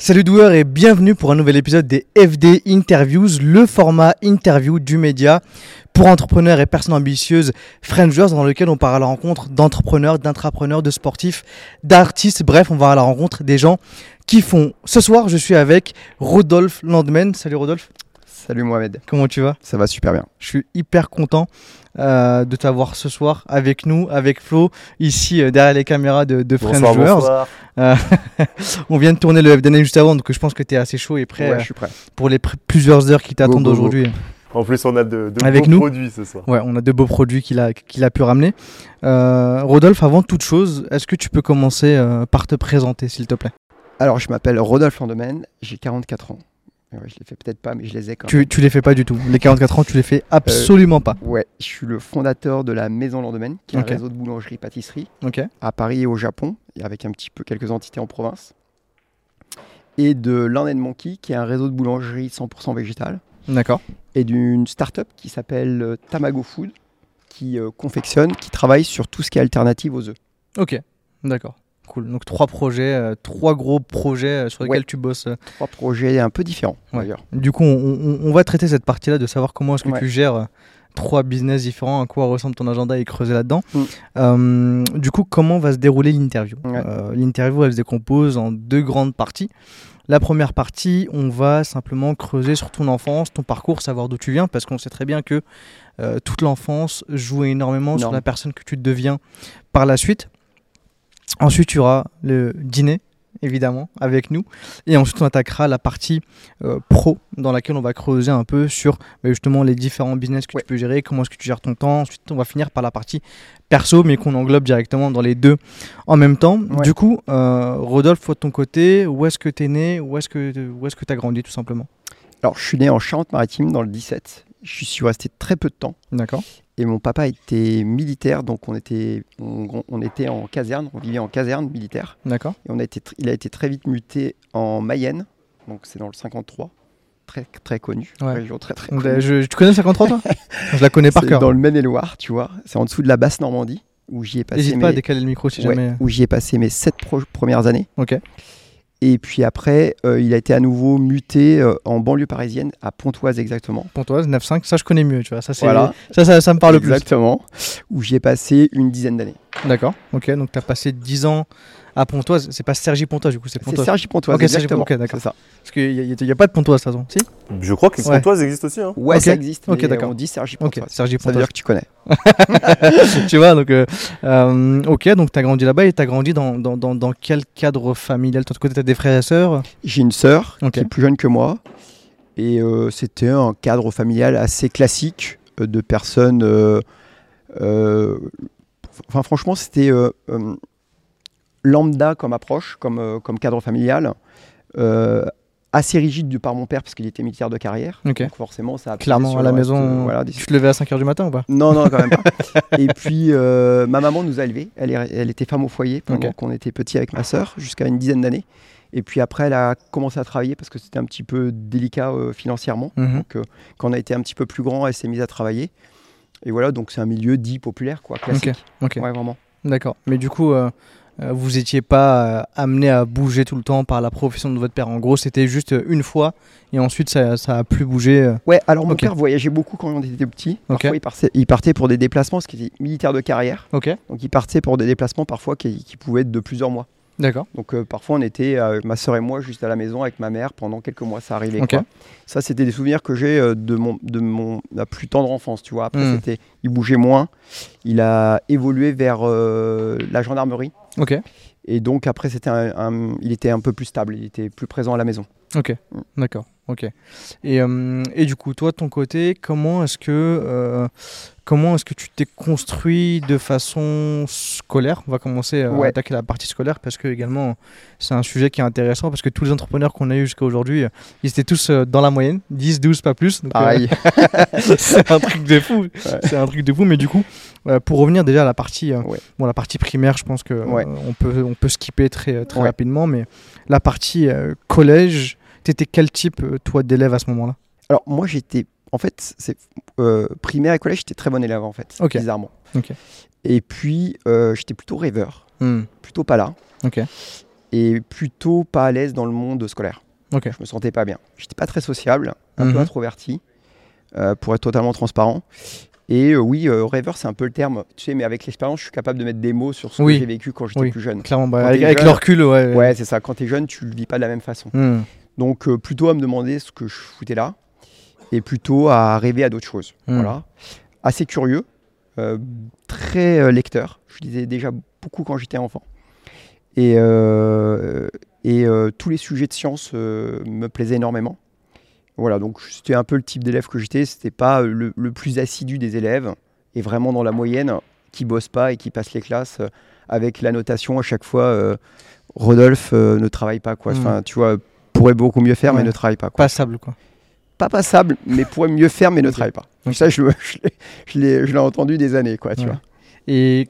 Salut doueurs et bienvenue pour un nouvel épisode des FD Interviews, le format interview du média pour entrepreneurs et personnes ambitieuses Frenchers dans lequel on part à la rencontre d'entrepreneurs, d'intrapreneurs, de sportifs, d'artistes, bref, on va à la rencontre des gens qui font. Ce soir, je suis avec Rodolphe Landman. Salut Rodolphe. Salut Mohamed. Comment tu vas? Ça va super bien. Je suis hyper content euh, de t'avoir ce soir avec nous, avec Flo, ici euh, derrière les caméras de, de French Bonsoir, Joueurs. bonsoir. Euh, on vient de tourner le FDN juste avant, donc je pense que tu es assez chaud et prêt Ouais, je suis prêt. pour les pr- plusieurs heures qui t'attendent aujourd'hui. En plus, on a de, de Avec beaux nous. produits ce soir. Ouais, on a de beaux produits qu'il a, qu'il a pu ramener. Euh, Rodolphe, avant toute chose, est-ce que tu peux commencer euh, par te présenter, s'il te plaît? Alors, je m'appelle Rodolphe Landemaine, j'ai 44 ans. Ouais, je les fais peut-être pas, mais je les ai quand même. tu, tu les fais pas du tout. Les 44 ans, tu les fais absolument pas. Ouais, je suis le fondateur de la Maison Landemaine, qui est un réseau de boulangerie-pâtisserie à Paris et au Japon, et avec un petit peu quelques entités en province. Et de Land Monkey, qui est un réseau de boulangerie 100% végétale. D'accord. Et d'une start-up qui s'appelle euh, Tamago Food, qui euh, confectionne, qui travaille sur tout ce qui est alternative aux œufs. Ok. D'accord. Cool. Donc trois projets, euh, trois gros projets euh, sur lesquels Ouais. tu bosses. euh. Trois projets un peu différents, Ouais. d'ailleurs. Du coup, on, on- on va traiter cette partie-là de savoir comment est-ce que Ouais. tu gères trois business différents, à quoi ressemble ton agenda et creuser là-dedans. Mm. Euh, du coup, comment va se dérouler l'interview? Euh, L'interview, elle se décompose en deux grandes parties. La première partie, on va simplement creuser sur ton enfance, ton parcours, savoir d'où tu viens, parce qu'on sait très bien que euh, toute l'enfance joue énormément sur la personne que tu deviens par la suite. Ensuite, tu auras le dîner, évidemment, avec nous. Et ensuite, on attaquera la partie euh, pro, dans laquelle on va creuser un peu sur bah, justement les différents business que Ouais. tu peux gérer, comment est-ce que tu gères ton temps. Ensuite, on va finir par la partie perso, mais qu'on englobe directement dans les deux en même temps. Ouais. Du coup, euh, Rodolphe, toi de ton côté, où est-ce que tu es né Où est-ce que où est-ce que tu as grandi, tout simplement? Alors, je suis né en Charente-Maritime dans le 17. Je suis resté très peu de temps. D'accord. Et mon papa était militaire, donc on était, on, on était en caserne, on vivait en caserne militaire. D'accord. Et on a été, il a été très vite muté en Mayenne, donc c'est dans le 53, très, très connu, Ouais. région très très connue. je- tu connais le 53, toi Je la connais par cœur. dans le Maine-et-Loire, tu vois. C'est en dessous de la basse Normandie, où j'y ai passé, N'hésite pas à mes, décaler le micro si ouais, jamais. où j'y ai passé mes sept premières années. Ok. Et puis après, euh, il a été à nouveau muté euh, en banlieue parisienne, à Pontoise exactement. Pontoise, 9-5, ça je connais mieux, tu vois. Ça, Voilà. ça, ça, ça me parle plus. Exactement. Où j'y ai passé une dizaine d'années. D'accord. Ok, donc tu as passé 10 ans à Pontoise. C'est pas Sergi Pontoise, du coup, c'est C'est Pontoise. Sergi Pontoise, Ok, Sergi exactement. Pontoise, ok, d'accord. C'est ça. Parce qu'il n'y a, pas de Pontoise, de toute façon. Si? Je crois que Ouais. Pontoise existe aussi. Hein. Ouais, Ok. ça existe. Ok, d'accord. On dit Sergi Ok, Pontoise. Sergi Ça veut Pontoise. dire que tu connais. tu vois, donc, euh, euh, ok, donc tu as grandi là-bas et tu as grandi dans, dans, dans, dans quel cadre familial? Toi, de ton côté, tu as des frères et sœurs? J'ai une sœur Ok. qui est plus jeune que moi. Et euh, c'était un cadre familial assez classique de personnes. euh, euh, enfin, franchement, c'était euh, euh, lambda comme approche, comme, euh, comme cadre familial. Assez rigide de par mon père parce qu'il était militaire de carrière. Donc forcément, ça a Clairement, à la maison, voilà, des- tu te levais à 5h du matin ou pas? Non, non, quand même pas. Et puis, ma maman nous a élevés. Elle, est- elle était femme au foyer pendant qu'on était petit avec ma sœur, jusqu'à une dizaine d'années. Et puis après, elle a commencé à travailler parce que c'était un petit peu délicat euh, financièrement. Mhm. Donc, euh, quand on a été un petit peu plus grand, elle s'est mise à travailler. Et voilà, donc c'est un milieu dit populaire, quoi, classique. Ok. Ouais, vraiment. D'accord. Mais du coup, euh, euh, vous étiez pas euh, amené à bouger tout le temps par la profession de votre père. En gros, c'était juste une fois et ensuite ça, ça a plus bougé. euh. Ouais, alors mon père voyageait beaucoup quand on était petit. Parfois, il, partait, il partait pour des déplacements, parce qu'il était militaire de carrière. Ok. Donc, il partait pour des déplacements parfois qui, qui pouvaient être de plusieurs mois. D'accord. Donc euh, parfois on était, euh, ma soeur et moi, juste à la maison avec ma mère pendant quelques mois, ça arrivait. Quoi. Ça, c'était des souvenirs que j'ai euh, de mon, de mon la plus tendre enfance, tu vois. Après, Mm. c'était, il bougeait moins. Il a évolué vers la gendarmerie. Ok. Et donc après, c'était un, un- il était un peu plus stable, il était plus présent à la maison. Ok. Mm. D'accord. Ok. Et, euh, et du coup, toi, de ton côté, comment est-ce que euh, comment est-ce que tu t'es construit de façon scolaire? On va commencer à Ouais. attaquer la partie scolaire parce que également c'est un sujet qui est intéressant parce que tous les entrepreneurs qu'on a eu jusqu'à aujourd'hui, ils étaient tous euh, dans la moyenne, 10, 12, pas plus. Donc, euh, Pareil. c'est un truc de fou. C'est un truc de fou. Mais du coup, pour revenir déjà à la partie, Ouais. bon, la partie primaire, je pense que on peut on peut skipper très très rapidement. Mais la partie collège, t'étais quel type euh, toi d'élève à ce moment-là? Alors moi, j'étais, en fait, c'est euh, primaire et collège, j'étais très bon élève en fait, bizarrement. Et puis euh, j'étais plutôt rêveur, Hmm. plutôt pas là. Et plutôt pas à l'aise dans le monde scolaire. Je me sentais pas bien. J'étais pas très sociable, un peu Mhm. introverti, euh, pour être totalement transparent. Et euh, oui, euh, rêveur, c'est un peu le terme, tu sais, mais avec l'expérience, je suis capable de mettre des mots sur ce Oui. que j'ai vécu quand j'étais Oui. plus jeune. Clairement, bah, avec, avec le recul, ouais. Ouais, c'est ça. Quand tu es jeune, tu le vis pas de la même façon. Hmm. Donc, euh, plutôt à me demander ce que je foutais là, et plutôt à rêver à d'autres choses. Mm. Voilà. Assez curieux, euh, très euh, lecteur. Je lisais déjà beaucoup quand j'étais enfant. Et, et tous les sujets de science me plaisaient énormément. Voilà, donc c'était un peu le type d'élève que j'étais. C'était pas le, le plus assidu des élèves, et vraiment dans la moyenne, qui bosse pas et qui passe les classes euh, avec la notation à chaque fois. euh, Rodolphe euh, ne travaille pas, quoi. Mm. Enfin, tu vois, pourrait beaucoup mieux faire, mais ne travaille pas. Quoi. Passable, quoi. Pas passable, mais pourrait mieux faire, mais ne travaille pas. Ok. Ça, je, je l'ai- entendu des années, quoi, tu Ouais. vois. Et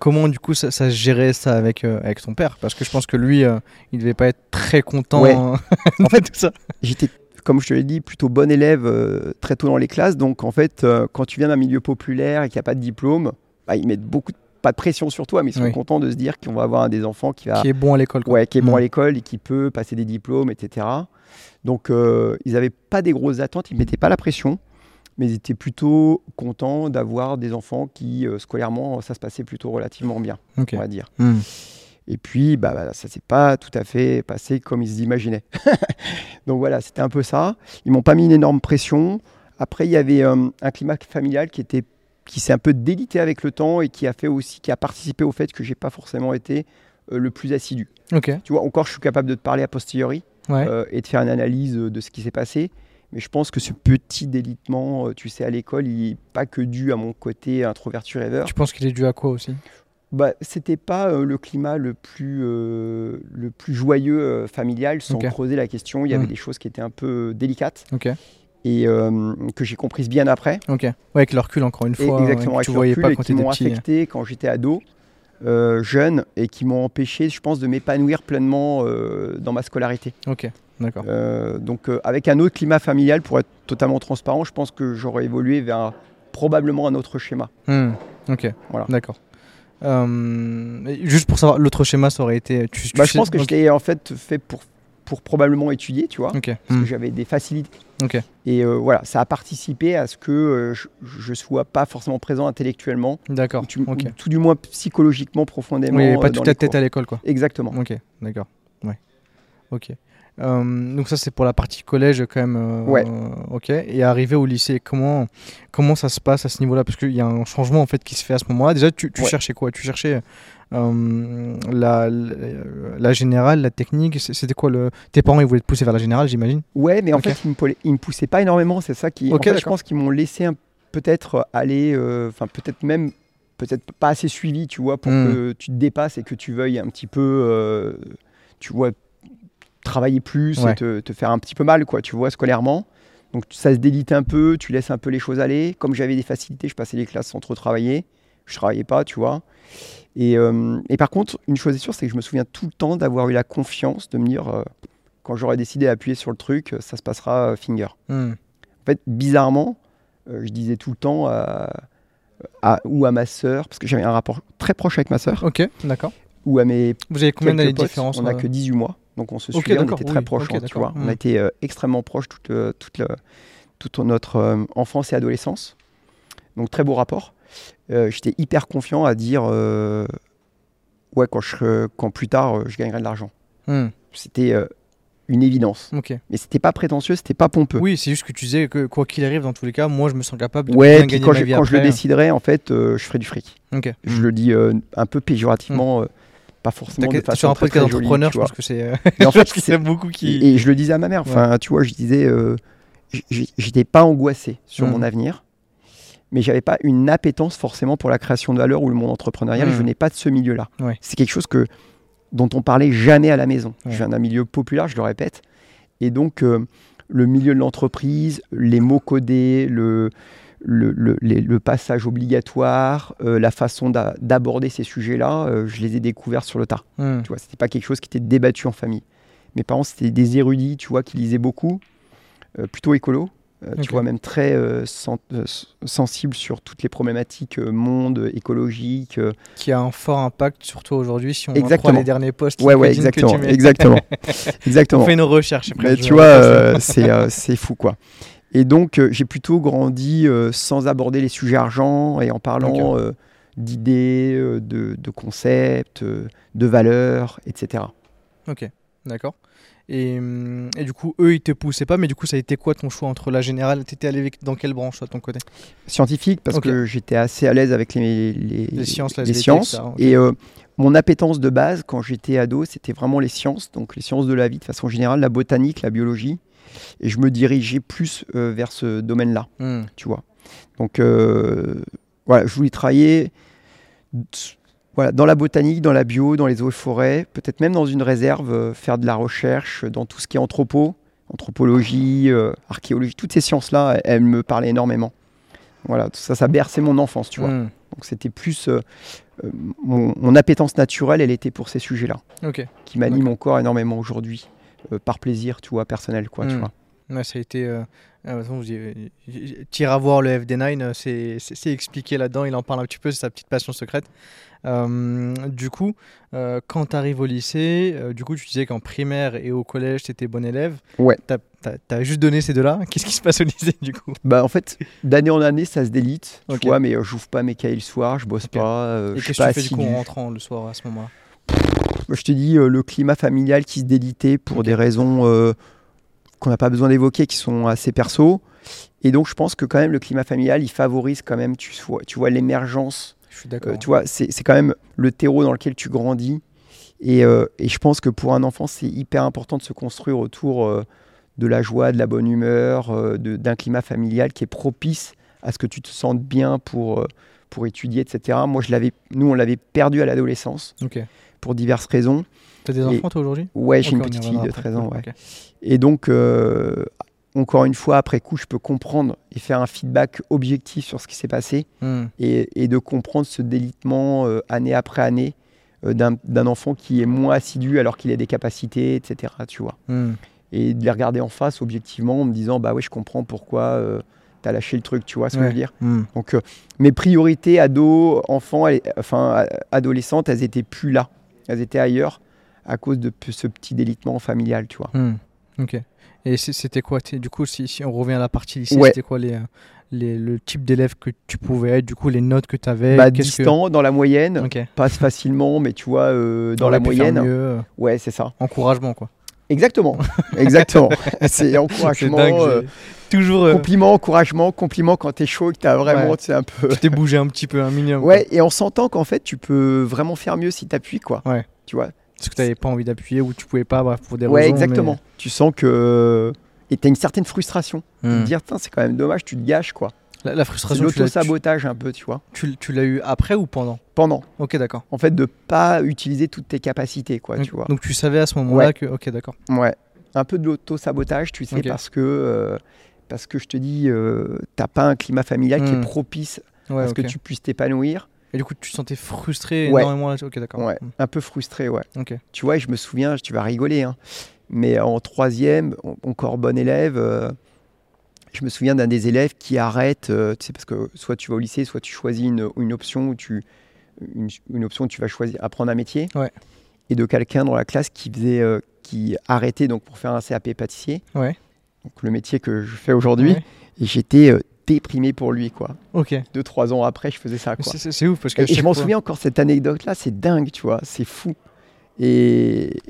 comment, du coup, ça, ça se gérait ça avec, euh, avec son père? Parce que je pense que lui, euh, il devait pas être très content Ouais. en fait, tout ça. J'étais, comme je te l'ai dit, plutôt bon élève euh, très tôt dans les classes. Donc, en fait, euh, quand tu viens d'un milieu populaire et qu'il n'y a pas de diplôme, bah, ils mettent beaucoup de, pas de pression sur toi, mais ils sont Oui. contents de se dire qu'on va avoir un des enfants qui va Qui est bon à l'école, ouais, qui est bon Mm. à l'école et qui peut passer des diplômes, etc. Donc, euh, ils n'avaient pas des grosses attentes, ils ne mettaient pas la pression, mais ils étaient plutôt contents d'avoir des enfants qui, euh, scolairement, ça se passait plutôt relativement bien, on va dire. Hmm. Et puis, bah, bah, ça s'est pas tout à fait passé comme ils s'imaginaient. Donc voilà, c'était un peu ça. Ils m'ont pas mis une énorme pression. Après, il y avait euh, un climat familial qui était qui s'est un peu délité avec le temps et qui a fait aussi qui a participé au fait que j'ai pas forcément été euh, le plus assidu. Ok. Tu vois, encore, je suis capable de te parler a posteriori Ouais. euh, et de faire une analyse euh, de ce qui s'est passé. Mais je pense que ce petit délitement, tu sais, à l'école, il n'est pas que dû à mon côté introverti rêveur. Tu penses qu'il est dû à quoi aussi? Bah, c'était pas euh, le climat le plus, euh, le plus joyeux euh, familial, sans Ok. creuser la question. Il y avait Mm. des choses qui étaient un peu délicates Ok. Et euh, que j'ai comprises bien après. Ok. Ouais, avec le recul, encore une Et fois. exactement, ouais, avec que tu le voyais recul, pas et quand qui tu étais m'ont petit. affecté quand j'étais ado, euh, jeune, et qui m'ont empêché, je pense, de m'épanouir pleinement euh, dans ma scolarité. Ok. D'accord. Donc, avec un autre climat familial, pour être totalement transparent, je pense que j'aurais évolué vers un- probablement un autre schéma. Hmm. Ok. Voilà. D'accord. Et juste pour savoir, l'autre schéma, ça aurait été. Tu, tu Bah, je pense que ok. j'étais en fait fait pour, pour probablement étudier, tu vois. Ok. parce Hmm. que j'avais des facilités. Ok. Et euh, voilà, ça a participé à ce que euh, je, je sois pas forcément présent intellectuellement, D'accord. ou, tu- Ok. ou tout du moins psychologiquement profondément. Oui, pas euh, toute la tête cours. à l'école, quoi. Exactement. Ok. D'accord. Ouais. Ok. Euh, donc ça c'est pour la partie collège quand même. euh, Ouais. Ok. Et arrivé au lycée, comment comment ça se passe à ce niveau-là? Parce qu'il y a un changement en fait qui se fait à ce moment-là. Déjà, tu, tu Ouais. cherchais quoi? Tu cherchais la, la la générale, la technique. C'était quoi le Tes parents ils voulaient te pousser vers la générale, j'imagine? Ouais, mais en fait, ils me, ils me poussaient pas énormément. C'est ça qui. en Ok, fait, je pense qu'ils m'ont laissé peut-être aller, euh, enfin peut-être même, peut-être pas assez suivi, tu vois, pour Hmm. que tu te dépasses et que tu veuilles un petit peu, euh, tu vois, travailler plus Ouais. et te, te faire un petit peu mal, quoi, tu vois, scolairement. Donc ça se délite un peu, tu laisses un peu les choses aller. Comme j'avais des facilités, je passais les classes sans trop travailler. Je travaillais pas, tu vois. Et, euh, et par contre, une chose est sûre, c'est que je me souviens tout le temps d'avoir eu la confiance de me dire, euh, quand j'aurais décidé d'appuyer sur le truc, ça se passera euh, finger. Hmm. En fait, bizarrement, euh, je disais tout le temps à, à- ou à ma sœur, parce que j'avais un rapport très proche avec ma sœur, Ok. D'accord. ou à mes Vous avez combien d'années de différence On n'a que 18 mois, donc on se Ok, suivait, on était très oui, proches, hein, tu vois. On Mm. a été extrêmement proches toute, toute, le- toute notre enfance et adolescence. Donc très beau rapport. Euh, J'étais hyper confiant à dire, euh, ouais, quand, je, quand plus tard, euh, je gagnerai de l'argent. hmm. C'était euh, une évidence. Ok. Mais c'était pas prétentieux, c'était pas pompeux. Oui, c'est juste que tu disais que quoi qu'il arrive, dans tous les cas, moi je me sens capable de Ouais, bien gagner quand, ma je, vie quand je le après. déciderai, en fait, je ferai du fric. Je le dis un peu péjorativement, euh, pas forcément de façon sur un très, très jolie, tu je pense que c'est. en fait, a beaucoup qui. Et, et je le disais à ma mère, enfin, tu vois, je disais, j'étais pas angoissé sur Mm. mon avenir, mais j'avais pas une appétence forcément pour la création de valeur ou le monde entrepreneurial. Mm. Je venais pas de ce milieu-là. Ouais. C'est quelque chose que dont on parlait jamais à la maison. Ouais. Je viens d'un milieu populaire, je le répète, et donc euh, le milieu de l'entreprise, les mots codés, le le, le- les- le passage obligatoire, euh, la façon d'a- d'aborder ces sujets-là, euh, je les ai découverts sur le tas. Hmm. Tu vois, c'était pas quelque chose qui était débattu en famille. Mes parents, c'était des érudits, tu vois, qui lisaient beaucoup, plutôt écolo. Euh, tu vois, même très euh, sen- euh, sensible sur toutes les problématiques monde, écologique. Qui a un fort impact sur toi aujourd'hui si on en Exactement. croit les derniers posts Ouais, ouais, exactement, exactement, On fait une recherche. après, Mais tu vois, c'est fou quoi. Et donc, j'ai plutôt grandi sans aborder les sujets argent et en parlant d'idées, de, de concepts, de valeurs, etc. Ok, d'accord. Et, hum, et du coup, eux, ils te poussaient pas, mais du coup, ça a été quoi ton choix entre la générale? T'étais allé dans quelle branche, toi, de ton côté? Scientifique, parce que j'étais assez à l'aise avec les, les, Les sciences, les SVT, sciences. Et euh, mon appétence de base, quand j'étais ado, c'était vraiment les sciences, donc les sciences de la vie de façon générale, la botanique, la biologie. Et je me dirigeais plus euh, vers ce domaine-là. Hmm, tu vois. Donc euh, voilà, je voulais travailler voilà, dans la botanique, dans la bio, dans les eaux et forêts, peut-être même dans une réserve, euh, faire de la recherche dans tout ce qui est anthropo, anthropologie, euh, archéologie, toutes ces sciences-là, elles, me parlaient énormément. Voilà, tout ça, ça berçait mon enfance, tu vois. hmm, Donc c'était plus euh, mon, mon appétence naturelle, elle était pour ces sujets-là, qui m'animent D'accord. encore énormément aujourd'hui, par plaisir, tu vois, personnel, quoi, tu Hmm. vois. Ouais, ça a été. Euh, ah, Tire à voir le FD9, euh, c'est c'est- c'est expliqué là-dedans, il en parle un petit peu, c'est sa petite passion secrète. Euh, du coup, euh, quand tu arrives au lycée, euh, du coup, tu disais qu'en primaire et au collège, tu étais bon élève. Ouais. Tu as, juste donné ces deux-là? Qu'est-ce qui se passe au lycée, du coup? Bah en fait, d'année en année, ça se délite, tu Ok. vois, mais j'ouvre pas mes cahiers le soir, je bosse pas, Et qu'est-ce que tu fais du coup en rentrant le soir à ce moment-là? Moi, je te dis, euh, le climat familial qui se délitait pour des raisons euh, qu'on n'a pas besoin d'évoquer, qui sont assez perso. Et donc, je pense que quand même, le climat familial, il favorise quand même, tu vois, tu vois l'émergence. Je suis d'accord. Euh, tu vois, c'est quand même le terreau dans lequel tu grandis. Et, euh, et je pense que pour un enfant, c'est hyper important de se construire autour euh, de la joie, de la bonne humeur, d'un climat familial qui est propice à ce que tu te sentes bien pour, pour étudier, etc. Moi, je l'avais, nous, on l'avait perdu à l'adolescence Ok. pour diverses raisons. T'as des Et- enfants toi aujourd'hui? Ouais, j'ai Ok, une petite fille de après. 13 ans, ouais. Et donc, euh, encore une fois, après coup, je peux comprendre et faire un feedback objectif sur ce qui s'est passé Hmm. et, et de comprendre ce délitement euh, année après année euh, d'un enfant qui est moins assidu alors qu'il a des capacités, etc. Tu vois. Hmm. Et de les regarder en face objectivement en me disant, bah ouais, je comprends pourquoi tu as lâché le truc, tu vois ce que je veux dire. Hmm. Donc, euh, mes priorités, ado, enfant, enfin, a- adolescentes, elles étaient plus là. Elles étaient ailleurs à cause de ce petit délitement familial, tu vois. Ok. Et c'était quoi Du coup, si, si on revient à la partie lycée, Ouais. c'était quoi les, les, le type d'élève que tu pouvais être Du coup, les notes que tu avais Bah, distant, dans la moyenne, Ok. passe facilement, mais tu vois, euh, dans la moyenne, mieux, euh, ouais, c'est ça. encouragement, quoi. Exactement, exactement. c'est encouragement, dingue. euh, Toujours. euh, compliment, encouragement, compliment quand t'es chaud et que t'as vraiment, Ouais. un peu. tu t'es bougé un petit peu, un minimum. quoi. Ouais, et on s'entend qu'en fait, tu peux vraiment faire mieux si t'appuies, quoi. Ouais. Tu vois. Parce que tu n'avais pas envie d'appuyer ou tu pouvais pas, bref, pour des Ouais, raisons. exactement. Tu sens que. Et t'as une certaine frustration. mais- De Hmm. te dire, c'est quand même dommage, tu te gâches, quoi. La, la frustration, tu tu, l'auto-sabotage un peu, tu vois. tu, tu l'as eu après ou pendant? Pendant. Ok, d'accord. En fait, de pas utiliser toutes tes capacités, quoi, donc, tu vois. donc tu savais à ce moment-là Ouais. que. Ok, d'accord. Ouais. Un peu de l'auto-sabotage, tu sais, Ok. parce que. euh, parce que je te dis, euh, t'as pas un climat familial qui Hmm. est propice Ouais, à ce que tu puisses t'épanouir. Et du coup, tu te sentais frustré Ouais. énormément là Ok, d'accord. Ouais. Un peu frustré, ouais. Hmm. Ok. Tu vois, et je me souviens, tu vas rigoler, hein, mais en troisième, encore bon élève, euh, je me souviens d'un des élèves qui arrête, euh, tu sais, parce que soit tu vas au lycée, soit tu choisis une, une option où tu, une, une option où tu vas choisir apprendre un métier, Ouais. et de quelqu'un dans la classe qui faisait, euh, qui arrêtait donc pour faire un CAP pâtissier, Ouais. donc le métier que je fais aujourd'hui, et j'étais euh, déprimé pour lui, quoi. Ok. Deux, trois ans après, je faisais ça, quoi. c'est- ouf parce que. Et, je m'en fois- souviens encore cette anecdote-là, c'est dingue, tu vois, c'est fou. Et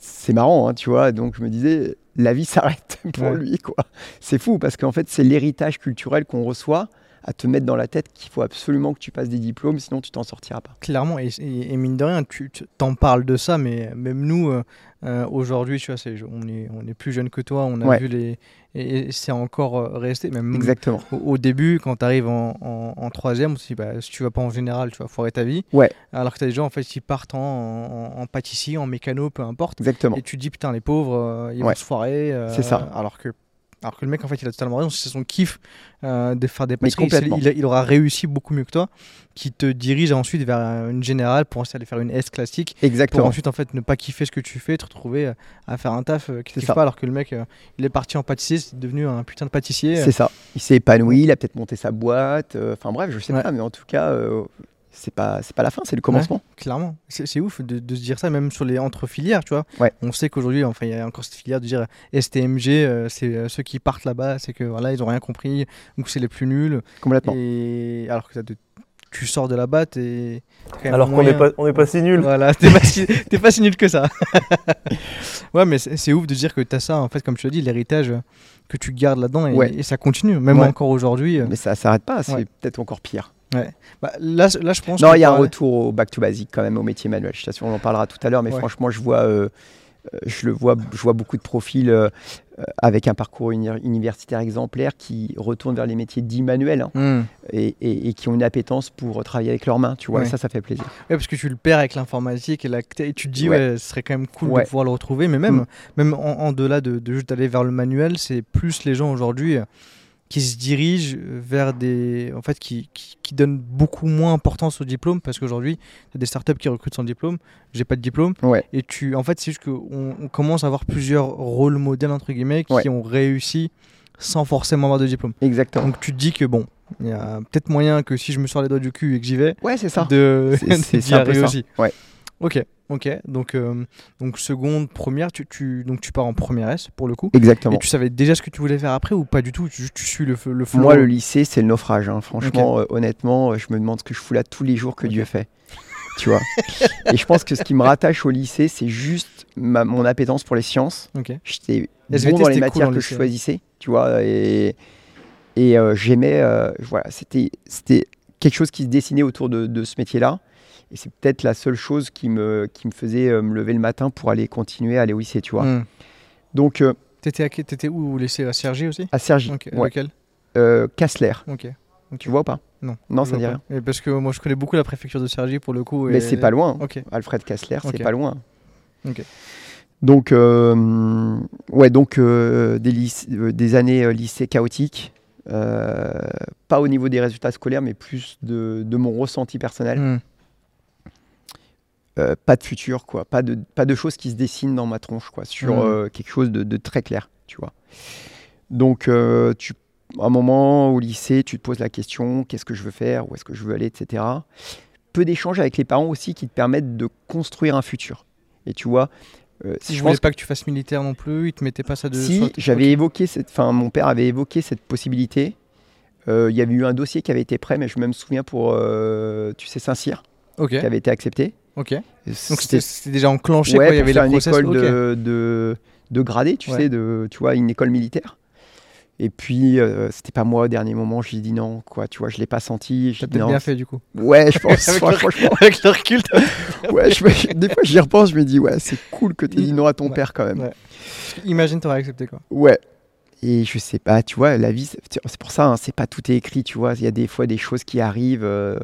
c'est marrant, hein, tu vois. Donc je me disais, la vie s'arrête pour Ouais. lui, quoi. C'est fou parce qu'en fait, c'est l'héritage culturel qu'on reçoit à te mettre dans la tête qu'il faut absolument que tu passes des diplômes, sinon tu t'en sortiras pas. Clairement, et, et- et mine de rien, tu tu- t'en parles de ça, mais même nous, euh, euh, aujourd'hui, tu vois, c'est- on est, on est plus jeune que toi, on a Ouais. vu les. Et, et c'est encore euh, resté. Même Exactement. au, au début, quand tu arrives en, en, en troisième, on se dit, bah, si tu vas pas en général, tu vas foirer ta vie. Ouais. Alors que tu as des gens, en fait, qui partent en, en, en pâtisserie, en mécano, peu importe. Exactement. Et tu te dis, putain, les pauvres, euh, ils Ouais. vont se foirer. C'est ça. Alors que Alors que le mec, en fait, il a totalement raison. C'est son kiff euh, de faire des complètement. Il, il aura réussi beaucoup mieux que toi, qui te dirige ensuite vers une générale pour ensuite aller faire une S classique, pour Exactement. ensuite en fait ne pas kiffer ce que tu fais, te retrouver euh, à faire un taf euh, qui ça. pas, alors que le mec, euh, il est parti en pâtissier, c'est devenu un putain de pâtissier. C'est ça. Il s'est épanoui, il a peut-être monté sa boîte. euh, Enfin bref, je sais Ouais. pas, mais en tout cas, euh, c'est pas, c'est pas la fin, c'est le commencement. Clairement, c'est c'est ouf de, de se dire ça, même sur les entre filières, tu vois. Ouais. On sait qu'aujourd'hui, enfin, il y a encore cette filière de dire STMG, euh, c'est euh, ceux qui partent là-bas, c'est que voilà, ils ont rien compris, ou c'est les plus nuls. Complètement. Et alors que de- tu sors de là-bas, t'es. Alors qu'on n'est pas, on n'est pas si nul. Voilà, t'es pas, si, t'es pas si nul que ça. ouais, mais c'est c'est ouf de dire que t'as ça, en fait, comme tu l'as dit, l'héritage que tu gardes là-dedans et, Ouais. et ça continue, même Ouais. encore aujourd'hui. euh, Mais ça s'arrête pas, c'est Ouais. peut-être encore pire. Bah, là, là, je pense. Non, il y a un retour au back to basic quand même au métier manuel. Je t'assure, on en parlera tout à l'heure, mais Ouais. franchement, je vois, euh, euh, je le vois, je vois beaucoup de profils euh, avec un parcours uni- universitaire exemplaire qui retournent vers les métiers dits manuels hein, Hmm. et, et- et qui ont une appétence pour travailler avec leurs mains. Tu vois, Ouais. ça, ça fait plaisir. Ouais, parce que tu le perds avec l'informatique et, la... et tu te dis, Ouais. ce serait quand même cool de pouvoir le retrouver. Mais même, Mm. même en, en delà de, de juste aller vers le manuel, c'est plus les gens aujourd'hui qui se dirigent vers des. En fait, qui, qui, qui donnent beaucoup moins importance au diplôme parce qu'aujourd'hui, tu as des startups qui recrutent sans diplôme. J'ai pas de diplôme. Ouais. Et tu. En fait, c'est juste qu'on on commence à avoir plusieurs rôles modèles, entre guillemets, qui Ouais. ont réussi sans forcément avoir de diplôme. Exactement. Donc tu te dis que bon, il y a peut-être moyen que si je me sors les doigts du cul et que j'y vais, Ouais, c'est ça. de C'est- c'est- d'y c'est un peu arriver ça. aussi. Ouais. Ok, ok. Donc, euh, donc seconde, première, tu, tu, donc tu pars en première S pour le coup. Exactement. Et tu savais déjà ce que tu voulais faire après ou pas du tout? Tu, tu suis le, le flow? Moi, le lycée, c'est le naufrage. hein. Franchement, euh, honnêtement, euh, je me demande ce que je fous là tous les jours que. Dieu fait. Tu vois? Et je pense que ce qui me rattache au lycée, c'est juste ma- mon appétence pour les sciences. Ok. J'étais bon dans les cool matières que je choisissais, tu vois. Et, et euh, j'aimais. voilà, c'était c'était quelque chose qui se dessinait autour de, de ce métier-là. Et c'est peut-être la seule chose qui me, qui me faisait euh, me lever le matin pour aller continuer à aller au lycée, tu vois. Hmm. Donc, euh, T'étais, à, t'étais où au lycée? À Sergi aussi? À Sergi, Ok. ouais. Lequel? Euh, Cassler, Ok. tu vois ou pas? Non. Non, ça vois dit rien. Et parce que moi je connais beaucoup la préfecture de Sergi pour le coup. Mais et- c'est pas loin. Alfred Kassler, c'est pas loin. Ok. Donc, euh, ouais, donc euh, des, euh, des années lycée chaotiques, pas au niveau des résultats scolaires, mais plus de, de mon ressenti personnel. Hmm. Euh, pas de futur, quoi, pas de, pas de choses qui se dessinent dans ma tronche, quoi, sur euh, quelque chose de, de très clair, tu vois. Donc, euh, tu, à un moment au lycée, tu te poses la question, qu'est-ce que je veux faire, où est-ce que je veux aller, etc. Peu d'échanges avec les parents aussi qui te permettent de construire un futur. Et tu vois, euh, Si je voulais pense pas que tu fasses militaire non plus, ils te mettaient pas ça de. si j'avais évoqué cette, enfin mon père avait évoqué cette possibilité. Euh, Il y avait eu un dossier qui avait été prêt, mais je me souviens pour, euh, tu sais, Saint-Cyr, qui avait été accepté. Ok. Donc C'était déjà enclenché. ouais, quoi, il y avait les une process. école de, de, de gradé, tu Ouais. sais, de, tu vois, une école militaire. Et puis, euh, c'était pas moi au dernier moment, j'ai dit non, quoi, tu vois, je l'ai pas senti. T'as peut-être bien fait du coup. Ouais, je pense, Avec le- franchement, Avec le recul. ouais, je me- des fois j'y repense, je me dis, ouais, c'est cool que tu dit non à ton Ouais, père quand même. ouais. Imagine t'aurais accepté quoi. Ouais. Et je sais pas, tu vois, la vie, c'est pour ça, hein, c'est pas tout est écrit, tu vois. Il y a des fois des choses qui arrivent, euh,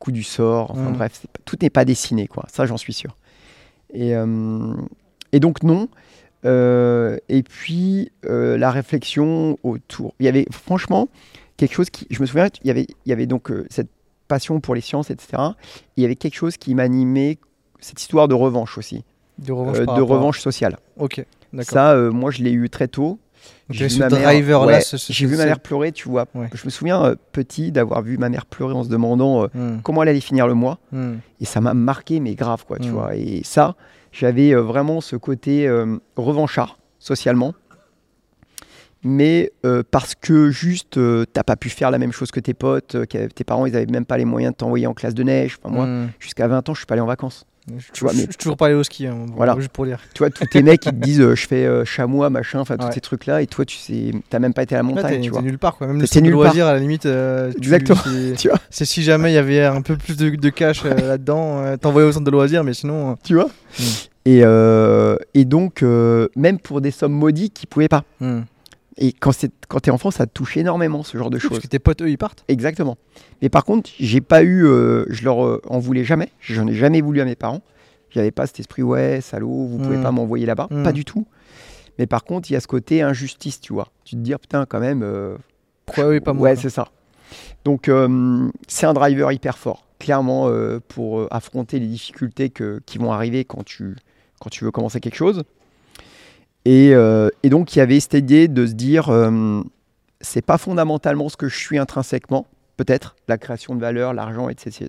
coup du sort, enfin Mm. bref, pas- tout n'est pas dessiné, quoi. Ça, j'en suis sûr. Et, euh, et donc, non. Euh, et puis, euh, la réflexion autour. Il y avait, franchement, quelque chose qui. Je me souviens, il y avait, il y avait donc cette passion pour les sciences, etc. Il y avait quelque chose qui m'animait, cette histoire de revanche aussi, De revanche. de revanche sociale. Ok. D'accord. Ça, moi, je l'ai eu très tôt. J'ai vu ma mère- ouais, J'ai vu ma pleurer, tu vois. Ouais. Je me souviens euh, petit d'avoir vu ma mère pleurer en se demandant euh, Hmm, comment elle allait finir le mois. hmm. Et ça m'a marqué, mais grave, quoi, tu Mm. vois. Et ça, j'avais euh, vraiment ce côté revanchard, socialement. Mais parce que juste, t'as pas pu faire la même chose que tes potes, que tes parents, ils avaient même pas les moyens de t'envoyer en classe de neige. Enfin, moi, Hmm. jusqu'à 20 ans, je suis pas allé en vacances. Je, tu vois, je- mais- je suis toujours pas allé au ski, hein, Voilà. juste pour dire. Tu vois, tous tes mecs, ils te disent, euh, je fais euh, chamois, machin, enfin, tous Ouais. ces trucs-là. Et toi, tu sais, t'as même pas été à la Ouais, montagne, t'es, tu vois. nulle part quoi. Même le T'es centre de nulle part. loisirs à la limite. euh, Exactement. Tu vois, c'est si jamais il y avait un peu plus de, de cash euh, là-dedans, t'envoyais au centre de loisirs, mais sinon. tu vois. Mm. Et, et donc, même pour des sommes maudiques, ils pouvaient pas. hmm. Et quand, c'est, quand t'es enfant, ça te touche énormément, ce genre de Oui, choses. Parce que tes potes eux ils partent. Exactement. Mais par contre, j'ai pas eu, euh, je leur euh, en voulais jamais. J'en ai jamais voulu à mes parents. J'avais pas cet esprit, ouais, salaud, vous pouvez Mm. pas m'envoyer là-bas. Mm. Pas du tout. Mais par contre, il y a ce côté injustice, tu vois. Tu te dis, putain, quand même. euh, Pourquoi oui, pas moi ouais, c'est ça. Donc, euh, c'est un driver hyper fort, clairement, pour affronter les difficultés que- qui vont arriver quand tu, quand tu veux commencer quelque chose. Et, euh, et donc, il y avait cette idée de se dire, euh, c'est pas fondamentalement ce que je suis intrinsèquement, peut-être, la création de valeur, l'argent, etc.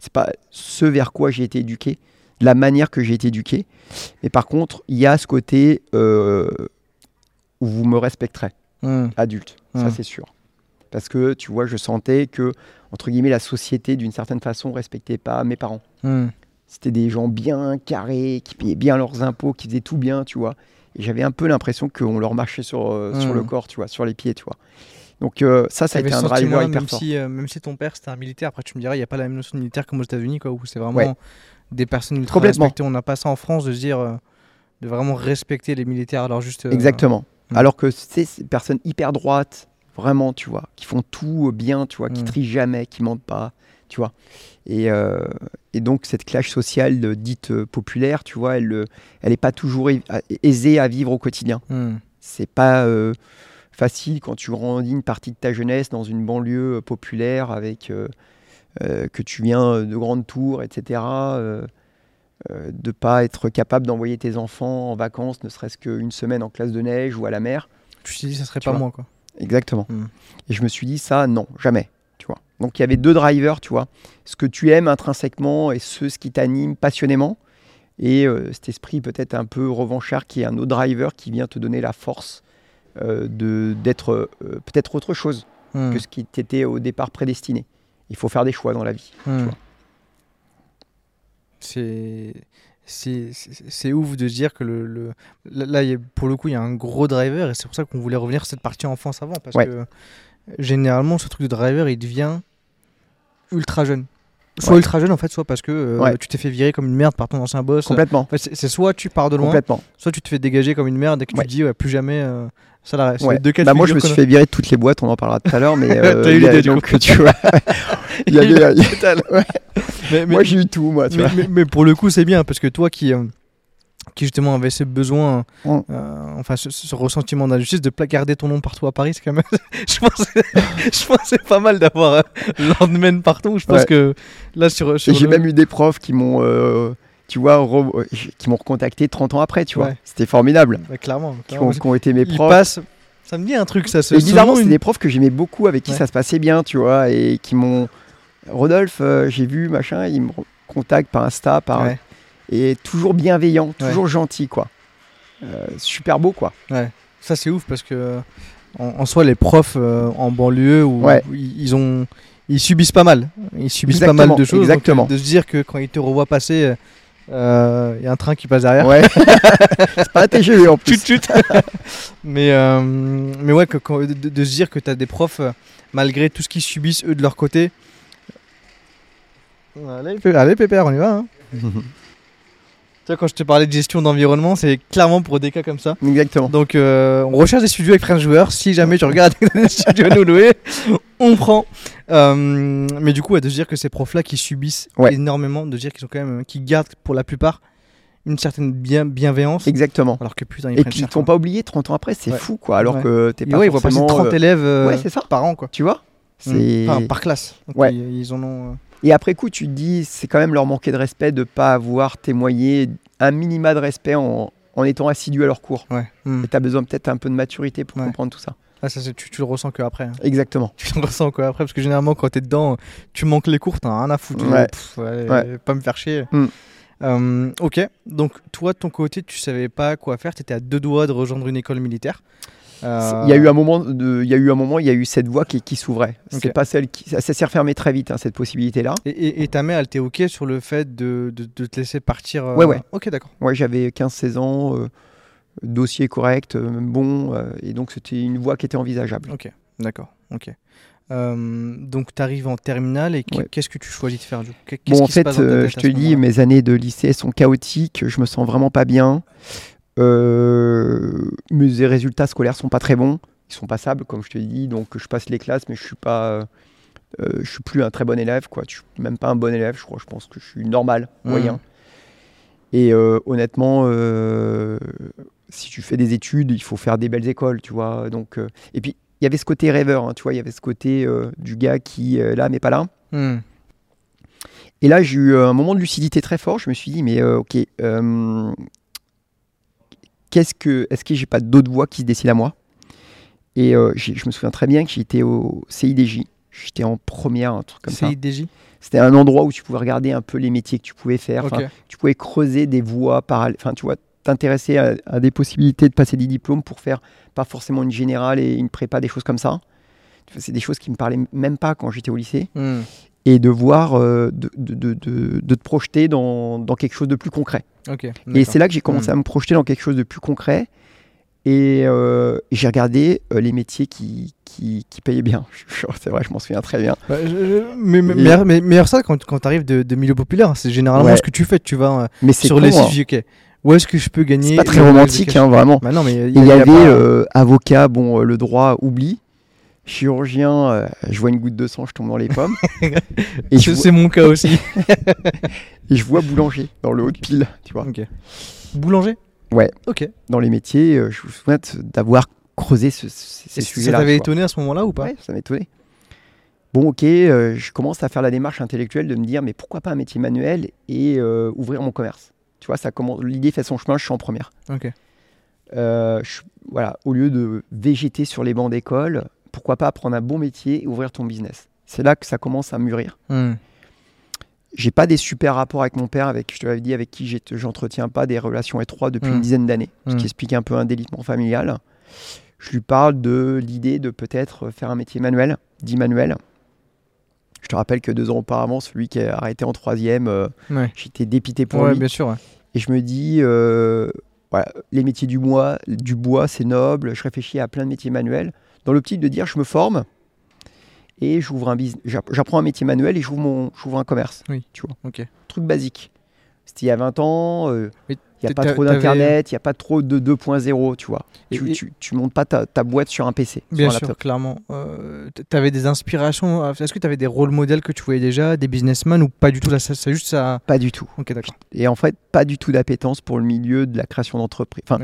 C'est- pas ce vers quoi j'ai été éduqué, la manière que j'ai été éduqué. Mais par contre, il y a ce côté euh, où vous me respecterez Hmm. adulte, ça Mm. c'est sûr. Parce que tu vois, je sentais que, entre guillemets, la société, d'une certaine façon, respectait pas mes parents. Hmm. C'était des gens bien carrés, qui payaient bien leurs impôts, qui faisaient tout bien, tu vois. Et j'avais un peu l'impression qu'on leur marchait sur, euh, sur le corps, tu vois, sur les pieds, tu vois. Donc euh, ça, ça a été un driver hyper même fort. si, euh, même si ton père c'était un militaire, après tu me diras, il n'y a pas la même notion de militaire comme aux États-Unis, quoi, où c'est vraiment Ouais. des personnes ultra Complètement. respectées. On n'a pas ça en France de se dire, de vraiment respecter les militaires. Alors juste. Exactement. Mm. Alors que c'est ces personnes hyper droites, vraiment, tu vois, qui font tout bien, tu vois, qui Mm. trient jamais, qui mentent pas, tu vois. Et, euh, et donc cette classe sociale euh, dite euh, populaire, tu vois, elle n'est elle est pas toujours aisée à vivre au quotidien. hmm. C'est pas euh, facile quand tu grandis une partie de ta jeunesse dans une banlieue populaire avec que tu viens de grandes tours, etc. de pas être capable d'envoyer tes enfants en vacances, ne serait-ce qu'une semaine en classe de neige ou à la mer. Tu t'es dit, ça serait Tu pas moi, quoi. Exactement. Mm. Et je me suis dit ça, non, jamais. Donc il y avait deux drivers, tu vois. Ce que tu aimes intrinsèquement et ce, ce qui t'anime passionnément. Et euh, cet esprit peut-être un peu revanchard qui est un autre driver qui vient te donner la force euh, de d'être euh, peut-être autre chose Hmm. que ce qui t'était au départ prédestiné. Il faut faire des choix dans la vie. Vois. C'est. Ouf de se dire que le, le- là y a- pour le coup il y a un gros driver et c'est pour ça qu'on voulait revenir sur cette partie enfance avant parce Ouais. que généralement ce truc de driver il devient ultra jeune soit Ouais. ultra jeune en fait soit parce que euh, Ouais. tu t'es fait virer comme une merde par ton ancien boss Complètement. Enfin, c'est soit tu pars de loin Complètement. soit tu te fais dégager comme une merde et que Ouais. tu te dis ouais, plus jamais euh, ça Ouais. les deux cas Bah, moi, je me suis a- fait virer de toutes les boîtes, on en parlera tout à l'heure, mais euh, T'as eu il y a- l'idée, donc coup. tu vois, il y avait- Ouais. mais, mais- moi j'ai eu tout, moi, tu mais, vois. mais- mais pour le coup, c'est bien parce que toi qui, euh, qui justement avait ce besoin, euh, enfin ce, ce ressentiment d'injustice de placarder ton nom partout à Paris, c'est quand même. je pense, je pense que c'est pas mal d'avoir euh, Landman partout. Je pense Ouais. que là sur. Sur j'ai le- même eu des profs qui m'ont, euh, tu vois, re- euh, qui m'ont recontacté 30 ans après, tu vois. Ouais. C'était formidable. Bah, clairement. Qui ont, qui ont été mes profs. passent- Ça me dit un truc, ça se. Et bizarrement, c'est une- des profs que j'aimais beaucoup, avec qui Ouais. ça se passait bien, tu vois, et qui m'ont. Rodolphe, j'ai vu, machin, il me contacte par Insta, par. Et toujours bienveillant, Ouais. toujours gentil, quoi. Euh, super beau, quoi. Ça c'est ouf parce que en, en soi les profs euh, en banlieue où, Ouais. où ils ont ils subissent pas mal. Ils subissent pas mal de choses. exactement. de se dire que quand ils te revoient passer, euh, il y a un train qui passe derrière. Ouais. c'est pas TGV en plus. Chut, chut. mais, euh, mais ouais, que, quand- de, de se dire que tu as des profs, malgré tout ce qu'ils subissent eux de leur côté. Allez, allez Pépère, on y va. hein. Quand je te parlais de gestion d'environnement, c'est clairement pour des cas comme ça. Exactement. Donc, euh, on recherche des studios avec French joueurs. Si jamais tu regardes des studios à nous louer, on prend. Euh, mais du coup, ouais, de se dire que ces profs-là qui subissent Ouais. énormément, de dire qu'ils sont quand même, qui gardent pour la plupart une certaine bien, bienveillance. Exactement. Alors que putain, ils Et prennent qui cher, ne t'ont pas oublié 30 ans après, c'est Ouais. fou, quoi. Alors Ouais. que t'es pas ouais, ils voient passer forcément, 30 euh, élèves euh, ouais, ça. par an, quoi. Tu vois? C'est- Enfin, par classe. Donc, Ouais. ils, ils en ont. Et après coup, tu te dis, c'est quand même leur manquer de respect de ne pas avoir témoigné un minima de respect en, en étant assidu à leur cours. Ouais. Et tu as besoin peut-être un peu de maturité pour Ouais. comprendre tout ça. Ah, ça, tu, tu le ressens que après. hein. Exactement. Tu le ressens quoi après parce que généralement quand t'es dedans, tu manques les cours, t'as rien à foutre. Ouais. Pff, ouais, Ouais. Pas me faire chier. Hmm. Euh, ok, donc toi de ton côté, tu savais pas quoi faire, t'étais à deux doigts de rejoindre une école militaire. Il y a eu un moment, il y a eu un moment, il y a eu cette voie qui, qui s'ouvrait. C'est Ok. pas celle qui, ça, ça s'est refermé très vite hein, cette possibilité-là. Et, et- et ta mère, elle était ok sur le fait de, de- de te laisser partir euh, Ouais, ouais. Ok, d'accord. Ouais, j'avais 15-16 ans, euh, dossier correct, euh, bon, euh, et donc c'était une voie qui était envisageable. Ok, d'accord. Ok. Euh, donc tu arrives en terminale et Ouais. qu'est-ce que tu choisis de faire Bon, en fait, je te dis, mes années de lycée sont chaotiques, je me sens vraiment pas bien. Euh, mes résultats scolaires sont pas très bons, ils sont passables, comme je te dis, donc je passe les classes, mais je suis pas, euh, euh, je suis plus un très bon élève, quoi. Je suis même pas un bon élève, je crois. Je pense que je suis normal, Mhm. moyen. Et euh, honnêtement, euh, si tu fais des études, il faut faire des belles écoles, tu vois. Donc, et puis, il y avait ce côté rêveur, hein, tu vois, il y avait ce côté du gars qui là, mais pas là. Hmm. Et là, j'ai eu un moment de lucidité très fort. Je me suis dit, mais ok, qu'est-ce que, est-ce que j'ai pas d'autres voix qui se dessinent à moi? Et euh, je me souviens très bien que j'étais au CIDJ. J'étais en première, un truc comme ça. CIDJ C'était un endroit où tu pouvais regarder un peu les métiers que tu pouvais faire. Tu pouvais creuser des voies parallèles. Enfin, tu vois, t'intéresser à, à des possibilités de passer des diplômes pour faire pas forcément une générale et une prépa, des choses comme ça. C'est des choses qui me parlaient même pas quand j'étais au lycée. Hmm. Et de voir, euh, de, de- de- de- te projeter dans, dans quelque chose de plus concret. Ok. Et c'est là que j'ai commencé à me projeter dans quelque chose de plus concret. Et, euh, j'ai regardé euh, les métiers qui, qui, qui payaient bien. C'est vrai, je m'en souviens très bien. Bah, je- je- mais, mais, meilleur, mais- meilleur ça quand, quand tu arrives de, de milieu populaire, c'est généralement Ouais. ce que tu fais. Tu vas Mais sur les hein. sites, ok. Où est-ce que je peux gagner C'est pas très romantique, hein, vraiment. Bah non, mais Il y, avait pas- euh, avocat, bon, le droit, oublie. Chirurgien, euh, je vois une goutte de sang, je tombe dans les pommes. et, je C'est vois, mon cas aussi. et je vois boulanger dans le haut de pile, tu vois. ok. Boulanger? Ouais. Ok. Dans les métiers, euh, je souviens de- d'avoir creusé ce- ce- ces Et ça sujets-là. t'avait étonné à ce moment-là ou pas? Ouais, ça m'étonnait. Bon, ok, euh, je commence à faire la démarche intellectuelle de me dire, mais pourquoi pas un métier manuel et euh, ouvrir mon commerce? Tu vois, ça commence. L'idée fait son chemin, je suis en première. Ok. Euh, je- voilà, au lieu de végéter sur les bancs d'école, pourquoi pas apprendre un bon métier et ouvrir ton business C'est là que ça commence à mûrir. Hmm. J'ai pas des super rapports avec mon père, avec, je te l'avais dit, avec qui j'entretiens pas des relations étroites depuis Mm. une dizaine d'années, ce Mm. qui explique un peu un délitement familial. Je lui parle de l'idée de peut-être faire un métier manuel, dit manuel. Je te rappelle que deux ans auparavant, celui qui a arrêté en troisième, euh, Ouais. j'étais dépité pour Ouais, lui. bien sûr. ouais. Et je me dis, euh, voilà, les métiers du bois, du bois, c'est noble. Je réfléchis à plein de métiers manuels, dans l'optique de dire, je me forme et j'ouvre un business. J'apprends un métier manuel et j'ouvre mon, j'ouvre un commerce. Oui. Tu vois, Ok. truc basique. C'était il y a 20 ans. euh, il n'y a pas trop d'internet, il n'y a pas trop de 2.0, tu vois. Et- Tu, et- tu, tu montes pas ta, ta boîte sur un PC, Bien sur un sûr, clairement. Euh, t- T'avais des inspirations. Est-ce que tu avais des rôles modèles que tu voyais déjà, des businessmen ou pas du tout? Là, ça, juste ça. Pas du tout. Ok, d'accord. Et en fait, pas du tout d'appétence pour le milieu de la création d'entreprise. Enfin.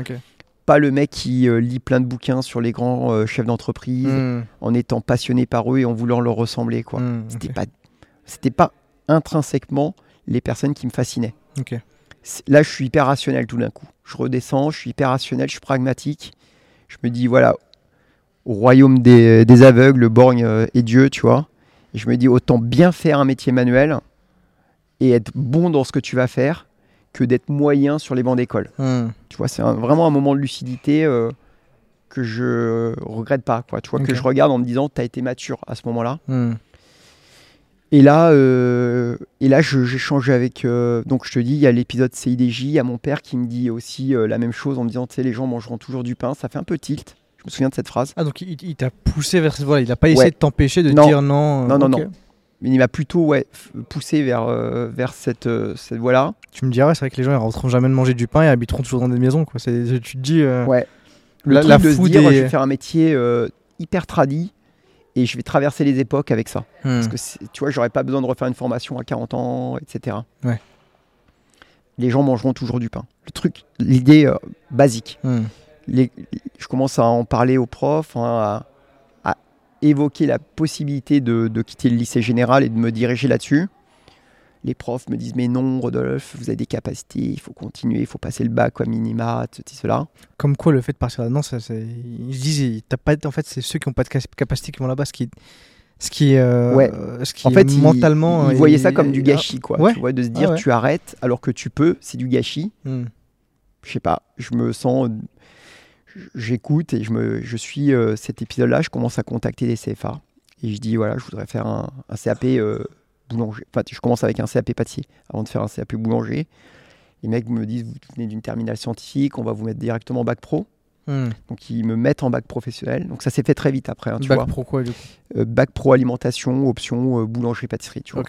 Pas le mec qui euh, lit plein de bouquins sur les grands euh, chefs d'entreprise Hmm, en étant passionné par eux et en voulant leur ressembler, quoi. hmm, C'était pas, c'était pas intrinsèquement les personnes qui me fascinaient. Ok. C'est- Là, je suis hyper rationnel tout d'un coup. Je redescends, je suis hyper rationnel, je suis pragmatique. Je me dis, voilà, au royaume des, des aveugles, borgne euh, et Dieu, tu vois. Et je me dis, autant bien faire un métier manuel et être bon dans ce que tu vas faire que d'être moyen sur les bancs d'école. Hmm, Tu vois, c'est vraiment un moment de lucidité euh, que je regrette pas, quoi. Tu vois, que je regarde en me disant, tu as été mature à ce moment-là. hmm. Et là, euh, et là j'échange avec. euh, donc, je te dis, il y a l'épisode CIDJ, il y a mon père qui me dit aussi euh, la même chose en me disant, tu sais, les gens mangeront toujours du pain. Ça fait un peu tilt. Je me souviens de cette phrase. Ah, donc il, il t'a poussé vers cette voie. Il a pas essayé Ouais. de t'empêcher de Non. dire non. Non, non, non. Mais il m'a plutôt ouais, poussé vers, euh, vers cette, euh, cette voie-là. Tu me dirais, c'est vrai que les gens ils rentreront jamais de manger du pain et habiteront toujours dans des maisons. Quoi. C'est- Tu te dis. euh, Ouais. Le La- truc la de se dire, est- je vais faire un métier hyper tradi et je vais traverser les époques avec ça. hmm. Parce que tu vois, j'aurais pas besoin de refaire une formation à 40 ans, etc. Ouais. Les gens mangeront toujours du pain. Le truc, l'idée basique. Hmm. les- je commence à en parler aux profs, hein, à, à évoquer la possibilité de, de quitter le lycée général et de me diriger là-dessus. Les profs me disent mais non Rodolphe, vous avez des capacités, il faut continuer, il faut passer le bac, quoi, minima, ceci, cela. Comme quoi, le fait de partir là-dedans, ça, c'est- ils se disent, t'as pas, en fait, c'est ceux qui n'ont pas de cap- capacité qui vont là-bas, ce qui, ce qui, euh, Ouais. ce qui En fait, mentalement, ils, voyaient ça comme du gâchis, quoi. ouais. Tu vois, de se dire Ah ouais. tu arrêtes alors que tu peux, c'est du gâchis. Hmm. Je sais pas, je me sens, j'écoute et je me, je suis euh, cet épisode-là, je commence à contacter des CFA et je dis voilà, je voudrais faire un, un CAP euh, boulanger. Enfin, je commence avec un CAP pâtissier avant de faire un CAP boulanger. Les mecs me disent vous venez d'une terminale scientifique, on va vous mettre directement en bac pro. Hmm. Donc ils me mettent en bac professionnel. Donc ça s'est fait très vite après, hein, tu Bac vois. pro quoi, du coup Euh, bac pro alimentation, option boulangerie-pâtisserie, tu vois.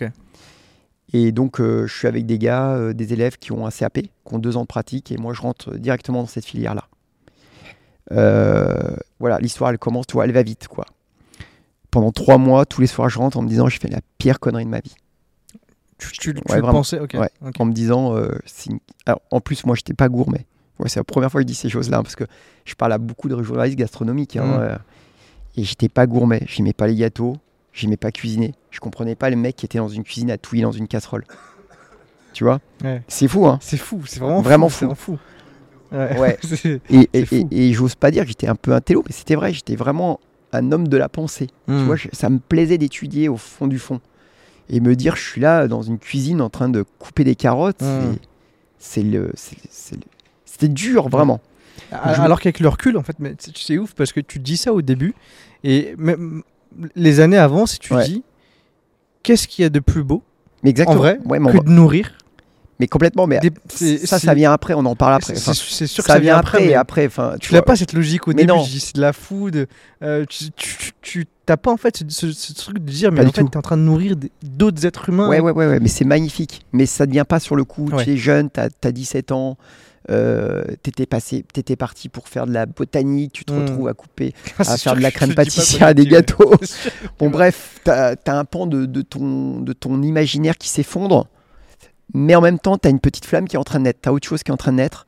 Et donc, je suis avec des gars, des élèves qui ont un CAP, qui ont deux ans de pratique, et moi, je rentre directement dans cette filière-là. Euh, voilà, l'histoire, elle commence, tu vois, elle va vite, quoi. Pendant trois mois, tous les soirs, je rentre en me disant, j'ai fait la pire connerie de ma vie. Tu, tu, tu Ouais, pensais. En me disant, euh, c'est une- Alors, en plus, moi, j'étais pas gourmet. Ouais, c'est la première fois que je dis ces choses-là, hein, parce que je parle à beaucoup de journalistes gastronomiques. hein, Mm. euh, et j'étais pas gourmet. J'aimais pas les gâteaux. J'aimais pas cuisiner. Je comprenais pas le mec qui était dans une cuisine à touiller dans une casserole. Tu vois? Ouais. C'est fou, hein C'est fou, c'est vraiment, Vraiment fou. c'est vraiment fou. Ouais. Et, et, et- et j'ose pas dire que j'étais un peu un télo, mais c'était vrai. J'étais vraiment un homme de la pensée. Tu Mm. vois, je- ça me plaisait d'étudier au fond du fond. Et me dire, je suis là dans une cuisine en train de couper des carottes. Mm. c'est- le. le- C'était dur, vraiment. Je- Alors qu'avec le recul, en fait, c'est- ouf parce que tu dis ça au début et même les années avant, si tu Ouais. dis qu'est-ce qu'il y a de plus beau Mais exactement. en vrai Ouais, mais, on que va- de nourrir mais complètement. Mais des- ça, ça vient après. On en parle après. c'est- Enfin, C'est c'est sûr ça que ça vient après. et mais après. Enfin, Tu vois, pas cette logique au Mais début, non. je dis c'est de la food. euh, tu tu, tu- tu- t'as pas en fait ce, ce- ce truc de dire mais en fait tout. t'es en train de nourrir d'autres êtres humains. Ouais, ouais, ouais, ouais, mais c'est magnifique. Mais ça ne vient pas sur le coup. Ouais. Tu es jeune, tu as, 17 ans, euh, t'étais passé, t'étais parti pour faire de la botanique, tu te Mm. retrouves à couper, Ah, à faire de la crème pâtissière, à des gâteaux. Bon, bref, tu as, un pan de, de ton, de ton imaginaire qui s'effondre, mais en même temps, tu as une petite flamme qui est en train de naître, tu as autre chose qui est en train de naître.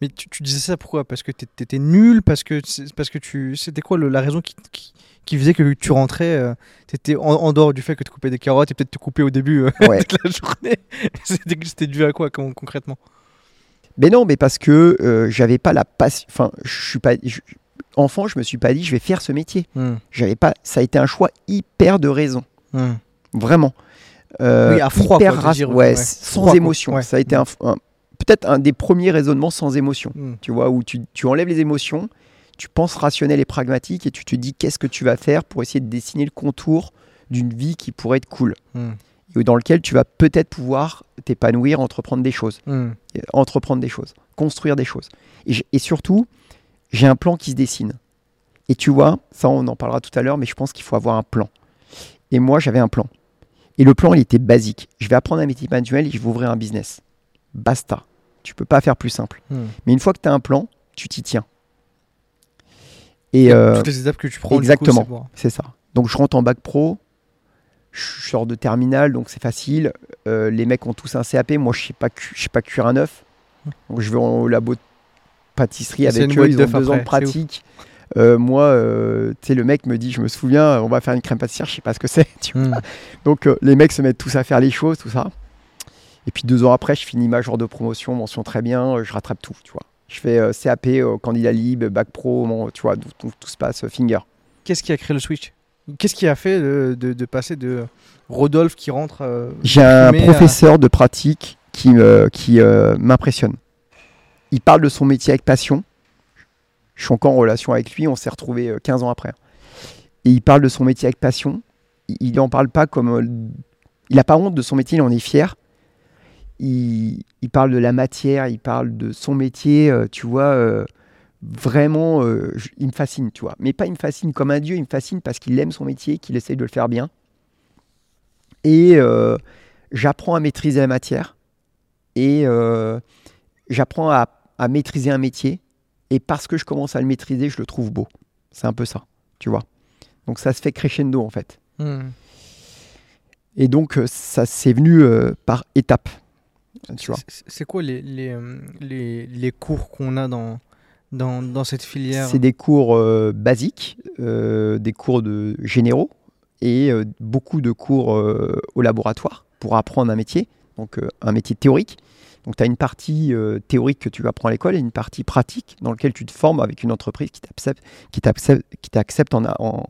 Mais tu, tu disais ça pourquoi? Parce que t'é- t'étais nul Parce que parce que tu c'était quoi le- la raison qui, qui, qui faisait que tu rentrais euh, T'étais en, en dehors du fait que tu coupais des carottes et peut-être te couper au début euh, Ouais. toute la journée? C'était dû à quoi con- concrètement? Mais non, mais parce que euh, j'avais pas la passion. Enfin, je suis pas. enfant, je me suis pas dit, je vais faire ce métier. Hmm, J'avais pas. Ça a été un choix hyper de raison. hmm. Vraiment. Euh, Oui, à froid, hyper quoi, de rac- dire, ouais, ouais. sans Froid, quoi. émotion. Ouais. Ça a été un, un- peut-être un des premiers raisonnements sans émotion. Hmm. Tu vois, où tu, tu enlèves les émotions, tu penses rationnel et pragmatique et tu te dis qu'est-ce que tu vas faire pour essayer de dessiner le contour d'une vie qui pourrait être cool Hmm. et dans lequel tu vas peut-être pouvoir t'épanouir, entreprendre des choses, Hmm. euh, entreprendre des choses, construire des choses. Et, et surtout, j'ai un plan qui se dessine. Et tu vois, ça on en parlera tout à l'heure, mais je pense qu'il faut avoir un plan. Et moi, j'avais un plan. Et le plan, il était basique. Je vais apprendre un métier manuel et je vais ouvrir un business. Basta. Tu peux pas faire plus simple. Hmm. Mais une fois que tu as un plan, tu t'y tiens. Et euh, Toutes les étapes que tu prends. exactement. c'est ça. Donc je rentre en bac pro, je sors de terminale, donc c'est facile. Euh, les mecs ont tous un CAP, moi je sais pas, cu- je sais pas cuire un œuf. Donc je vais au labo de pâtisserie avec eux, ils ont deux ans de pratique. Euh, moi, euh, tu sais, le mec me dit, je me souviens, on va faire une crème pâtissière, je sais pas ce que c'est. Hmm. Donc euh, les mecs se mettent tous à faire les choses, tout ça. Et puis deux ans après, je finis ma genre de promotion, mention très bien, euh, je rattrape tout, tu vois. Je fais euh, CAP, euh, candidat libre, bac pro, tu vois, tout, tout- tout se passe, euh, finger. Qu'est-ce qui a créé le switch? Qu'est-ce qui a fait de, de- de passer de Rodolphe qui rentre euh, J'ai un à- professeur de pratique qui, qui euh, m'impressionne. Il parle de son métier avec passion. Je suis encore en relation avec lui, on s'est retrouvés euh, 15 ans après. Et il parle de son métier avec passion. Il n'en parle pas comme... euh, Il n'a pas honte de son métier, il en est fier. Il, parle de la matière, il parle de son métier, euh, tu vois, euh, vraiment, euh, il me fascine, tu vois. Mais pas il me fascine comme un dieu, il me fascine parce qu'il aime son métier, qu'il essaye de le faire bien. Et euh, j'apprends à maîtriser la matière et euh, j'apprends à maîtriser un métier. Et parce que je commence à le maîtriser, je le trouve beau. C'est un peu ça, tu vois. Donc ça se fait crescendo en fait. Hmm. Et donc euh, ça s'est venu euh, par étapes. C'est- quoi les, les, euh, les, les cours qu'on a dans, dans, dans cette filière? C'est des cours euh, basiques, euh, des cours de généraux et beaucoup de cours au laboratoire pour apprendre un métier, donc un métier théorique. Donc tu as une partie euh, théorique que tu apprends à l'école et une partie pratique dans laquelle tu te formes avec une entreprise qui t'accepte, qui t'accepte, qui t'accepte en, a- en,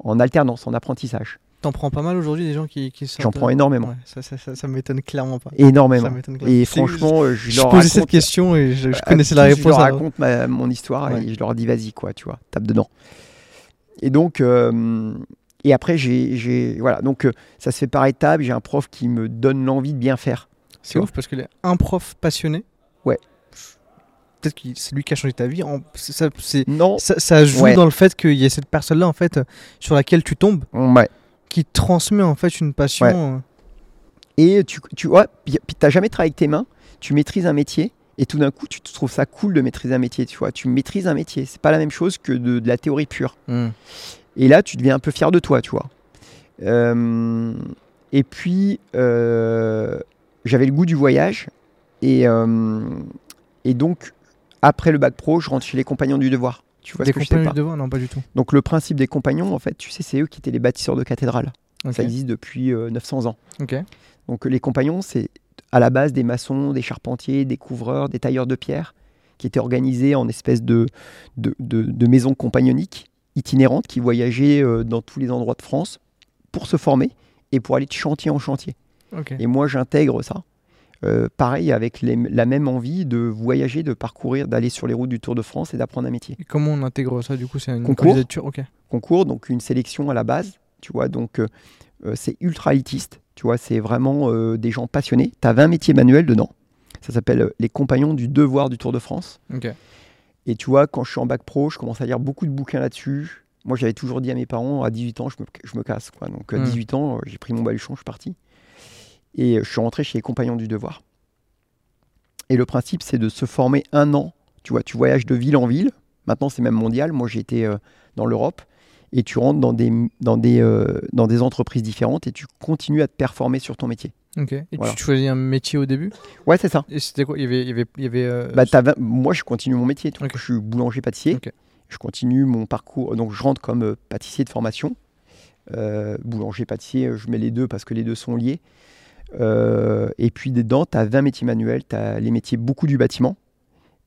en alternance, en apprentissage. T'en prends pas mal aujourd'hui des gens qui, qui J'en prends énormément. Ouais, ça, ça, ça, ça m'étonne clairement pas. Énormément. Clairement. Et franchement, euh, je, je leur posais cette raconte- question et je, je connaissais la réponse. Je leur raconte ma- mon histoire Ouais. et je leur dis vas-y quoi, tu vois, tape dedans. Et donc, euh, et après j'ai, j'ai- voilà, donc euh, ça se fait par étapes. J'ai un prof qui me donne l'envie de bien faire. C'est ouf parce que les- un prof passionné. Ouais. Peut-être que c'est lui qui a changé ta vie. en- Ça, Non, ça, ça joue Ouais. dans le fait qu'il y ait cette personne-là en fait sur laquelle tu tombes, ouais. qui transmet en fait une passion. Ouais. euh, Et tu, tu vois, puis t'as jamais travaillé avec tes mains. Tu maîtrises un métier. Et tout d'un coup, tu te trouves ça cool de maîtriser un métier, tu vois. Tu maîtrises un métier. C'est pas la même chose que de, de la théorie pure. hmm. Et là, tu deviens un peu fier de toi, tu vois. Euh, et puis, euh, j'avais le goût du voyage. Et, euh, et donc, après le bac pro, je rentre chez les compagnons du devoir. Tu vois Des ce que je sais compagnons pas du devoir Non, pas du tout. Donc le principe des compagnons, en fait, tu sais, c'est eux qui étaient les bâtisseurs de cathédrales. Ça existe depuis euh, 900 ans. Ok. Donc les compagnons, c'est à la base des maçons, des charpentiers, des couvreurs, des tailleurs de pierre, qui étaient organisés en espèces de, de, de- de maisons compagnoniques itinérantes qui voyageaient euh, dans tous les endroits de France pour se former et pour aller de chantier en chantier. Et moi, j'intègre ça. Euh, pareil, avec les- la même envie de voyager, de parcourir, d'aller sur les routes du Tour de France et d'apprendre un métier. Et comment on intègre ça Du coup, c'est une Concours. candidature. Concours, donc une sélection à la base, tu vois, donc euh, euh, c'est ultra élitiste, tu vois, c'est vraiment euh, des gens passionnés. Tu as 20 métiers manuels dedans. Ça s'appelle les compagnons du devoir du Tour de France. Et tu vois, quand je suis en bac pro, je commence à lire beaucoup de bouquins là-dessus. Moi, j'avais toujours dit à mes parents, à 18 ans, je me, je me casse. Quoi. Donc, à Mm. 18 ans, euh, j'ai pris mon baluchon, je suis parti. Et je suis rentré chez les compagnons du devoir. Et le principe, c'est de se former un an. Tu vois, tu voyages de ville en ville. Maintenant, c'est même mondial. Moi, j'ai été euh, dans l'Europe. Et tu rentres dans des, dans, des, euh, dans des entreprises différentes et tu continues à te performer sur ton métier. Ok. Et Voilà. tu choisis un métier au début? Ouais, c'est ça. Et c'était quoi? Il y avait. Il y avait, il y avait euh, Bah, Moi, je continue mon métier. Donc. Je suis boulanger-pâtissier. Je continue mon parcours. Donc, je rentre comme euh, pâtissier de formation. Boulanger-pâtissier, je mets les deux parce que les deux sont liés. Euh, et puis, dedans, tu as 20 métiers manuels. Tu as les métiers beaucoup du bâtiment.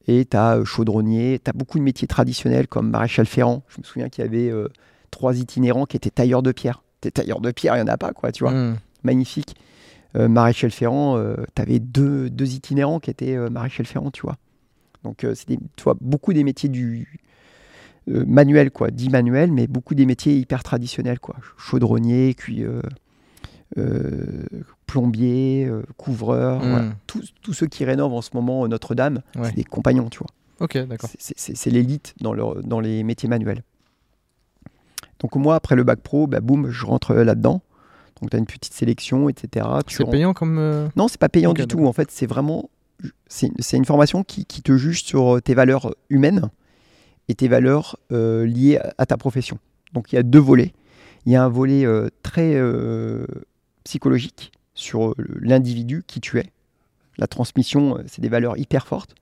Et tu as chaudronnier. Tu as beaucoup de métiers traditionnels comme maréchal ferrant. Je me souviens qu'il y avait euh, trois itinérants qui étaient tailleurs de pierre. T'es tailleur de pierre, il n'y en a pas, quoi, tu vois hmm. magnifique. Euh, maréchal Ferrand, tu avais deux, deux itinérants qui étaient euh, maréchal Ferrand, tu vois. Donc, euh, c'est des- tu vois, beaucoup des métiers du euh, manuel, quoi, dit manuel, mais beaucoup des métiers hyper traditionnels, quoi. Chaudronnier, puis euh, euh, plombier, euh, couvreur, Hmm. voilà. tous, tous ceux qui rénovent en ce moment euh, Notre-Dame, Ouais. c'est des compagnons, tu vois. Ok, d'accord. C'est- l'élite dans, leur- dans les métiers manuels. Donc moi, après le bac pro, bah, boum, je rentre euh, là-dedans. Donc tu as une petite sélection, etc. Tu C'est payant comme. euh, Non, c'est pas payant du tout. En fait, c'est vraiment, c'est c'est une formation qui, qui te juge sur tes valeurs humaines et tes valeurs euh, liées à, ta profession. Donc il y a deux volets. Il y a un volet euh, très psychologique sur euh, l'individu qui tu es. La transmission, euh, c'est des valeurs hyper fortes.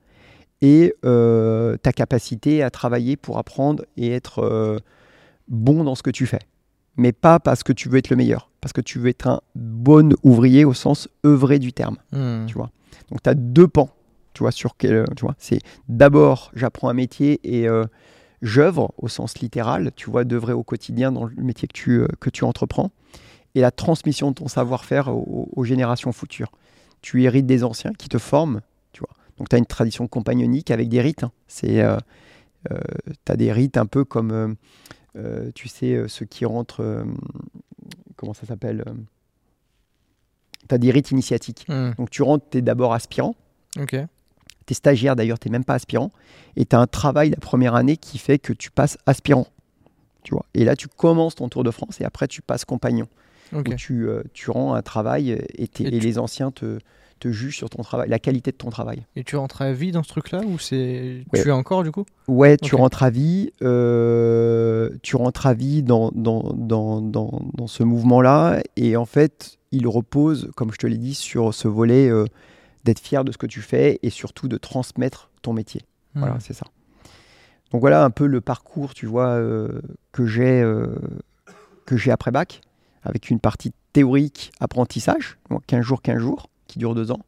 Et euh, ta capacité à travailler pour apprendre et être euh, bon dans ce que tu fais. Mais pas parce que tu veux être le meilleur, parce que tu veux être un bon ouvrier au sens œuvré du terme. hmm. Tu vois. Donc tu as deux pans, tu vois, sur quel, tu vois, c'est d'abord j'apprends un métier et euh, j'œuvre au sens littéral, tu vois, d'œuvrer au quotidien dans le métier que tu, que tu entreprends, et la transmission de ton savoir-faire aux, aux générations futures. Tu hérites des anciens qui te forment, tu vois. Donc tu as une tradition compagnonique avec des rites. hein. C'est, euh, tu as des rites un peu comme, euh, euh, tu sais, euh, ceux qui rentrent, euh, comment ça s'appelle Tu as des rites initiatiques. Hmm. Donc tu rentres, tu es d'abord aspirant, Ok. tu es stagiaire d'ailleurs, tu n'es même pas aspirant, et tu as un travail la première année qui fait que tu passes aspirant. Tu vois. Et là, tu commences ton Tour de France et après, tu passes compagnon. Où tu, euh, tu rends un travail euh, et, t'es- Et et tu- les anciens te, te jugent sur ton travail, la qualité de ton travail. Et tu rentres à vie dans ce truc-là ou c'est. Ouais. Tu es encore du coup? Ouais, tu Ok. rentres à vie, euh, tu rentres à vie dans, dans, dans, dans, dans ce mouvement-là, et en fait, il repose, comme je te l'ai dit, sur ce volet euh, d'être fier de ce que tu fais et surtout de transmettre ton métier. Voilà, Hmm. c'est ça. Donc voilà un peu le parcours, tu vois, euh, que j'ai euh, que j'ai après bac, avec une partie théorique apprentissage, donc 15 jours, 15 jours, qui dure deux ans.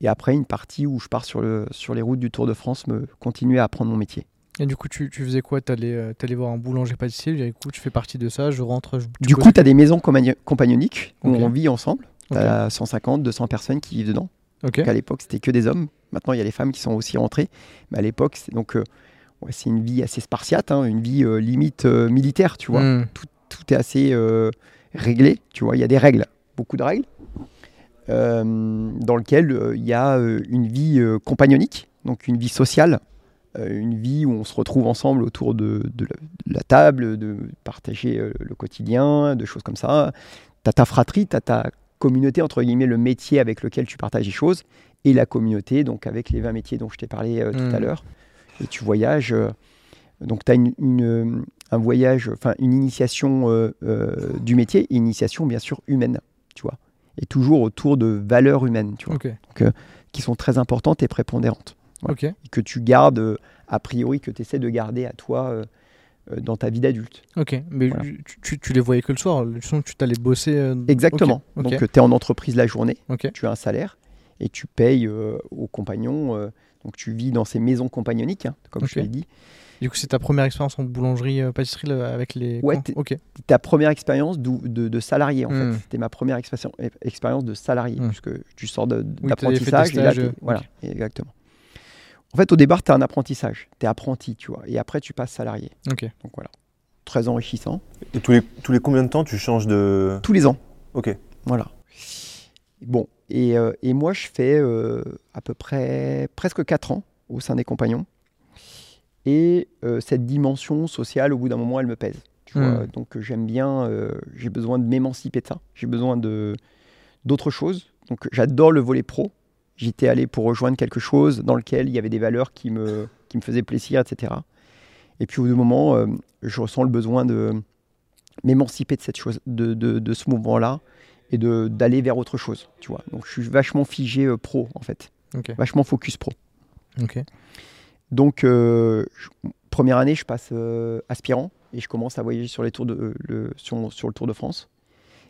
Et après, une partie où je pars sur, le, sur les routes du Tour de France, me continuer à apprendre mon métier. Et du coup, tu, tu faisais quoi? T'allais euh, t'allais voir un boulanger pâtissier lui, Du coup, tu fais partie de ça, je rentre. je- tu Du coup, tu as des maisons compagno- compagnoniques où on vit ensemble. Tu as 150, 200 personnes qui vivent dedans. Donc, à l'époque, c'était que des hommes. Maintenant, il y a les femmes qui sont aussi rentrées. Mais à l'époque, c'est donc euh, ouais, c'est une vie assez spartiate, hein, une vie euh, limite euh, militaire, tu vois. Hmm. Tout est assez euh, réglé, tu vois. Il y a des règles, beaucoup de règles, euh, dans lesquelles euh, il y a euh, une vie compagnonique, donc une vie sociale, une vie où on se retrouve ensemble autour de, de la, de la table, de partager le quotidien, de choses comme ça. Tu as ta fratrie, tu as ta communauté, entre guillemets, le métier avec lequel tu partages les choses, et la communauté, donc avec les 20 métiers dont je t'ai parlé euh, tout à l'heure. Et tu voyages. euh, donc tu as une, une, euh, un voyage, enfin une initiation euh, euh, du métier, et une initiation bien sûr humaine, tu vois. Et toujours autour de valeurs humaines, tu vois, qui sont très importantes et prépondérantes. Voilà. Et que tu gardes, a priori, que tu essaies de garder à toi dans ta vie d'adulte. Ok, mais Voilà. tu, tu, tu les voyais que le soir, tu t'allais bosser. Exactement. Donc tu es en entreprise la journée, tu as un salaire et tu payes aux compagnons. donc tu vis dans ces maisons compagnoniques, hein, comme je l'ai dit. Du coup, c'est ta première expérience en boulangerie, euh, avec les. Ouais, coins t'es- ok. ta première expérience de, de salarié en Hmm. fait. C'était ma première expérience, expérience de salarié, Hmm. puisque tu sors de- Oui, t'avais fait d'apprentissage là, stages, euh, voilà, exactement. En fait, au départ, tu as un apprentissage, tu es apprenti, tu vois, et après, tu passes salarié. Ok. Donc voilà, très enrichissant. Et tous les, tous les combien de temps tu changes de. Tous les ans, Ok. voilà. Bon, et, euh, et moi, je fais euh, à peu près presque 4 ans au sein des compagnons. Et euh, cette dimension sociale, au bout d'un moment, elle me pèse. Tu vois. Hmm. Donc euh, j'aime bien, euh, j'ai besoin de m'émanciper de ça. J'ai besoin de d'autres choses. Donc j'adore le volet pro. J'étais allé pour rejoindre quelque chose dans lequel il y avait des valeurs qui me, qui me faisaient plaisir, etc. Et puis au bout d'un moment, euh, je ressens le besoin de m'émanciper de cette chose, de, de, de ce mouvement-là et de d'aller vers autre chose. Tu vois. Donc je suis vachement figé euh, pro en fait, vachement focus pro. Ok. Donc, euh, je- première année, je passe euh, aspirant et je commence à voyager sur, les tours de, euh, le, sur, sur le Tour de France.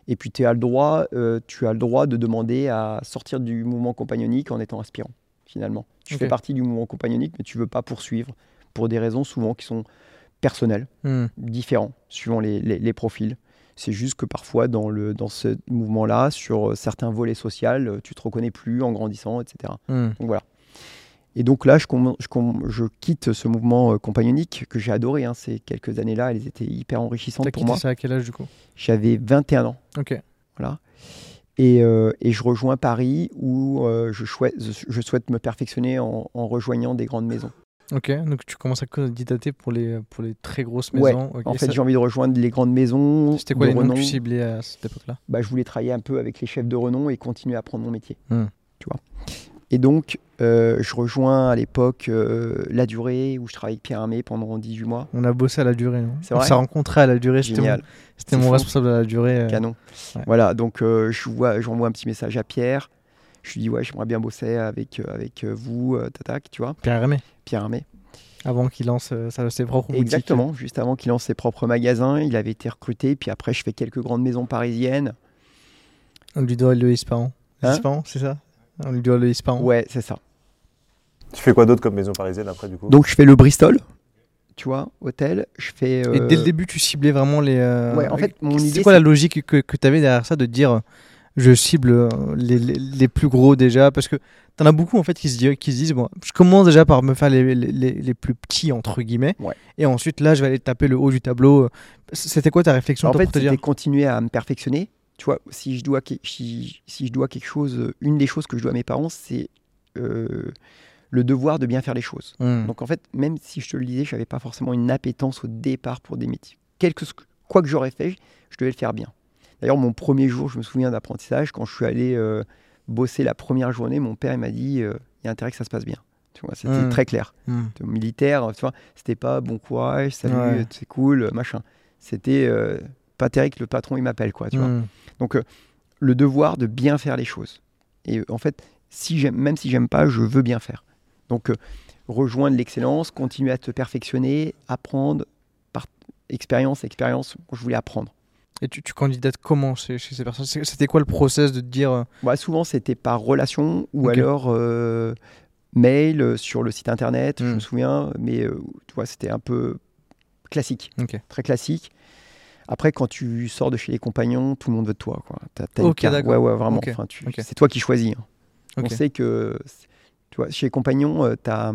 Et puis, tu as, le droit, tu as le droit de demander à sortir du mouvement compagnonique en étant aspirant, finalement. Tu fais partie du mouvement compagnonique, mais tu veux pas poursuivre pour des raisons souvent qui sont personnelles, Hmm. différents, suivant les, les- les profils. C'est juste que parfois, dans, le, dans ce mouvement-là, sur certains volets sociaux, tu te reconnais plus en grandissant, etc. Hmm. Donc voilà. Et donc là, je, quitte ce mouvement euh, compagnonique que j'ai adoré. hein, ces quelques années-là, elles étaient hyper enrichissantes pour moi. ça à quel âge du coup? J'avais 21 ans. Ok. Voilà. Et, euh, et je rejoins Paris où euh, je, souhaite, je souhaite me perfectionner en, en rejoignant des grandes maisons. Ok. Donc tu commences à candidater pour les, pour les très grosses Ouais, maisons. En fait, ça- j'ai envie de rejoindre les grandes maisons. C'était quoi les noms que renom. tu ciblais à cette époque-là? Bah, je voulais travailler un peu avec les chefs de renom et continuer à apprendre mon métier. Hmm. Tu vois. Et donc, euh, je rejoins à l'époque euh, La Durée, où je travaille avec Pierre Armé pendant 18 mois. On a bossé à la durée, non C'est On s'est rencontrés à la durée. C'était mon, Génial. c'était C'est mon responsable à la durée. euh, Canon. ouais. Voilà, donc je vois, j'envoie un petit message à Pierre. Je lui dis, ouais, j'aimerais bien bosser avec, avec vous, tatac, tu vois, Pierre Rémé. Pierre Armé. Avant qu'il lance ses propres boutiques. Exactement, juste avant qu'il lance ses propres magasins, il avait été recruté. Puis après, je fais quelques grandes maisons parisiennes. On lui doit le Ispahan. Hein c'est ça? On lui doit le Ispahan. Ouais, c'est ça. Tu fais quoi d'autre comme maison parisienne après du coup? Donc, je fais le Bristol, tu vois, hôtel. Je fais. Et euh, dès le début, tu ciblais vraiment les. euh, Ouais, en fait, mon C'est idée, quoi la c'est- logique que, que tu avais derrière ça de dire euh, je cible euh, les, les- les plus gros déjà? Parce que t'en as beaucoup en fait qui se, disent, qui se disent bon, je commence déjà par me faire les, les, les- les plus petits entre guillemets, Ouais. et ensuite là je vais aller taper le haut du tableau. C'était quoi ta réflexion En toi, fait, c'était continuer à me perfectionner. Tu vois, si je dois, si, si je dois quelque chose, euh, une des choses que je dois à mes parents, c'est euh, le devoir de bien faire les choses. Hmm. Donc en fait, même si je te le disais, je n'avais pas forcément une appétence au départ pour des métiers. Quelque, quoi que j'aurais fait, je devais le faire bien. D'ailleurs, mon premier jour, je me souviens d'apprentissage, quand je suis allé euh, bosser la première journée, mon père il m'a dit euh, il y a intérêt que ça se passe bien. Tu vois, c'était Mm. très clair. Hmm. Militaire, tu vois, c'était pas bon courage, salut, Ouais. c'est cool, machin. C'était pas terrible que le patron il m'appelle, quoi. Tu vois. Hmm. Donc, euh, le devoir de bien faire les choses. Et euh, en fait, si j'aime, même si j'aime pas, je veux bien faire. Donc, euh, rejoindre l'excellence, continuer à te perfectionner, apprendre par expérience, expérience. Je voulais apprendre. Et tu, tu candidates comment chez, chez ces personnes? C'était quoi le process de te dire Bah, souvent, c'était par relation ou Ok. alors mail sur le site internet, je me souviens. Mais tu vois, c'était un peu classique, très classique. Après, quand tu sors de chez les compagnons, tout le monde veut de toi. Quoi. T'as- une. Ouais, ouais, vraiment. Enfin, tu-. C'est toi qui choisis. hein. On sait que, tu vois, chez les compagnons, euh, t'as-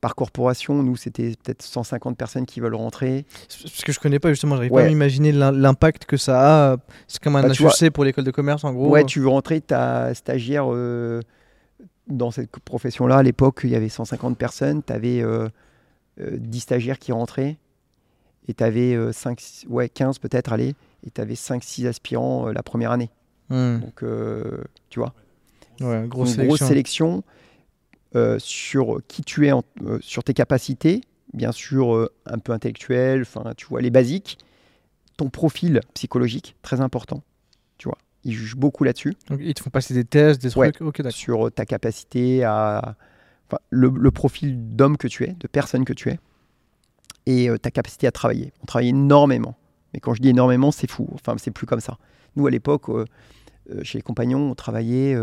par corporation, nous, c'était peut-être 150 personnes qui veulent rentrer. Parce que je connais pas justement, j'arrive pas Ouais. à m'imaginer l'im- l'impact que ça a. C'est comme un Bah, tu vois- HEC pour l'école de commerce en gros. ouais, tu veux rentrer, ta stagiaire euh, dans cette profession-là. À l'époque, il y avait 150 personnes. Tu avais 10 stagiaires qui rentraient. Et tu avais 5, ouais, 15 peut-être, allez. Et tu avais 5-6 aspirants euh, la première année. Hmm. Donc, euh, tu vois. Ouais, grosse une grosse sélection euh, sur qui tu es, en- sur tes capacités, bien sûr un peu intellectuel, enfin tu vois les basiques, ton profil psychologique très important, tu vois. Ils jugent beaucoup là-dessus Donc, ils te font passer des tests, des trucs. Sur ta capacité à, enfin, le, le profil d'homme que tu es, de personne que tu es, et euh, ta capacité à travailler. On travaille énormément. Mais quand je dis énormément, c'est fou. Enfin, c'est plus comme ça. Nous, à l'époque, euh, euh, chez les compagnons, on travaillait.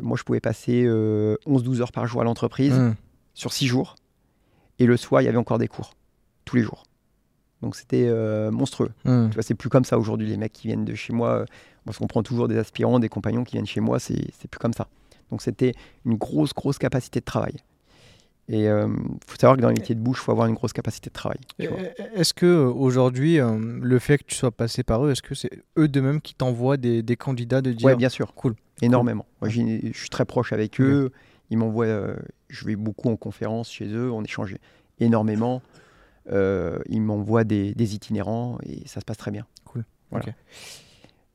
moi, je pouvais passer euh, 11-12 heures par jour à l'entreprise Mmh. sur 6 jours. Et le soir, il y avait encore des cours. Tous les jours. Donc, c'était euh, monstrueux. Mmh. Tu vois, c'est plus comme ça aujourd'hui. Les mecs qui viennent de chez moi, euh, parce qu'on prend toujours des aspirants, des compagnons qui viennent chez moi, c'est c'est plus comme ça. Donc c'était une grosse, grosse capacité de travail. Et il faut savoir que dans les métiers de bouche, il faut avoir une grosse capacité de travail. Est-ce que euh, aujourd'hui, euh, le fait que tu sois passé par eux, est-ce que c'est eux de même qui t'envoient des, des candidats de dire Ouais, bien sûr. Cool. Énormément. Moi, je suis très proche avec eux. Ils m'envoient. euh, je vais beaucoup en conférence chez eux. On échange énormément. Euh, ils m'envoient des, des itinérants et ça se passe très bien. Cool. Voilà.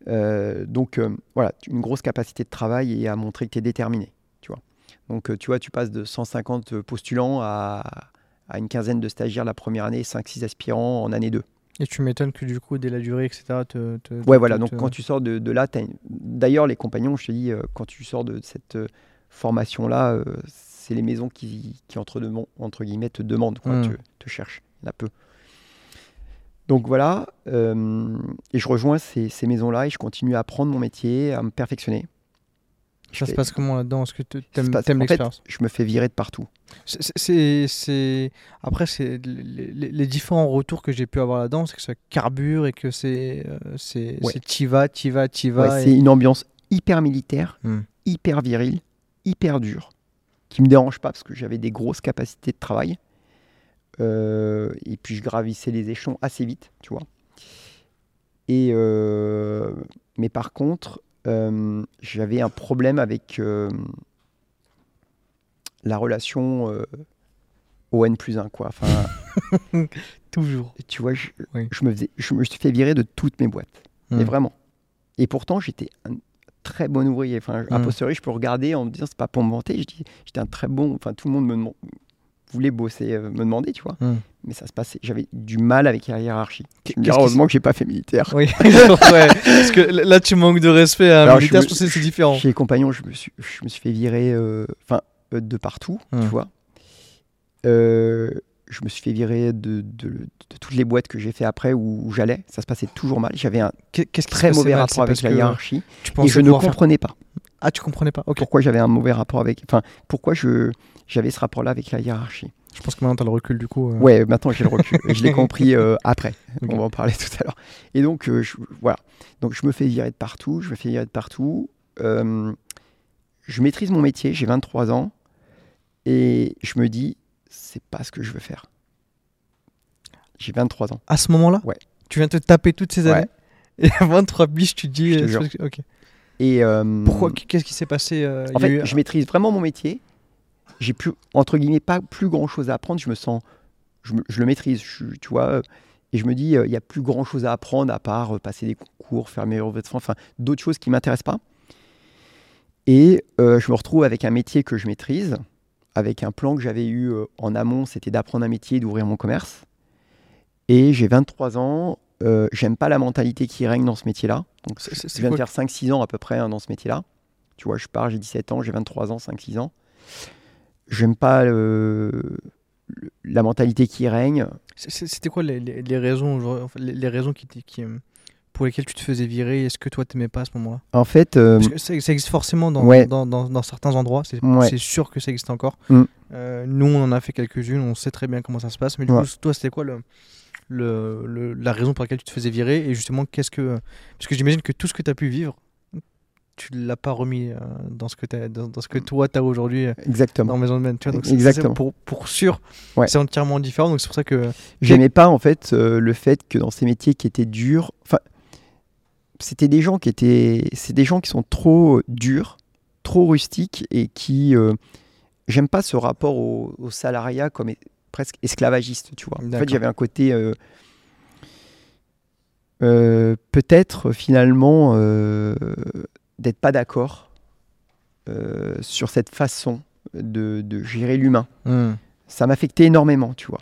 Euh, donc euh, voilà, une grosse capacité de travail et à montrer que tu es déterminé. Donc euh, tu vois, tu passes de 150 postulants à, à une quinzaine de stagiaires la première année, 5-6 aspirants en année 2. Et tu m'étonnes que du coup, dès la durée, etc., te, te- Ouais, te- voilà. Donc, quand tu sors de, de là, une- d'ailleurs, les compagnons, je te dis, euh, quand tu sors de cette euh, formation-là, euh, c'est les maisons qui, qui entre, demand- entre guillemets, te demandent, quoi, Mm. te, cherchent. Il y en a peu. Donc voilà. euh, et je rejoins ces, ces maisons-là et je continue à apprendre mon métier, à me perfectionner. Ça se passe comment là-dedans? Est-ce que en fait, l'expérience? je me fais virer de partout. C'est- après c'est les, les- les différents retours que j'ai pu avoir là-dedans c'est que ça carbure et que c'est euh, c'est Ouais. vas Ouais, et- C'est une ambiance hyper militaire, Mm. hyper virile, hyper dure, qui me dérange pas parce que j'avais des grosses capacités de travail. Euh, et puis je gravissais les échelons assez vite, tu vois. Et euh, mais par contre, euh, j'avais un problème avec euh, la relation euh, au N plus 1, quoi. Enfin, toujours tu vois, je, Oui. je me faisais, je me suis fait virer de toutes mes boîtes. Mais Mm. vraiment. Et pourtant, j'étais un très bon ouvrier. Enfin, a Mm. posteriori, je peux regarder en me disant, c'est pas pour me vanter. J'étais un très bon. Enfin, tout le monde me voulait bosser, euh, me demander, tu vois. Mm. Mais ça se passait. J'avais du mal avec la hiérarchie. Heureusement que j'ai pas fait militaire. oui ouais, parce que là tu manques de respect à un Alors, je militaire me- je pense que c'est différent Chez les compagnons, je me suis, je me suis fait virer, euh, enfin, euh, de partout, Mm. tu vois. Euh, je me suis fait virer de, de- de toutes les boîtes que j'ai fait après où, où j'allais. Ça se passait toujours mal. J'avais un très mauvais mal? rapport avec la hiérarchie. tu Et je ne faire- comprenais pas. ah tu comprenais pas pourquoi j'avais un mauvais rapport avec. Enfin, pourquoi je j'avais ce rapport-là avec la hiérarchie. je pense que maintenant t'as le recul du coup euh. Ouais, maintenant j'ai le recul. je l'ai compris euh, après. On va en parler tout à l'heure. Et donc, euh, je, voilà. Donc, je me fais virer de partout. Je me fais virer de partout. Euh, je maîtrise mon métier. J'ai 23 ans. Et je me dis, c'est pas ce que je veux faire. J'ai 23 ans. à ce moment-là? Ouais. tu viens te taper toutes ces Ouais. années et à 23 biches tu te dis Je te jure. c'est- ok Et pourquoi qu'est-ce qui s'est passé En fait, eu- je maîtrise vraiment mon métier. J'ai plus, entre guillemets, pas plus grand chose à apprendre. Je me sens, je, me- je le maîtrise, je tu vois. euh, Et je me dis, euh, il y a plus grand chose à apprendre à part euh, passer des concours, faire de fonds, enfin, d'autres choses qui m'intéressent pas. Et euh, je me retrouve avec un métier que je maîtrise, avec un plan que j'avais eu euh, en amont, c'était d'apprendre un métier d'ouvrir mon commerce. Et j'ai 23 ans, euh, j'aime pas la mentalité qui règne dans ce métier-là. Donc, je viens de faire 5-6 ans à peu près hein, dans ce métier-là. Tu vois, je pars, j'ai 17 ans, j'ai 23 ans, 5-6 ans. J'aime pas la mentalité qui règne. C'était quoi les, les- les raisons, genre, les, les raisons qui, t- qui, pour lesquelles tu te faisais virer? Est-ce que toi t'aimais pas à ce moment-là? En fait, euh, Parce que ça, ça existe forcément dans, Ouais. dans, dans- dans certains endroits, c'est Ouais. sûr que ça existe encore. Mm. Euh, nous on en a fait quelques-unes, on sait très bien comment ça se passe, mais du Ouais. coup toi c'était quoi le, le, le- la raison pour laquelle tu te faisais virer? Et justement qu'est-ce que... Parce que j'imagine que tout ce que tu as pu vivre, tu l'as pas remis euh, dans, ce que t'as- dans, dans ce que toi tu as aujourd'hui euh, exactement. dans Maison de Men. Tu vois, donc c'est- Exactement. Pour, pour sûr, Ouais. c'est entièrement différent, donc c'est pour ça que... J'aimais pas en fait euh, le fait que dans ces métiers qui étaient durs, enfin, c'était des gens qui étaient, c'est des gens qui sont trop durs, trop rustiques et qui, euh, j'aime pas ce rapport au, au salariat comme est- presque esclavagiste, tu vois. En fait, j'avais un côté euh, euh, peut-être finalement euh, d'être pas d'accord euh, sur cette façon de, de gérer l'humain Hmm. ça m'affectait énormément, tu vois.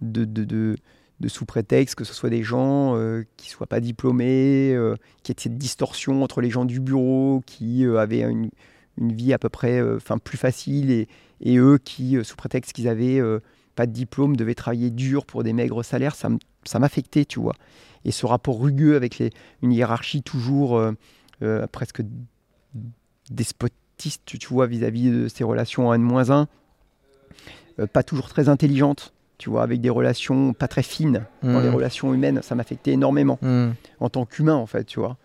De, de, de, de sous prétexte que ce soit des gens euh, qui soient pas diplômés, euh, qui aient cette distorsion entre les gens du bureau, qui euh, avaient une, une vie à peu près euh, enfin plus facile et, et eux qui, sous prétexte qu'ils avaient pas de diplôme, devaient travailler dur pour des maigres salaires, ça m'affectait, tu vois. Et ce rapport rugueux avec les, une hiérarchie toujours euh, presque despotiste, tu vois, vis-à-vis de ces relations en N-1, euh, pas toujours très intelligentes, tu vois, avec des relations pas très fines dans les Mm. relations humaines, ça m'affectait énormément Mm. en tant qu'humain, en fait, tu vois.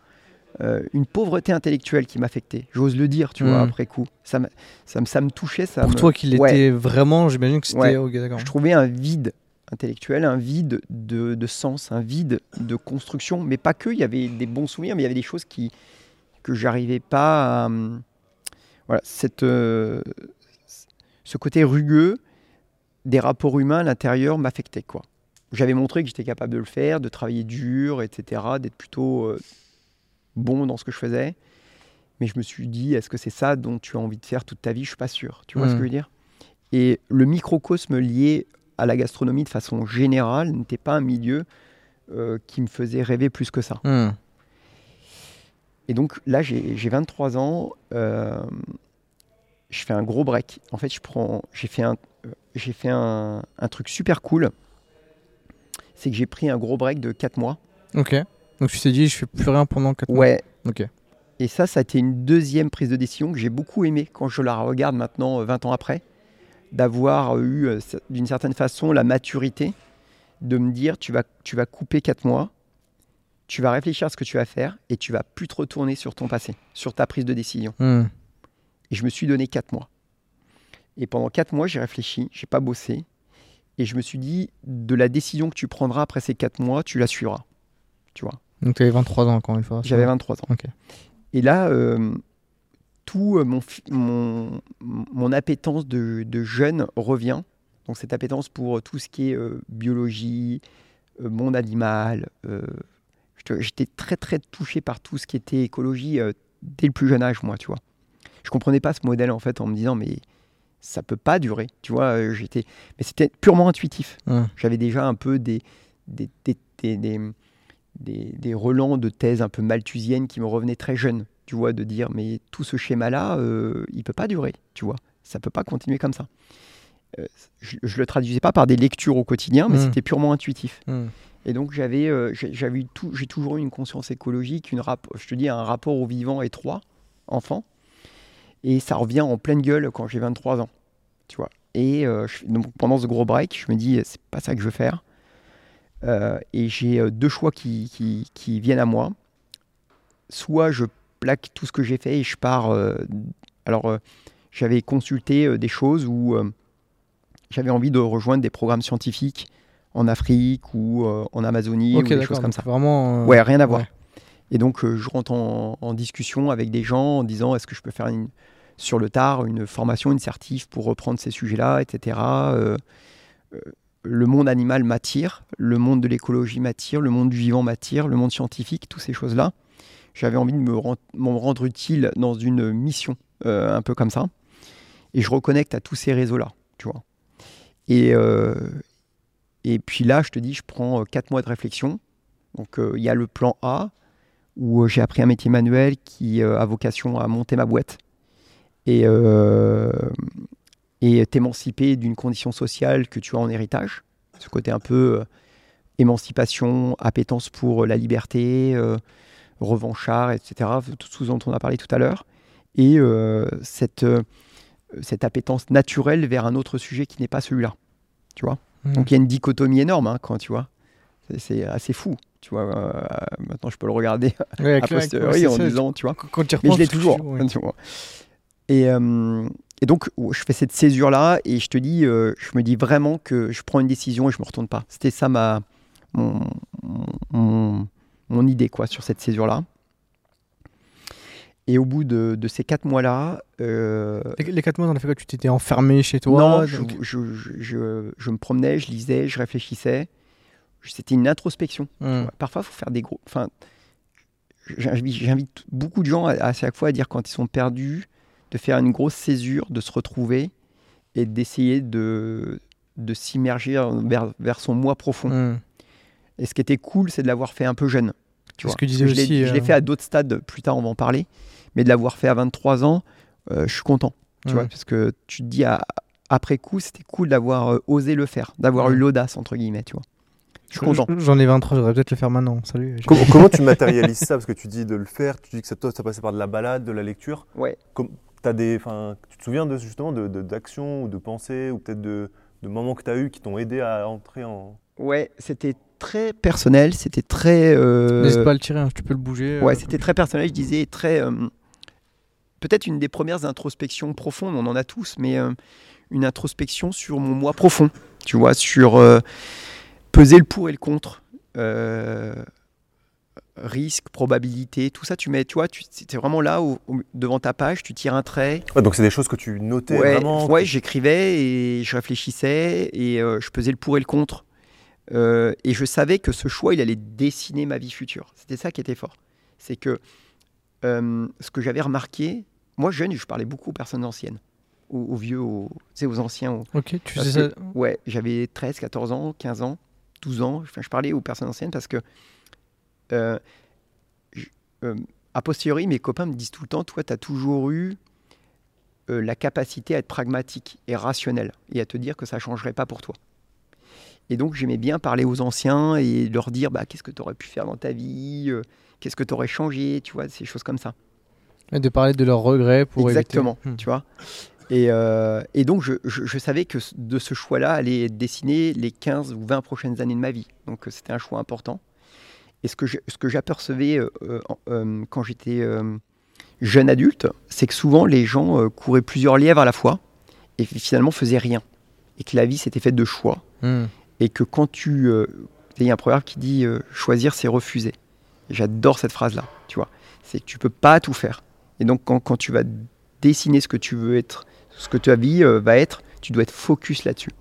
Euh, une pauvreté intellectuelle qui m'affectait, j'ose le dire, tu vois, Mm. après coup. Ça me, ça me, ça me touchait, ça Pour me- toi qu'il Ouais. était vraiment, j'imagine que c'était. Ouais. Ok, d'accord. je trouvais un vide intellectuel, un vide de, de sens, un vide de construction, mais pas que, il y avait des bons souvenirs, mais il y avait des choses qui, que j'arrivais pas à... hum, Voilà, cette, euh, ce côté rugueux des rapports humains à l'intérieur m'affectait, quoi. J'avais montré que j'étais capable de le faire, de travailler dur, etc., d'être plutôt euh, bon dans ce que je faisais. Mais je me suis dit, est-ce que c'est ça dont tu as envie de faire toute ta vie? Je suis pas sûr. Tu vois ce que je veux dire? Et le microcosme lié à la gastronomie de façon générale n'était pas un milieu euh, qui me faisait rêver plus que ça. Mm. Et donc là, j'ai j'ai 23 ans, euh, je fais un gros break. En fait, je prends, j'ai fait un, euh, j'ai fait un, un truc super cool. C'est que j'ai pris un gros break de 4 mois. Ok. Donc tu t'es dit, je fais plus rien pendant 4 mois. Ouais. Ok. Et ça, ça a été une deuxième prise de décision que j'ai beaucoup aimé quand je la regarde maintenant, euh, 20 ans après, d'avoir eu, euh, d'une certaine façon, la maturité de me dire, tu vas, tu vas couper 4 mois, tu vas réfléchir à ce que tu vas faire et tu vas plus te retourner sur ton passé, sur ta prise de décision. Mm. Et je me suis donné 4 mois. Et pendant 4 mois, j'ai réfléchi, j'ai pas bossé. Et je me suis dit, de la décision que tu prendras après ces 4 mois, tu la suivras. Tu vois? Donc tu avais 23 ans encore une fois. J'avais 23 ans. Et là, euh, tout euh, mon, mon, mon appétence de, de jeune revient. Donc cette appétence pour tout ce qui est euh, biologie, euh, monde animal. J'étais- très très touché par tout ce qui était écologie euh, dès le plus jeune âge, moi, tu vois. Je comprenais pas ce modèle en fait en me disant mais ça peut pas durer, tu vois. euh, J'étais, mais c'était purement intuitif. J'avais déjà un peu des, des, des, des, des, relents de thèses un peu malthusiennes qui me revenaient très jeune, tu vois, de dire mais tout ce schéma-là, euh, il peut pas durer, tu vois, ça peut pas continuer comme ça. Euh, je, je le traduisais pas par des lectures au quotidien, mais Mm. c'était purement intuitif. Mm. Et donc j'avais, euh, j'avais tout, j'ai toujours eu une conscience écologique, une rap- je te dis un rapport au vivant étroit, enfant, et ça revient en pleine gueule quand j'ai 23 ans, tu vois. Et euh, donc pendant ce gros break, je me dis c'est pas ça que je veux faire. Euh, et j'ai euh, deux choix qui, qui- viennent à moi. Soit je plaque tout ce que j'ai fait et je pars. euh, alors, euh, j'avais consulté euh, des choses où euh, j'avais envie de rejoindre des programmes scientifiques en Afrique ou euh, en Amazonie Ok, ou des choses comme ça. Vraiment. euh, Ouais, rien à voir. ouais. Et donc, euh, je rentre en, en discussion avec des gens en disant est-ce que je peux faire une, sur le tard une formation, une certif pour reprendre ces sujets-là, etc. Euh, euh, le monde animal m'attire, le monde de l'écologie m'attire, le monde du vivant m'attire, le monde scientifique, toutes ces choses-là. J'avais envie de me, rendre utile dans une mission, euh, un peu comme ça. Et je reconnecte à tous ces réseaux-là, tu vois. Et, et puis là, je te dis, je prends euh, quatre mois de réflexion. Donc, euh, il y a le plan A, où euh, j'ai appris un métier manuel qui euh, a vocation à monter ma boîte et, euh, et t'émanciper d'une condition sociale que tu as en héritage. Ce côté un peu euh, émancipation, appétence pour la liberté, euh, revanchard, etc. Tout ce dont on a parlé tout à l'heure. Et euh, cette, euh, cette appétence naturelle vers un autre sujet qui n'est pas celui-là. Tu vois? Mm. Donc il y a une dichotomie énorme, hein, quand tu vois. C'est- assez fou. Tu vois, euh, maintenant je peux le regarder Ouais, ouais, posteriori en ça, disant, tu vois. Quand tu Mais je repenses, l'ai toujours. ouais. tu vois. Et, euh, et donc, ouais, je fais cette césure-là et je te dis, euh, je me dis vraiment que je prends une décision et je me retourne pas. C'était ça ma, mon, mon, mon idée quoi, sur cette césure-là. Et au bout de, de ces quatre mois-là, euh, Les, 4 mois, dans les fait quoi? Tu t'étais enfermé chez toi non, je, donc- je, je, je- je me promenais, je lisais, je réfléchissais. C'était une introspection. Mm. Ouais, Parfois, il faut faire des gros. Enfin, j'invite, beaucoup de gens à, à chaque fois à dire quand ils sont perdus, de faire une grosse césure, de se retrouver et d'essayer de, de s'immerger vers, vers son moi profond. Mm. Et ce qui était cool, c'est de l'avoir fait un peu jeune. Tu vois. ce que je l'ai euh, fait à d'autres stades, plus tard on va en parler, mais de l'avoir fait à 23 ans, euh, je suis content. Tu vois, parce que tu te dis à- après coup, c'était cool d'avoir euh, osé le faire, d'avoir eu l'audace, entre guillemets, tu vois. Je suis content. J'en ai 23, je devrais peut-être le faire maintenant. Salut. comment, comment tu matérialises ça? Parce que tu dis de le faire, tu dis que ça, toi, ça passait par de la balade, de la lecture. Ouais. As des, enfin, tu te souviens de, justement de- de- d'actions ou de pensées ou peut-être de, de moments que tu as eu qui t'ont aidé à entrer en. Ouais, c'était très personnel, c'était très. euh, N'hésite pas à le tirer, hein, tu peux le bouger. Ouais, euh, c'était très personnel, je disais, très. euh, Peut-être une des premières introspections profondes, on en a tous, mais euh, une introspection sur mon moi profond, tu vois, sur euh, peser le pour et le contre, euh, risque, probabilité, tout ça, tu mets, tu vois, tu es vraiment là au- devant ta page, tu tires un trait. Ouais, donc c'est des choses que tu notais Ouais, vraiment. ouais, j'écrivais et je réfléchissais et je pesais le pour et le contre. Et je savais que ce choix, il allait dessiner ma vie future. C'était ça qui était fort. C'est que euh, ce que j'avais remarqué, moi jeune, je parlais beaucoup aux personnes anciennes, aux, aux vieux, aux, aux anciens. aux- Ok, tu parce sais ça. que, Ouais, j'avais 13, 14 ans, 15 ans, 12 ans. Enfin, je parlais aux personnes anciennes parce que, euh, je- euh, a posteriori, mes copains me disent tout le temps, toi, tu as toujours eu la capacité à être pragmatique et rationnel et à te dire que ça ne changerait pas pour toi. Et donc, j'aimais bien parler aux anciens et leur dire bah, qu'est-ce que tu aurais pu faire dans ta vie, qu'est-ce que tu aurais changé, tu vois, ces choses comme ça. Et de parler de leurs regrets pour Exactement, éviter. Hmm. tu vois. Et, euh, et donc, je, je- je savais que de ce choix-là allait dessiner les 15 ou 20 prochaines années de ma vie. Donc, euh, c'était un choix important. Et ce que je- ce que j'apercevais euh, quand j'étais jeune adulte, c'est que souvent, les gens couraient plusieurs lièvres à la fois et finalement faisaient rien. Et que la vie, c'était faite de choix. Hmm. Et que quand tu... il y a un proverbe qui dit choisir, c'est refuser. J'adore cette phrase-là, tu vois. C'est que tu peux pas tout faire. Et donc, quand, quand tu vas dessiner ce que tu veux être, ce que ta vie euh, va être, tu dois être focus là-dessus.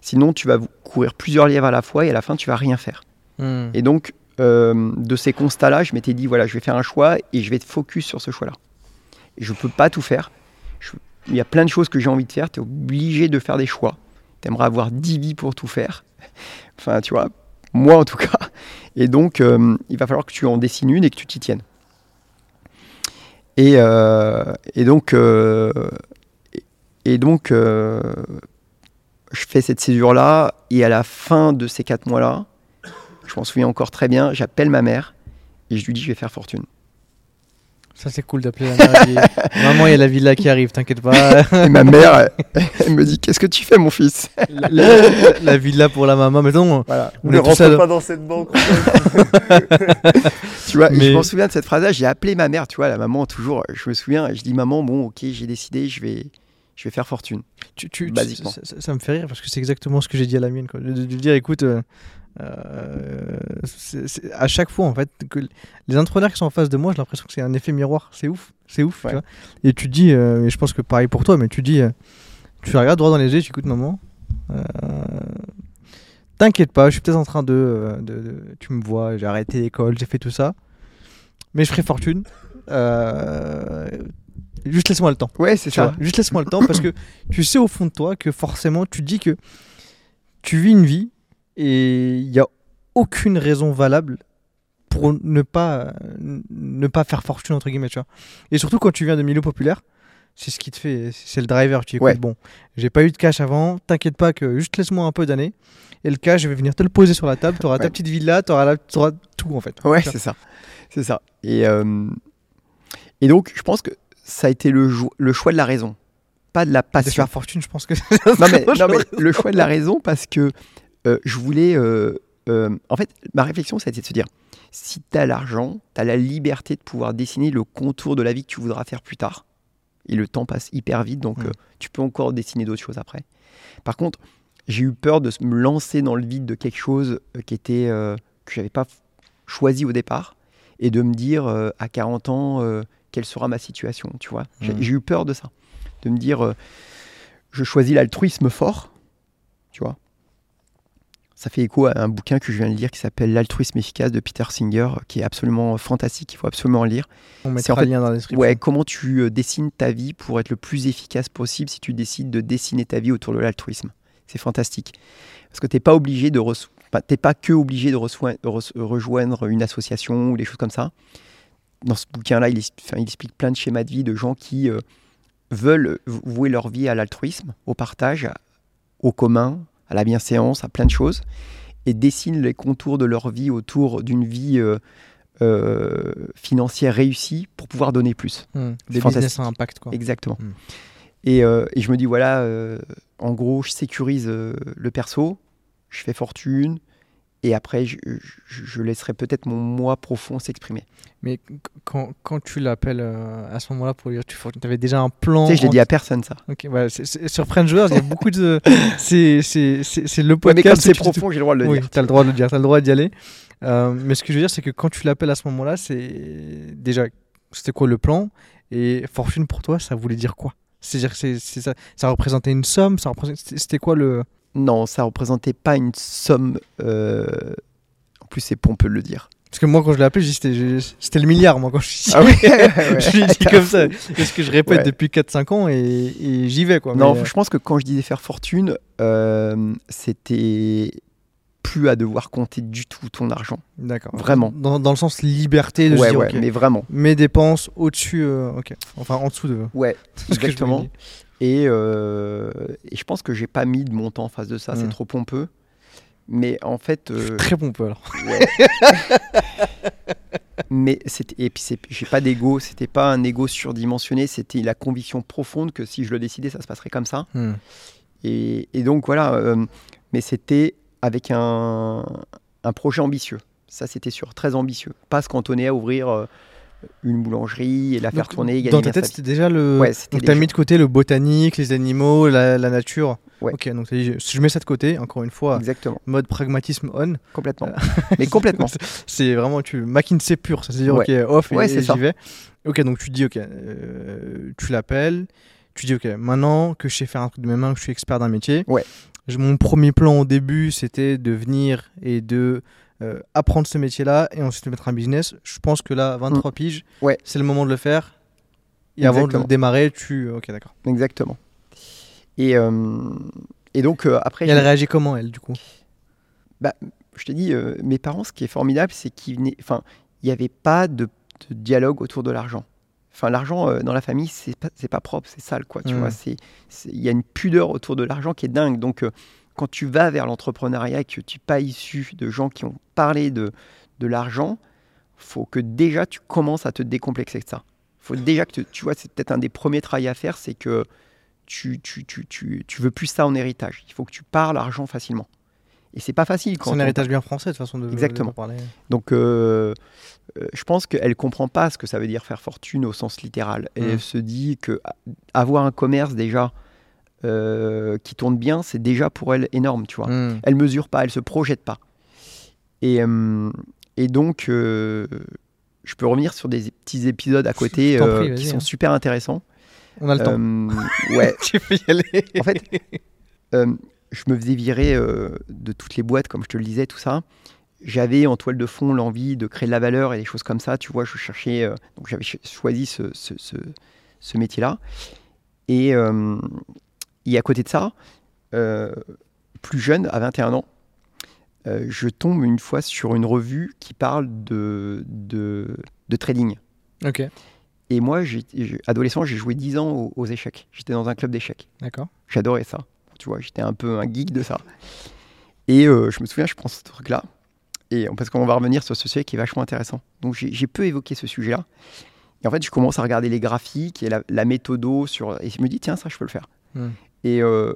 Sinon, tu vas courir plusieurs lièvres à la fois et à la fin, tu vas rien faire. Hmm. Et donc, euh, de ces constats-là, je m'étais dit, voilà, je vais faire un choix et je vais être focus sur ce choix-là. Je peux pas tout faire. Je- il y a plein de choses que j'ai envie de faire. Tu es obligé de faire des choix. Tu aimerais avoir 10 vies pour tout faire. enfin, tu vois, moi en tout cas. Et donc, euh, il va falloir que tu en dessines une et que tu t'y tiennes. Et, donc, euh, et, donc euh, je fais cette césure-là. Et à la fin de ces 4 mois-là, je m'en souviens encore très bien, j'appelle ma mère et je lui dis je vais faire fortune. Ça, c'est cool d'appeler la mère. Maman, il y a la villa qui arrive, t'inquiète pas. Et ma mère, elle, elle me dit qu'est-ce que tu fais mon fils la, la- la villa pour la maman. Mais non, Voilà. on ne rentre pas dans cette banque. Tu vois, Mais- je m'en souviens de cette phrase-là, j'ai appelé ma mère, tu vois, la maman toujours, je me souviens, je dis maman, bon ok, j'ai décidé, je vais, je vais faire fortune. tu, tu- tu- Basiquement. ça, ça- ça me fait rire parce que c'est exactement ce que j'ai dit à la mienne. Quoi. De, de- de dire, écoute, euh, euh, c'est- c'est- à chaque fois, en fait, que les entrepreneurs qui sont en face de moi, j'ai l'impression que c'est un effet miroir. C'est ouf, c'est ouf. Ouais. Tu vois et tu dis, euh, et je pense que pareil pour toi, mais tu dis, euh, tu la regardes droit dans les yeux, tu écoutes maman. T'inquiète pas, je suis peut-être en train de, de- de- Tu me vois, j'ai arrêté l'école, j'ai fait tout ça. Mais je ferai fortune. Juste laisse-moi le temps. Ouais, c'est ça. vois, juste laisse-moi le temps parce que tu sais au fond de toi que forcément tu dis que tu vis une vie et il n'y a aucune raison valable pour ne pas, ne pas faire fortune entre guillemets. Tu vois. Et surtout quand tu viens de milieu populaire, c'est ce qui te fait, c'est le driver. Tu dis, Ouais. bon, j'ai pas eu de cash avant, t'inquiète pas que juste laisse-moi un peu d'années et le cash, je vais venir te le poser sur la table, tu auras ta Ouais. petite villa, tu auras, tout en fait. Ouais, c'est ça. C'est ça. Et, euh, et donc, je pense que ça a été le, jo- le choix de la raison, pas de la De passion. faire fortune, je pense que non, mais, non, mais le choix de la raison parce que euh, je voulais. euh, euh, en fait, ma réflexion, ça a été de se dire si tu as l'argent, tu as la liberté de pouvoir dessiner le contour de la vie que tu voudras faire plus tard. Et le temps passe hyper vite, donc Mm. tu peux encore dessiner d'autres choses après. Par contre, j'ai eu peur de me lancer dans le vide de quelque chose qui était que j'avais pas choisi au départ et de me dire à 40 ans quelle sera ma situation, tu vois. J'ai Mm. j'ai eu peur de ça, de me dire je choisis l'altruisme fort, tu vois. Ça fait écho à un bouquin que je viens de lire qui s'appelle L'altruisme efficace de Peter Singer, qui est absolument fantastique, il faut absolument le lire. On mettra en fait- le lien dans la description. Ouais, comment tu euh, dessines ta vie pour être le plus efficace possible si tu décides de dessiner ta vie autour de l'altruisme. C'est fantastique. Parce que tu n'es pas obligé de t'es pas que obligé de, rejoindre une association ou des choses comme ça. Dans ce bouquin-là, il, es- enfin, il explique plein de schémas de vie de gens qui euh, veulent vouer leur vie à l'altruisme, au partage, au commun, à la bienséance, à plein de choses, et dessinent les contours de leur vie autour d'une vie euh, euh, financière réussie pour pouvoir donner plus. Hmm. C'est Des business à impact, quoi. Exactement. Mm. Et, euh, et je me dis, voilà, euh, en gros, je sécurise le perso, je fais fortune, et après, je, je- je laisserai peut-être mon moi profond s'exprimer. Mais qu- quand, quand tu l'appelles euh, à ce moment-là pour dire tu avais déjà un plan. Tu sais, je l'ai dit à personne, ça. Ok, sur French Joueurs, il y a beaucoup de. C'est le Ouais, mais podcast. comme c'est profond, j'ai le droit de le oui, dire. tu as le droit de le dire, tu as le droit d'y aller. Euh, mais ce que je veux dire, c'est que quand tu l'appelles à ce moment-là, c'est déjà, c'était quoi le plan? Et fortune pour toi, ça voulait dire quoi? C'est-à-dire, c'est c'est ça, ça représentait une somme ça représentait- c'était quoi le. Non, ça représentait pas une somme. euh, En plus, c'est pompeux de le dire. Parce que moi, quand je l'ai appelé, c'était le milliard, moi, quand je suis Ah oui Je dit comme ça. C'est ce que je répète Ouais. depuis 4-5 ans et, et j'y vais, quoi. Non, Mais, je pense que quand je disais faire fortune, euh, c'était plus à devoir compter du tout ton argent. D'accord. Vraiment. Dans, dans le sens liberté de se Ouais, dire, ouais, ok, mais vraiment. mes dépenses au-dessus, euh, ok. Enfin, en dessous de. Ouais, exactement. Et, euh, et je pense que j'ai pas mis de montant en face de ça, c'est Mm. trop pompeux. Mais en fait, euh, Très pompeux alors. ouais. mais c'était et puis j'ai pas d'ego, c'était pas un ego surdimensionné, c'était la conviction profonde que si je le décidais, ça se passerait comme ça. Hmm. Et, et donc voilà, euh, mais c'était avec un, un projet ambitieux. Ça, c'était sûr, très ambitieux. Pas se cantonner à ouvrir une boulangerie et la faire Donc, tourner. gagner Dans ta tête, c'était déjà le. Ouais, donc, t'as déjà- mis de côté le botanique, les animaux, la, la nature. Ouais. Ok, donc dit, je, je mets ça de côté, encore une fois, Exactement, mode pragmatisme on. complètement. mais complètement. C'est vraiment tu McKinsey pur, ça c'est dire Ouais. ok off et, Ouais, et j'y vais. Ok donc tu dis ok, euh, tu l'appelles, tu dis ok maintenant que je sais faire un truc de mes mains, que je suis expert d'un métier. Ouais. je- Mon premier plan au début c'était de venir et de euh, apprendre ce métier-là et ensuite mettre un business. Je pense que là 23 piges, Mm. Ouais. c'est le moment de le faire. Et avant de le démarrer, tu ok d'accord. Exactement. Et, euh, et donc, euh, après, Et elle réagit comment elle du coup? Je te dis, euh, mes parents, ce qui est formidable, c'est qu'il venaient- enfin, n'y avait pas de, de dialogue autour de l'argent. Enfin, l'argent euh, dans la famille, c'est pas, pas propre, c'est sale, quoi. Tu Mm. vois, il y a une pudeur autour de l'argent qui est dingue. Donc, euh, quand tu vas vers l'entrepreneuriat et que tu n'es pas issu de gens qui ont parlé de, de l'argent, faut que déjà tu commences à te décomplexer de ça. faut déjà que tu, tu vois, c'est peut-être un des premiers travails à faire, c'est que tu, tu, tu, tu, tu veux plus ça en héritage. Il faut que tu parles argent facilement. Et c'est pas facile C'est un on héritage bien français de toute façon de, Exactement. de parler. donc, euh, euh, je pense qu'elle comprend pas ce que ça veut dire faire fortune au sens littéral. Elle se dit que a- avoir un commerce déjà euh, qui tourne bien, c'est déjà pour elle énorme, tu vois. Hmm. Elle mesure pas, elle se projette pas. Et, euh, et donc, euh, je peux revenir sur des petits épisodes à côté prie, qui sont hein. super intéressants. On a le temps. Ouais, tu peux y aller. en fait, je me faisais virer de toutes les boîtes, comme je te le disais, tout ça. J'avais en toile de fond l'envie de créer de la valeur et des choses comme ça. Tu vois, je cherchais. donc, j'avais ch- choisi ce, ce- ce- ce métier-là. Et, et à côté de ça, euh, plus jeune, à 21 ans, euh, je tombe une fois sur une revue qui parle de, de, de trading. Ok, Et moi, adolescent, j'ai joué 10 ans aux, aux échecs. J'étais dans un club d'échecs. d'accord. J'adorais ça. Tu vois, j'étais un peu un geek de ça. Et euh, je me souviens, je prends ce truc-là. Et parce qu'on va revenir sur ce sujet qui est vachement intéressant. Donc j'ai j'ai peu évoqué ce sujet-là. Et en fait, je commence à regarder les graphiques et la, la méthodo sur. Et je me dis, tiens, ça, je peux le faire. Hmm. Et euh,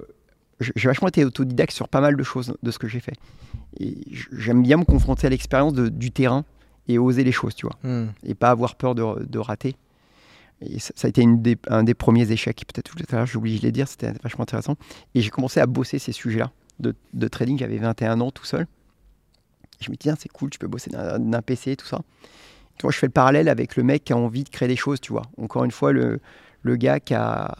j'ai vachement été autodidacte sur pas mal de choses de ce que j'ai fait. Et j'aime bien me confronter à l'expérience du terrain et oser les choses, tu vois Hmm. et pas avoir peur de, de rater. Et ça, ça a été une des- un des premiers échecs, peut-être tout à l'heure, j'ai oublié de les dire, c'était vachement intéressant. Et j'ai commencé à bosser ces sujets-là de, de trading, j'avais 21 ans tout seul. Je me dis, tiens, c'est cool, tu peux bosser d'un d'un PC, tout ça. Tu vois, je fais le parallèle avec le mec qui a envie de créer des choses, tu vois. Encore une fois, le, le gars qui a,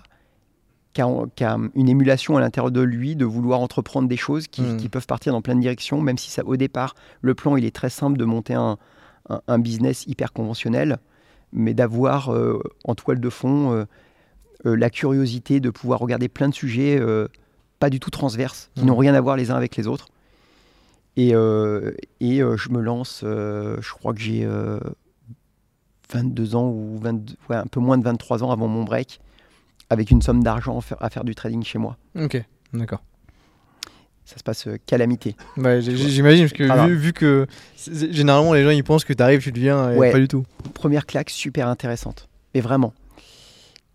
qui, a, qui a une émulation à l'intérieur de lui de vouloir entreprendre des choses qui, Mm. qui peuvent partir dans plein de directions, même si ça, au départ, le plan, il est très simple de monter un, un, un business hyper conventionnel, mais d'avoir euh, en toile de fond euh, euh, la curiosité de pouvoir regarder plein de sujets pas du tout transverses, qui Mhm. n'ont rien à voir les uns avec les autres. Et, et je me lance, je crois que j'ai euh, 22 ans ou 22, ouais, un peu moins de 23 ans avant mon break, avec une somme d'argent à faire- du trading chez moi. Ok, d'accord. Ça se passe euh, calamité. Ouais, j'imagine, parce que vu, vu que généralement les gens ils pensent que tu arrives, tu deviens, et Ouais. pas du tout. Première claque super intéressante, mais vraiment.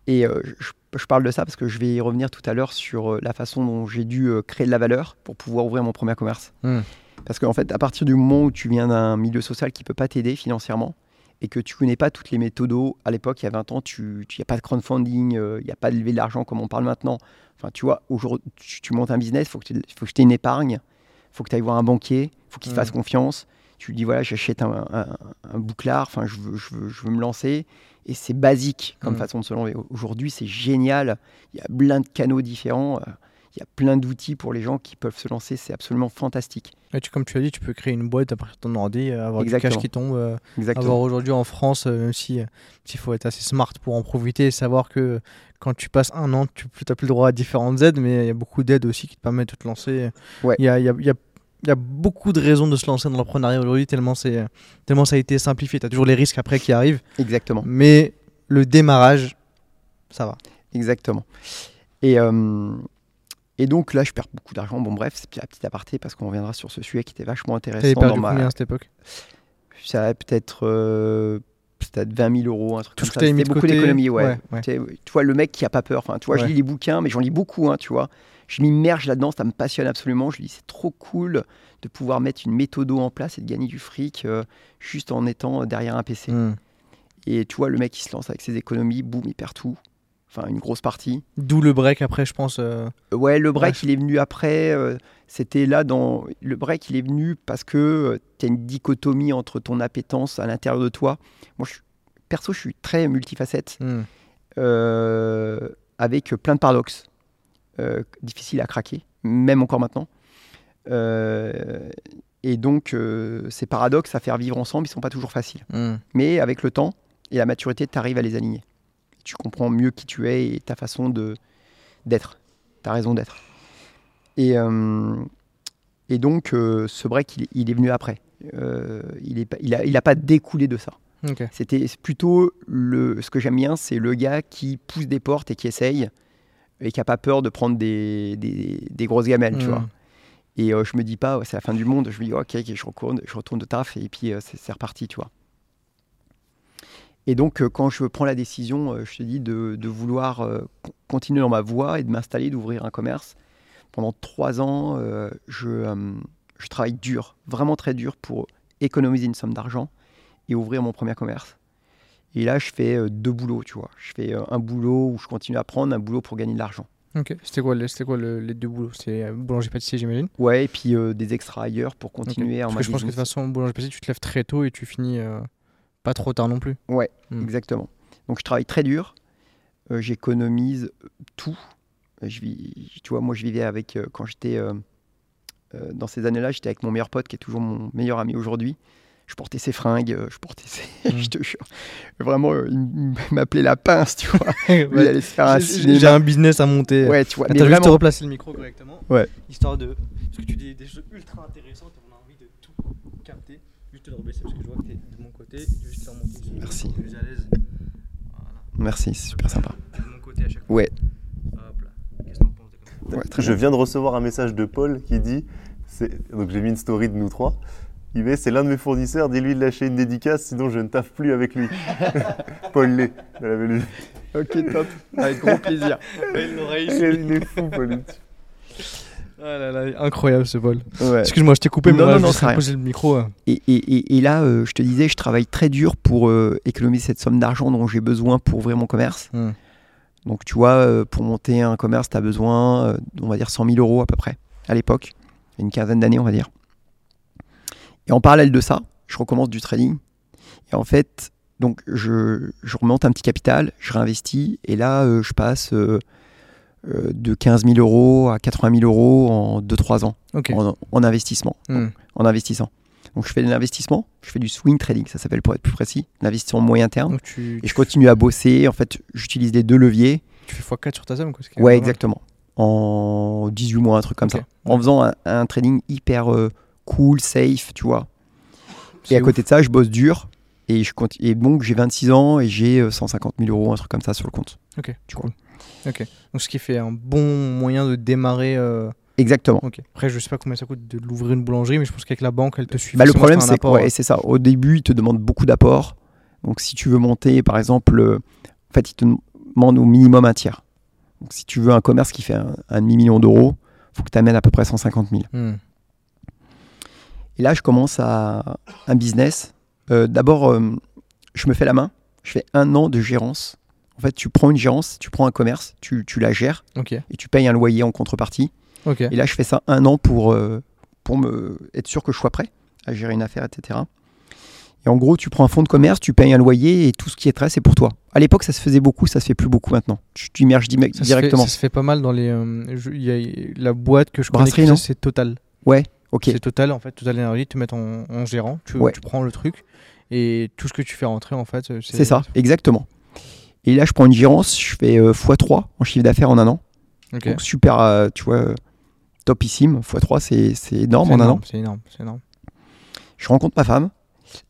Et euh, je, je parle de ça parce que je vais y revenir tout à l'heure sur euh, la façon dont j'ai dû créer de la valeur pour pouvoir ouvrir mon premier commerce. Hmm. Parce qu'en fait, à partir du moment où tu viens d'un milieu social qui peut pas t'aider financièrement et que tu connais pas toutes les méthodos, à l'époque, il y a 20 ans, tu n'y a pas de crowdfunding, euh, il n'y a pas de lever de l'argent comme on parle maintenant. Enfin, tu vois, aujourd'hui, tu, tu montes un business, il faut que tu aies une épargne, il faut que tu ailles voir un banquier, il faut qu'il te fasse confiance. Tu lui dis, voilà, j'achète un, un- un bouclard, enfin, je veux, je, veux, je veux me lancer. Et c'est basique comme Mm. façon de se lancer. Aujourd'hui, c'est génial. Il y a plein de canaux différents. euh, Il y a plein d'outils pour les gens qui peuvent se lancer. C'est absolument fantastique. Tu, comme tu as dit, tu peux créer une boîte à partir de ton ordi, euh, avoir du Exactement. cash qui tombe. euh, Exactement. avoir aujourd'hui en France, euh, même si euh, s'il faut être assez smart pour en profiter et savoir que quand tu passes un an, tu n'as plus le droit à différentes aides, mais il y a beaucoup d'aides aussi qui te permettent de te lancer. Ouais. Il y a, il y a- il y a- il y a beaucoup de raisons de se lancer dans l'entrepreneuriat aujourd'hui, tellement, c'est- tellement ça a été simplifié. Tu as toujours les risques après qui arrivent, Exactement. mais le démarrage, ça va. Exactement. Et, euh, et donc là, je perds beaucoup d'argent. Bon, bref, c'est un petit aparté parce qu'on reviendra sur ce sujet qui était vachement intéressant. perdu Dans ma... combien à cette époque? Ça avait peut-être euh, peut-être 20 000 euros, un truc Tout comme ce que ça. C'était beaucoup d'économies, ouais. ouais, ouais. Tu vois, le mec qui a pas peur. Enfin, tu vois, je lis les bouquins, mais j'en lis beaucoup, hein, tu vois. Je m'immerge là-dedans, ça me passionne absolument. Je dis, c'est trop cool de pouvoir mettre une méthode en place et de gagner du fric euh, juste en étant derrière un PC. Hmm. Et tu vois, le mec, il se lance avec ses économies, boum, il perd tout. Enfin, une grosse partie. D'où le break après, je pense. euh, Euh, Ouais, le break, Ouais. il est venu après. euh, C'était là dans. Le break, il est venu parce que tu as une dichotomie entre ton appétence à l'intérieur de toi. Moi, je, perso, je suis très multifacette, hmm. euh, avec plein de paradoxes. euh, difficiles à craquer, même encore maintenant. Euh, et donc, euh, ces paradoxes à faire vivre ensemble, ils sont pas toujours faciles. Hmm. Mais avec le temps et la maturité, tu arrives à les aligner. Tu comprends mieux qui tu es et ta façon de d'être, ta raison d'être. Et, euh, et donc, euh, ce break, il, il est venu après. Euh, il n'a pas, il a, il a pas découlé de ça. C'était plutôt le, ce que j'aime bien, c'est le gars qui pousse des portes et qui essaye et qui n'a pas peur de prendre des, des, des grosses gamelles, tu Hmm. vois. Et je me dis pas, ouais, c'est la fin du monde. Je me dis, ok, je retourne, je retourne de taf et puis c'est c'est reparti, tu vois. Et donc, euh, quand je prends la décision, euh, je te dis, de, de vouloir euh, con- continuer dans ma voie et de m'installer, d'ouvrir un commerce, pendant trois ans, euh, je, euh, je travaille dur, vraiment très dur pour économiser une somme d'argent et ouvrir mon premier commerce. Et là, je fais euh, deux boulots, tu vois. Je fais un boulot où je continue à apprendre, un boulot pour gagner de l'argent. Ok. C'était quoi, le- c'était quoi le- les deux boulots? C'est boulanger-pâtissier, j'imagine? Ouais, et puis des extras ailleurs pour continuer à Parce que je pense que de toute façon, boulanger-pâtissier, tu te lèves très tôt et tu finis pas trop tard non plus. Ouais, Hmm. exactement. Donc je travaille très dur, euh, j'économise tout. Euh, Je vis, tu vois, moi je vivais avec, euh, quand j'étais euh, euh, dans ces années-là, j'étais avec mon meilleur pote qui est toujours mon meilleur ami aujourd'hui. Je portais ses fringues, euh, je portais ses. Hmm. je te jure. Vraiment, euh, il m'appelait la pince, tu vois. Il allait se faire un J'ai- un business à monter. Ouais, tu vois. Je vais juste te vraiment, replacer le micro correctement. Ouais. Histoire de. Parce que tu dis des choses ultra intéressantes on a envie de tout capter. Juste te le rebaisser parce que je vois que t'es de mon côté. Juste te remonter. Merci. Plus à l'aise. Voilà. Merci, c'est super sympa. De mon côté à chaque fois. Ouais. Hop là. Qu'est-ce que t'en penses de comme ça Ouais, très Je bien. viens de recevoir un message de Paul qui dit c'est- donc j'ai mis une story de nous trois. Il met c'est l'un de mes fournisseurs, dis-lui de lâcher une dédicace, sinon je ne taffe plus avec lui. Paul Lé, de la Vélus. Ok, top. Avec grand plaisir. Belle l'oreille. Il est fou, Paul. Ah là là, incroyable ce. Ouais. Excuse-moi, je t'ai coupé, mais Non, non, je non, poser le micro. euh. Et, et- et- et là, euh, je te disais, je travaille très dur pour euh, économiser cette somme d'argent dont j'ai besoin pour ouvrir mon commerce. Hmm. Donc, tu vois, pour monter un commerce, tu as besoin, on va dire, 100 000 euros à peu près, à l'époque. Une quinzaine d'années, on va dire. Et en parallèle de ça, je recommence du trading. Et en fait, donc, je, je remonte un petit capital, je réinvestis. Et là, je passe de 15 000 euros à 80 000 euros en 2-3 ans en, en investissement Hmm. en investissant. Donc je fais de l'investissement, je fais du swing trading, ça s'appelle pour être plus précis, l'investissement moyen terme. Donc tu, Et je continue à bosser, en fait j'utilise les deux leviers. tu fais x4 sur ta somme. Quoi, Ouais, exactement. En 18 mois, un truc comme ça. En faisant un, un trading hyper euh, cool, safe, tu vois. Et à ouf. côté de ça, je bosse dur. Et, je continue, et donc j'ai 26 ans et j'ai euh, 150 000 euros, un truc comme ça sur le compte. Ok, Tu cool. Ok. Donc ce qui fait un bon moyen de démarrer. euh, Exactement. Après, je sais pas combien ça coûte de l'ouvrir une boulangerie, mais je pense qu'avec la banque, elle te suit. Bah, le problème, c'est ouais, c'est ça. Au début, ils te demandent beaucoup d'apports. Donc, si tu veux monter, par exemple, euh, en fait, ils te demandent au minimum un tiers. Donc, si tu veux un commerce qui fait un, un demi-million d'euros, il faut que tu amènes à peu près 150 000. Hmm. Et là, je commence à un business. Euh, D'abord, euh, je me fais la main. Je fais un an de gérance. En fait, tu prends une gérance, tu prends un commerce, tu, tu la gères et tu payes un loyer en contrepartie. Et là, je fais ça un an pour, euh, pour me, être sûr que je sois prêt à gérer une affaire, etc. Et en gros, tu prends un fonds de commerce, tu payes un loyer et tout ce qui est trait, c'est pour toi. À l'époque, ça se faisait beaucoup, ça se fait plus beaucoup maintenant. Tu t'immerges se fait- directement. ça se fait pas mal dans les. euh, je- y a la boîte que je connais, c'est Total. Ok. C'est Total, en fait. Total Energy, te mettent en, en gérant. Tu, Ouais. tu prends le truc et tout ce que tu fais rentrer, en fait. euh, C'est ça, exactement. Et là, je prends une gérance, je fais euh, x3 en chiffre d'affaires en un an. Ok. Donc super, euh, tu vois, euh, topissime. x3, c'est c'est énorme en un an. c'est énorme, c'est énorme. Je rencontre ma femme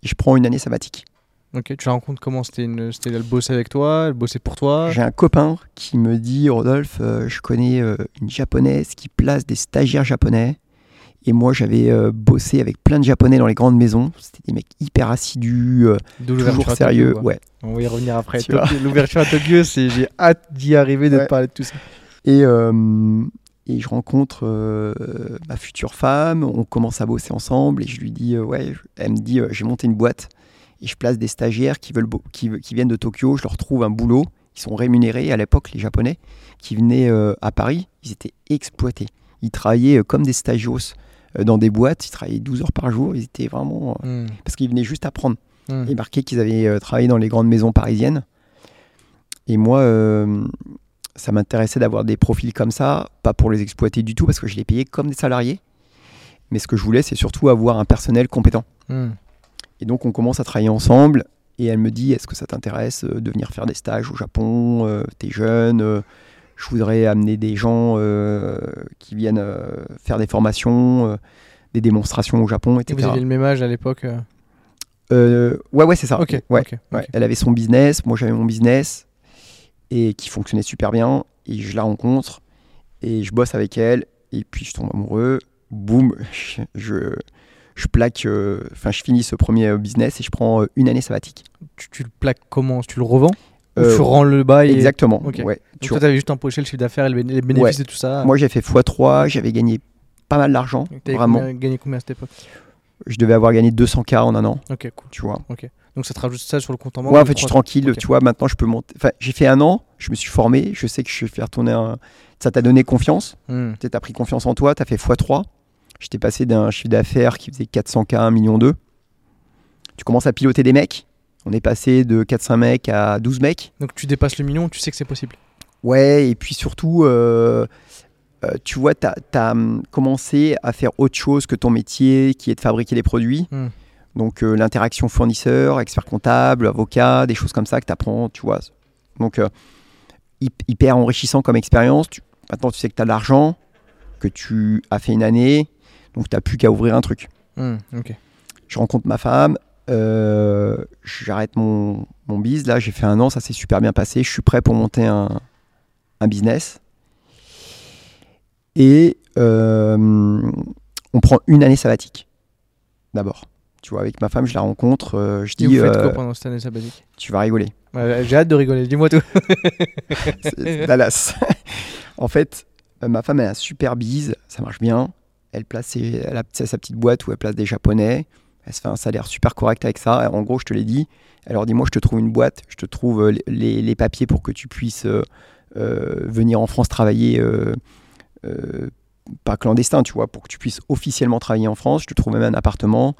et je prends une année sabbatique. Ok, tu la rencontres comment? C'était une... c'était elle bossait avec toi, elle bossait pour toi? J'ai un copain qui me dit Rodolphe, euh, je connais euh, une japonaise qui place des stagiaires japonais. Et moi, j'avais euh, bossé avec plein de japonais dans les grandes maisons. C'était des mecs hyper assidus, euh, toujours sérieux. Tokyo. Ouais. On va y revenir après. L'ouverture à Tokyo, c'est j'ai hâte d'y arriver, de te parler de tout ça. Et, euh, et je rencontre ma future femme. On commence à bosser ensemble. Et je lui dis Ouais, elle me dit J'ai monté une boîte. Et je place des stagiaires qui, veulent qui, qui viennent de Tokyo. Je leur trouve un boulot. Ils sont rémunérés. À l'époque, les Japonais qui venaient à Paris, ils étaient exploités. Ils travaillaient comme des stagios dans des boîtes. Ils travaillaient 12 heures par jour. Ils étaient vraiment. euh, Hmm, parce qu'ils venaient juste apprendre. hmm. et marqué qu'ils avaient euh, travaillé dans les grandes maisons parisiennes. Et moi, euh, ça m'intéressait d'avoir des profils comme ça, pas pour les exploiter du tout, parce que je les payais comme des salariés. Mais ce que je voulais, c'est surtout avoir un personnel compétent. Hmm. Et donc, on commence à travailler ensemble. Et elle me dit Est-ce que ça t'intéresse euh, de venir faire des stages au Japon Euh, T'es jeune euh, Je voudrais amener des gens euh, qui viennent euh, faire des formations, euh, des démonstrations au Japon, Et etc. vous aviez le même âge à l'époque ouais, ouais, c'est ça. Ok, Ouais. Elle avait son business, moi j'avais mon business, et qui fonctionnait super bien. Et je la rencontre, et je bosse avec elle, et puis je tombe amoureux. Boum, je, je, plaque, euh, enfin je finis ce premier business et je prends euh, une année sabbatique. Tu, tu le plaques comment? Tu le revends? Euh, tu rends le bail et- Exactement. Ok. ouais. Donc Tu- toi, t'avais juste empoché le chiffre d'affaires, et les bé- les bénéfices et tout ça. Moi j'ai fait x3, j'avais gagné pas mal d'argent, vraiment. combien- gagné combien à cette époque? Je devais avoir gagné 200K en un an, Ok, cool. tu vois. Donc ça te rajoute ça sur le compte en banque Ouais, en fait, je suis tranquille, Ok. tu vois. Maintenant, je peux monter. Enfin, j'ai fait un an, je me suis formé, je sais que je vais faire tourner un. Ça t'a donné confiance, Hmm. tu as pris confiance en toi, tu as fait x3. J'étais passé d'un chiffre d'affaires qui faisait 400K à 1 million. Tu commences à piloter des mecs. On est passé de 4-5 mecs à 12 mecs. Donc tu dépasses le million, tu sais que c'est possible. Ouais, et puis surtout, euh, euh, tu vois, tu as, commencé à faire autre chose que ton métier qui est de fabriquer des produits. Hmm. Donc euh, l'interaction fournisseur, expert comptable, avocat, des choses comme ça que tu apprends, tu vois. Donc hyp- hyper enrichissant comme expérience. Maintenant, tu sais que tu as de l'argent, que tu as fait une année, donc tu n'as plus qu'à ouvrir un truc. Hmm, ok. Je rencontre ma femme, euh, j'arrête mon, mon biz. Là, j'ai fait un an, ça s'est super bien passé. Je suis prêt pour monter un, un business. Et euh, on prend une année sabbatique, d'abord. Tu vois, avec ma femme, je la rencontre, euh, je Et dis, vous faites euh, quoi pendant cette année sabbatique? tu vas rigoler. Ouais, J'ai hâte de rigoler, dis-moi tout. Dallas. en fait, ma femme, elle a un super bise, ça marche bien. Elle place ses- elle a sa petite boîte où elle place des japonais. Elle se fait un salaire super correct avec ça. En gros, je te l'ai dit. Elle leur dit Moi, je te trouve une boîte, je te trouve euh, les, les papiers pour que tu puisses euh, euh, venir en France travailler, euh, euh, pas clandestin, tu vois, pour que tu puisses officiellement travailler en France. Je te trouve même un appartement.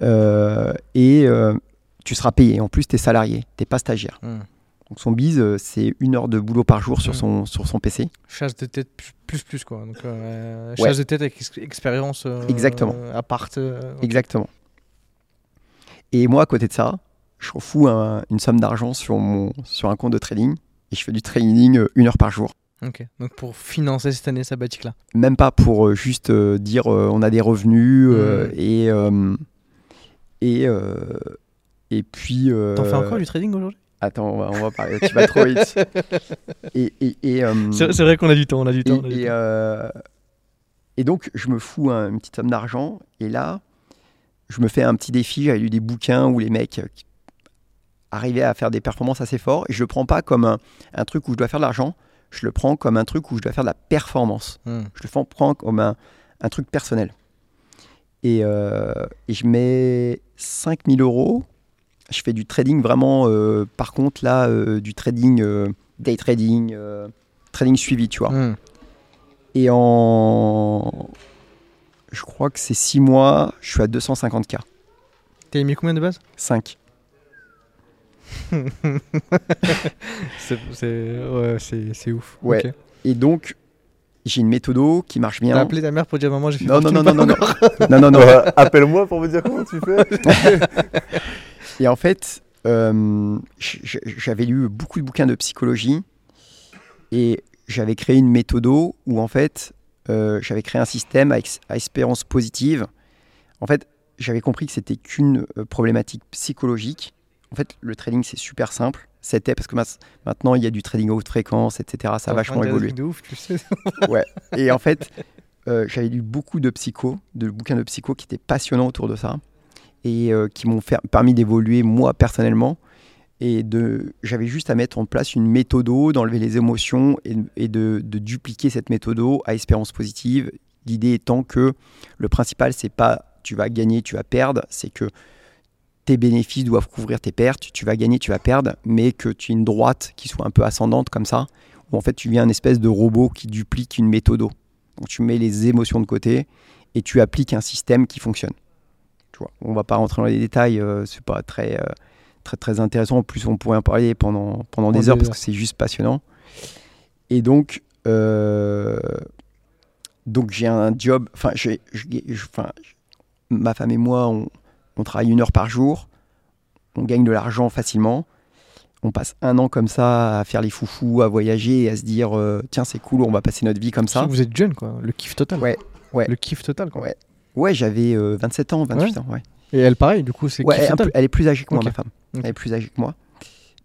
Et tu seras payé. En plus, tu es salarié, tu pas stagiaire. Hmm. Donc son bise, c'est une heure de boulot par jour sur Mm. son, sur son PC. Chasse de tête plus plus, quoi. Donc, euh, Ouais. Chasse de tête avec ex- expérience. euh, Exactement. Euh. Exactement. Et moi, à côté de ça, je refous un- une somme d'argent sur, mon, sur un compte de trading et je fais du trading euh, une heure par jour. Ok. Donc pour financer cette année sabbatique là. Même pas pour euh, juste euh, dire on a des revenus euh, Mm. et, et, et puis. T'en fais encore du trading aujourd'hui? Attends, on va, on va parler. Tu vas trop vite. Et, et, et, euh, C'est vrai qu'on a du temps, on a du temps. on a du et, temps. euh, et donc, je me fous un- une petite somme d'argent. Et là, je me fais un petit défi. J'avais lu des bouquins où les mecs euh, arrivaient à faire des performances assez fortes. Et je le prends pas comme un, un truc où je dois faire de l'argent. Je le prends comme un truc où je dois faire de la performance. Hmm. Je le prends comme un, un truc personnel. Et, euh, et je mets 5000 euros. Je fais du trading vraiment, euh, par contre, là, euh, du trading, day trading, trading suivi, tu vois. Hmm. Et en. Je crois que c'est 6 mois, je suis à 250K. T'as mis combien de base? 5. C'est ouais, ouf. Ouais. Et donc, j'ai une méthodo qui marche T'as bien. appelé ta mère pour dire maman j'ai fait Non, non, non, non, non, non. non, non, non. Euh, Appelle-moi pour me dire comment tu fais. Et en fait, euh, j'avais lu beaucoup de bouquins de psychologie et j'avais créé une méthodo où en fait, euh, j'avais créé un système à, espérance positive. En fait, j'avais compris que c'était qu'une euh, problématique psychologique. En fait, le trading, c'est super simple. C'était parce que maintenant, il y a du trading haute fréquence, etc. Ça a vachement évolué. de ouf, tu sais. Et en fait, euh, j'avais lu beaucoup de psycho, de bouquins de psycho qui étaient passionnants autour de ça et euh, qui m'ont permis d'évoluer moi personnellement. Et de, j'avais juste à mettre en place une méthodo, d'enlever les émotions et, de, dupliquer cette méthodo à espérance positive. L'idée étant que le principal, c'est pas tu vas gagner, tu vas perdre, c'est que tes bénéfices doivent couvrir tes pertes, tu vas gagner, tu vas perdre, mais que tu aies une droite qui soit un peu ascendante comme ça, où en fait tu viens un espèce de robot qui duplique une méthodo. Donc tu mets les émotions de côté et tu appliques un système qui fonctionne. Tu vois, on va pas rentrer dans les détails, euh, c'est pas très, euh, très très intéressant. En plus, on pourrait en parler pendant, pendant des heures parce que c'est juste passionnant. Et donc, euh, donc j'ai un job. Enfin, ma femme et moi, on, on travaille une heure par jour. On gagne de l'argent facilement. On passe un an comme ça à faire les foufous, à voyager et à se dire euh, tiens c'est cool, on va passer notre vie comme ça. Vous êtes jeune quoi, le kiff total. Ouais, ouais. Le kiff total quoi. Ouais. Ouais, j'avais euh, 27 ans, 28 ans. Ouais. Et elle pareil, du coup c'est Ouais, elle, elle est plus âgée que moi, ma femme. Elle est plus âgée que moi.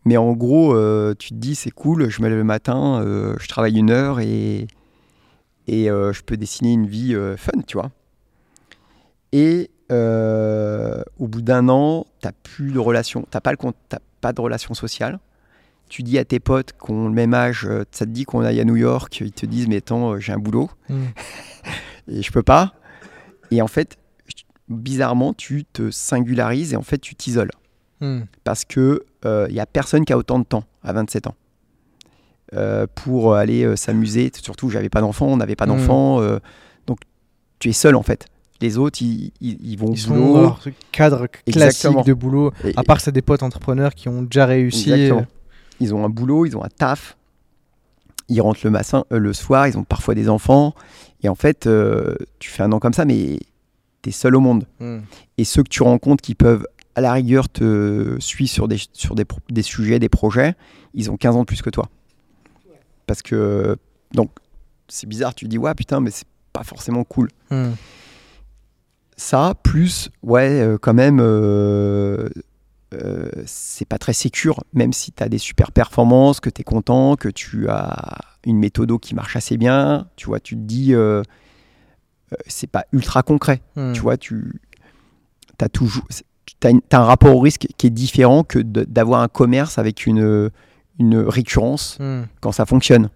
Mais en gros, euh, tu te dis, c'est cool, je me lève le matin, euh, je travaille une heure et, et euh, je peux dessiner une vie fun, tu vois. Et au bout d'un an, tu plus de relation, tu pas, le t'as pas de relation sociale. Tu dis à tes potes qui ont le même âge, ça te dit qu'on aille à New York, ils te disent, mais attends, j'ai un boulot Hmm. et je peux pas. Et en fait, bizarrement, tu te singularises et en fait, tu t'isoles Hmm. parce que il y a personne qui a autant de temps à 27 ans euh, pour aller euh, s'amuser. Surtout, j'avais pas d'enfant, on n'avait pas Mhm. d'enfant, euh, donc tu es seul en fait. Les autres, ils, ils- ils vont Ils au sont boulot. dans leur cadre classique Exactement. de boulot. et- À part c'est des potes entrepreneurs qui ont déjà réussi. Exactement. Ils ont un boulot, ils ont un taf. Ils rentrent le, matin, euh, le soir, ils ont parfois des enfants. Et en fait, euh, tu fais un an comme ça, mais tu es seul au monde. Hmm. et ceux que tu rencontres qui peuvent à la rigueur te suivre sur des, sur des, des sujets, des projets, ils ont 15 ans de plus que toi. Parce que, donc, c'est bizarre, tu dis, ouais, putain, mais c'est pas forcément cool. Hmm. Ça, plus, ouais, euh, quand même, euh, euh, c'est pas très sécure, même si tu as des super performances, que tu es content, que tu as une méthode qui marche assez bien, tu vois, tu te dis, c'est pas ultra concret. Hmm. Tu vois, tu as toujours tu as, un rapport au risque qui est différent que d'avoir un commerce avec une, une récurrence Hmm. quand ça fonctionne.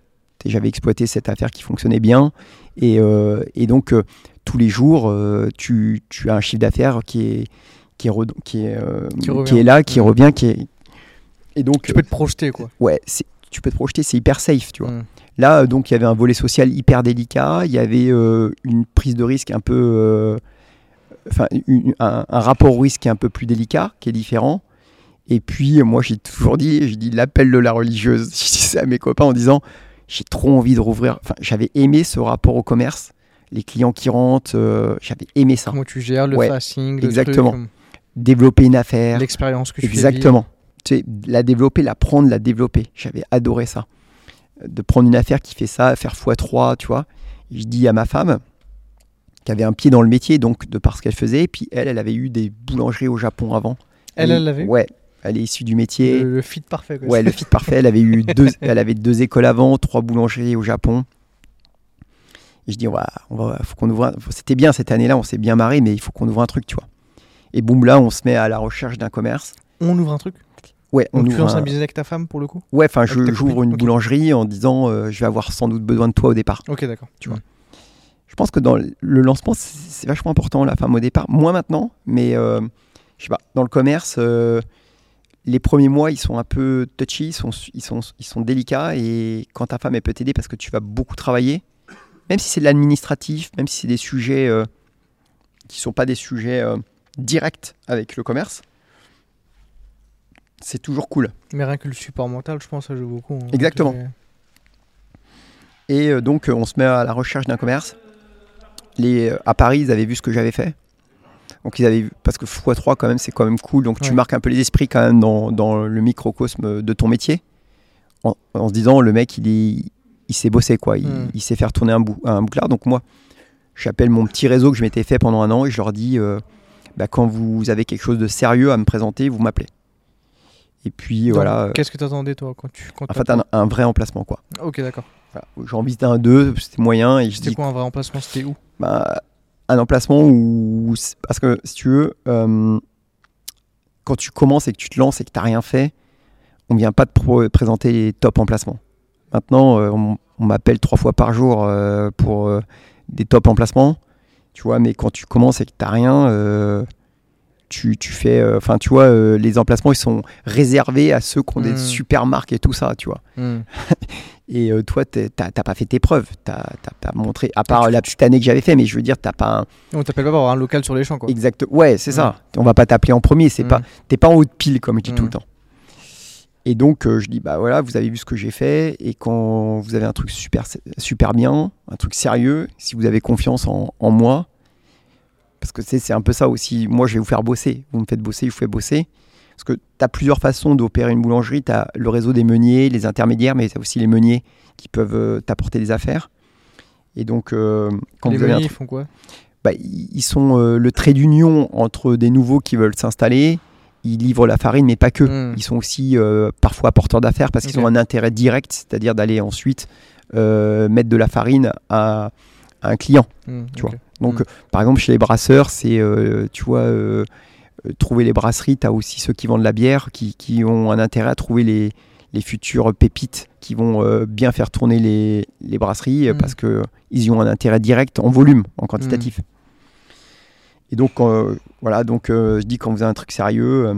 J'avais exploité cette affaire qui fonctionnait bien. Et, euh, et donc, euh, tous les jours, euh, tu, tu as un chiffre d'affaires qui est, qui, est, qui, est, euh, Qui revient. qui est là, qui Mm. revient. Qui est... Et donc, Tu peux te projeter quoi. euh, ouais, c'est- tu peux te projeter, c'est hyper safe, tu vois. Là, euh, donc, il y avait un volet social hyper délicat. Il y avait euh, une prise de risque un peu. euh, Enfin, un, un rapport au risque qui est un peu plus délicat, qui est différent. Et puis, moi, j'ai toujours dit, j'ai dit l'appel de la religieuse. Je dis ça à mes copains en disant j'ai trop envie de rouvrir. Enfin, j'avais aimé ce rapport au commerce, les clients qui rentrent, euh, j'avais aimé ça. Comment tu gères le Ouais, le exactement. truc, Développer une affaire. l'expérience que tu fais Exactement. Tu sais, la développer, la prendre, la développer. J'avais adoré ça. De prendre une affaire qui fait ça, faire x3, tu vois. Je dis à ma femme, qui avait un pied dans le métier, donc de par ce qu'elle faisait, et puis elle, elle avait eu des boulangeries au Japon avant. Elle, elle l'avait Ouais. Elle est issue du métier. Le, le fit parfait. Quoi. Ouais, le fit parfait. Elle avait eu deux, elle avait deux écoles avant, trois boulangeries au Japon. Et je dis, on va, on va, faut qu'on ouvre. un- C'était bien cette année-là, on s'est bien marré, mais il faut qu'on ouvre un truc, tu vois. Et boum, là, on se met à la recherche d'un commerce. On ouvre un truc? Ouais, on On tu lances un- un business avec ta femme pour le coup Ouais, enfin, j'ouvre une boulangerie en disant, euh, je vais avoir sans doute besoin de toi au départ. Ok, d'accord. Tu vois. Je pense que dans le lancement, c'est vachement important, la femme au départ. Moins maintenant, mais euh, je sais pas, dans le commerce, euh, les premiers mois, ils sont un peu touchy, ils sont, ils sont, ils sont délicats. Et quand ta femme, elle peut t'aider parce que tu vas beaucoup travailler, même si c'est de l'administratif, même si c'est des sujets euh, qui sont pas des sujets directs avec le commerce, c'est toujours cool. Mais rien que le support mental, je pense, ça joue beaucoup. hein. Exactement. C'est- Et euh, donc, euh, on se met à la recherche d'un commerce. Les, euh, à Paris, ils avaient vu ce que j'avais fait. Donc, ils avaient vu, parce que x3, quand même, c'est quand même cool. Donc, tu marques un peu les esprits quand même dans, dans le microcosme de ton métier. En, en se disant, le mec, il, est- il sait bosser, quoi. Il, Mm. il sait faire tourner un, bou, un bouclard. Donc, moi, j'appelle mon petit réseau que je m'étais fait pendant un an et je leur dis, euh, bah, quand vous avez quelque chose de sérieux à me présenter, vous m'appelez. Et puis, Donc, voilà. euh, Qu'est-ce que t'attendais toi quand tu. Quand En fait, un, un vrai emplacement, quoi. t'as- Ok, d'accord. Voilà. J'en visite un, deux, c'était moyen. Et C'était quoi un vrai emplacement C'était où? Bah, un emplacement où. Parce que si tu veux, euh, quand tu commences et que tu te lances et que tu n'as rien fait, on vient pas te présenter les top emplacements. Maintenant, euh, on, on m'appelle trois fois par jour euh, pour des top emplacements. Tu vois, mais quand tu commences et que tu n'as rien, tu, tu fais. euh, Enfin, tu vois, euh, les emplacements, ils sont réservés à ceux qui ont Mm. des super marques et tout ça, tu vois. Hmm. Et euh, toi, t'as t'as pas fait tes preuves. T'as t'as pas montré, à part la petite année que j'avais fait, mais je veux dire, t'as pas un On t'appelle pas pour avoir un local sur les champs, quoi. exact. Ouais, c'est ça. On va pas t'appeler en premier. C'est Mm. pas, t'es pas en haut de pile comme je dis tout Mm. le temps. Et donc, euh, je dis, bah voilà, vous avez vu ce que j'ai fait. Et quand vous avez un truc super, super bien, un truc sérieux, si vous avez confiance en, en moi, parce que c'est un peu ça aussi. Moi, je vais vous faire bosser. Vous me faites bosser, je vous fais bosser. Parce que tu as plusieurs façons d'opérer une boulangerie. Tu as le réseau des meuniers, les intermédiaires, mais tu as aussi les meuniers qui peuvent euh, t'apporter des affaires. Et donc, euh, quand les vous avez un meuniers, ils font quoi? Bah, ils sont euh, le trait d'union entre des nouveaux qui veulent s'installer. Ils livrent la farine, mais pas que. Mm. Ils sont aussi euh, parfois porteurs d'affaires parce qu'ils ont un intérêt direct, c'est-à-dire d'aller ensuite mettre de la farine à, à un client. Hmm, tu vois. Donc, Mm. euh, par exemple, chez les brasseurs, c'est, euh, tu vois, euh, trouver les brasseries. Tu as aussi ceux qui vendent la bière, qui, qui ont un intérêt à trouver les, les futures pépites qui vont euh, bien faire tourner les, les brasseries Mm. parce qu'ils y ont un intérêt direct en volume, en quantitatif. Et donc, euh, voilà, donc euh, je dis quand vous avez un truc sérieux,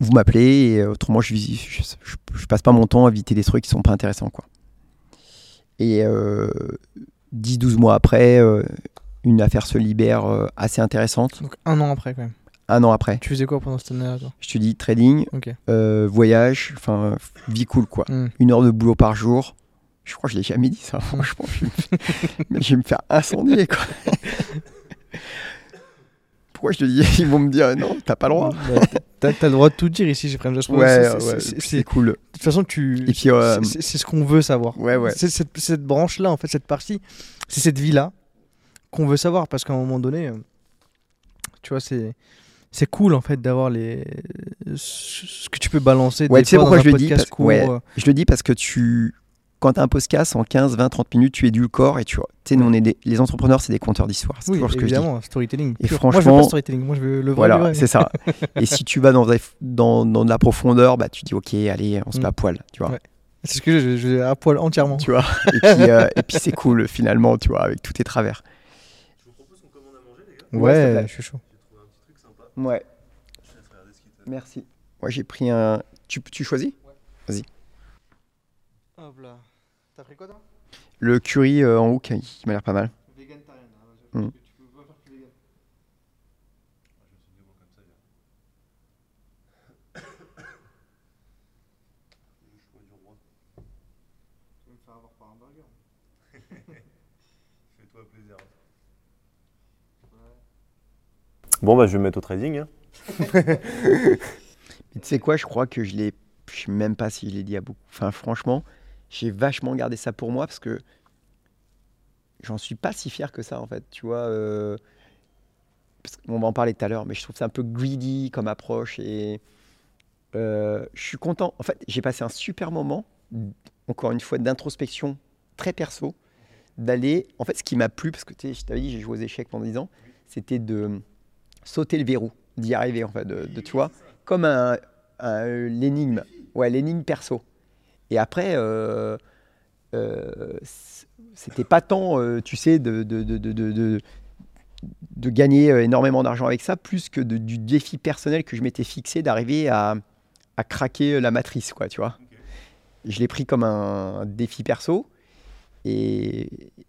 vous m'appelez, et autrement, je, je, je- je passe pas mon temps à éviter des trucs qui sont pas intéressants. Quoi. Et euh, 10-12 mois après, une affaire se libère euh, assez intéressante. Donc un an après, quand même. Un an après, Tu faisais quoi pendant cette année-là, toi? Je te dis trading, euh, voyage, enfin, vie cool quoi. Hmm. Une heure de boulot par jour. Je crois que je l'ai jamais dit ça, franchement. je, vais me je me faire incendier quoi. Pourquoi je te dis Ils vont me dire non, t'as pas le droit. Bah, T'as le droit de tout dire ici, j'ai pris Ouais, c'est- ouais, c'est- cool. De toute façon, tu. Euh, c'est- ce qu'on veut savoir. Ouais, ouais. C'est cette, cette branche-là, en fait, cette partie, c'est cette vie-là qu'on veut savoir parce qu'à un moment donné, euh, tu vois, c'est. C'est cool en fait d'avoir les ce que tu peux balancer Ouais, des tu sais pourquoi je le dis? Parce- court, ouais. euh, Je le dis parce que tu, quand tu as un podcast en 15, 20, 30 minutes, tu édules le corps et tu, tu sais, nous on est des, les entrepreneurs, c'est des conteurs d'histoire. C'est Oui, toujours ce que je dis. évidemment, storytelling. Et moi je veux franchement- pas storytelling, moi je veux le vrai. Voilà, c'est ça. et si tu vas dans, dans, dans de la profondeur, bah, tu dis ok, allez, on se Mm. met à poil, tu vois. Ouais. C'est ce que je, je, à poil entièrement. Tu vois. Et puis, euh, et puis c'est cool finalement, tu vois, avec tous tes travers. Ouais, Ouais, je suis chaud. Ouais. Merci. Moi j'ai pris un. Tu, tu choisis? Hop là. T'as pris quoi toi? Le curry euh, en hook, il m'a l'air pas mal. Végétarien. Mm. Tu peux pas faire plus vegan. Tu vas me faire avoir par un burger. Fais-toi plaisir. Bon, bah, je vais me mettre au trading. hein. Tu sais quoi, je crois que je l'ai. Je sais même pas si je l'ai dit à beaucoup. Enfin, franchement, j'ai vachement gardé ça pour moi parce que j'en suis pas si fier que ça en fait. Tu vois, euh, qu'on va en parler tout à l'heure, mais je trouve ça un peu greedy comme approche et euh, je suis content. En fait, j'ai passé un super moment, encore une fois, d'introspection très perso, d'aller. En fait, ce qui m'a plu, parce que tu sais, je t'avais dit, j'ai joué aux échecs pendant 10 ans, c'était de sauter le verrou, d'y arriver, en fait, de, de, tu vois, comme un, un- l'énigme, ouais, l'énigme perso. Et après, euh, euh, c'était pas tant, euh, tu sais, de, de, de, de, gagner euh, énormément d'argent avec ça, plus que du défi personnel que je m'étais fixé d'arriver à, à craquer la matrice, quoi, tu vois. Je l'ai pris comme un, défi perso. Et,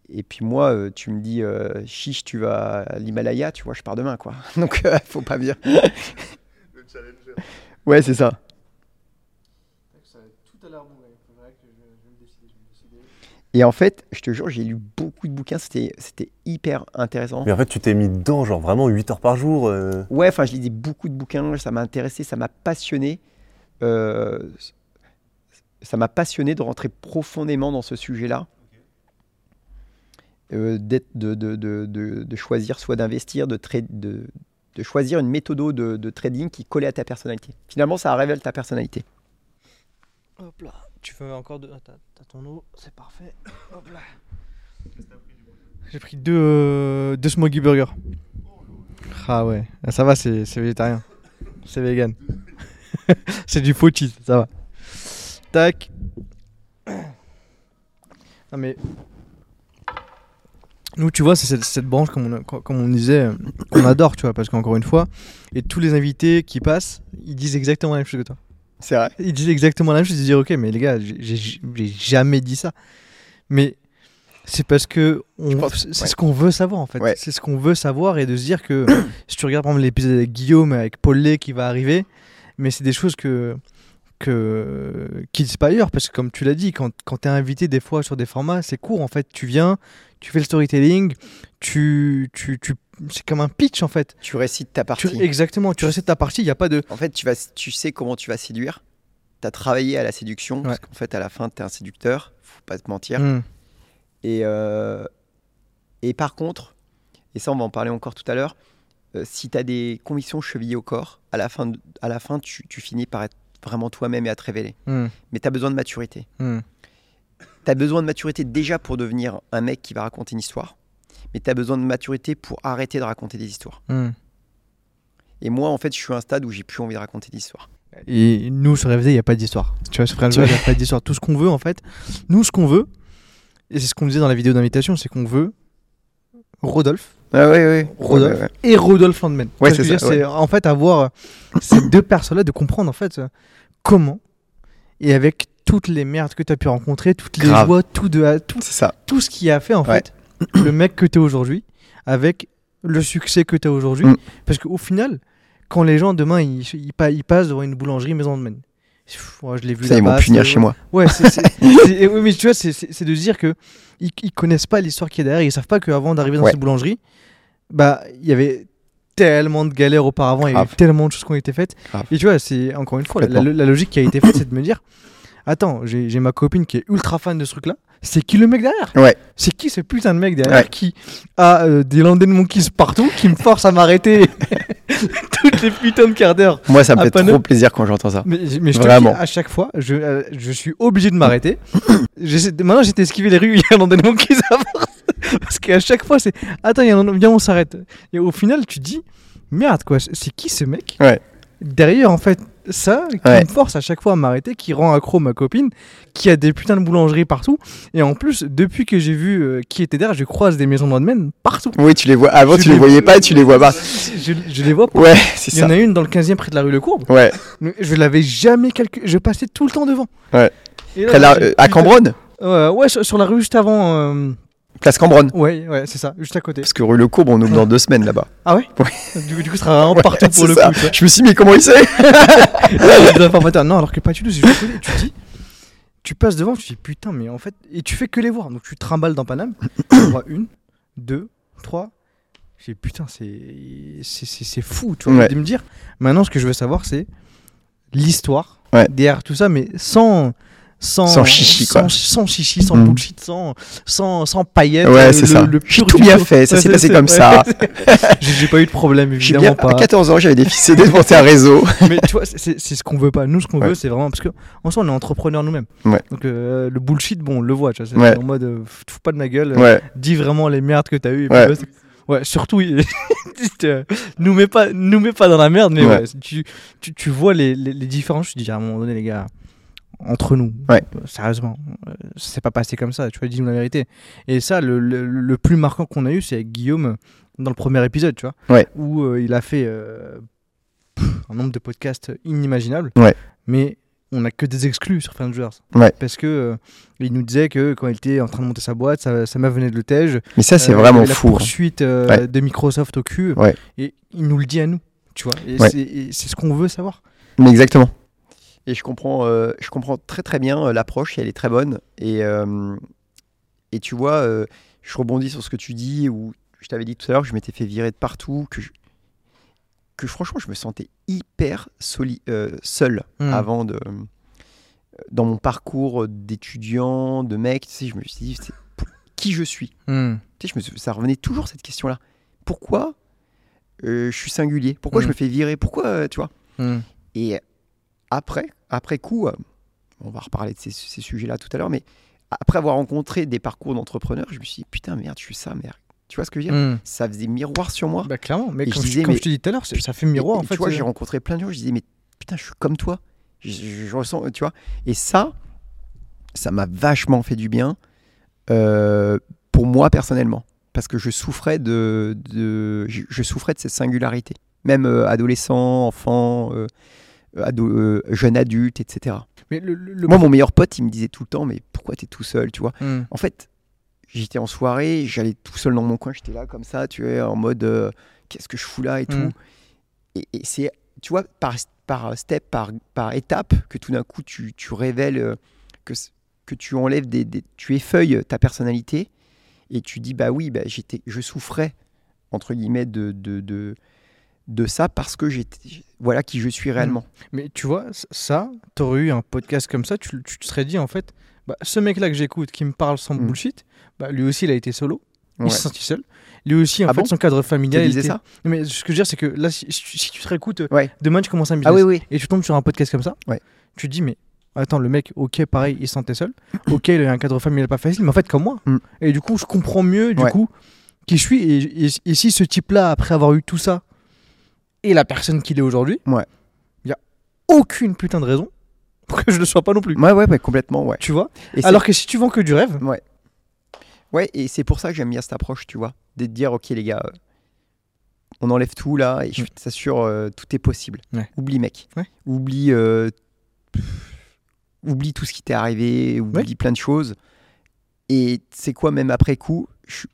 et puis moi, euh, tu me dis, euh, chiche, tu vas à l'Himalaya, tu vois, je pars demain, quoi. Donc, euh, faut pas me dire. Le challenger. Ouais, c'est ça. Et en fait, je te jure, j'ai lu beaucoup de bouquins, c'était c'était hyper intéressant. Mais en fait, tu t'es mis dedans, genre vraiment 8 heures par jour. euh. Ouais, enfin, je lisais beaucoup de bouquins, ça m'a intéressé, ça m'a passionné. Euh, ça m'a passionné de rentrer profondément dans ce sujet-là. Euh, d'être- de, de, de, de, de choisir soit d'investir, de, tra- de, de choisir une méthode de, de trading qui collait à ta personnalité. Finalement, ça révèle ta personnalité. Hop là. Tu veux encore de. T'as t'as ton eau, c'est parfait. Hop là. J'ai pris deux, euh, deux Smoggy Burger. Ah ouais, Ah, ça va, c'est c'est végétarien. C'est vegan. c'est du faux cheese, ça va. Tac. Non mais. Nous, tu vois, c'est cette, cette branche, comme on, a- comme on disait, euh, qu'on adore, tu vois, parce qu'encore une fois, et tous les invités qui passent, ils disent exactement la même chose que toi. C'est vrai. Ils disaient exactement la même chose. Ils disaient, ok, mais les gars, j'ai- jamais dit ça. Mais c'est parce que c'est ouais. ce qu'on veut savoir en fait. Ouais. C'est ce qu'on veut savoir et de se dire que si tu regardes par exemple l'épisode avec Guillaume, avec Paul Lay qui va arriver, mais c'est des choses que que qui disent pas ailleurs parce que comme tu l'as dit, quand, quand tu es invité des fois sur des formats, c'est court en fait. Tu viens, tu fais le storytelling, tu, tu, tu c'est comme un pitch en fait. Tu récites ta Tu- partie. exactement, tu récites ta partie, il n'y a pas de. En fait, tu, vas, tu sais comment tu vas séduire. Tu as travaillé à la séduction, parce Ouais. qu'en fait, à la fin, tu es un séducteur, faut pas te mentir. Hmm. Et, euh, et par contre, et ça, on va en parler encore tout à l'heure, euh, si tu as des convictions chevillées au corps, à la fin, à la fin tu, tu finis par être vraiment toi-même et à te révéler. Hmm. Mais tu as besoin de maturité. Hmm. Tu as besoin de maturité déjà pour devenir un mec qui va raconter une histoire, mais tu as besoin de maturité pour arrêter de raconter des histoires. Hmm. Et moi, en fait, je suis à un stade où j'ai plus envie de raconter d'histoires. Et nous, sur FD, il n'y a pas d'histoire. Tu vois, sur FD, il n'y a pas d'histoire. Tout ce qu'on veut, en fait, nous, ce qu'on veut, et c'est ce qu'on disait dans la vidéo d'invitation, c'est qu'on veut Rodolphe Ah ouais, ouais. Rodolphe. Ouais, ouais, ouais. et Rodolphe Landman. Ouais, ce c'est dire, C'est en fait avoir euh, ces deux personnes-là, de comprendre, en fait, euh, comment, et avec toutes les merdes que tu as pu rencontrer, toutes les Grave. joies, tout, de, tout, ça. tout ce qui a fait, en Ouais. fait, le mec que tu es aujourd'hui, avec le succès que tu as aujourd'hui. Mm. Parce qu'au final, quand les gens, demain, ils, ils, pa- ils passent devant une boulangerie maison de Maine. Ouais, je l'ai vu Ça, ils vont punir chez moi. Ouais, c'est- oui, mais tu vois, c'est, de dire que ils, ils connaissent pas l'histoire qui est derrière, ils savent pas qu'avant d'arriver dans Ouais. cette boulangerie, bah il y avait tellement de galères auparavant, il y a eu Grave. tellement de choses qui ont été faites. Grave. Et tu vois, c'est encore une fois la, Complètement. la- la logique qui a été faite, c'est de me dire, attends, j'ai, ma copine qui est ultra fan de ce truc-là. C'est qui le mec derrière Ouais. C'est qui ce putain de mec derrière Ouais. qui a euh, des London Monkeys partout, qui me force à m'arrêter toutes les putains de quarts d'heure Moi, ça me À fait Panneau. trop plaisir quand j'entends ça. mais, mais je te Vraiment. dis, à chaque fois, je, euh, je suis obligé de m'arrêter. Maintenant, j'étais esquivé les rues, il y a un endroit qui s'avance. Parce qu'à chaque fois, c'est Attends, il y a un viens, on s'arrête. Et au final, tu dis Merde, quoi, c'est qui ce mec Ouais. Derrière, en fait, ça, qui Ouais. me force à chaque fois à m'arrêter, qui rend accro ma copine, qui a des putains de boulangeries partout. Et en plus, depuis que j'ai vu euh, qui était derrière, je croise des maisons de partout. Oui, tu les vois. Avant, Je tu les les- voyais pas, tu les vois pas. Je, je les vois. Ouais, c'est Il y en ça. a une dans le 15e près de la rue Le Courbe. Ouais. Je l'avais jamais calculé. Je passais tout le temps devant. Ouais. Et là, Près la- à Cambronne? Euh, Ouais, sur, sur la rue juste avant. euh, Place Cambronne. Ouais, ouais, c'est ça, juste à côté. Parce que rue Le Courbe, on ouvre dans deux semaines là-bas. Ah ouais, Ouais. Du, coup- du coup, ce sera vraiment Ouais, partout pour le ça. coup. tu vois. Je me suis dit, mais comment il sait. Non, alors que pas du tout, c'est juste à côté. Tu dis, tu passes devant, tu dis putain, mais en fait, et tu fais que les voir. Donc tu trimbales dans Paname, tu vois une, deux, trois. Je dis putain, c'est c'est- fou, tu vois, Ouais. de me dire. Maintenant, ce que je veux savoir, c'est l'histoire derrière tout ça, mais sans sans, Sans chichi, sans, quoi. sans chichi, sans Mm. bullshit, sans, sans, sans paillettes. Ouais, euh, c'est ça. le pur tout bien fait, ça s'est passé comme ouais. ça. J'ai pas eu de problème, évidemment bien, pas. à 14 ans, j'avais des CD devant un réseau. Mais tu vois, c'est- ce qu'on veut pas. Nous, ce qu'on veut, c'est vraiment. Parce que, en soi, on est entrepreneurs nous-mêmes. Donc, euh, le bullshit, bon, on le voit. Tu vois, c'est en mode, euh, te fous pas de ma gueule. euh, dis vraiment les merdes que t'as eues. et Ouais. puis, surtout, euh, nous mets pas, nous mets pas dans la merde, mais Ouais. ouais, tu, tu, tu vois les, les, les différences. Je te dis à un moment donné, les gars, entre nous, Ouais. sérieusement, euh, ça s'est pas passé comme ça. Tu vois, dis-nous la vérité. Et ça, le, le, le plus marquant qu'on a eu, c'est avec Guillaume dans le premier épisode, tu vois, Ouais. où euh, il a fait euh, pff, un nombre de podcasts inimaginable. Ouais. Mais on a que des exclus sur Fringers. Ouais. Parce que euh, il nous disait que quand il était en train de monter sa boîte, ça, ça m'a venait de l'Otège. mais ça, c'est vraiment la fou. hein. poursuite Ouais. de Microsoft au cul. Et il nous le dit à nous, tu vois. Et c'est- et c'est ce qu'on veut savoir. Mais exactement. Et je comprends, euh, je comprends très très bien euh, l'approche, elle est très bonne. Et, euh, et tu vois, euh, je rebondis sur ce que tu dis, où je t'avais dit tout à l'heure que je m'étais fait virer de partout, que, je- que franchement je me sentais hyper soli- seul Hmm. avant de... Dans mon parcours d'étudiant, de mec, tu sais, je me suis dit, qui je suis Hmm. tu sais, je me suis- ça revenait toujours cette question-là. Pourquoi je suis singulier? Pourquoi je Mm. me fais virer? Pourquoi, tu vois? Hmm. Et après, après coup, euh, on va reparler de ces, ces sujets-là tout à l'heure, mais après avoir rencontré des parcours d'entrepreneurs, je me suis dit, putain, merde, je suis ça, merde. Tu vois ce que je veux dire? Hmm. Ça faisait miroir sur moi. Bah, clairement. Mais comme, je, disais, comme mais- je te dis tout à l'heure, ça fait miroir Et- en fait. Tu vois, j'ai rencontré plein de gens, je disais, mais putain, je suis comme toi. Je, je- je ressens, tu vois. Et ça, ça m'a vachement fait du bien euh, pour moi personnellement. Parce que je souffrais de, de, je, je souffrais de cette singularité. Même euh, adolescent, enfant, euh, ado- euh, jeune adulte, etc. Mais le, le- le- Moi, mon meilleur pote, il me disait tout le temps, mais pourquoi t'es tout seul, tu vois? Hmm. En fait, j'étais en soirée, j'allais tout seul dans mon coin, j'étais là comme ça, tu vois, en mode euh, qu'est-ce que je fous là et tout. Mm. Et, et c'est, tu vois, par, par step, par, par étape, que tout d'un coup tu, tu révèles euh, que, que tu enlèves des, des- tu effeuilles ta personnalité et tu dis bah oui, bah, j'étais, je souffrais entre guillemets de, de, de, de ça parce que j'étais, voilà qui je suis réellement. Mais tu vois, ça, t'aurais eu un podcast comme ça, tu, tu te serais dit en fait, bah, ce mec-là que j'écoute, qui me parle sans Mm. bullshit, bah, lui aussi il a été solo, il Ouais. s'est senti seul. Lui aussi, en Ah fait, bon son cadre Tu familial. il disais était- ça Non, Mais ce que je veux dire, c'est que là, si, si tu- tu te réécoutes, euh, Ouais. demain tu commences un Ah business oui, oui. et tu tombes sur un podcast comme ça, Ouais. tu te dis, mais attends, le mec, ok, pareil, il se sentait seul, ok, il a un cadre familial pas facile, mais en fait, comme moi. Mm. Et du coup, je comprends mieux, du coup, qui je suis. Et, et- et si ce type-là, après avoir eu tout ça, est la personne qu'il est aujourd'hui, il Ouais. n'y a aucune putain de raison pour que je ne le sois pas non plus. Ouais, ouais, ouais, complètement, ouais. Tu vois Et Alors que si tu vends que du rêve, Ouais, et c'est pour ça que j'aime bien cette approche, tu vois. De te dire, ok les gars, euh, on enlève tout là, et je Mm. t'assure, euh, tout est possible. Ouais. Oublie mec. Ouais. Oublie, euh, oublie tout ce qui t'est arrivé, oublie plein de choses. Et c'est quoi, même après coup, je-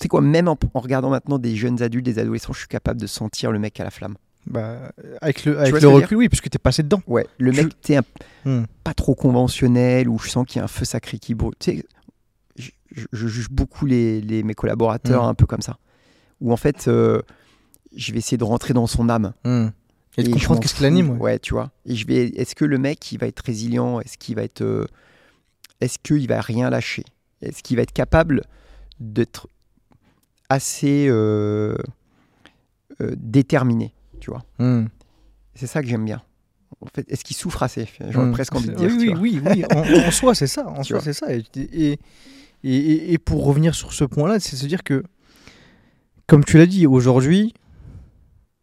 c'est quoi, même en, en regardant maintenant des jeunes adultes, des adolescents, je suis capable de sentir le mec à la flamme. bah, avec le, avec recul, oui, puisque t'es passé dedans. Ouais, le Je- mec, t'es Hmm. pas trop conventionnel, où je sens qu'il y a un feu sacré qui brûle. Tu sais, je, juge beaucoup les, les- mes collaborateurs Mm. un peu comme ça. Où en fait, euh, je vais essayer de rentrer dans son âme. Et de Et je comprendre qu'est-ce qui l'anime. ouais. Ouais, tu vois. Et je vais. Est-ce que le mec, il va être résilient? Est-ce qu'il va être. euh, Est-ce qu'il va rien lâcher? Est-ce qu'il va être capable d'être assez euh, euh, déterminé Tu vois. Hmm. C'est ça que j'aime bien. En fait, est-ce qu'il souffre assez? J'aurais Hmm. presque envie de dire. Oui, tu oui, vois. oui, oui. En, en soi, c'est ça. En Tu soi, c'est ça. Et, et, et, et- et pour revenir sur ce point-là, c'est se dire que, comme tu l'as dit, aujourd'hui,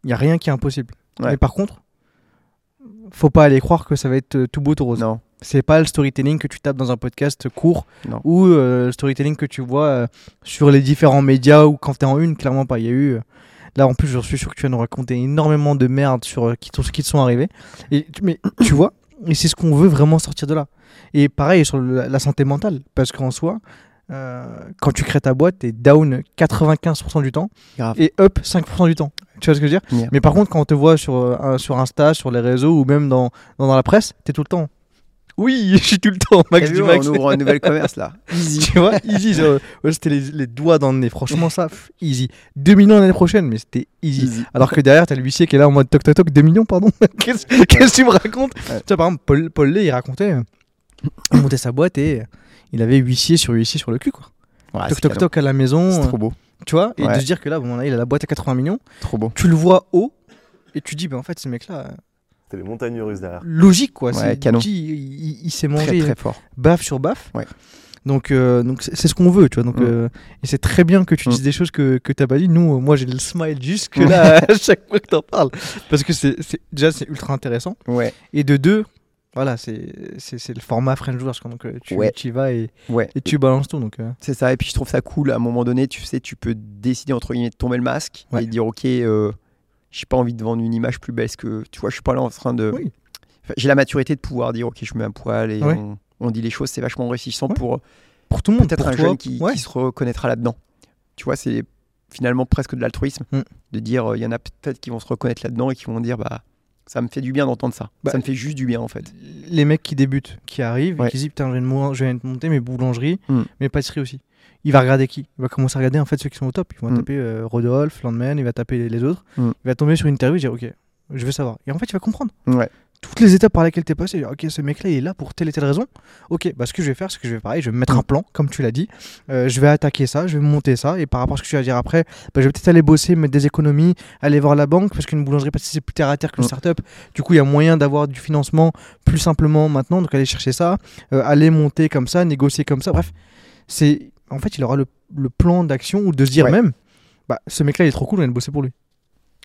il n'y a rien qui est impossible. Ouais. Mais par contre, faut pas aller croire que ça va être euh, tout beau, tout rose. Non. C'est pas le storytelling que tu tapes dans un podcast court Non. ou euh, le storytelling que tu vois euh, sur les différents médias ou quand tu es en une, clairement pas. Il y a eu. euh, là, en plus, je suis sûr que tu vas nous raconter énormément de merde sur qui, qui te sont arrivés. Et, mais tu vois, et c'est ce qu'on veut vraiment sortir de là. Et pareil sur le- la, santé mentale, parce qu'en soi, quand tu crées ta boîte, tu es down 95% du temps Grave. et up 5% du temps. Tu vois ce que je veux dire? Mais par contre, quand on te voit sur, sur Insta, sur les réseaux ou même dans, dans, dans la presse, tu es tout le temps. Oui, je suis tout le temps, Max du Max. on ouvre un nouvel commerce là. Easy. tu vois, easy. genre, ouais, c'était les, les doigts dans le nez. Franchement, ça, pff, easy. 2 millions l'année prochaine, mais c'était easy. Easy. Alors que derrière, t'as le huissier qui est là en mode toc toc toc, 2 millions, pardon. Qu'est-ce qu'est-ce que tu me racontes Ouais. Tu vois, par exemple, Paul, Paul Lay, il racontait euh, Il montait sa boîte et il avait huissier sur huissier sur le cul, quoi. Ouais, toc toc toc à la maison, C'est euh, trop beau. tu vois, et de Ouais. se dire que là, bon, là, il a la boîte à 80 millions. Trop beau. Tu le vois haut et tu dis, bah en fait, ce mec-là, C'était les montagnes russes derrière. logique, quoi. Ouais, C'est- canon. il, il- il s'est Très mangé très fort. baffe sur baffe. Ouais. Donc, euh, donc c'est ce qu'on veut, tu vois. Donc, Mm. euh, et c'est très bien que tu Mm. dises des choses que, que t'as pas dit. Nous, euh, moi, j'ai le smile jusque là à chaque fois que t'en parles. Parce que c'est c'est- déjà, c'est ultra intéressant. Ouais. Et de deux, voilà, c'est c'est- c'est le format French Doors. Donc, tu, Ouais. tu y vas et, Ouais. et tu balances tout. Donc, euh, C'est ça, et puis je trouve ça cool. À un moment donné, tu sais, tu peux décider entre guillemets de tomber le masque Ouais. et dire ok, euh, j'ai pas envie de vendre une image plus belle que tu vois. Je suis pas là en train de. Oui. Enfin, j'ai la maturité de pouvoir dire ok, je mets un poil et Ouais. on, on dit les choses. C'est vachement enrichissant Ouais. pour pour tout le monde, peut-être un toi. jeune qui, ouais. qui se reconnaîtra là-dedans. Tu vois, c'est finalement presque de l'altruisme Mm. de dire il y en a peut-être qui vont se reconnaître là-dedans et qui vont dire bah ça me fait du bien d'entendre ça. Bah, ça me fait juste du bien en fait. les mecs qui débutent, qui arrivent, et qui se disent putain, je viens de mon- je viens de monter mes boulangeries, Mm. mes pâtisseries aussi. Il va regarder qui? Il va commencer à regarder en fait ceux qui sont au top. Il va Mm. taper euh, Rodolphe, Landman, il va taper les, les autres. Mm. Il va tomber sur une interview et dire ok, je veux savoir. Et en fait, il va comprendre Ouais. toutes les étapes par lesquelles tu es passé. Ok, ce mec-là, il est là pour telle et telle raison. Ok, bah ce que je vais faire, c'est que je vais pareil, je vais me mettre Mm. un plan, comme tu l'as dit. Euh, je vais attaquer ça, je vais monter ça. Et par rapport à ce que tu vas dire après, bah, je vais peut-être aller bosser, mettre des économies, aller voir la banque, parce qu'une boulangerie pâtisserie, c'est plus terre à terre qu'une Mm. start-up. Du coup, il y a moyen d'avoir du financement plus simplement maintenant. Donc, aller chercher ça, euh, aller monter comme ça, négocier comme ça. Bref, c'est en fait, il aura le, le plan d'action ou de se dire Ouais. même, bah, ce mec-là, il est trop cool, on vient de bosser pour lui.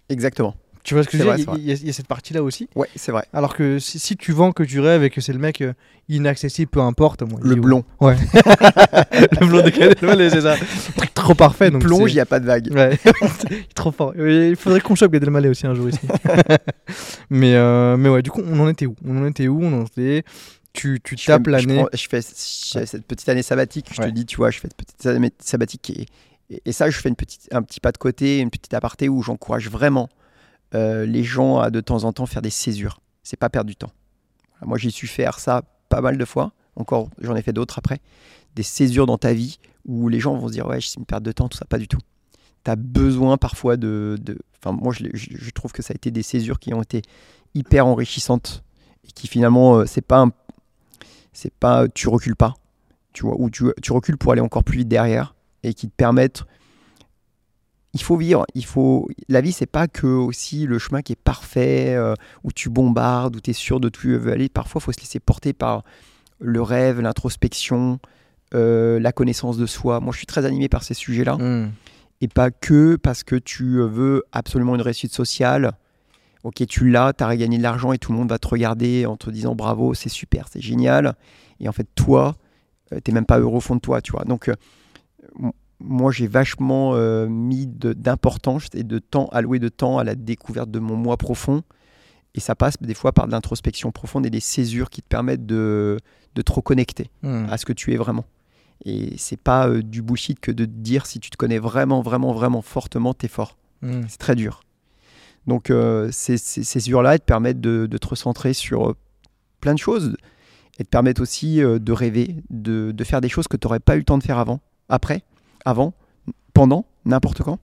Exactement. Tu vois ce que je veux dire? Il y, a- il y a cette partie-là aussi. Ouais, c'est vrai. Alors que si, si tu vends que tu rêves et que c'est le mec euh, inaccessible, peu importe. il Le où? blond. Ouais. le blond de Elmaleh, c'est ça. Truc trop parfait. Donc Plonge, il n'y a pas de vague. Ouais, il est trop fort. Il faudrait qu'on chope Gad Elmaleh aussi un jour ici. mais, euh, mais ouais, du coup, on en était où? On en était où? On en était. Tu, tu Je tapes je l'année. Je fais, je fais cette petite année sabbatique, je Ouais. te dis, tu vois, je fais cette petite année sabbatique et, et, et ça, je fais une petite, un petit pas de côté, une petite aparté où j'encourage vraiment euh, les gens à de temps en temps faire des césures. C'est pas perdre du temps. Moi, j'ai su faire ça pas mal de fois. Encore, j'en ai fait d'autres après. Des césures dans ta vie où les gens vont se dire, ouais, c'est une perte de temps, tout ça, pas du tout. Tu as besoin parfois de. de- Enfin, moi, je- je trouve que ça a été des césures qui ont été hyper enrichissantes et qui finalement, euh, c'est pas un c'est pas tu recules pas, tu vois, ou tu, tu recules pour aller encore plus vite derrière et qui te permettent. Il faut vivre, il faut. La vie, c'est pas que aussi le chemin qui est parfait, euh, où tu bombardes, où tu es sûr de tout veux aller. Parfois, il faut se laisser porter par le rêve, l'introspection, euh, la connaissance de soi. Moi, je suis très animé par ces sujets-là Hmm. et pas que parce que tu veux absolument une réussite sociale. Ok, tu l'as, tu as gagné de l'argent et tout le monde va te regarder en te disant bravo, c'est super, c'est génial. Et en fait, toi, tu t'es même pas heureux au fond de toi, tu vois. Donc, euh, moi, j'ai vachement euh, mis d'importance et de temps, alloué de temps à la découverte de mon moi profond. Et ça passe des fois par de l'introspection profonde et des césures qui te permettent de, de te reconnecter Hmm. à ce que tu es vraiment. Et c'est pas euh, du bullshit que de te dire si tu te connais vraiment, vraiment, vraiment fortement, t'es fort. Hmm. C'est très dur. Donc euh, ces, ces, ces elles te permettent de, de te recentrer sur euh, plein de choses et te permettent aussi euh, de rêver, de, de faire des choses que tu n'aurais pas eu le temps de faire avant, après, avant, pendant, n'importe quand.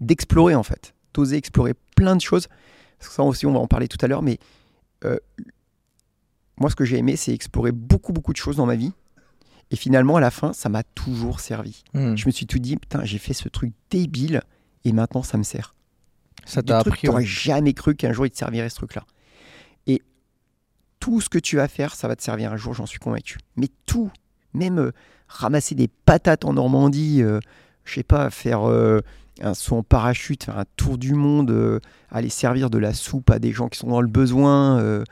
D'explorer en fait, d'oser explorer plein de choses. Parce que ça aussi, on va en parler tout à l'heure, mais euh, moi, ce que j'ai aimé, c'est explorer beaucoup, beaucoup de choses dans ma vie. Et finalement, à la fin, ça m'a toujours servi. Hmm. Je me suis tout dit, putain, j'ai fait ce truc débile et maintenant ça me sert. Ça t'a appris. ouais. jamais cru qu'un jour il te servirait ce truc-là. Et tout ce que tu vas faire, ça va te servir un jour, j'en suis convaincu. Mais tout, même euh, ramasser des patates en Normandie, euh, je sais pas, faire euh, un saut en parachute, faire un tour du monde, euh, aller servir de la soupe à des gens qui sont dans le besoin,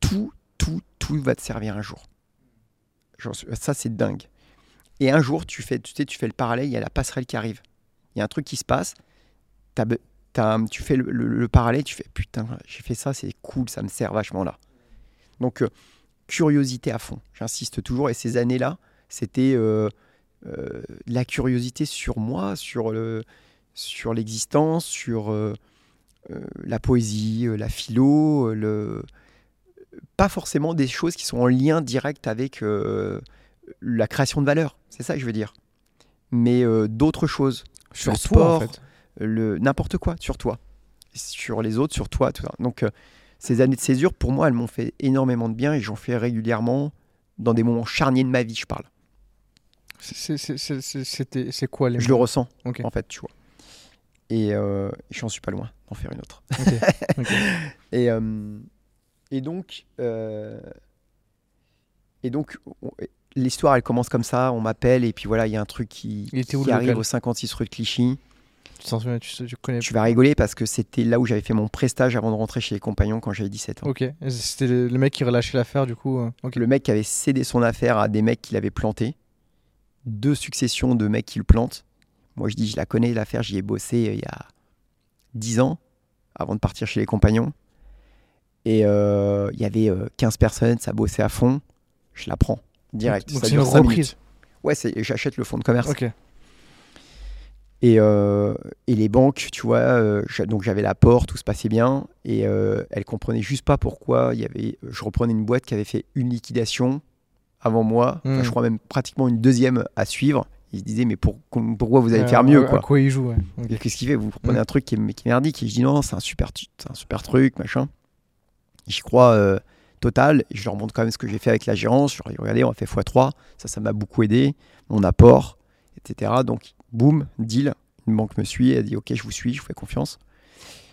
tout, tout, tout va te servir un jour. Ça, c'est dingue. Et un jour, tu fais, tu sais, tu fais le parallèle, il y a la passerelle qui arrive. Il y a un truc qui se passe, tu fais le, le- le parallèle, tu fais putain, j'ai fait ça, c'est cool, ça me sert vachement là. Donc, euh, curiosité à fond, j'insiste toujours. Et ces années-là, c'était euh, euh, la curiosité sur moi, sur le sur l'existence, sur la poésie, la philo, le pas forcément des choses qui sont en lien direct avec la création de valeur. C'est ça que je veux dire. Mais d'autres choses, Sur le toi, en sport, fait. Le n'importe quoi sur toi, sur les autres, sur toi. Tout ça. Donc euh, ces années de césure, pour moi, elles m'ont fait énormément de bien et j'en fais régulièrement dans des moments charniers de ma vie, je parle. C'est- quoi les Je le ressens, en fait, tu vois. Et euh, j'en suis pas loin d'en faire une autre. Et, euh, et donc, euh, et donc on- l'histoire, elle commence comme ça. On m'appelle et puis voilà, il y a un truc qui, Il était où, qui arrive au 56 rue de Clichy. Souviens, tu, connais Tu vas rigoler parce que c'était là où j'avais fait mon prestage avant de rentrer chez les compagnons quand j'avais 17 ans. Ok, c'était le, mec qui relâchait l'affaire du coup. euh, Ok. Le mec qui avait cédé son affaire à des mecs qui l'avaient planté. Deux successions de mecs qui le plantent. Moi, je dis, je la connais, l'affaire, j'y ai bossé euh, il y a 10 ans, avant de partir chez les compagnons. Et euh, il y avait euh, 15 personnes, ça bossait à fond. Je la prends, direct. Donc c'est une reprise. minutes. Ouais, j'achète le fonds de commerce. Ok. Et, euh, et les banques, tu vois, euh, donc j'avais l'apport, tout se passait bien, et euh, elles comprenaient juste pas pourquoi il y avait. Je reprenais une boîte qui avait fait une liquidation avant moi, Enfin, Mm. je crois même pratiquement une deuxième à suivre. Ils se disaient mais pour- pourquoi vous allez Euh, faire mieux à- quoi? À quoi il joue, ouais. Ok. Et Qu'est-ce qu'il fait Vous prenez Mm. un truc qui est, qui est merdique et je dis non, c'est un super, un super truc, machin. J'y crois euh, total et je leur montre quand même ce que j'ai fait avec la gérance. Je leur dis regardez, on a fait x3, ça, ça m'a beaucoup aidé, mon apport, etc. Donc boum, deal. Une banque me suit, elle dit ok, je vous suis, je vous fais confiance.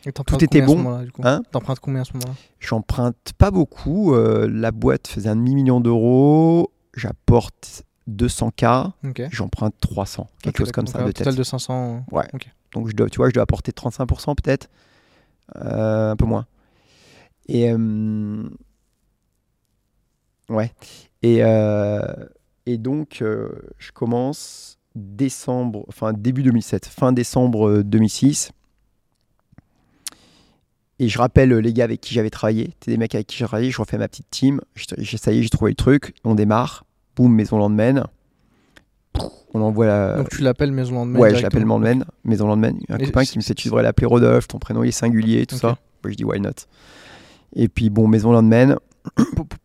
Et Tout était bon, hein T'empruntes combien à ce moment-là J'emprunte pas beaucoup. euh, la boîte faisait un demi-million d'euros. J'apporte 200K. Ok. J'emprunte 300. Quelque chose comme ça de total tête. de 500. Donc je dois, tu vois, je dois apporter 35% peut-être. Euh, un peu moins. Et euh, ouais. Et, et donc je commence décembre, enfin début 2007, fin décembre euh, 2006. Et je rappelle les gars avec qui j'avais travaillé. C'est des mecs avec qui j'ai travaillé. Je refais ma petite team. Je- je- Ça y est, j'ai trouvé le truc. On démarre. Boum, maison lendemain. On envoie la, Donc tu l'appelles maison lendemain Ouais, je l'appelle. Mandman, maison Landman. Un Et copain qui me fait Tu devrais l'appeler Rodolphe, ton prénom il est singulier, tout ça. Moi je dis Why not? Et puis bon, maison Landman,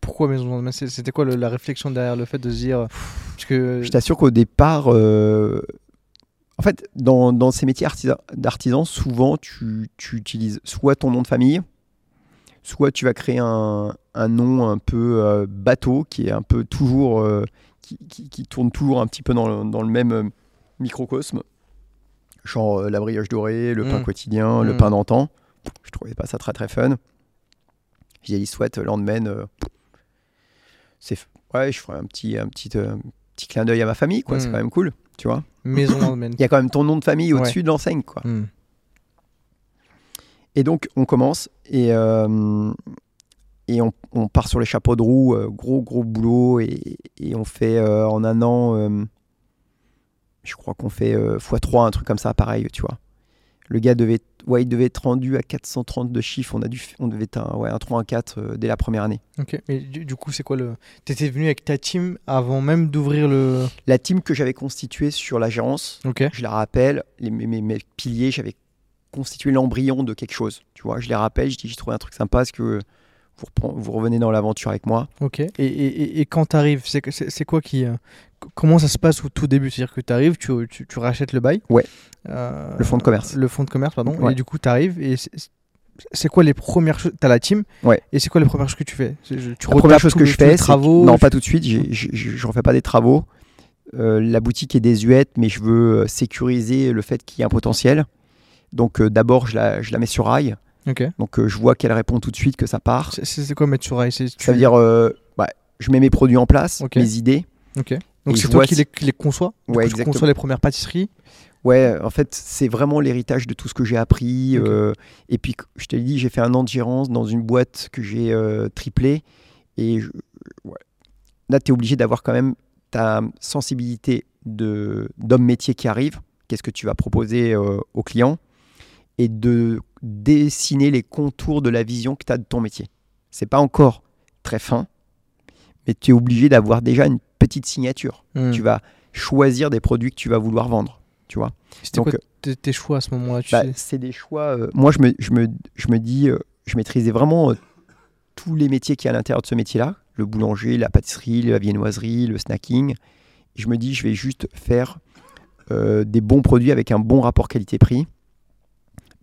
Pourquoi maison C'est- C'était quoi le- la réflexion derrière le fait de se dire. Parce que. je t'assure qu'au départ, euh, en fait, dans, dans ces métiers artisa- d'artisan, souvent tu, tu utilises soit ton nom de famille, soit tu vas créer un, un nom un peu euh, bateau qui est un peu toujours. euh, qui, qui- qui tourne toujours un petit peu dans le, dans le même euh, microcosme. Genre euh, la brioche dorée, le pain Mm. quotidien, le Mm. pain d'antan. Je trouvais pas ça très très fun. J'ai dit souhaite lendemain. euh, c'est ouais, je ferai un petit un petit euh, petit clin d'œil à ma famille quoi. C'est Mm. quand même cool, tu vois. Maison lendemain. Il y a quand même ton nom de famille Ouais. au-dessus de l'enseigne quoi. Hmm. Et donc, on commence et, euh, et on, on part sur les chapeaux de roue, euh, gros, gros boulot. Et, et on fait euh, en un an, je crois qu'on fait euh, x3, un truc comme ça, pareil, tu vois. Le gars devait, ouais, il devait être rendu à 430 de chiffres. On, a dû, on devait être un, ouais, un 3, un 4 euh, dès la première année. Ok. Mais du, du coup, c'est quoi le. T'étais venu avec ta team avant même d'ouvrir le. La team que j'avais constituée sur la gérance, Ok. je la rappelle, les, mes, mes- mes piliers, j'avais constitué l'embryon de quelque chose. Tu vois, je les rappelle, je dis j'ai trouvé un truc sympa, est-ce que vous, revenez dans l'aventure avec moi? Ok. Et, et, et- quand t'arrives, c'est, c'est, c'est quoi qui. Comment ça se passe au tout début? C'est-à-dire que tu, tu, tu rachètes le bail. Ouais. Euh, Le fonds de commerce. Le fonds de commerce, pardon. Ouais. Et du coup, t'arrives et. c'est, quoi les premières choses T'as la team. Ouais. Et c'est quoi les premières choses que tu fais? Je- Tu La première chose que je fais, travaux. non tu- pas tout de suite, je ne refais pas des travaux. Euh, la boutique est désuète, mais je veux euh, sécuriser le fait qu'il y ait un potentiel. Donc euh, d'abord, je la, je la mets sur rail. Donc euh, je vois qu'elle répond tout de suite, que ça part. C'est, quoi mettre sur rail? C'est- Ça tu- veut dire, bah, je mets mes produits en place, mes idées. Ok. Donc c'est toi qui les, qui les conçois Ouais, coup, tu exactement. conçois les premières pâtisseries. Ouais, en fait, c'est vraiment l'héritage de tout ce que j'ai appris. Euh, et puis, je te l'ai dit, j'ai fait un an de gérance dans une boîte que j'ai euh, triplée. Et je- ouais. là, tu es obligé d'avoir quand même ta sensibilité d'homme métier qui arrive. Qu'est-ce que tu vas proposer euh, aux clients Et de dessiner les contours de la vision que tu as de ton métier. C'est pas encore très fin, mais tu es obligé d'avoir déjà une petite signature. Hmm. Tu vas choisir des produits que tu vas vouloir vendre. Tu vois C'était donc, quoi tes, tes choix à ce moment-là bah, c'est des choix. euh, moi, je me, je me, je me dis, euh, je maîtrisais vraiment euh, tous les métiers qui y a à l'intérieur de ce métier-là le boulanger, la pâtisserie, la viennoiserie, le snacking. Je me dis, je vais juste faire euh, des bons produits avec un bon rapport qualité-prix.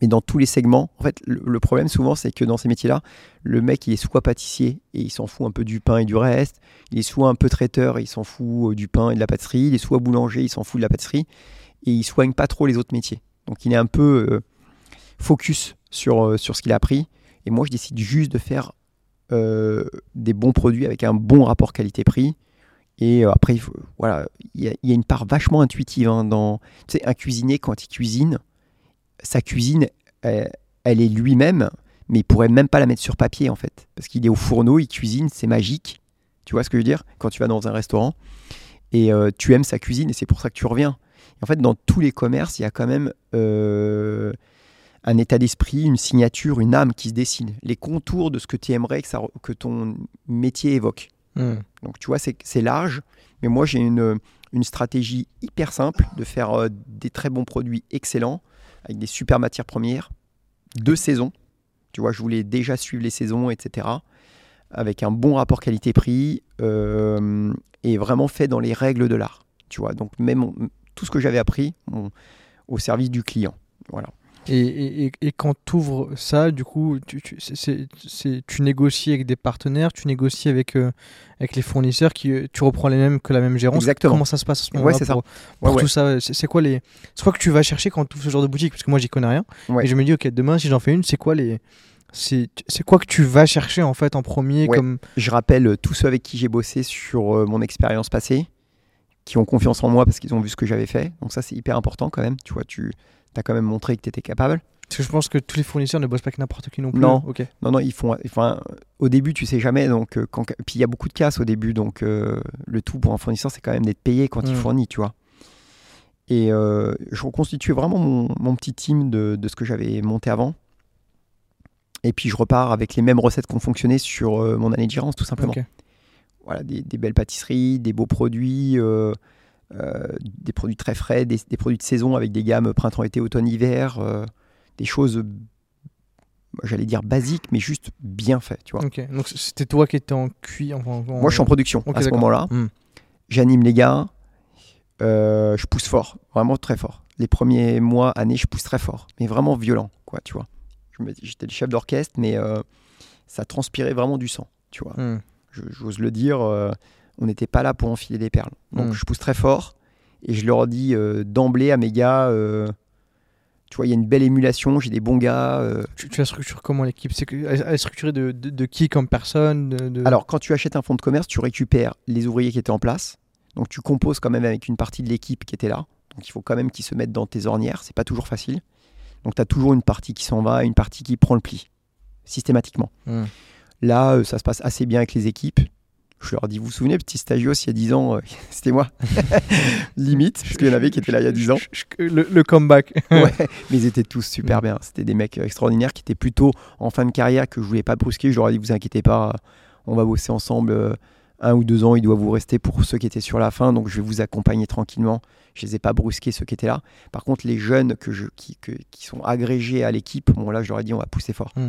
Mais dans tous les segments. En fait, le, problème souvent, c'est que dans ces métiers-là, le mec, il est soit pâtissier et il s'en fout un peu du pain et du reste. Il est soit un peu traiteur et il s'en fout euh, du pain et de la pâtisserie. Il est soit boulanger, il s'en fout de la pâtisserie. Et il soigne pas trop les autres métiers. Donc il est un peu euh, focus sur, euh, sur ce qu'il a appris. Et moi, je décide juste de faire des bons produits avec un bon rapport qualité-prix. Et après, il voilà, il y, a- il y a une part vachement intuitive hein, dans. Tu sais, un cuisinier, quand il cuisine, sa cuisine, elle, elle est lui-même, mais il pourrait même pas la mettre sur papier en fait. Parce qu'il est au fourneau, il cuisine, c'est magique. Tu vois ce que je veux dire? Quand tu vas dans un restaurant et euh, tu aimes sa cuisine et c'est pour ça que tu reviens. Et en fait, dans tous les commerces, il y a quand même euh, un état d'esprit, une signature, une âme qui se dessine. Les contours de ce que tu aimerais que, ça, que ton métier évoque. Hmm. Donc tu vois, c'est c'est large, mais moi j'ai une, une stratégie hyper simple de faire euh, des très bons produits excellents avec des super matières premières, de saison. Tu vois, je voulais déjà suivre les saisons, etc. Avec un bon rapport qualité-prix euh, et vraiment fait dans les règles de l'art. Tu vois, donc même tout ce que j'avais appris au service du client. Voilà. Et, et, et- et quand tu ouvres ça, du coup, tu, négocies avec des partenaires, tu négocies avec, euh, avec les fournisseurs, qui, euh, tu reprends les mêmes que la même gérance. Exactement. Comment ça se passe à ce Ouais, moment-là c'est ça. pour, Ouais, pour ouais. tout ça C'est quoi les c'est quoi que tu vas chercher quand tu ouvres ce genre de boutique? Parce que moi, j'y connais rien. Ouais. Et je me dis, ok, demain, si j'en fais une, c'est quoi les c'est quoi que tu vas chercher en fait en premier Ouais. comme Je rappelle euh, tous ceux avec qui j'ai bossé sur euh, mon expérience passée, qui ont confiance en moi parce qu'ils ont vu ce que j'avais fait. Donc ça, c'est hyper important quand même. Tu vois, tu as quand même montré que tu étais capable. Parce que je pense que tous les fournisseurs ne bossent pas avec n'importe qui non plus. Non. Ok. Non, non, ils font. Enfin, au début, tu sais jamais. Donc, euh, quand, puis il y a beaucoup de casses au début. Donc, euh, le tout pour un fournisseur, c'est quand même d'être payé quand il Mm. fournit, tu vois. Et euh, je reconstituais vraiment mon, mon petit team de, de ce que j'avais monté avant. Et puis, je repars avec les mêmes recettes qui ont fonctionné sur mon année de gérance, tout simplement. Voilà, des, des belles pâtisseries, des beaux produits, des produits très frais, des, des produits de saison avec des gammes printemps-été, automne-hiver, euh, des choses, euh, j'allais dire basiques, mais juste bien faites, tu vois. Ok. Donc c'était toi qui étais en cuit. En- Moi, je suis en production à ce moment-là. Hmm. J'anime les gars, euh, je pousse fort, vraiment très fort. Les premiers mois, années, je pousse très fort, mais vraiment violent, quoi, tu vois. J'étais le chef d'orchestre, mais euh, ça transpirait vraiment du sang, tu vois. Hmm. J'ose le dire, euh, on n'était pas là pour enfiler des perles. Donc Mm. je pousse très fort et je leur dis euh, d'emblée à mes gars, euh, tu vois, il y a une belle émulation, j'ai des bons gars. euh. Tu, tu la structures comment l'équipe? C'est elle est structurée de, de, de qui comme personne de, de- Alors quand tu achètes un fonds de commerce, tu récupères les ouvriers qui étaient en place. Donc tu composes quand même avec une partie de l'équipe qui était là. Donc il faut quand même qu'ils se mettent dans tes ornières, c'est pas toujours facile. Donc tu as toujours une partie qui s'en va, une partie qui prend le pli, systématiquement. Hmm. Là, ça se passe assez bien avec les équipes. Je leur dis, vous vous souvenez, petit stagios, il y a 10 ans, euh, c'était moi. Limite, parce qu'il y en avait qui étaient là il y a 10 ans. Le, le comeback. Ouais, mais ils étaient tous super bien. C'était des mecs extraordinaires qui étaient plutôt en fin de carrière que je voulais pas brusquer. Je leur ai dit, vous inquiétez pas, on va bosser ensemble euh, un ou deux ans. Il doit vous rester pour ceux qui étaient sur la fin, donc je vais vous accompagner tranquillement. Je les ai pas brusqués ceux qui étaient là. Par contre, les jeunes que je, qui, que- qui sont agrégés à l'équipe, bon là, je leur ai dit, on va pousser fort. C-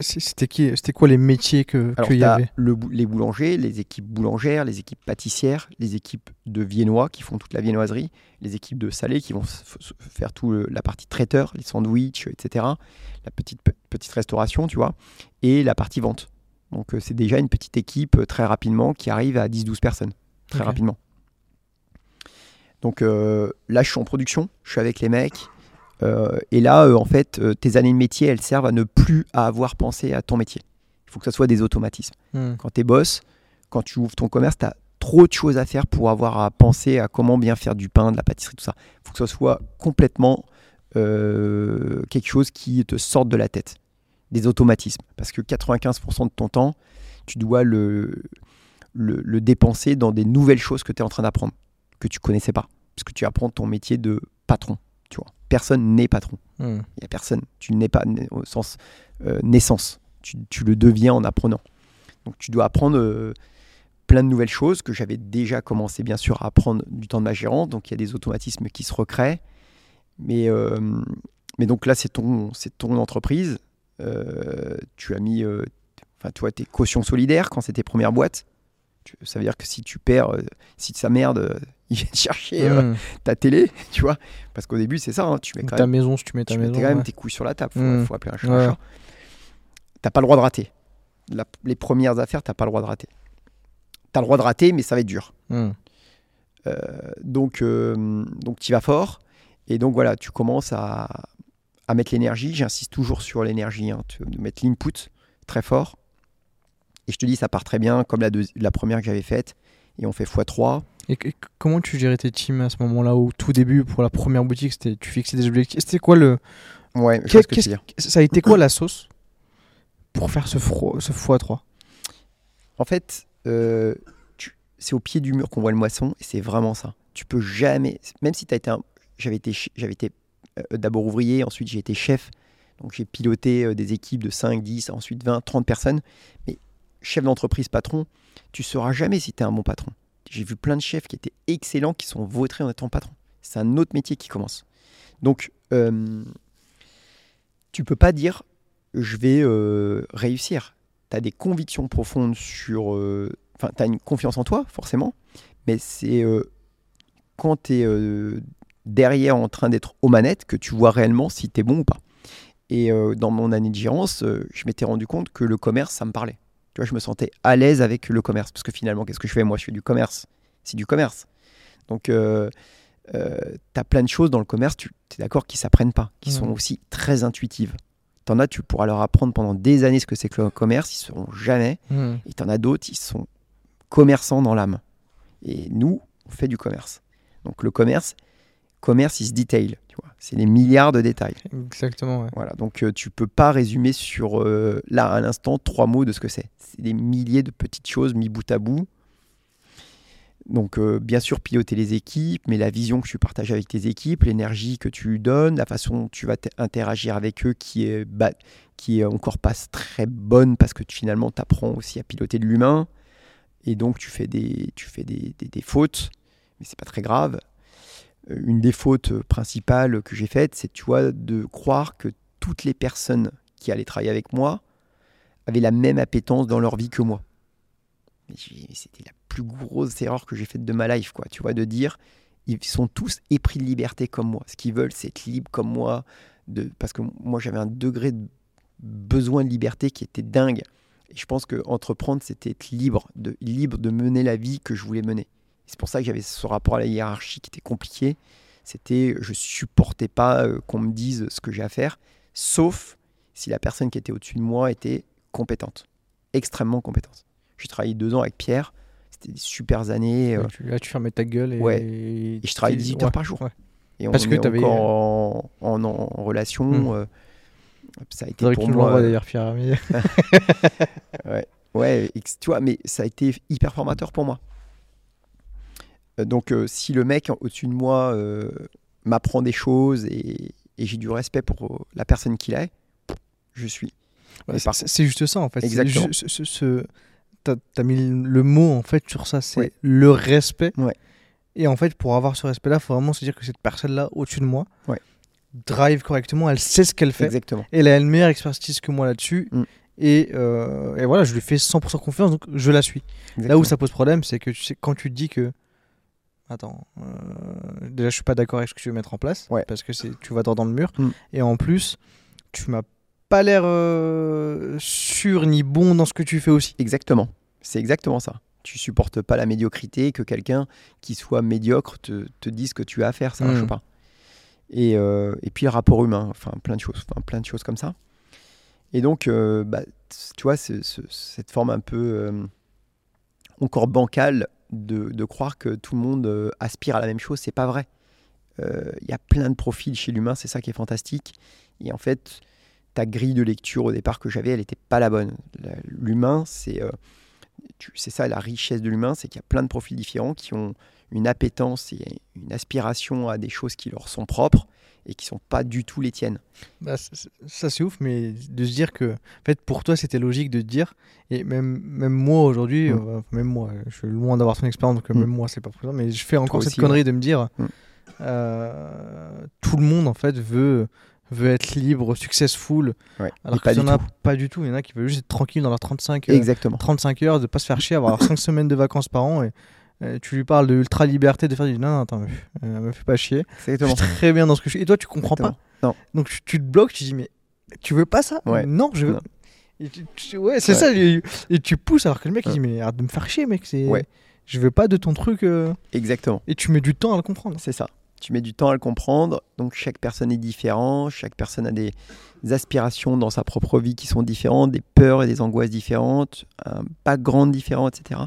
C'était qui C'était quoi les métiers que qu'il y avait le les boulangers, les équipes boulangères, les équipes pâtissières, les équipes de viennois qui font toute la viennoiserie, les équipes de salé qui vont faire tout le- la partie traiteur, les sandwichs, etc. La petite, pe- petite restauration, tu vois, et la partie vente. Donc, euh, c'est déjà une petite équipe euh, très rapidement qui arrive à 10-12 personnes, très rapidement. Donc euh, là, je suis en production, je suis avec les mecs. Euh, et là, euh, en fait, euh, tes années de métier, elles servent à ne plus à avoir pensé à ton métier. Il faut que ça soit des automatismes Hmm. quand tu es boss, quand tu ouvres ton commerce, tu as trop de choses à faire pour avoir à penser à comment bien faire du pain, de la pâtisserie, tout ça. Il faut que ce soit complètement euh, quelque chose qui te sorte de la tête. Des automatismes. Parce que 95% de ton temps, tu dois le, le, le dépenser dans des nouvelles choses que tu es en train d'apprendre, que tu connaissais pas. Parce que tu apprends ton métier de patron. Personne n'est patron. Hmm. Il n'y a personne. Tu n'es pas au sens euh, naissance. Tu, tu le deviens en apprenant. Donc tu dois apprendre euh, plein de nouvelles choses que j'avais déjà commencé bien sûr à apprendre du temps de ma gérante. Donc il y a des automatismes qui se recréent. Mais, euh, mais donc là, c'est ton, c'est ton entreprise. Tu as mis, enfin, toi, tes cautions solidaires quand c'était première boîte. Ça veut dire que si tu perds, si ça merde, il vient te chercher euh, Mm. ta télé, tu vois. Parce qu'au début, c'est ça, hein, tu mets quand ta même, maison, si tu mets ta tu mets quand même ouais. tes couilles sur la table. Faut, Mm. faut appeler un chat Ouais. un chat. T'as pas le droit de rater. La- les premières affaires, t'as pas le droit de rater. T'as le droit de rater, mais ça va être dur. Mm. Euh, donc, euh, donc tu vas fort. Et donc voilà, tu commences à, à mettre l'énergie. J'insiste toujours sur l'énergie, hein, tu- de mettre l'input très fort. Et je te dis, ça part très bien, comme la, deuxi- la première que j'avais faite. Et on fait x3. Et, et comment tu gérais tes teams à ce moment-là, au tout début, pour la première boutique, c'était tu fixais des objectifs. C'était quoi le. Ouais, je que tu. Ça a été quoi la sauce pour faire ce, fro- ce x3 En fait, euh, c'est au pied du mur qu'on voit le moisson, et c'est vraiment ça. Tu peux jamais, même si tu as été un- j'avais été, j'avais été euh, d'abord ouvrier, ensuite j'ai été chef, donc j'ai piloté euh, des équipes de 5, 10, ensuite 20, 30 personnes, mais chef d'entreprise, patron, tu sauras jamais si tu es un bon patron. J'ai vu plein de chefs qui étaient excellents, qui sont vautrés en étant patron. C'est un autre métier qui commence. Donc, euh, tu peux pas dire je vais euh, réussir tu as des convictions profondes sur. euh, Enfin, tu as une confiance en toi, forcément, mais c'est euh, quand tu es derrière en train d'être aux manettes que tu vois réellement si tu es bon ou pas. Et dans mon année de gérance, je m'étais rendu compte que le commerce, ça me parlait. Tu vois, je me sentais à l'aise avec le commerce. Parce que finalement, qu'est-ce que je fais Moi, je fais du commerce. C'est du commerce. Donc, euh, tu as plein de choses dans le commerce, tu es d'accord, qui s'apprennent pas, qui sont aussi très intuitives. T'en as, tu pourras leur apprendre pendant des années ce que c'est que le commerce, ils sauront jamais. Mm. Et t'en as d'autres, ils sont commerçants dans l'âme. Et nous, on fait du commerce. Donc le commerce, commerce is detail, tu vois. C'est des milliards de détails. Exactement, ouais. Voilà. Donc euh, tu peux pas résumer sur euh, là à l'instant trois mots de ce que c'est. C'est des milliers de petites choses mis bout à bout. Donc euh, bien sûr piloter les équipes, mais la vision que tu partages avec tes équipes, l'énergie que tu donnes, la façon dont tu vas interagir avec eux qui est, ba- qui est encore pas très bonne parce que finalement tu apprends aussi à piloter de l'humain et donc tu fais des, tu fais des, des- des fautes, mais c'est pas très grave. Euh, Une des fautes principales que j'ai faites, c'est de croire que toutes les personnes qui allaient travailler avec moi avaient la même appétence dans leur vie que moi. C'était la plus grosse erreur que j'ai faite de ma life, quoi. Tu vois, de dire, ils sont tous épris de liberté comme moi. Ce qu'ils veulent, c'est être libre comme moi. De, parce que moi, j'avais un degré de besoin de liberté qui était dingue. Et je pense que entreprendre, c'était être libre de, libre de mener la vie que je voulais mener. C'est pour ça que j'avais ce rapport à la hiérarchie qui était compliqué. C'était, je supportais pas euh, qu'on me dise ce que j'ai à faire, sauf si la personne qui était au-dessus de moi était compétente, extrêmement compétente. J'ai travaillé deux ans avec Pierre, c'était des super années. euh, Ouais, tu- Là, tu fermais ta gueule et. Ouais. Et, je travaillais 18 heures ouais, par jour. ouais. et on Parce que est t'avais- encore en, en- en relation. Hmm. euh, ça a été que pour tu nous moi. d'ailleurs, Pierre. Ouais, que- tu vois, mais ça a été hyper formateur pour moi. Euh, Donc, euh, si le mec au-dessus de moi euh, m'apprend des choses et, et j'ai du respect pour la personne qu'il est, je suis. Ouais, c'est- juste ça en fait. Exactement. ju- ce- ce- ce- T'as as mis le mot en fait sur ça, c'est Ouais. le respect. Ouais. Et en fait, pour avoir ce respect-là, il faut vraiment se dire que cette personne-là au-dessus de moi drive correctement, elle sait ce qu'elle fait. Exactement. Elle a une meilleure expertise que moi là-dessus. Mm. Et, euh, et voilà, je lui fais 100% confiance, donc je la suis. Là où ça pose problème, c'est que tu sais, quand tu te dis que. Attends, euh, déjà je suis pas d'accord avec ce que tu veux mettre en place, Ouais. parce que tu vas droit dans le mur, Mm. et en plus, tu m'as pas l'air euh, sûr ni bon dans ce que tu fais aussi. Exactement. C'est exactement ça. Tu supportes pas la médiocrité, que quelqu'un qui soit médiocre te, te dise ce que tu as à faire, ça marche Mm. pas. Et, euh, et puis le rapport humain, enfin plein de choses, enfin, plein de choses comme ça. Et donc, bah, tu vois, ce- ce- cette forme un peu encore bancale de, croire que tout le monde euh, aspire à la même chose, c'est pas vrai. Euh, Il y a plein de profils chez l'humain, c'est ça qui est fantastique. Et en fait, ta grille de lecture au départ que j'avais, elle n'était pas la bonne. L'humain, c'est euh, ça la richesse de l'humain, c'est qu'il y a plein de profils différents qui ont une appétence et une aspiration à des choses qui leur sont propres et qui sont pas du tout les tiennes. Bah, ça c'est ouf, mais de se dire que, en fait, pour toi c'était logique de te dire, et même, même moi aujourd'hui, Mm. euh, même moi, je suis loin d'avoir ton expérience, donc euh, Mm. même moi c'est pas présent, mais je fais encore cette aussi, connerie de me dire, Mm. euh, tout le monde en fait veut veut être libre, successful. Ouais. Alors qu'il y en a tout. pas du tout. Il y en a qui veulent juste être tranquille dans leurs 35, euh, Exactement. 35 heures, de pas se faire chier, avoir 5 semaines de vacances par an. Et, euh, tu lui parles de ultra liberté, de faire du non, non, attends, meuf, euh, me fais pas chier. Je Exactement. suis très bien dans ce que je fais. Et toi, tu comprends Exactement. pas. Non. Donc tu, tu te bloques, tu dis, mais tu veux pas ça? Ouais. Non, je veux. Non. Et tu- tu- ouais, c'est Ouais. ça. Et, et tu pousses alors que le mec il dit, mais arrête de me faire chier, mec. C'est... Ouais. Je veux pas de ton truc. euh, Exactement. Et tu mets du temps à le comprendre. C'est ça. Tu mets du temps à le comprendre. Donc chaque personne est différente. Chaque personne a des aspirations dans sa propre vie qui sont différentes, des peurs et des angoisses différentes, un background différent, etc.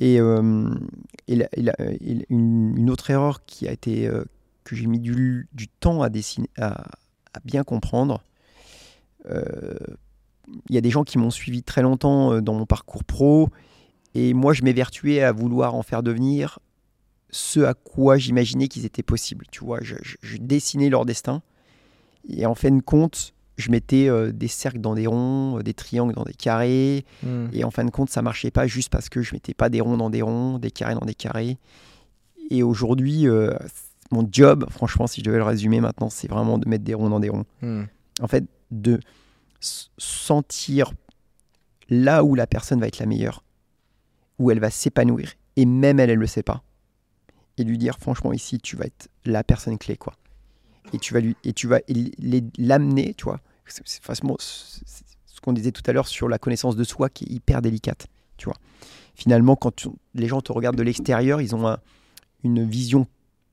Et, euh, la- une, autre erreur qui a été euh, que j'ai mis du, temps à dessiner, à, bien comprendre. euh, Il y a des gens qui m'ont suivi très longtemps euh, dans mon parcours pro, et moi je m'évertuais à vouloir en faire devenir ce à quoi j'imaginais qu'ils étaient possibles. Tu vois, je dessinais leur destin. Et en fin de compte, je mettais euh, des cercles dans des ronds, euh, des triangles dans des carrés. Hmm. Et en fin de compte, ça marchait pas juste parce que je mettais pas des ronds dans des ronds, des carrés dans des carrés. Et aujourd'hui, euh, mon job, franchement, si je devais le résumer maintenant, c'est vraiment de mettre des ronds dans des ronds. Hmm. En fait, de sentir là où la personne va être la meilleure, où elle va s'épanouir, et même elle, elle le sait pas. Et lui dire, franchement, ici, tu vas être la personne clé, quoi. Et tu vas lui, et tu vas l'amener, tu vois. C'est ce qu'on disait tout à l'heure sur la connaissance de soi qui est hyper délicate, tu vois. Finalement, quand tu- les gens te regardent de l'extérieur, ils ont un- une vision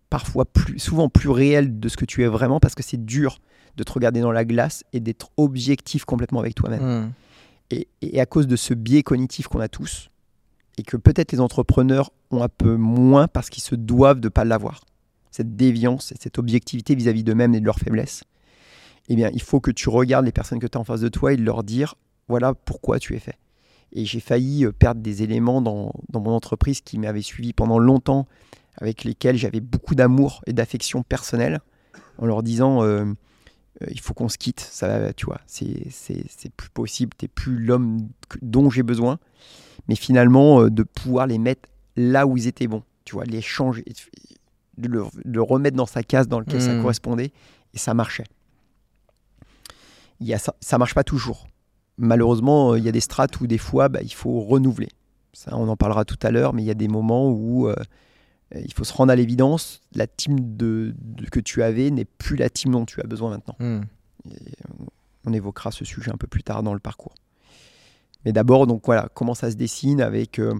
parfois plus, souvent plus réelle de ce que tu es vraiment parce que c'est dur de te regarder dans la glace et d'être objectif complètement avec toi-même. Hmm. Et, et à cause de ce biais cognitif qu'on a tous, et que peut-être les entrepreneurs ont un peu moins parce qu'ils se doivent de ne pas l'avoir, cette déviance et cette objectivité vis-à-vis d'eux-mêmes et de leurs faiblesses, eh bien, il faut que tu regardes les personnes que tu as en face de toi et leur dire voilà pourquoi tu es fait. Et j'ai failli euh, perdre des éléments dans, dans mon entreprise qui m'avaient suivi pendant longtemps, avec lesquels j'avais beaucoup d'amour et d'affection personnelle, en leur disant euh, euh, il faut qu'on se quitte, ça, tu vois, c'est c'est c'est plus possible, t'es plus l'homme dont j'ai besoin. Mais finalement, de pouvoir les mettre là où ils étaient bons, tu vois, les changer, de le, de le remettre dans sa case dans laquelle ça Mm. correspondait, et ça marchait. Il y a ça, ça marche pas toujours. Malheureusement, euh, il y a des strates où des fois, bah, il faut renouveler. Ça, on en parlera tout à l'heure, mais il y a des moments où euh, il faut se rendre à l'évidence, la team de, de- que tu avais n'est plus la team dont tu as besoin maintenant. Hmm. On évoquera ce sujet un peu plus tard dans le parcours. Mais d'abord, donc voilà, comment ça se dessine avec euh,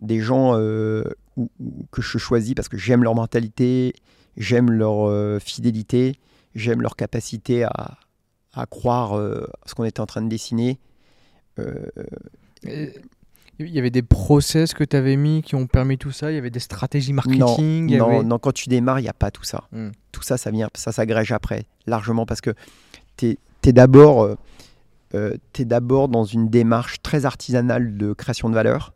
des gens euh, où- où- que je choisis parce que j'aime leur mentalité, j'aime leur euh, fidélité, j'aime leur capacité à, à croire euh, ce qu'on était en train de dessiner. Il y avait des process que tu avais mis qui ont permis tout ça? Il y avait des stratégies marketing? y non, avait- non, quand tu démarres, il n'y a pas tout ça. Hmm. Tout ça, ça vient, ça s'agrège après, largement, parce que tu es, d'abord euh, euh, t'es d'abord dans une démarche très artisanale de création de valeur,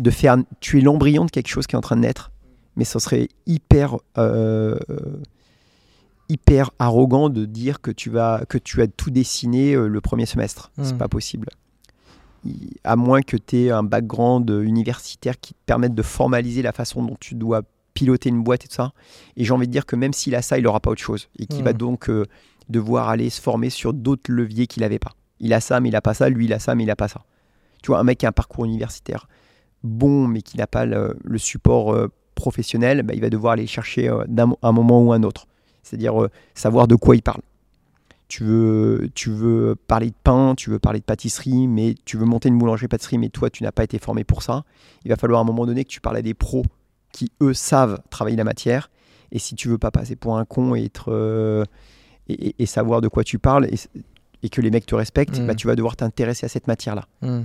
de faire, tu es l'embryon de quelque chose qui est en train de naître, mais ce serait hyper, euh, hyper arrogant de dire que tu vas, que tu as tout dessiné euh, le premier semestre. C'est Hmm. pas possible. À moins que tu aies un background universitaire qui te permette de formaliser la façon dont tu dois piloter une boîte et tout ça. Et j'ai envie de dire que même s'il a ça, il n'aura pas autre chose. Et qu'il Hmm. va donc euh, devoir aller se former sur d'autres leviers qu'il n'avait pas. Il a ça, mais il n'a pas ça. Lui, il a ça, mais il n'a pas ça. Tu vois, un mec qui a un parcours universitaire bon, mais qui n'a pas le, le support euh, professionnel, bah, il va devoir aller le chercher euh, d'un un moment ou un autre. C'est-à-dire euh, savoir de quoi il parle. Tu veux, tu veux parler de pain, tu veux parler de pâtisserie, mais tu veux monter une boulangerie-pâtisserie, mais toi, tu n'as pas été formé pour ça. Il va falloir à un moment donné que tu parles à des pros qui, eux, savent travailler la matière. Et si tu veux pas passer pour un con et, être, et, savoir de quoi tu parles et, et que les mecs te respectent, Mm. bah, tu vas devoir t'intéresser à cette matière-là. Hmm.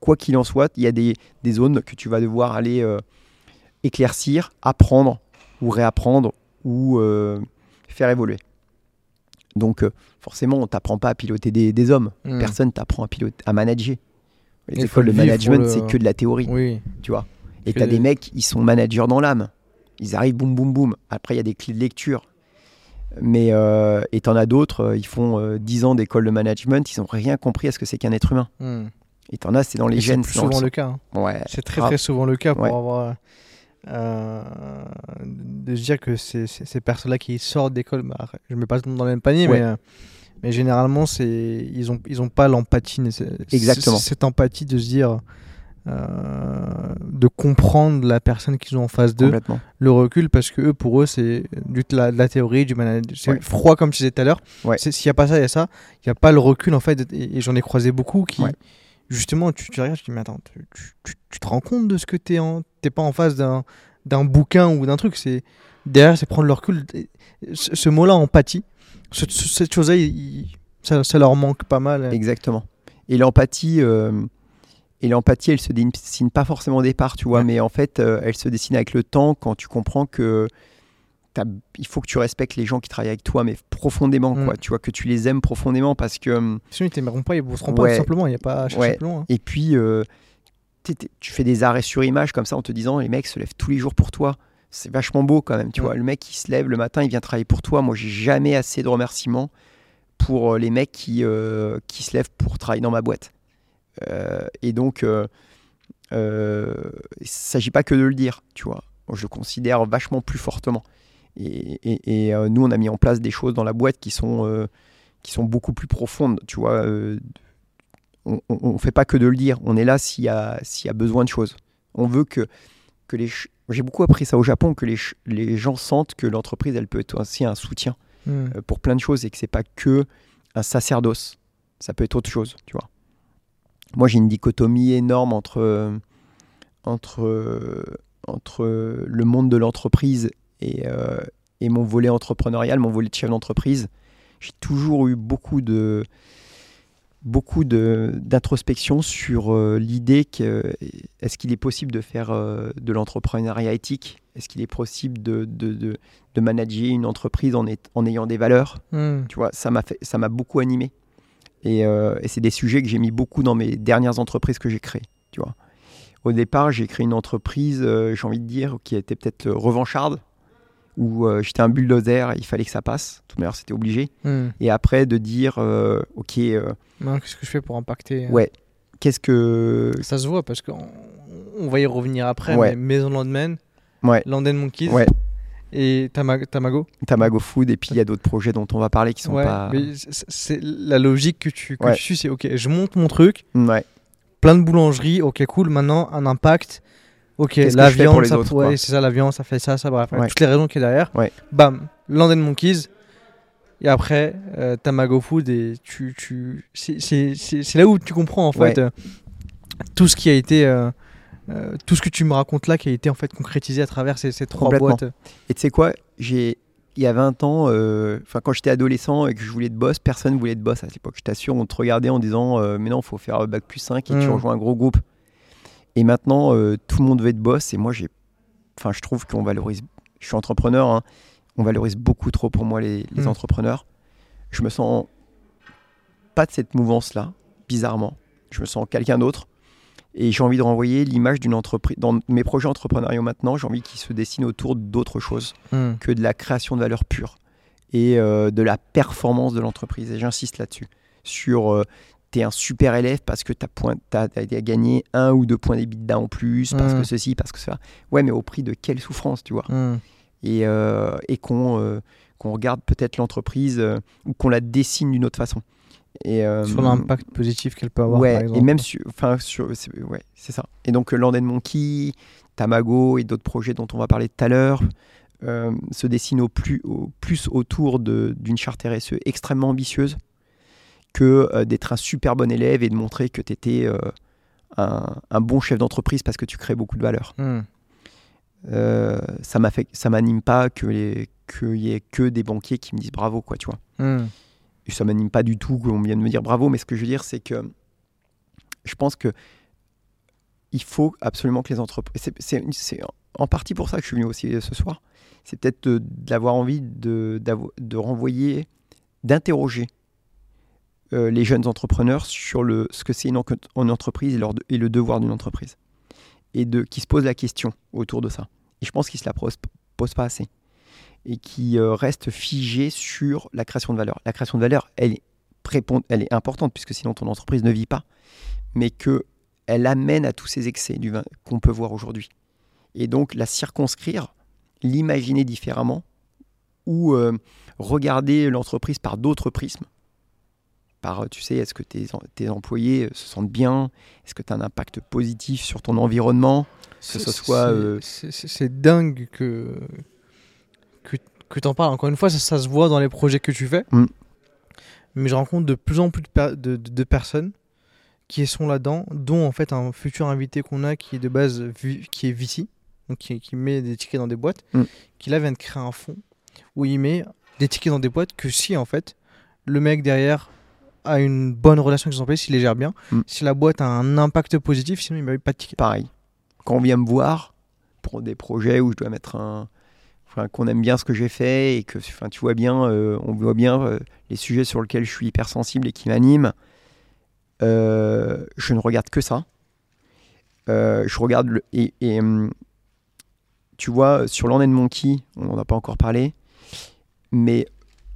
Quoi qu'il en soit, il y a des, des zones que tu vas devoir aller euh, éclaircir, apprendre ou réapprendre ou euh, faire évoluer. Donc euh, forcément, on t'apprend pas à piloter des, des hommes. Hmm. Personne t'apprend à piloter, à manager. Les écoles de le management, le- c'est que de la théorie Oui. tu vois. Et Que t'as des- des mecs, ils sont managers dans l'âme. Ils arrivent, boum, boum, boum. Après, il y a des clés de lecture. Mais, euh, et t'en as d'autres, ils font euh, 10 ans d'école de management, ils n'ont rien compris à ce que c'est qu'un être humain. Hmm. Et t'en as, c'est dans les gènes. c'est le souvent le cas. hein. Ouais. C'est très Ah. très souvent le cas pour Ouais. avoir euh, de se dire que c'est- ces personnes-là qui sortent d'école, bah, je mets pas tout dans le même panier, Ouais. mais, euh, mais généralement, c'est ils ont, ils ont pas l'empathie. nécessaire. Exactement. Cette empathie de se dire. euh, de comprendre la personne qu'ils ont en face d'eux, le recul, parce que eux, pour eux, c'est de, la, de la théorie, du management. C'est Ouais. froid, comme tu disais tout à l'heure. Ouais. S'il n'y a pas ça, il y a ça. Il n'y a pas le recul, en fait. Et, et j'en ai croisé beaucoup qui, Ouais. Justement, tu, tu regardes, tu te dis, mais attends, tu, tu- te rends compte de ce que tu es en. T'es pas en face d'un d'un bouquin ou d'un truc. C'est Derrière, c'est prendre le recul. Ce, ce mot-là, empathie, ce- ce- cette chose-là, il- il- ça, ça leur manque pas mal. Exactement. Et l'empathie, euh, et l'empathie, elle se dessine pas forcément au départ, tu vois, Ouais. mais en fait, euh, elle se dessine avec le temps quand tu comprends que il faut que tu respectes les gens qui travaillent avec toi, mais profondément, Mm. quoi. Tu vois, que tu les aimes profondément parce que. hum, Sinon, ils t'aimeront pas, ils bosseront pas, Ouais. tout simplement. Il n'y a pas à Ouais. hein. Et puis, euh, tu fais des arrêts sur image comme ça en te disant les mecs se lèvent tous les jours pour toi. C'est vachement beau quand même, tu Mm. vois. Le mec, il se lève le matin, il vient travailler pour toi. Moi, j'ai jamais assez de remerciements pour euh, les mecs qui, euh, qui se lèvent pour travailler dans ma boîte. Euh, et donc, euh, euh, il ne s'agit pas que de le dire, tu vois. Moi, je le considère vachement plus fortement. Et, et- et, euh, nous, on a mis en place des choses dans la boîte qui sont, euh, qui sont beaucoup plus profondes, tu vois. euh, on ne fait pas que de le dire. On est là s'il y a, s'il y a besoin de choses. On veut que, que les... J'ai beaucoup appris ça au Japon, que les, les gens sentent que l'entreprise, elle peut être aussi un soutien Mm. euh, pour plein de choses et que c'est pas que un sacerdoce. Ça peut être autre chose, tu vois. Moi, j'ai une dichotomie énorme entre, entre, entre le monde de l'entreprise et, euh, et mon volet entrepreneurial, mon volet de chef d'entreprise. J'ai toujours eu beaucoup de beaucoup de- d'introspection sur euh, l'idée que est-ce qu'il est possible de faire euh, de l'entrepreneuriat éthique? Est-ce qu'il est possible de, de, de, de manager une entreprise en, est- en ayant des valeurs? Mm. tu vois, ça m'a fait, ça m'a beaucoup animé. Et, euh, et c'est des sujets que j'ai mis beaucoup dans mes dernières entreprises que j'ai créées. Tu vois, au départ, j'ai créé une entreprise, j'ai envie de dire, qui était peut-être revancharde, où euh, j'étais un bulldozer, il fallait que ça passe. Tout d'ailleurs, c'était obligé. Mm. Et après, de dire, euh, ok, euh, Qu'est-ce que je fais pour impacter ouais, qu'est-ce que, Ça se voit parce qu'on on va y revenir après. Ouais. Mais Maison Landman, ouais, Landen Monkeys ouais, et Tama- Tamago. Tamago Food, et puis il y a d'autres projets dont on va parler qui sont Ouais, pas, c'est- c'est la logique que tu, que Ouais. tu suis. C'est ok, je monte mon truc, ouais, plein de boulangeries, ok, cool. Maintenant, un impact. Ok, la viande, ça, autres, ouais, c'est ça, la viande, ça fait ça, ça, bref, Ouais. toutes les raisons qu'il y a derrière. Ouais. Bam, Landen Monkeys. Et après, euh, Tamago Food, et tu, tu, c'est- là où tu comprends en fait euh, tout ce qui a été, euh, euh, tout ce que tu me racontes là, qui a été en fait concrétisé à travers ces, ces trois boîtes. Et tu sais quoi, j'ai il y a 20 ans, euh, quand j'étais adolescent et que je voulais de boss, personne voulait de boss à l'époque. Je t'assure, on te regardait en disant euh, mais non, faut faire bac plus 5 et tu Mm. rejoins un gros groupe. Et maintenant, euh, tout le monde veut être boss et moi j'ai enfin je trouve qu'on valorise je suis entrepreneur hein, on valorise beaucoup trop pour moi les, les Mm. entrepreneurs. Je me sens pas de cette mouvance là, bizarrement. Je me sens quelqu'un d'autre. Et j'ai envie de renvoyer l'image d'une entreprise. Dans mes projets entrepreneuriaux maintenant, j'ai envie qu'ils se dessinent autour d'autre chose Hmm. que de la création de valeur pure et euh, de la performance de l'entreprise. Et j'insiste là-dessus. Sur, euh, tu es un super élève parce que tu as, gagné un ou deux points d'EBITDA en plus, parce Mm. que ceci, parce que ça. Ouais, mais au prix de quelle souffrance, tu vois. Et, euh, et qu'on euh, qu'on regarde peut-être l'entreprise euh, ou qu'on la dessine d'une autre façon. Et, Sur l'impact positif qu'elle peut avoir. ouais, par et même sur, enfin sur, c'est, ouais, c'est ça. Et donc Land and Monkey, Tamago et d'autres projets dont on va parler tout à l'heure se dessinent au plus, au plus autour de, d'une charte RSE extrêmement ambitieuse que euh, d'être un super bon élève et de montrer que tu étais un, un bon chef d'entreprise parce que tu crées beaucoup de valeur. Hmm. Euh, ça m'a fait, ça m'anime pas que qu'il y ait que des banquiers qui me disent bravo quoi, tu vois Hmm. et ça m'anime pas du tout qu'on vienne me dire bravo, mais ce que je veux dire, c'est que je pense que il faut absolument que les entreprises. c'est- en partie pour ça que je suis venu aussi ce soir. C'est peut-être d'avoir envie de renvoyer, d'interroger euh, les jeunes entrepreneurs sur le, ce que c'est une, en- une entreprise et, le devoir d'une entreprise. Et de, qui se posent la question autour de ça. Et je pense qu'ils ne se la posent, pas assez. Et qui euh, restent figés sur la création de valeur. La création de valeur, elle est, elle importante, puisque sinon ton entreprise ne vit pas. Mais qu'elle amène à tous ces excès qu'on peut voir aujourd'hui. Et donc la circonscrire, l'imaginer différemment, ou euh, regarder l'entreprise par d'autres prismes. Par, euh, tu sais, est-ce que tes, tes, employés euh, se sentent bien? Est-ce que tu as un impact positif sur ton environnement? Que ce soit. C'est dingue que, que, que tu en parles. Encore une fois, ça, ça, se voit dans les projets que tu fais. Mm. Mais je rencontre de plus en plus de, de, de personnes qui sont là-dedans, dont en fait un futur invité qu'on a qui est de base qui est VC, donc qui, qui, met des tickets dans des boîtes, mm. qui là vient de créer un fonds où il met des tickets dans des boîtes que si en fait le mec derrière a une bonne relation avec ses employés, s'il les gère bien, mm. si la boîte a un impact positif, sinon il ne met pas de tickets. Pareil. Quand on vient me voir pour des projets où je dois mettre un. Enfin, qu'on aime bien ce que j'ai fait et que enfin, tu vois bien, euh, on voit bien euh, les sujets sur lesquels je suis hypersensible et qui m'animent. Euh, je ne regarde que ça. Je regarde le, et, et hum, tu vois, sur l'En Monkey, on n'en a pas encore parlé, mais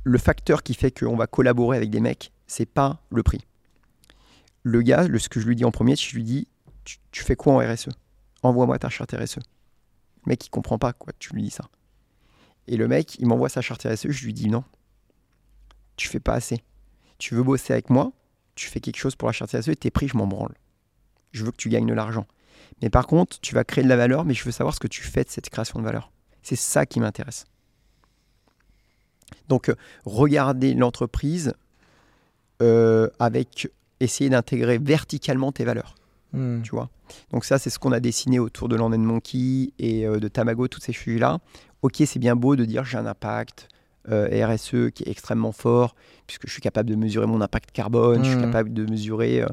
le facteur qui fait qu'on va collaborer avec des mecs, c'est pas le prix. Le gars, le, ce que je lui dis en premier, je lui dis Tu, fais quoi en RSE Envoie-moi ta charte RSE. Le mec, il comprend pas quoi, tu lui dis ça. Et le mec, il m'envoie sa charte RSE, je lui dis Non, tu fais pas assez. Tu veux bosser avec moi? Tu fais quelque chose pour la charte RSE et tes prix, je m'en branle. Je veux que tu gagnes de l'argent. Mais par contre, tu vas créer de la valeur, mais je veux savoir ce que tu fais de cette création de valeur. C'est ça qui m'intéresse. Donc, euh, regarder l'entreprise euh, avec essayer d'intégrer verticalement tes valeurs. Mm. Tu vois Donc ça, c'est ce qu'on a dessiné autour de Land Monkey et euh, de Tamago, tous ces sujets-là. Ok, c'est bien beau de dire j'ai un impact, euh, RSE qui est extrêmement fort, puisque je suis capable de mesurer mon impact carbone, mmh. je suis capable de mesurer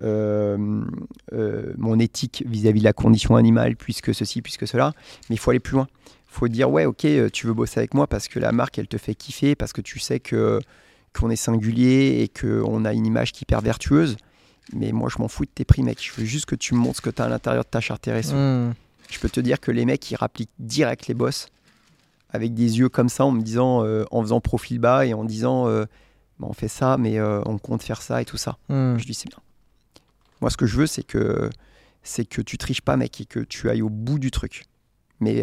mon éthique vis-à-vis -vis de la condition animale, puisque ceci, puisque cela. Mais il faut aller plus loin. Il faut dire, ouais, ok, tu veux bosser avec moi parce que la marque, elle te fait kiffer, parce que tu sais que qu'on est singulier et qu'on a une image qui est hyper vertueuse. Mais moi, je m'en fous de tes prix, mec. Je veux juste que tu me montres ce que tu as à l'intérieur de ta charte RSE. Mmh. Je peux te dire que les mecs, ils rappliquent direct les boss avec des yeux comme ça en me disant, euh, en faisant profil bas et en disant, euh, bah, on fait ça, mais euh, on compte faire ça et tout ça. Mm. Je dis, c'est bien. Moi, ce que je veux, c'est que, c'est que tu triches pas, mec, et que tu ailles au bout du truc. Mais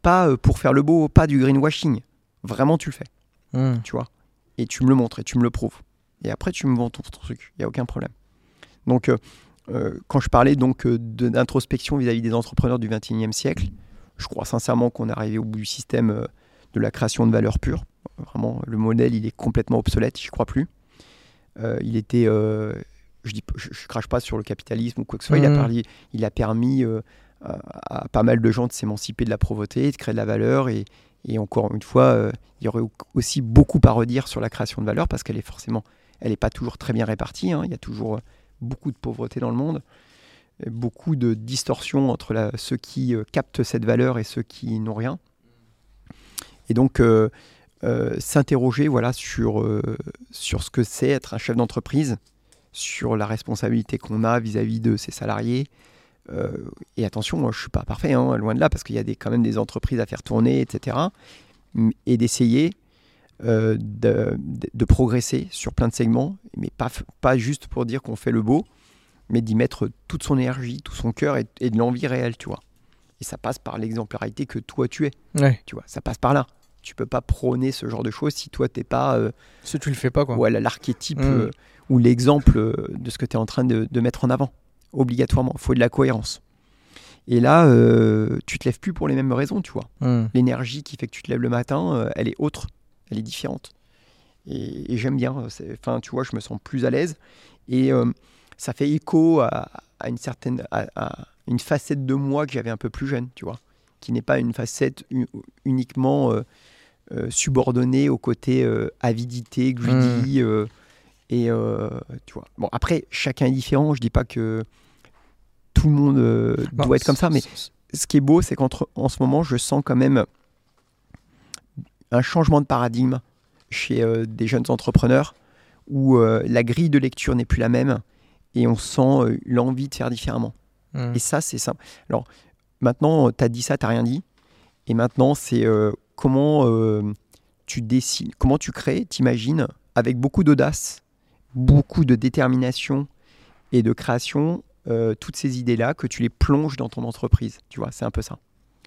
pas pour faire le beau, pas du greenwashing. Vraiment, tu le fais. Mm. Tu vois? Et tu me le montres et tu me le prouves. Et après, tu me vends ton, ton truc. Il n'y a aucun problème. Donc, quand je parlais donc d'introspection vis-à-vis des entrepreneurs du 21e siècle, je crois sincèrement qu'on est arrivé au bout du système euh, de la création de valeur pure. Vraiment, le modèle, il est complètement obsolète, je crois plus. Euh, il était, euh, je dis, je, je, crache pas sur le capitalisme ou quoi que ce soit. Mmh. Il a, il a permis euh, à, à, pas mal de gens de s'émanciper de la pauvreté, de créer de la valeur. Et, et encore une fois, euh, il y aurait aussi beaucoup à redire sur la création de valeur parce qu'elle est forcément, elle n'est pas toujours très bien répartie. Hein. Il y a toujours beaucoup de pauvreté dans le monde beaucoup de distorsions entre ceux qui euh, captent cette valeur et ceux qui n'ont rien. Et donc, euh, euh, s'interroger voilà, sur, euh, sur ce que c'est être un chef d'entreprise, sur la responsabilité qu'on a vis-à-vis -vis de ses salariés. Euh, et attention, moi, je ne suis pas parfait, hein, loin de là, parce qu'il y a des, quand même des entreprises à faire tourner, etc. Et d'essayer de, de, progresser sur plein de segments, mais pas, pas juste pour dire qu'on fait le beau, mais d'y mettre toute son énergie, tout son cœur et, et de l'envie réelle, tu vois. Et ça passe par l'exemplarité que toi tu es. Ouais. Tu vois, ça passe par là. Tu peux pas prôner ce genre de choses si toi t'es pas. Euh, si tu le fais pas, quoi. Voilà, l'archétype Mm. euh, ou l'exemple euh, de ce que tu es en train de, de, mettre en avant. Obligatoirement. Il faut de la cohérence. Et là, euh, tu te lèves plus pour les mêmes raisons, tu vois. Mm. L'énergie qui fait que tu te lèves le matin, euh, elle est autre. Elle est différente. Et, et j'aime bien. Enfin, tu vois, je me sens plus à l'aise. Et euh, ça fait écho à, à une certaine à, à, une facette de moi que j'avais un peu plus jeune, tu vois, qui n'est pas une facette uniquement euh, euh, subordonnée au côté euh, avidité, greedy, mmh. et tu vois. Bon, après, chacun est différent. Je dis pas que tout le monde doit non, être comme ça, mais ce qui est beau, c'est qu'en en ce moment, je sens quand même un changement de paradigme chez des jeunes entrepreneurs où la grille de lecture n'est plus la même et on sent euh, l'envie de faire différemment. Mmh. Et ça, c'est simple. Alors, maintenant, tu as dit ça, tu rien dit. Et maintenant, c'est euh, comment euh, tu dessines, comment tu crées, t'imagines, avec beaucoup d'audace, beaucoup de détermination et de création, euh, toutes ces idées-là, que tu les plonges dans ton entreprise. Tu vois, c'est un peu ça.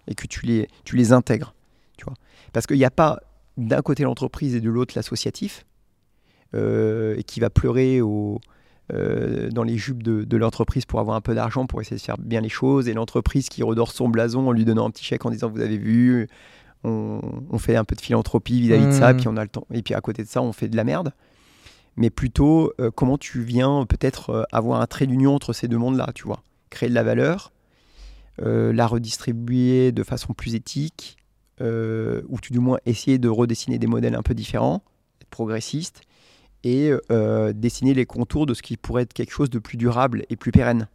Et que tu les, tu les intègres. Tu vois. Parce qu'il n'y a pas d'un côté l'entreprise et de l'autre l'associatif, euh, qui va pleurer au, euh, dans les jupes de, de l'entreprise pour avoir un peu d'argent, pour essayer de faire bien les choses, et l'entreprise qui redore son blason en lui donnant un petit chèque en disant vous avez vu, on, on fait un peu de philanthropie vis-à-vis de ça, Mmh. puis on a le temps, et puis à côté de ça on fait de la merde. Mais plutôt euh, comment tu viens peut-être euh, avoir un trait d'union entre ces deux mondes-là, tu vois, créer de la valeur, euh, la redistribuer de façon plus éthique, ou tout du moins essayer de redessiner des modèles un peu différents, être progressiste, et dessiner les contours de ce qui pourrait être quelque chose de plus durable et plus pérenne.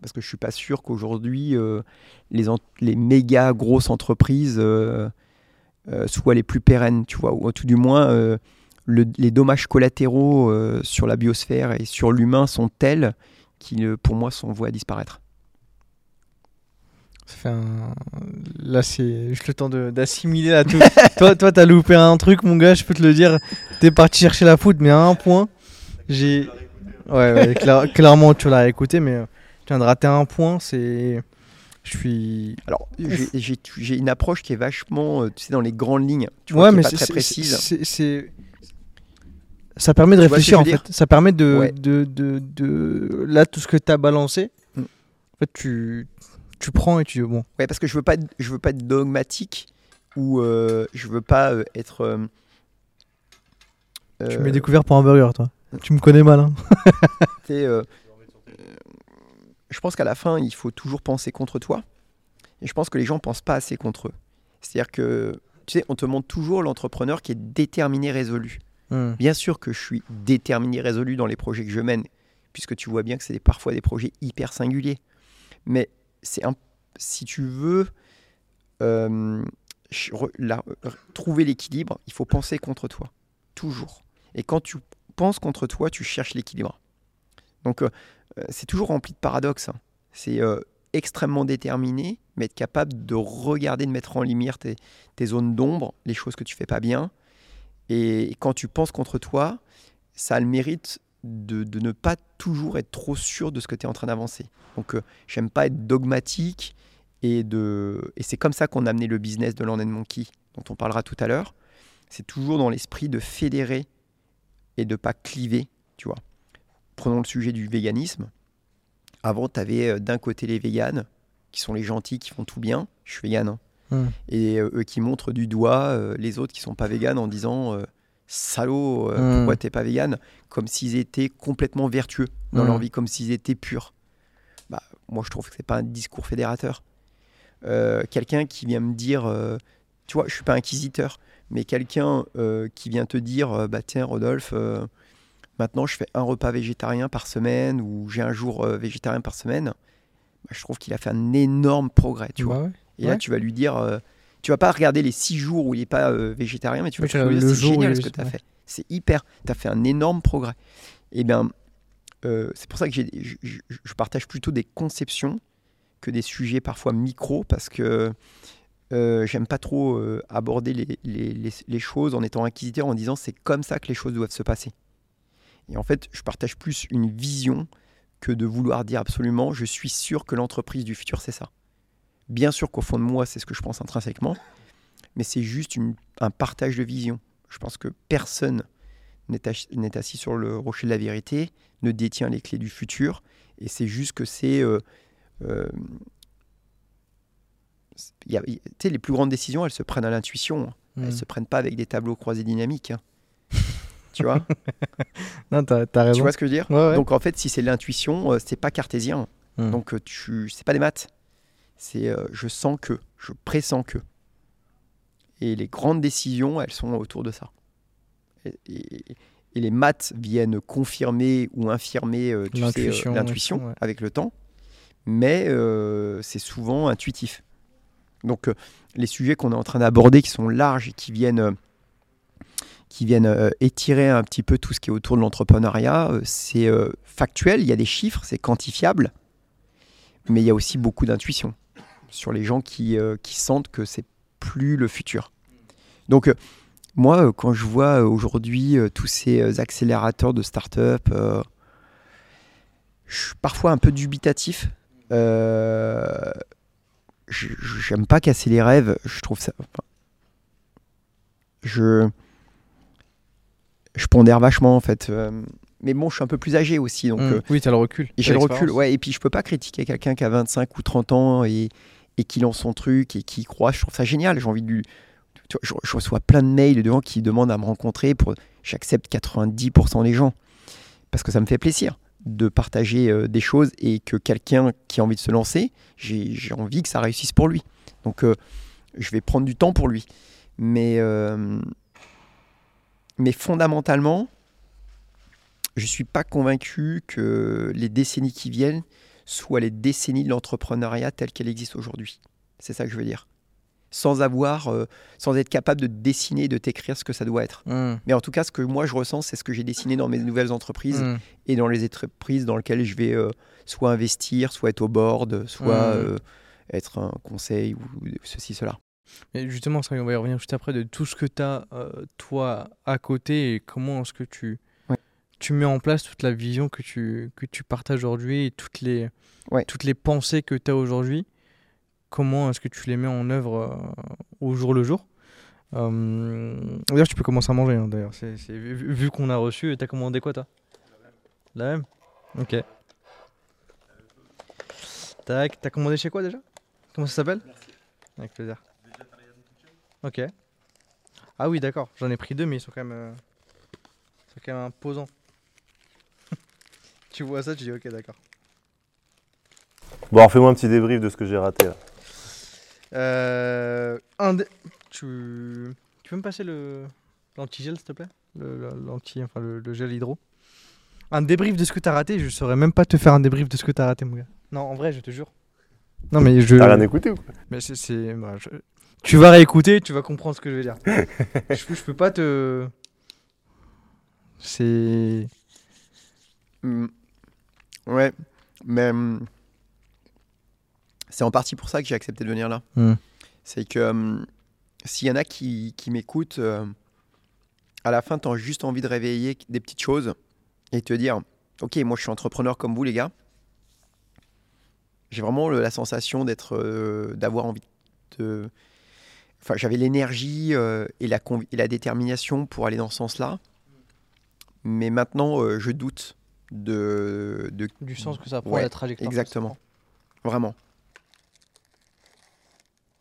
Parce que je suis pas sûr qu'aujourd'hui, les, les méga grosses entreprises soient les plus pérennes, tu vois, ou tout du moins, le- les dommages collatéraux euh, sur la biosphère et sur l'humain sont tels qui, euh, pour moi, sont voués à disparaître. Un- Là, c'est juste le temps d'assimiler là tout. toi, toi, t'as loupé un truc, mon gars, je peux te le dire. T'es parti chercher la foot, mais à un point, j'ai. Ouais, ouais, cla- clairement, tu l'as écouté, mais euh, tu viens de rater un point. C'est. Je suis. Alors, j'ai- une approche qui est vachement, euh, tu sais, dans les grandes lignes, tu vois, ouais, mais c'est- très c'est- précise. c'est- c'est. Ça permet de Tu vois réfléchir en fait. Ça permet de, Ouais. de, de, de- Là, tout ce que t'as balancé, Mm. en fait, tu, tu prends et tu dis bon. Ouais, parce que je veux pas, je veux pas être dogmatique ou euh, je veux pas euh, être. euh, Tu euh, m'as découvert pour un burger, toi. Tu me connais mal, hein. tu je pense qu'à la fin, il faut toujours penser contre toi. Et je pense que les gens pensent pas assez contre eux. C'est-à-dire que, tu sais, on te montre toujours l'entrepreneur qui est déterminé, résolu. Mm. Bien sûr que je suis déterminé, résolu dans les projets que je mène, puisque tu vois bien que c'est parfois des projets hyper singuliers. Mais c'est un, si tu veux euh, trouver l'équilibre, il faut penser contre toi, toujours. Et quand tu penses contre toi, tu cherches l'équilibre. Donc euh, euh, c'est toujours rempli de paradoxes. hein. C'est extrêmement déterminé, mais être capable de regarder, de mettre en lumière tes, tes zones d'ombre, les choses que tu fais pas bien. Et quand tu penses contre toi, ça a le mérite de, ne pas toujours être trop sûr de ce que tu es en train d'avancer. Donc, euh, j'aime pas être dogmatique. Et, de... et c'est comme ça qu'on a amené le business de Land Monkey, dont on parlera tout à l'heure. C'est toujours dans l'esprit de fédérer et de pas cliver, tu vois. Prenons le sujet du véganisme. Avant, tu avais d'un côté les véganes, qui sont les gentils, qui font tout bien. Je suis végane, hein Mm. et euh, eux qui montrent du doigt euh, les autres qui sont pas véganes en disant euh, salaud, Mm. pourquoi t'es pas végane? Comme s'ils étaient complètement vertueux dans Mm. leur vie, comme s'ils étaient purs. Bah, moi, je trouve que c'est pas un discours fédérateur. Quelqu'un qui vient me dire, tu vois, je suis pas inquisiteur, mais quelqu'un qui vient te dire, bah tiens, Rodolphe, maintenant je fais un repas végétarien par semaine ou j'ai un jour végétarien par semaine, bah, je trouve qu'il a fait un énorme progrès, tu vois. Bah ouais. Et là, tu vas lui dire, euh, tu vas pas regarder les six jours où il n'est pas euh, végétarien, mais tu vas Oui, lui dire, c'est génial ce est- que tu as ouais. fait. C'est hyper, tu as fait un énorme progrès. Et bien, euh, c'est pour ça que je, partage plutôt des conceptions que des sujets parfois micro, parce que euh, j'aime pas trop aborder les, les- les- les choses en étant inquisiteur, en disant c'est comme ça que les choses doivent se passer. Et en fait, je partage plus une vision que de vouloir dire absolument, je suis sûr que l'entreprise du futur, c'est ça. Bien sûr qu'au fond de moi, c'est ce que je pense intrinsèquement, mais c'est juste une- un partage de vision. Je pense que personne n'est assis sur le rocher de la vérité, ne détient les clés du futur, et c'est juste que c'est... euh, euh, y a- les plus grandes décisions, elles se prennent à l'intuition. hein. Elles Mm. se prennent pas avec des tableaux croisés dynamiques. hein. tu vois? Non, t'as t'as raison. Tu vois ce que je veux dire? Ouais, ouais. Donc en fait, si c'est l'intuition, euh, c'est pas cartésien. Mm. Donc tu, c'est pas des maths. C'est euh, je sens que, je pressens que. Et les grandes décisions, elles sont autour de ça. Et, et- et les maths viennent confirmer ou infirmer euh, euh, L'intuition, ouais. avec le temps. Mais c'est souvent intuitif. Donc les sujets qu'on est en train d'aborder, qui sont larges et qui viennent, qui viennent euh, étirer un petit peu tout ce qui est autour de l'entrepreneuriat, euh, c'est euh, factuel, il y a des chiffres, c'est quantifiable, mais il y a aussi beaucoup d'intuition sur les gens qui, euh, qui sentent que c'est plus le futur. Donc euh, moi, euh, quand je vois aujourd'hui tous ces accélérateurs de start-up, je suis parfois un peu dubitatif. J'aime pas casser les rêves. Je trouve ça. enfin, je. Je pondère vachement en fait. Euh, mais bon, je suis un peu plus âgé aussi. Donc, Mm. euh, oui, t'as le recul. j'ai le recul. Ouais, et puis je peux pas critiquer quelqu'un qui a 25 ou 30 ans et, et qui lance son truc et qui croit. Je trouve ça génial. J'ai envie de lui. Je, reçois plein de mails de gens qui demandent à me rencontrer. J'accepte 90% des gens. Parce que ça me fait plaisir de partager euh, des choses et que quelqu'un qui a envie de se lancer, j'ai j'ai envie que ça réussisse pour lui. Donc euh, je vais prendre du temps pour lui. Mais, euh, mais fondamentalement, je ne suis pas convaincu que les décennies qui viennent soient les décennies de l'entrepreneuriat telle qu'elle existe aujourd'hui. C'est ça que je veux dire. Sans avoir, euh, sans être capable de dessiner, de t'écrire ce que ça doit être. Mm. Mais en tout cas, ce que moi je ressens, c'est ce que j'ai dessiné dans mes nouvelles entreprises Mm. et dans les entreprises dans lesquelles je vais euh, soit investir, soit être au board, soit Mm. euh, être un conseil ou ceci, cela. Et justement, ça, on va y revenir juste après de tout ce que tu as, toi, à côté et comment est-ce que tu. Tu mets en place toute la vision que tu, que tu partages aujourd'hui et toutes les, Ouais. toutes les pensées que tu as aujourd'hui. Comment est-ce que tu les mets en œuvre euh, au jour le jour? Euh, D'ailleurs, tu peux commencer à manger. hein, D'ailleurs, c'est, vu, vu qu'on a reçu, t'as commandé quoi, toi? La même? Ok. Tac, t'as commandé chez quoi déjà? Comment ça s'appelle? Avec plaisir. Ok. Ah oui, d'accord. J'en ai pris deux, mais ils sont quand même, euh, ils sont quand même imposants. Tu vois ça, tu dis ok, d'accord. Bon, alors fais-moi un petit débrief de ce que j'ai raté là. Euh, un dé- tu... tu peux me passer le l'antigel, s'il te plaît? Le, l'anti, enfin le, le gel hydro. Un débrief de ce que t'as raté. Je saurais même pas te faire un débrief de ce que t'as raté, mon gars. Non, en vrai, je te jure. Non, mais je. T'as rien écouté ou quoi? Mais c'est, c'est- bah, je- Tu vas réécouter, tu vas comprendre ce que je veux dire. je, je peux pas te. C'est. Mm. Ouais, mais mm, c'est en partie pour ça que j'ai accepté de venir là. Mm. C'est que mm, s'il y en a qui, qui m'écoutent, euh, à la fin, tu as juste envie de réveiller des petites choses et te dire Ok, moi je suis entrepreneur comme vous, les gars. J'ai vraiment le- la sensation d'être, euh, d'avoir envie de. Enfin, j'avais l'énergie euh, et, la et la détermination pour aller dans ce sens-là. Mais maintenant, je doute de, de Du sens que ça prend, Ouais, la trajectoire. exactement. vraiment.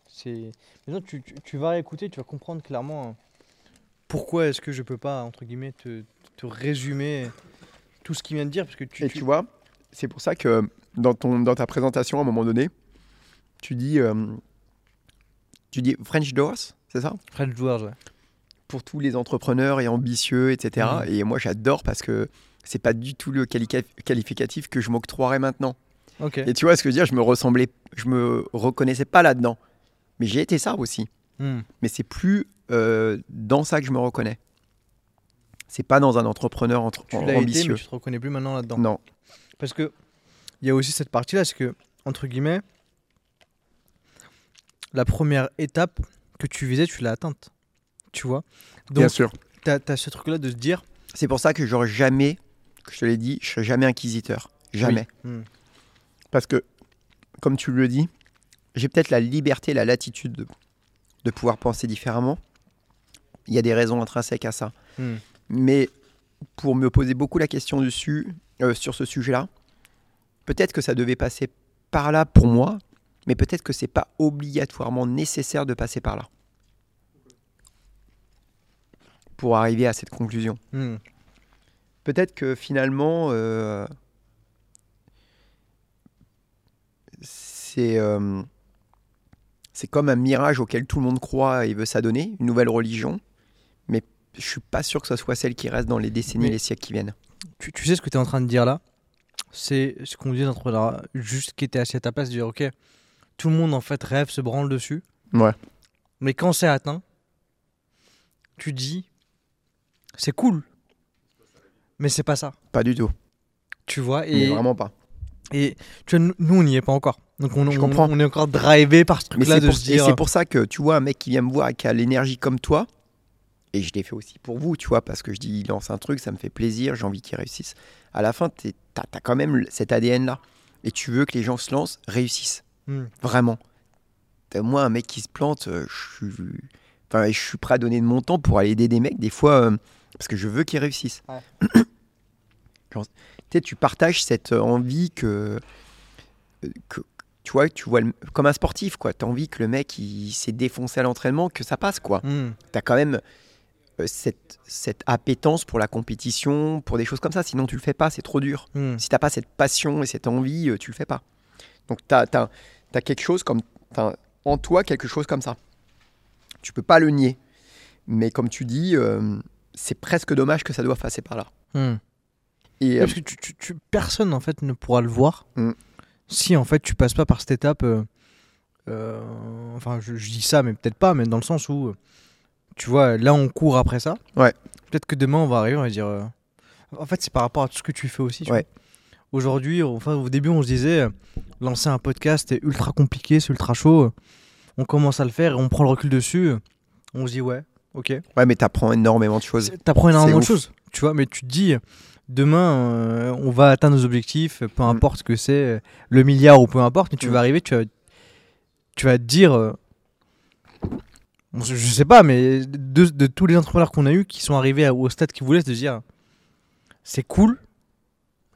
C'est. Mais non, tu, tu, tu vas écouter, tu vas comprendre clairement euh, pourquoi est-ce que je peux pas, entre guillemets, te, te résumer tout ce qu'il vient de dire. Parce que tu. Et tu vois, c'est pour ça que dans, ton, dans ta présentation, à un moment donné, tu dis, euh, tu dis French Doors, c'est ça? French Doors, ouais. Pour tous les entrepreneurs et ambitieux, etc. Mhm. Et moi, j'adore parce que c'est pas du tout le qualificatif que je m'octroierais maintenant. Et tu vois ce que je veux dire Je me ressemblais, je me reconnaissais pas là-dedans. Mais j'ai été ça aussi. Hmm. Mais c'est plus euh, dans ça que je me reconnais. C'est pas dans un entrepreneur entre- Tu l'as été, ambitieux. mais tu te reconnais plus maintenant là-dedans. Non. Parce que il y a aussi cette partie-là, c'est que, entre guillemets, la première étape que tu visais, tu l'as atteinte. Tu vois? Bien Donc, sûr. tu as, ce truc-là de se dire. C'est pour ça que j'aurais jamais, je te l'ai dit, je serai jamais inquisiteur. Jamais. Oui. Hmm. Parce que, comme tu le dis, j'ai peut-être la liberté, la latitude de, de pouvoir penser différemment. Il y a des raisons intrinsèques à ça. Hmm. Mais pour me poser beaucoup la question dessus, euh, sur ce sujet-là, peut-être que ça devait passer par là pour moi, mais peut-être que c'est pas obligatoirement nécessaire de passer par là pour arriver à cette conclusion. Hmm. Peut-être que finalement, euh, c'est euh, c'est comme un mirage auquel tout le monde croit et veut s'adonner, une nouvelle religion, mais je suis pas sûr que ce soit celle qui reste dans les décennies et les siècles qui viennent. Tu, tu sais ce que tu es en train de dire là? C'est ce qu'on disait d'entrepreneur, juste qui était assis à ta place, dire ok, tout le monde en fait rêve, se branle dessus. Ouais. Mais quand c'est atteint, tu dis c'est cool, mais c'est pas ça. Pas du tout, Tu vois mais et, vraiment pas. et tu vois, nous- on n'y est pas encore. Donc on, on- comprends. on est encore drivé par ce Mais truc-là de pour, se et dire. c'est pour ça que tu vois un mec qui vient me voir et qui a l'énergie comme toi, et je l'ai fait aussi pour vous, tu vois, parce que je dis, il lance un truc, ça me fait plaisir, j'ai envie qu'il réussisse. À la fin, tu as, quand même cet ADN-là. Et tu veux que les gens se lancent, réussissent. Hmm. Vraiment. Moi, un mec qui se plante, euh, je suis, enfin, je suis prêt à donner de mon temps pour aller aider des mecs, des fois, euh, parce que je veux qu'ils réussissent. Genre, tu sais, tu partages cette envie que, que tu vois, tu vois le- comme un sportif, quoi. Tu as envie que le mec, il s'est défoncé à l'entraînement, que ça passe, quoi. Hmm. Tu as quand même euh, cette, cette appétence pour la compétition, pour des choses comme ça. Sinon, tu le fais pas, c'est trop dur. Hmm. Si t'as pas cette passion et cette envie, euh, tu le fais pas. Donc tu as, quelque chose comme t'as en toi quelque chose comme ça. Tu peux pas le nier. Mais comme tu dis, euh, c'est presque dommage que ça doit passer par là. Hmm. Et euh, Parce que tu, tu- tu- personne en fait ne pourra le voir Mm. si en fait tu passes pas par cette étape. euh, euh, enfin, je, je dis ça, mais peut-être pas, mais dans le sens où tu vois, là on court après ça. Ouais. Peut-être que demain on va arriver, on va dire. euh, En fait, c'est par rapport à tout ce que tu fais aussi. Ouais. Aujourd'hui, enfin au début, on se disait lancer un podcast c'est ultra compliqué, c'est ultra chaud. On commence à le faire et on prend le recul dessus. On se dit ouais, ok. ouais, mais t'apprends énormément de choses. T'apprends énormément de choses, tu vois, mais tu te dis, demain, euh, on va atteindre nos objectifs, peu Mm. importe ce que c'est, le milliard ou peu importe, mais tu Mm. vas arriver, tu vas, tu vas te dire, euh, bon, je sais pas, mais de, de tous les entrepreneurs qu'on a eu qui sont arrivés à- au stade qu'ils voulaient, se dire, c'est cool,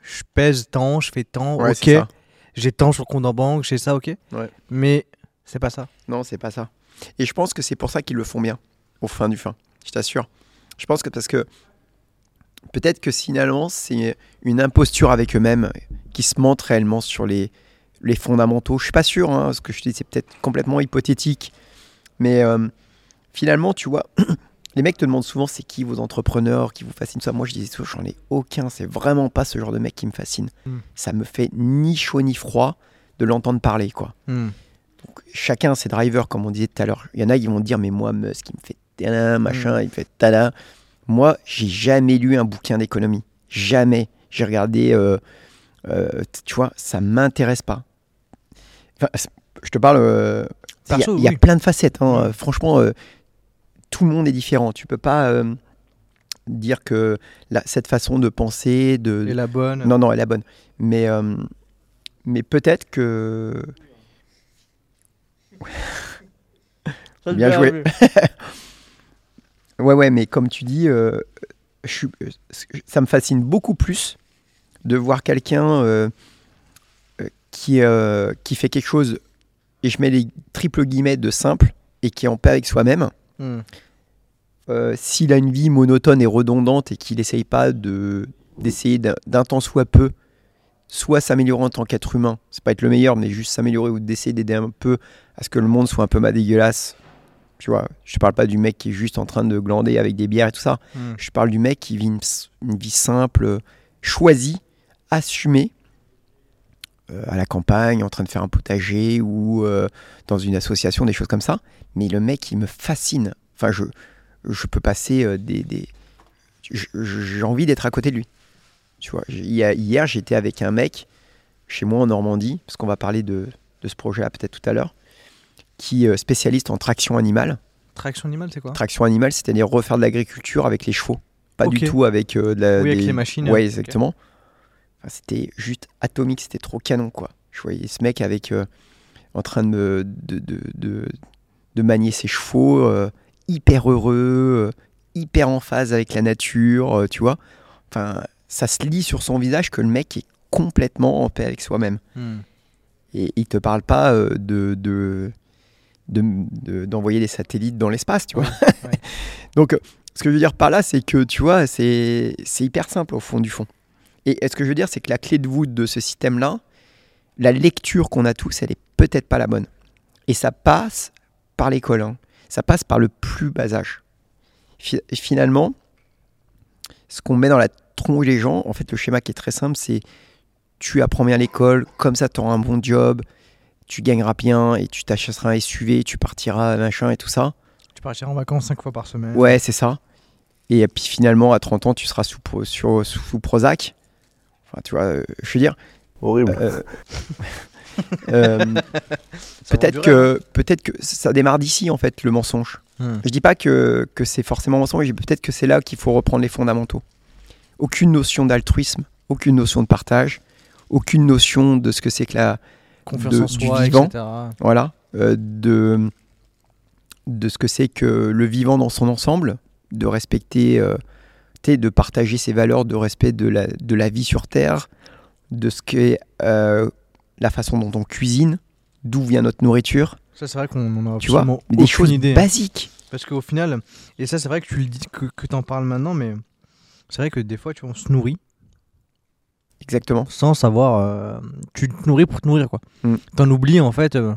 je pèse tant, je fais tant, Ouais, ok, j'ai tant sur le compte en banque, j'ai ça, ok, Ouais. mais c'est pas ça. Non, c'est pas ça. Et je pense que c'est pour ça qu'ils le font bien, au fin du fin. Je t'assure. Je pense que parce que peut-être que finalement, c'est une imposture avec eux-mêmes qui se mentent réellement sur les, les fondamentaux. Je suis pas sûr, hein, ce que je dis, c'est peut-être complètement hypothétique. Mais euh, finalement, tu vois, les mecs te demandent souvent c'est qui vos entrepreneurs qui vous fascinent. Ça, moi, je disais toujours, j'en ai aucun. C'est vraiment pas ce genre de mec qui me fascine. Mm. Ça me fait ni chaud ni froid de l'entendre parler, quoi. Hmm. Donc, chacun ses drivers, comme on disait tout à l'heure. Il y en a qui vont dire, mais moi, Musk, il me fait tada, machin, il me fait tada. Moi, j'ai jamais lu un bouquin d'économie. Jamais. J'ai regardé, euh, euh, tu vois, ça m'intéresse pas. Enfin, je te parle, euh, il y a- il y, plein de facettes. hein. Mm. Franchement, tout le monde est différent. Tu peux pas dire que la- cette façon de penser, de, Et la bonne. non, non, elle est bonne. Mais, mais peut-être que. Bien joué. Ouais, ouais, mais comme tu dis, euh, je euh, ça me fascine beaucoup plus de voir quelqu'un euh, qui, euh, qui fait quelque chose, et je mets les triples guillemets de simple, et qui est en paix avec soi-même. Hmm. S'il a une vie monotone et redondante et qu'il n'essaye pas de d'essayer d'un d'un temps soit peu, soit s'améliorer en tant qu'être humain, c'est pas être le meilleur, mais juste s'améliorer ou d'essayer d'aider un peu à ce que le monde soit un peu ma dégueulasse. Tu vois, je parle pas du mec qui est juste en train de glander avec des bières et tout ça. Hmm. Je parle du mec qui vit une, une vie simple, choisie, assumée, euh, à la campagne, en train de faire un potager ou euh, dans une association, des choses comme ça. Mais le mec, il me fascine. Enfin, je, je peux passer euh, des. des- J'ai envie d'être à côté de lui. Tu vois, hier, j'étais avec un mec chez moi en Normandie, parce qu'on va parler de, de ce projet-là peut-être tout à l'heure, qui est spécialiste en traction animale. Traction animale, c'est quoi Traction animale, c'est-à-dire refaire de l'agriculture avec les chevaux. Pas du tout avec euh, de la. Oui, avec des- les machines. Ouais, exactement. Enfin, c'était juste atomique, c'était trop canon, quoi. Je voyais ce mec avec. euh, en train de, de, de, de, de manier ses chevaux, euh, hyper heureux, euh, hyper en phase avec la nature, euh, tu vois. Enfin, ça se lit sur son visage que le mec est complètement en paix avec soi-même. Hmm. Et il te parle pas euh, de, de, de- de- d'envoyer des satellites dans l'espace, tu vois. ouais. Donc, euh, ce que je veux dire par là, c'est que, tu vois, c'est, hyper simple au fond du fond. Et, et ce que je veux dire, c'est que la clé de voûte de ce système-là, la lecture qu'on a tous, elle est peut-être pas la bonne. Et ça passe par l'école. hein. Ça passe par le plus bas âge. Fi- finalement, ce qu'on met dans la tronche des gens, en fait, le schéma qui est très simple, c'est tu apprends bien l'école, comme ça tu auras un bon job, tu gagneras bien et tu t'achèteras un SUV, tu partiras, machin et tout ça. Tu partiras en vacances 5 fois par semaine. Ouais, c'est ça. Et puis finalement, à 30 ans, tu seras sous, Pro- sur, sous Prozac. Enfin, tu vois, euh, je veux dire, Horrible. euh, euh, peut-être que, peut-être que ça démarre d'ici, en fait, le mensonge. Hmm. Je dis pas que, que c'est forcément mensonge, mais peut-être que c'est là qu'il faut reprendre les fondamentaux. Aucune notion d'altruisme, aucune notion de partage, aucune notion de ce que c'est que la, Confiance de- en du soi, vivant. etc. voilà, euh, de, de ce que c'est que le vivant dans son ensemble, de respecter, euh, de partager ses valeurs de respect de la, de la vie sur Terre, de ce qu'est euh, la façon dont on cuisine, d'où vient notre nourriture, Ça, c'est vrai qu'on en a tu vois, des choses idée. hein. basiques. Parce qu'au final, et ça, c'est vrai que tu le dis, que, que tu en parles maintenant, mais c'est vrai que des fois, tu vois, on se nourrit Exactement. sans savoir. euh, tu te nourris pour te nourrir, quoi. Mm. T'en oublies, en fait, euh,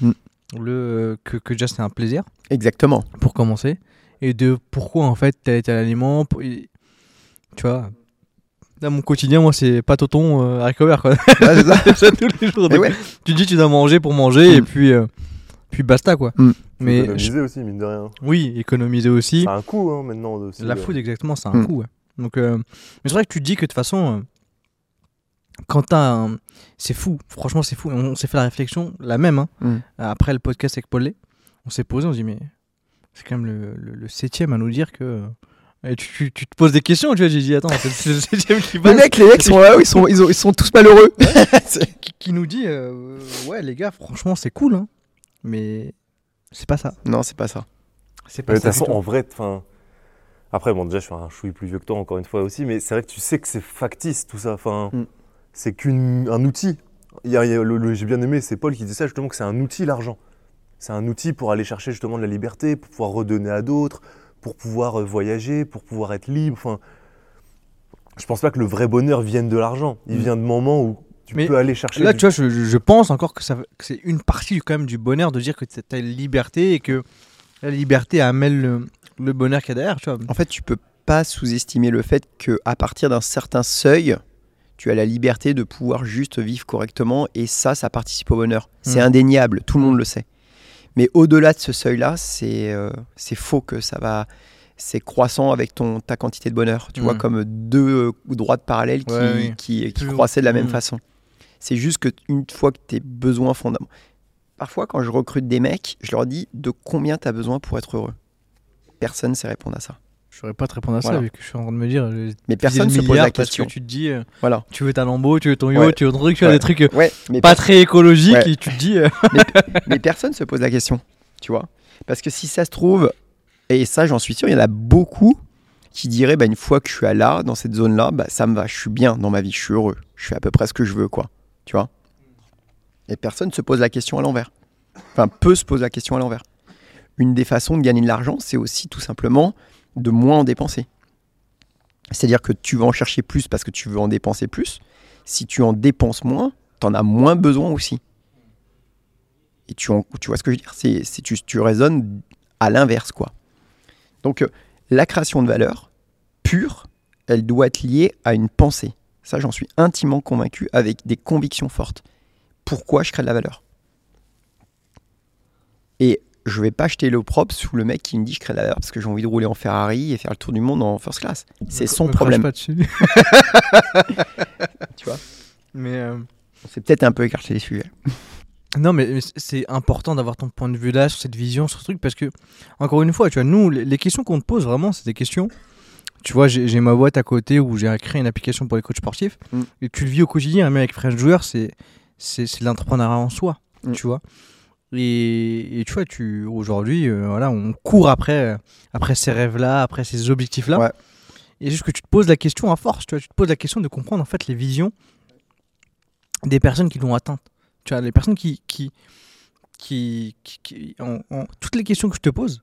Mm. le, que, que déjà c'est un plaisir, Exactement. pour commencer, et de pourquoi, en fait, tel et tel aliment. pour- et- tu vois. Là, mon quotidien, moi, c'est pas toton euh, verts, quoi. Ouais, c'est ça. C'est ça tous les jours. Ouais. Tu dis, tu dois manger pour manger, et Mm. puis, euh, puis basta, quoi. Mm. Mais je- Économiser aussi, mine de rien. oui, économiser aussi. Ça a un coût hein, maintenant. Aussi, La euh. food, exactement, c'est un Mm. coup. ouais. Donc, euh, mais c'est vrai que tu te dis que de toute façon, quand t'as un... C'est fou, franchement, c'est fou. On, s'est fait la réflexion, la même, hein, Mm. après le podcast avec Paul. On s'est posé, on s'est dit, mais c'est quand même le, le- le septième à nous dire que. Et tu, tu- tu te poses des questions, tu vois. J'ai dit, attends, c'est le septième qui, Les passe, mecs, les mecs sont là, ils sont, ils, ont- ils sont tous malheureux. Qui, qui nous dit, euh, ouais, les gars, franchement, c'est cool, hein, mais c'est pas ça. non, c'est pas ça. C'est Mais pas de toute ça. façon, en vrai, enfin. Après, bon, déjà, je suis un chouille plus vieux que toi, encore une fois aussi, mais c'est vrai que tu sais que c'est factice tout ça. Enfin, Mm. C'est qu'un outil. Il y a- il y a le- le- J'ai bien aimé, c'est Paul qui disait ça justement, que c'est un outil l'argent. C'est un outil pour aller chercher justement de la liberté, pour pouvoir redonner à d'autres, pour pouvoir euh, voyager, pour pouvoir être libre. Enfin, je pense pas que le vrai bonheur vienne de l'argent. Il Mm. vient de moments où tu Mais peux aller chercher. Là, du- tu vois, je, pense encore que, ça, que c'est une partie quand même du bonheur de dire que tu as une liberté et que la liberté amène le, le bonheur qu'il y a derrière, tu vois. En fait, tu peux pas sous-estimer le fait que à partir d'un certain seuil, tu as la liberté de pouvoir juste vivre correctement et ça, ça participe au bonheur. C'est Mm. indéniable, tout le monde le sait. Mais au-delà de ce seuil-là, c'est euh, c'est faux que ça va. C'est croissant avec ton, ta quantité de bonheur. Tu vois, Mm. comme deux droites parallèles qui, Ouais, oui. qui, croissaient de la même Mm. façon. C'est juste que une fois que tes besoins fondamentaux. Parfois, quand je recrute des mecs, je leur dis de combien tu as besoin pour être heureux. Personne ne sait répondre à ça. Je saurais pas te répondre à ça, Voilà. vu que je suis en train de me dire. j'ai Mais personne ne se pose la parce question. que tu te dis, euh, Voilà. tu veux ta Lambo, tu veux ton yacht, Ouais. tu veux ton truc, tu as Ouais. des trucs euh, Ouais, mais, pas très écologiques et tu te dis. euh, mais personne se pose la question, tu vois. Parce que si ça se trouve, et ça j'en suis sûr, il y en a beaucoup qui diraient, bah, une fois que je suis à là, dans cette zone-là, bah, ça me va, je suis bien dans ma vie, je suis heureux, je fais à peu près ce que je veux, quoi. Tu vois Et personne se pose la question à l'envers. Enfin, peu se pose la question à l'envers. Une des façons de gagner de l'argent, c'est aussi tout simplement de moins en dépenser. C'est-à-dire que tu vas en chercher plus parce que tu veux en dépenser plus. Si tu en dépenses moins, tu en as moins besoin aussi. Et tu, en- tu vois ce que je veux dire? C'est, tu, tu raisonnes à l'inverse, quoi. Donc, euh, la création de valeur pure, elle doit être liée à une pensée. Ça, j'en suis intimement convaincu avec des convictions fortes. Pourquoi je crée de la valeur? Et je vais pas jeter l'opprobre sous le mec qui me dit je crée de la valeur parce que j'ai envie de rouler en Ferrari et faire le tour du monde en first class. C'est son me problème. pas dessus. Tu vois Mais. euh, C'est peut-être un peu écarté les sujets. Non, mais mais c'est important d'avoir ton point de vue là, sur cette vision, sur ce truc, parce que, encore une fois, tu vois, nous, les, questions qu'on te pose, vraiment, c'est des questions. Tu vois, j'ai ma boîte à côté où j'ai créé une application pour les coachs sportifs, Mm. et tu le vis au quotidien, même avec French Joueur, c'est c'est c'est l'entrepreneuriat en soi, Mm. tu vois. Et, et tu vois, tu aujourd'hui, euh, voilà, on court après, euh, après ces rêves-là, après ces objectifs-là. Ouais. Et juste que tu te poses la question à force, tu vois, tu te poses la question de comprendre en fait les visions des personnes qui l'ont atteinte. Tu vois, les personnes qui. qui, qui, qui- qui- en- en- toutes les questions que je te pose,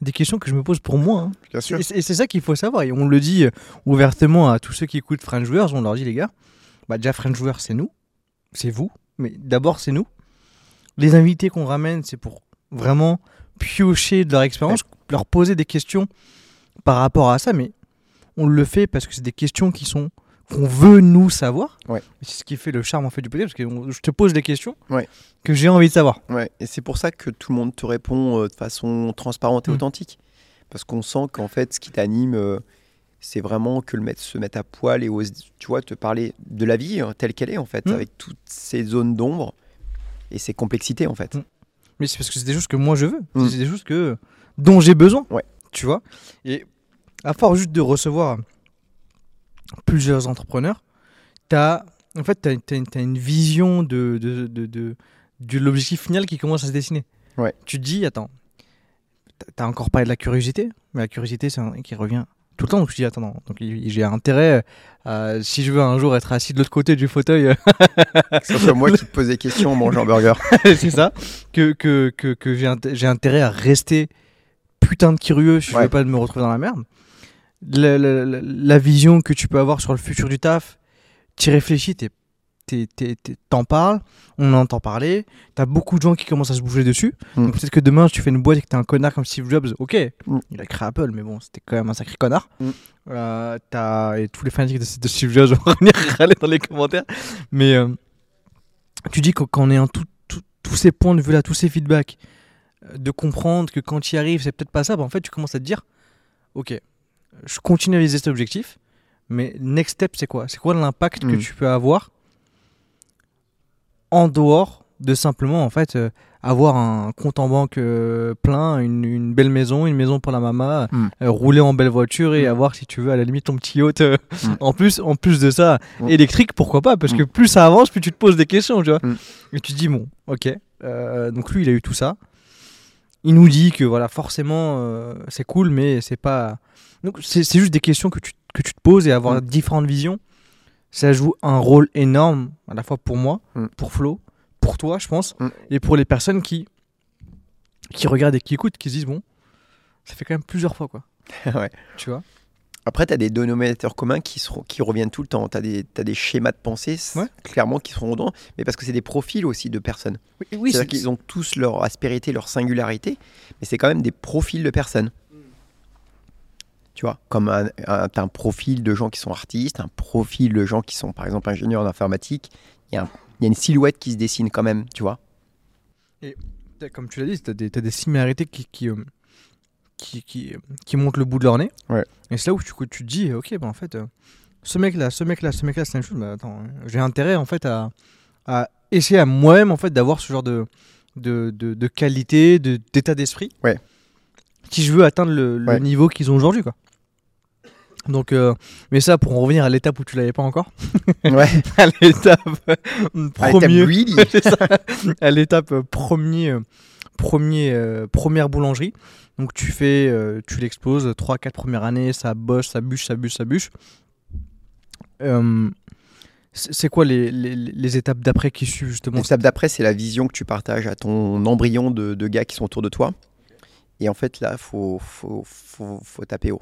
des questions que je me pose pour moi. hein. Bien Et c'est et c'est ça qu'il faut savoir. Et on le dit euh, ouvertement à tous ceux qui écoutent French Joueurs. On leur dit, les gars, bah déjà, French Joueurs, c'est nous. C'est vous. Mais d'abord, c'est nous. Les invités qu'on ramène, c'est pour vraiment piocher de leur expérience, leur poser des questions par rapport à ça. Mais on le fait parce que c'est des questions qui sont qu'on veut nous savoir. Ouais. C'est ce qui fait le charme en fait du podcast, parce que je te pose des questions Ouais. que j'ai envie de savoir. Ouais, et c'est pour ça que tout le monde te répond euh, de façon transparente et Mm. authentique. Parce qu'on sent qu'en fait, ce qui t'anime, euh, c'est vraiment que le mettre, se mettre à poil et ose, tu vois, te parler de la vie hein, telle qu'elle est, en fait, Mm. avec toutes ces zones d'ombre et ces complexités, en fait. Mm. Mais c'est parce que c'est des choses que moi je veux. Mm. C'est des choses que, dont j'ai besoin. Ouais. Tu vois Et à force juste de recevoir plusieurs entrepreneurs, as, en fait, tu as, une vision de, de, de, de- de l'objectif final qui commence à se dessiner. Ouais. Tu te dis, attends, tu as encore parlé de la curiosité, mais la curiosité, c'est qui revient tout le temps. Donc je dis, attends, non, donc j'ai intérêt, euh, si je veux un jour être assis de l'autre côté du fauteuil, euh, Que ce soit moi qui te pose des questions en mangeant un burger. c'est ça, que, que, que, que j'ai int- j'ai intérêt à rester putain de curieux si je Ouais. veux pas me retrouver dans la merde. La, la- la- la vision que tu peux avoir sur le futur du taf, tu réfléchis, t'es- t'en parles, on en entend parler, t'as beaucoup de gens qui commencent à se bouger dessus. Mm. Donc peut-être que demain, tu fais une boîte et que t'es un connard comme Steve Jobs, ok, Mm. il a créé Apple, mais bon, c'était quand même un sacré connard. Mm. Euh, t'as- et tous les fanatiques de, de Steve Jobs vont venir râler dans les commentaires. Mais euh, tu dis que quand on tout- tout- tous ces points de vue là, tous ces feedbacks, euh, de comprendre que quand tu y arrives, c'est peut-être pas ça, bah en fait, tu commences à te dire, ok, je continue à viser cet objectif, mais next step, c'est quoi? C'est quoi l'impact que tu peux avoir en dehors de simplement, en fait, euh, avoir un compte en banque euh, plein, une, une belle maison, une maison pour la maman, Mm. euh, rouler en belle voiture et Mm. avoir, si tu veux, à la limite, ton petit yacht. euh, Mm. en, plus, en plus de ça, électrique, pourquoi pas Parce que plus ça avance, plus tu te poses des questions, tu vois. Et tu te dis, bon, ok. donc lui, il a eu tout ça. Il nous dit que, voilà, forcément, c'est cool, mais c'est pas. Donc, c'est c'est juste des questions que tu, que tu te poses et avoir différentes visions. Ça joue un rôle énorme, à la fois pour moi, Mm. pour Flo, pour toi, je pense, Mm. et pour les personnes qui, qui regardent et qui écoutent, qui se disent, bon, ça fait quand même plusieurs fois, quoi. Ouais. Tu vois? Après, tu as des dénominateurs communs qui, seront, qui reviennent tout le temps. Tu as, des schémas de pensée, Ouais. clairement, qui seront dedans. Mais parce que c'est des profils aussi de personnes. Oui, oui C'est-à-dire qu'ils ont tous leur aspérité, leur singularité. Mais c'est quand même des profils de personnes. Tu vois, comme un, un, t'as un profil de gens qui sont artistes, un profil de gens qui sont, par exemple, ingénieurs en informatique. Il y, a un- il y a une silhouette qui se dessine quand même, tu vois. T'as- Comme tu l'as dit, tu as, des similarités qui, qui, euh, qui, qui, qui montent le bout de leur nez. Ouais. Et c'est là où tu, tu te dis, ok, bah en fait, euh, ce mec-là, ce mec-là, ce mec-là, c'est la même chose. Bah, attends, j'ai intérêt en fait à, à essayer à moi-même en fait d'avoir ce genre de, de, de, de qualité, de- d'état d'esprit. Ouais. Si je veux atteindre le, le Ouais. niveau qu'ils ont aujourd'hui, quoi. Donc, euh, mais ça, pour en revenir à l'étape où tu l'avais pas encore, Ouais. à l'étape euh, premier, à l'étape premier, euh, premier, euh, première boulangerie. Donc tu fais, euh, tu l'exploses, 3-4 premières années, ça bosse, ça bûche, ça bûche, ça bûche. C'est c'est quoi les, les- les étapes d'après qui suivent justement L'étape d'après, c'est la vision que tu partages à ton embryon de, de gars qui sont autour de toi. Et en fait, là, il faut, faut, faut, faut taper haut.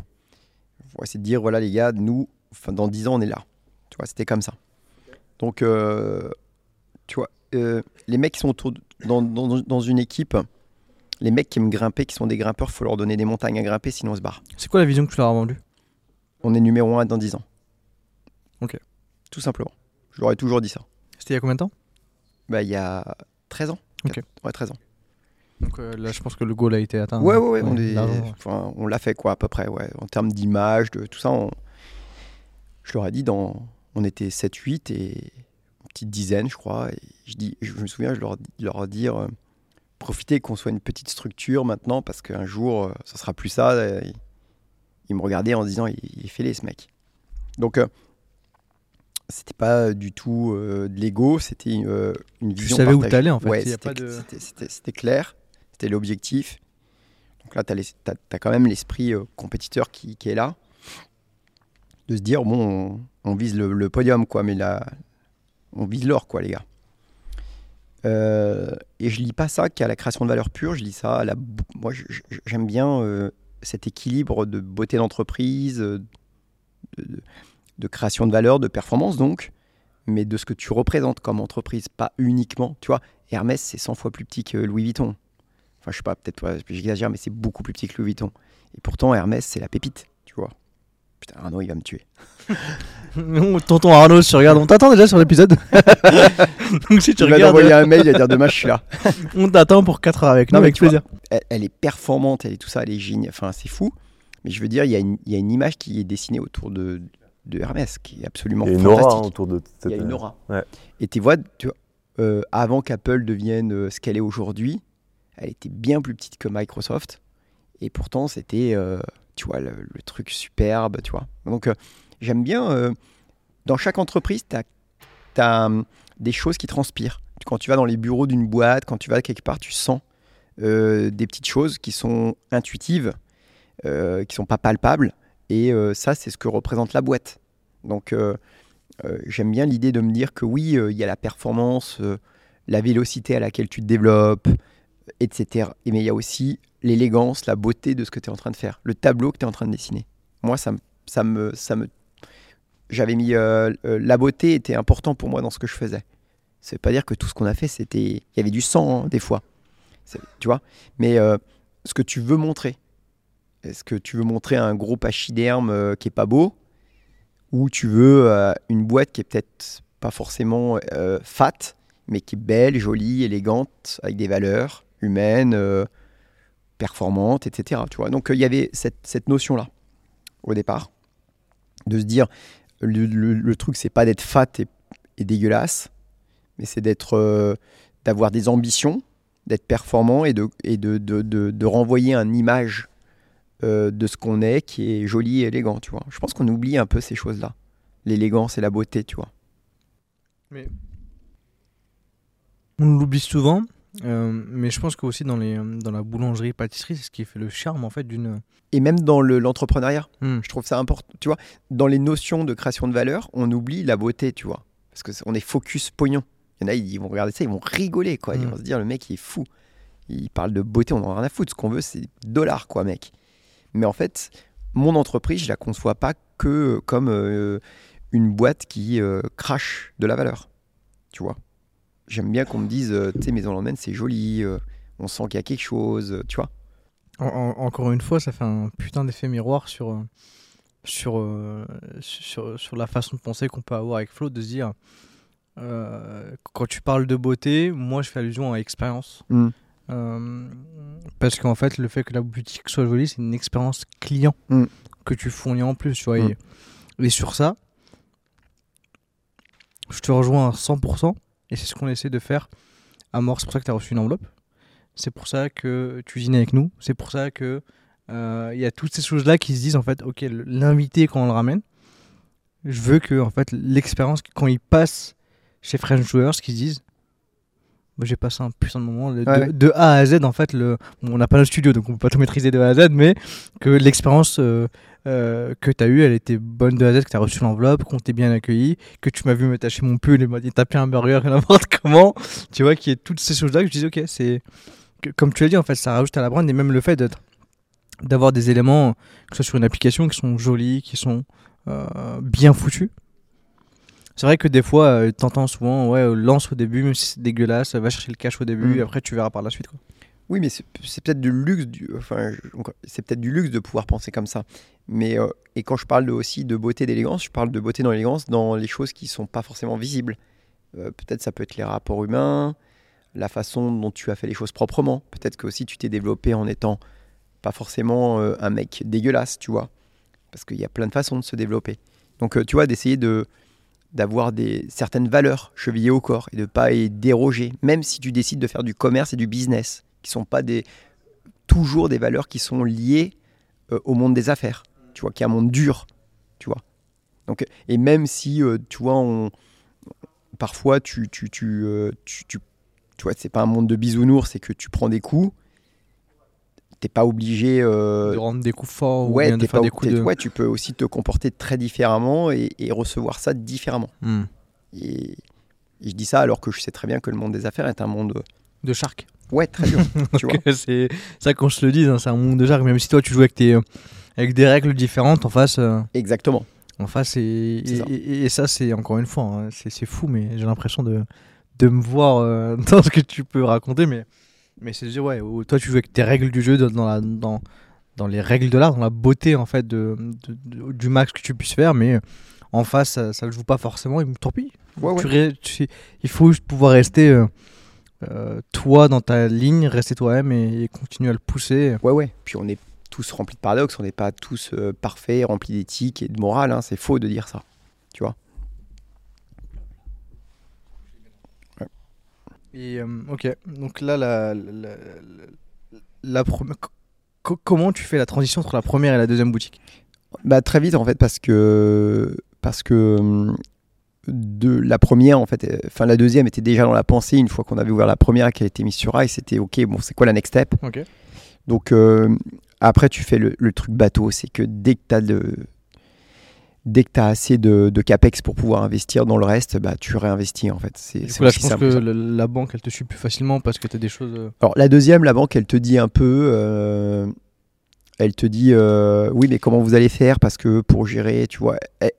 faut essayer de dire, voilà les gars, nous, dans 10 ans, on est là. Tu vois, c'était comme ça. Donc, euh, tu vois, euh, les mecs qui sont autour de- dans, dans, dans une équipe, les mecs qui aiment grimper, qui sont des grimpeurs, faut leur donner des montagnes à grimper, sinon on se barre. C'est quoi la vision que tu leur as vendue On est numéro 1 dans 10 ans. Ok. Tout simplement. Je leur ai toujours dit ça. C'était il y a combien de temps? Bah, il y a 13 ans. Ok. Ouais, 13 ans. Donc euh, là, je pense que le goal a été atteint. Ouais, ouais, ouais, on, est- largement, ouais. enfin, on l'a fait quoi, à peu près, ouais. En termes d'image, de tout ça, on- je leur ai dit, dans... on était 7-8 et une petite dizaine, je crois. Et je, dis, je me souviens, je leur, leur dire, euh, profitez qu'on soit une petite structure maintenant, parce qu'un jour, euh, ça sera plus ça. Et ils, me regardaient en disant, il, il est fêlé ce mec. Donc, euh, c'était pas du tout euh, de l'ego, c'était euh, une Tu vision savais où partagée. t'allais, en fait, Ouais, de- c'était clair, c'était l'objectif. Donc là, tu as, quand même l'esprit euh, compétiteur qui, est là. De se dire, bon, on, vise le, podium, quoi, mais là, on vise l'or, quoi, les gars. Euh, et je lis pas ça qu'à la création de valeur pure, je lis ça à la. Moi, j'aime bien euh, cet équilibre de beauté d'entreprise, de, de- de création de valeur, de performance, donc, mais de ce que tu représentes comme entreprise, pas uniquement. Tu vois, Hermès, c'est 100 fois plus petit que Louis Vuitton. Enfin, je sais pas, peut-être ouais, j'exagère, mais c'est beaucoup plus petit que Louis Vuitton. Et pourtant, Hermès, c'est la pépite, tu vois. Putain, Arnaud, il va me tuer. Tonton Arnaud, si tu regardes, on t'attend déjà sur l'épisode. Donc si tu Tu vas regardes, t'envoyer un mail, il va dire demain, je suis là. on t'attend pour 4 heures avec nous, Non, mais avec tu vois, plaisir. Elle, elle est performante, elle est tout ça, elle est géniale. Enfin, c'est fou. Mais je veux dire, il y, a une- il y a une image qui est dessinée autour de, de Hermès qui est absolument Il y a une aura fantastique. autour de cette. Il y a une aura. Ouais. Et tu vois, tu vois, euh, avant qu'Apple devienne euh, ce qu'elle est aujourd'hui, elle était bien plus petite que Microsoft. Et pourtant, c'était, euh, le, truc superbe, tu vois. Donc, euh, j'aime bien, euh, dans chaque entreprise, tu as, des choses qui transpirent. Quand tu vas dans les bureaux d'une boîte, quand tu vas quelque part, tu sens des petites choses qui sont intuitives, qui sont pas palpables. Et ça, c'est ce que représente la boîte. Donc, j'aime bien l'idée de me dire que oui, il y a la performance, la vélocité à laquelle tu te développes, etc. Et mais il y a aussi l'élégance, la beauté de ce que tu es en train de faire, le tableau que tu es en train de dessiner. Moi, ça ça me, ça me j'avais mis euh, euh, la beauté était important pour moi dans ce que je faisais. Ça veut pas dire que tout ce qu'on a fait, c'était, il y avait du sang hein, des fois, tu vois? Mais euh, ce que tu veux montrer, est-ce que tu veux montrer un gros pachyderme qui est pas beau, ou tu veux une boîte qui est peut-être pas forcément fat, mais qui est belle, jolie, élégante, avec des valeurs humaines, euh, performantes, etc. Tu vois. Donc euh, il y avait cette, cette notion-là au départ, de se dire le, le- le truc c'est pas d'être fat et, et dégueulasse, mais c'est d'être, euh, d'avoir des ambitions, d'être performant et de, et de, de, de- de renvoyer une image de ce qu'on est qui est joli et élégant. Tu vois. Je pense qu'on oublie un peu ces choses-là, l'élégance et la beauté, tu vois. On l'oublie souvent, euh, mais je pense que aussi dans, les, dans la boulangerie, pâtisserie, c'est ce qui fait le charme en fait d'une. Et même dans le- l'entrepreneuriat, Hmm. je trouve ça important. Tu vois, dans les notions de création de valeur, on oublie la beauté, tu vois. Parce que on est focus pognon. Il y en a, ils vont regarder ça, ils vont rigoler, quoi. Ils Mm. vont se dire, le mec, il est fou. Il parle de beauté, on en a rien à foutre. Ce qu'on veut, c'est dollars, quoi, mec. Mais en fait, mon entreprise, je la conçois pas que comme euh, une boîte qui euh, crache de la valeur. Tu vois? J'aime bien qu'on me dise, euh, tu sais, Maison Lendemain, c'est joli, euh, on sent qu'il y a quelque chose, euh, tu vois. En- en- encore une fois, ça fait un putain d'effet miroir sur, sur, sur, sur la façon de penser qu'on peut avoir avec Flo, de se dire, euh, quand tu parles de beauté, moi je fais allusion à expérience. Mm. Euh, parce qu'en fait, le fait que la boutique soit jolie, c'est une expérience client Mm. que tu fournis en plus. Tu vois, Mm. et, et sur ça, je te rejoins à 100%. Et c'est ce qu'on essaie de faire à mort. C'est pour ça que tu as reçu une enveloppe. C'est pour ça que tu dînes avec nous. C'est pour ça que euh, il y a toutes ces choses-là qui se disent en fait, ok, l'invité quand on le ramène, je veux que en fait l'expérience quand il passe chez French Joueurs, qu'ils se disent, moi, j'ai passé un putain de moment de, Ouais. de- de A à Z en fait. Le, bon, on n'a pas le studio donc on peut pas tout maîtriser de A à Z, mais que l'expérience euh, euh, que tu as eue, elle était bonne de A à Z, que tu as reçu l'enveloppe, qu'on t'ait bien accueilli, que tu m'as vu me tâcher mon pull et m'a dit taper un burger n'importe comment. Tu vois, qu'il y ait toutes ces choses-là que je disais, ok, c'est. Comme tu l'as dit, en fait, ça rajoute à la brand et même le fait d'être d'avoir des éléments, que ce soit sur une application, qui sont jolis, qui sont euh, bien foutus. C'est vrai que des fois, euh, t'entends souvent, ouais, lance au début, même si c'est dégueulasse, va chercher le cash au début, Mm. et après tu verras par la suite. Quoi. Oui, mais c'est peut-être du luxe, enfin, c'est peut-être du luxe de pouvoir penser comme ça. Mais euh, et quand je parle de- aussi de beauté, d'élégance, je parle de beauté dans l'élégance dans les choses qui sont pas forcément visibles. Euh, peut-être ça peut être les rapports humains, la façon dont tu as fait les choses proprement. Peut-être que aussi tu t'es développé en étant pas forcément euh, un mec dégueulasse, tu vois, parce qu'il y a plein de façons de se développer. Donc tu vois, d'essayer de d'avoir des certaines valeurs chevillées au corps et de pas y déroger, même si tu décides de faire du commerce et du business, qui sont pas des toujours des valeurs qui sont liées euh, au monde des affaires, tu vois, qui est un monde dur, tu vois. Donc et même si euh, tu vois on parfois tu tu tu euh, tu, tu, tu vois, c'est pas un monde de bisounours, c'est que tu prends des coups, t'es pas obligé de rendre des coups forts ou ouais, bien de faire pas- des coups de. ouais, tu peux aussi te comporter très différemment et, et recevoir ça différemment. Hmm. Et, et je dis ça alors que je sais très bien que le monde des affaires est un monde De shark. Ouais très dur, tu vois. Donc, c'est ça qu'on se le dise, hein, c'est un monde de shark. Même si toi tu joues avec, tes, euh, avec des règles différentes, en face, euh, Exactement. en face et, et, ça. et- et ça, c'est encore une fois, hein, c'est fou, mais j'ai l'impression de, de me voir euh, dans ce que tu peux raconter. Mais, mais c'est dire, ouais, où toi tu joues avec tes règles du jeu, dans, la, dans, dans les règles de l'art, dans la beauté en fait de, de- de- du max que tu puisses faire, mais en face, ça, ça le joue pas forcément. Et tant pis. Ouais, ouais. tu- il faut juste pouvoir rester euh, euh, toi dans ta ligne, rester toi-même et, et continuer à le pousser. Ouais, ouais. Puis on est tous remplis de paradoxes, on n'est pas tous euh, parfaits, remplis d'éthique et de morale. hein. C'est faux de dire ça. Tu vois? Et euh, ok, donc là, la, la, la- comment tu fais la transition entre la première et la deuxième boutique? Bah, très vite en fait parce que parce que hum, de la première en fait, euh, enfin la deuxième était déjà dans la pensée une fois qu'on avait ouvert la première et qu'elle était mise sur rail, c'était ok bon c'est quoi la next step? Ok. Donc euh, après tu fais le, le truc bateau, c'est que dès que tu as le dès que tu as assez de, de capex pour pouvoir investir dans le reste, bah tu réinvestis en fait. C'est coup, là, je pense que la, la banque, elle te suit plus facilement parce que tu as des choses. euh, Alors la deuxième, la banque, elle te dit un peu, euh, elle te dit, euh, oui, mais comment vous allez faire? Parce que pour gérer, tu vois, elle,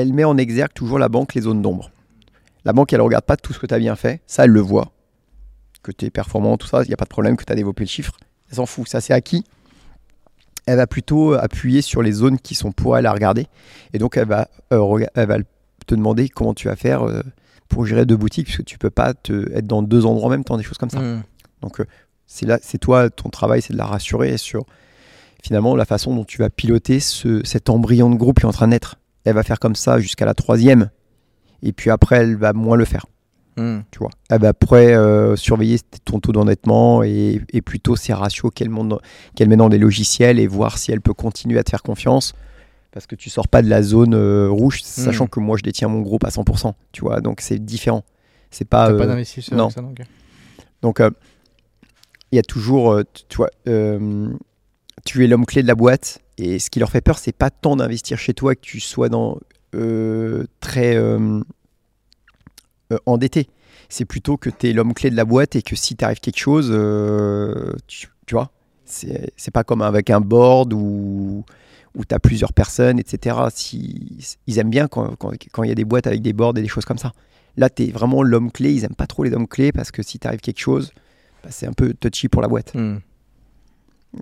elle met en exergue toujours la banque les zones d'ombre. La banque, elle regarde pas tout ce que tu as bien fait, ça, elle le voit. Que tu es performant, tout ça, il n'y a pas de problème, que tu as développé le chiffre. Elle s'en fout, ça c'est acquis. Elle va plutôt appuyer sur les zones qui sont pour elle à regarder. Et donc, elle va, euh, rega- elle va te demander comment tu vas faire euh, pour gérer deux boutiques, puisque tu peux pas te, être dans deux endroits en même temps, des choses comme ça. hmm. Donc euh, c'est là, c'est toi, ton travail, c'est de la rassurer sur finalement la façon dont tu vas piloter ce, cet embryon de groupe qui est en train de naître. Elle va faire comme ça jusqu'à la troisième, et puis après elle va moins le faire. Hmm. Tu vois. Elle va après euh, surveiller ton taux d'endettement et, et plutôt ses ratios qu'elle qu'elle met dans des logiciels et voir si elle peut continuer à te faire confiance. Parce que tu sors pas de la zone euh, rouge, sachant que moi je détiens mon groupe à 100%. Tu vois, donc c'est différent. C'est pas. Euh, pas d'investisseur non. ça, ok. donc, euh, il y a toujours, tu, vois, tu es l'homme clé de la boîte. Et ce qui leur fait peur, c'est pas tant d'investir chez toi que tu sois dans euh, très euh, euh, endetté. C'est plutôt que tu es l'homme clé de la boîte et que si t'arrive quelque chose, tu, tu vois, c'est pas comme avec un board où, où tu as plusieurs personnes, etc. Si, ils aiment bien quand quand- quand il y a des boîtes avec des boards et des choses comme ça. Là, tu es vraiment l'homme clé. Ils aiment pas trop les hommes clés parce que si t'arrive quelque chose, bah, c'est un peu touchy pour la boîte. Hmm.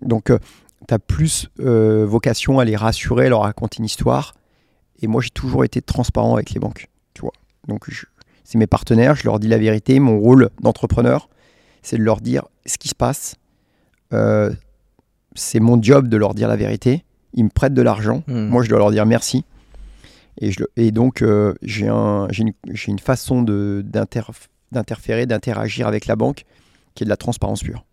Donc, tu as plus euh, vocation à les rassurer, leur raconter une histoire. Et moi, j'ai toujours été transparent avec les banques. Tu vois. Donc, c'est mes partenaires, je leur dis la vérité. Mon rôle d'entrepreneur, c'est de leur dire ce qui se passe. Euh, c'est mon job de leur dire la vérité. Ils me prêtent de l'argent. Hmm. Moi, je dois leur dire merci. Et, je, et donc, euh, j'ai un, j'ai une, façon d'interférer, d'interagir avec la banque qui est de la transparence pure.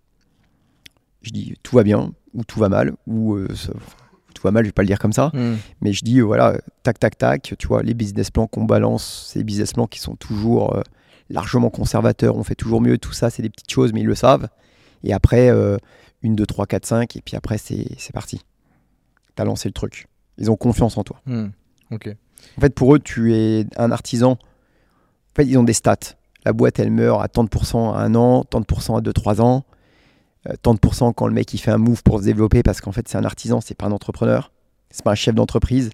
Je dis tout va bien, ou tout va mal, ou euh, ça- tout va mal, je vais pas le dire comme ça, Hmm. mais je dis euh, voilà, tac, tac, tac, tu vois, les business plans qu'on balance, c'est des business plans qui sont toujours euh, largement conservateurs, on fait toujours mieux, tout ça, c'est des petites choses, mais ils le savent. Et après, une, deux, trois, quatre, cinq, et puis après, c'est parti. T'as lancé le truc. Ils ont confiance en toi. Hmm. En fait, pour eux, tu es un artisan. En fait, ils ont des stats. La boîte, elle meurt à tant de pourcents à un an, tant de pourcents à 2-3 ans, euh, tant de pourcents quand le mec il fait un move pour se développer parce qu'en fait, c'est un artisan, c'est pas un entrepreneur, c'est pas un chef d'entreprise,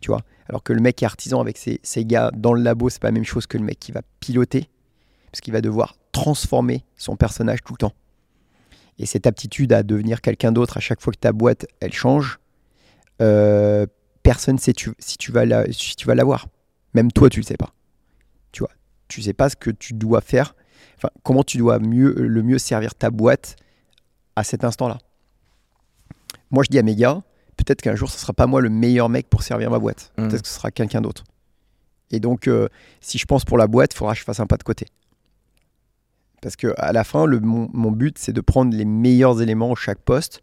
tu vois. Alors que le mec qui est artisan avec ses, ses gars dans le labo, c'est pas la même chose que le mec qui va piloter parce qu'il va devoir transformer son personnage tout le temps. Et cette aptitude à devenir quelqu'un d'autre à chaque fois que ta boîte, elle change, euh, personne ne sait tu- si tu vas si tu vas l'avoir. Même toi, tu le sais pas. Tu vois, tu sais pas ce que tu dois faire. Enfin, comment tu dois mieux, le mieux servir ta boîte à cet instant-là. Moi, je dis à mes gars, peut-être qu'un jour, ce sera pas moi le meilleur mec pour servir ma boîte. Mhm. Peut-être que ce sera quelqu'un d'autre. Et donc, euh, si je pense pour la boîte, il faudra que je fasse un pas de côté. Parce que à la fin, le, mon, mon but, c'est de prendre les meilleurs éléments à chaque poste.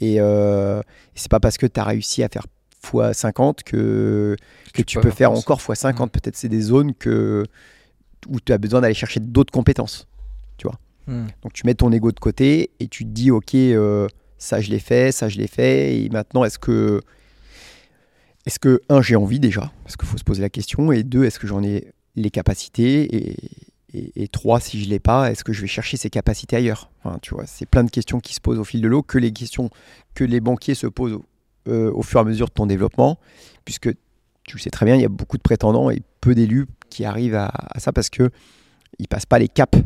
Et, euh, c'est pas parce que tu as réussi à faire x50 que, que tu peux faire encore x50. Peut-être c'est des zones que, où tu as besoin d'aller chercher d'autres compétences. Hmm. Donc tu mets ton ego de côté et tu te dis ok euh, ça je l'ai fait, ça je l'ai fait. Et maintenant est-ce que est-ce que un j'ai envie déjà? Parce qu'il faut se poser la question. Et deux est-ce que j'en ai les capacités? Et, trois si je l'ai pas est-ce que je vais chercher ces capacités ailleurs? Enfin, tu vois c'est plein de questions qui se posent au fil de l'eau que les questions que les banquiers se posent au, euh, fur et à mesure de ton développement. Puisque tu le sais très bien il y a beaucoup de prétendants et peu d'élus qui arrivent à, à ça parce que ils passent pas les caps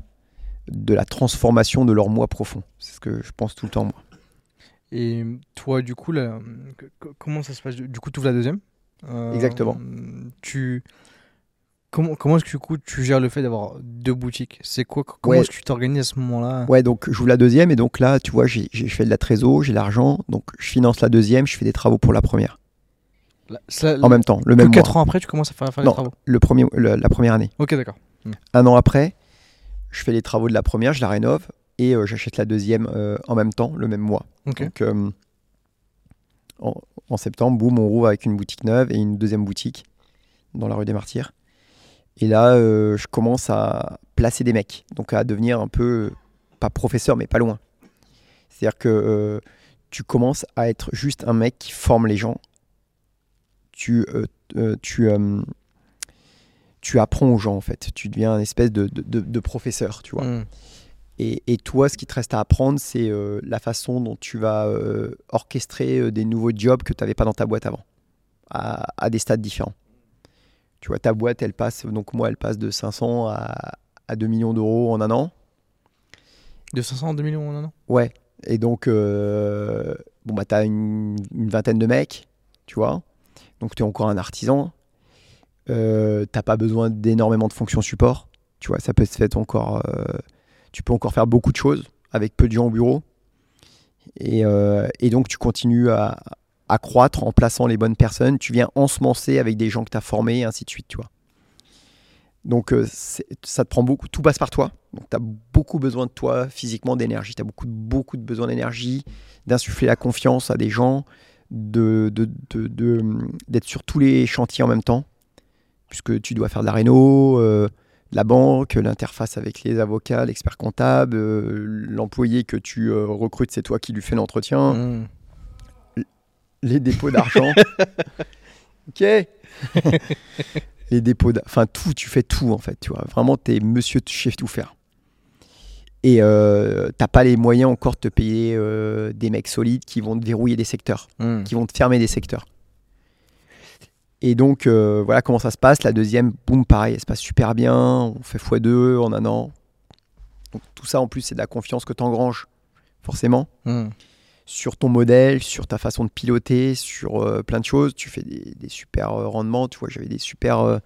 de la transformation de leur moi profond. C'est ce que je pense tout le temps, moi. Et toi, du coup, là, comment ça se passe? Du coup, tu ouvres la deuxième? Euh, Exactement. Tu. Comment, comment est-ce que du coup, tu gères le fait d'avoir deux boutiques? C'est quoi Comment Ouais. est-ce que tu t'organises à ce moment-là? Ouais, donc je joue la deuxième et donc là, tu vois, j'ai j'ai fait de la trésor, j'ai l'argent, donc je finance la deuxième, je fais des travaux pour la première. La- ça- En même temps, le même mois. 4 ans après, tu commences à faire, faire Non. les travaux? Le premier, le- la première année. Ok, d'accord. Un an après, je fais les travaux de la première, je la rénove et euh, j'achète la deuxième euh, en même temps, le même mois. Donc, euh, en, en septembre, boum, on rouvre avec une boutique neuve et une deuxième boutique dans la rue des Martyrs. Et là, je commence à placer des mecs, donc à devenir un peu, pas professeur, mais pas loin. C'est-à-dire que tu commences à être juste un mec qui forme les gens. Tu, tu, tu apprends aux gens, en fait. Tu deviens un espèce de, de- de- de professeur, tu vois. Mm. Et, et toi, ce qui te reste à apprendre, c'est euh, la façon dont tu vas euh, orchestrer euh, des nouveaux jobs que tu n'avais pas dans ta boîte avant, à, à des stades différents. Tu vois, ta boîte, elle passe, donc moi, elle passe de 500 à, à 2 millions d'euros en un an. De 500 à 2 millions en un an? Ouais. Et donc, bon, bah, tu as une, une vingtaine de mecs, tu vois. Donc, tu es encore un artisan. Euh, t'as pas besoin d'énormément de fonctions support. Tu vois, ça peut se faire encore. euh, tu peux encore faire beaucoup de choses avec peu de gens au bureau. Et, euh, et donc, tu continues à, à croître en plaçant les bonnes personnes. Tu viens ensemencer avec des gens que tu as formés, et ainsi de suite, tu vois. Donc, euh, ça te prend beaucoup. Tout passe par toi. Donc, tu as beaucoup besoin de toi physiquement, d'énergie. Tu as beaucoup, beaucoup de besoin d'énergie, d'insuffler la confiance à des gens, d'être sur tous les chantiers en même temps, puisque tu dois faire de la réno, euh, la banque, l'interface avec les avocats, l'expert comptable, euh, l'employé que tu euh, recrutes, c'est toi qui lui fais l'entretien, Mm. les dépôts d'argent. ok Les dépôts, d'a- enfin tout, tu fais tout en fait, tu vois. Vraiment, t'es monsieur chef tout faire. Et t'as pas les moyens encore de te payer des mecs solides qui vont te verrouiller des secteurs Mm. qui vont te fermer des secteurs. Et donc, euh, voilà comment ça se passe. La deuxième, boum, pareil, elle se passe super bien. On fait x2 en un an. Donc, tout ça, en plus, c'est de la confiance que tu engranges, forcément, Mm. sur ton modèle, sur ta façon de piloter, sur euh, plein de choses. Tu fais des, des super euh, rendements. Tu vois, j'avais des super,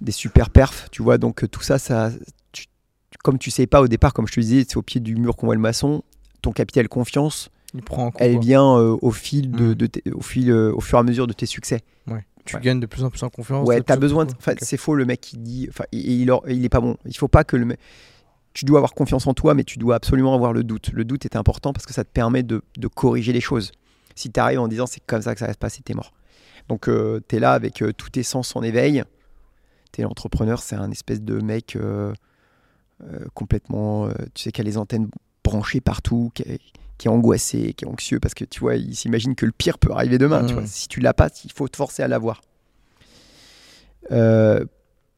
des super perfs. Tu vois, donc tout ça, ça tu- comme tu sais pas au départ, comme je te disais, c'est au pied du mur qu'on voit le maçon. Ton capital confiance, Il prend en compte. elle vient euh, au fil de, Mm. de au fil euh, au fur et à mesure de tes succès. Tu ouais. gagnes de plus en plus en confiance. Ouais, t'as besoin. De, enfin, c'est faux le mec qui dit. Enfin, il, il, or- il est pas bon. Il faut pas que le. mec- Tu dois avoir confiance en toi, mais tu dois absolument avoir le doute. Le doute est important parce que ça te permet de, de corriger les choses. Si tu arrives en disant c'est comme ça que ça va se passer, t'es mort. Donc tu es là avec euh, tous tes sens en éveil. T'es l'entrepreneur, c'est un espèce de mec euh, euh, complètement. euh, tu sais, qui a les antennes branchées partout, qui qui est angoissé, qui est anxieux parce que tu vois, il s'imagine que le pire peut arriver demain. Tu Mm. vois. Si tu l'as pas, il faut te forcer à l'avoir. Euh,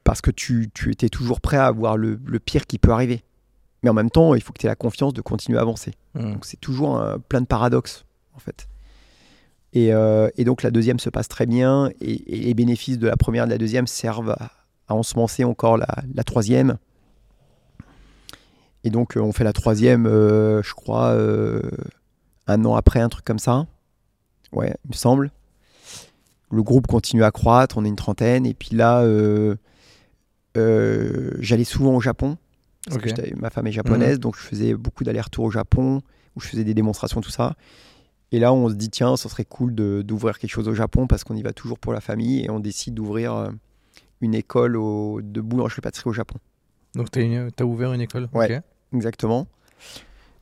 parce que tu, tu étais toujours prêt à voir le, le pire qui peut arriver. Mais en même temps, il faut que tu aies la confiance de continuer à avancer. Mm. Donc c'est toujours un- plein de paradoxes, en fait. Et, euh, et donc la deuxième se passe très bien, et, et les bénéfices de la première et de la deuxième servent à, à ensemencer encore la, la troisième. Et donc euh, on fait la troisième, euh, je crois, euh, un an après, un truc comme ça. Ouais, il me semble. Le groupe continue à croître, on est une trentaine, et puis là, euh, j'allais souvent au Japon. Parce que ma femme est japonaise, donc je faisais beaucoup d'allers-retours au Japon, où je faisais des démonstrations, tout ça. Et là, on se dit, tiens, ça serait cool d'ouvrir quelque chose au Japon, parce qu'on y va toujours pour la famille, et on décide d'ouvrir une école au- de boulangerie-pâtisserie au Japon. Donc t'as ouvert une école. Ouais. Exactement.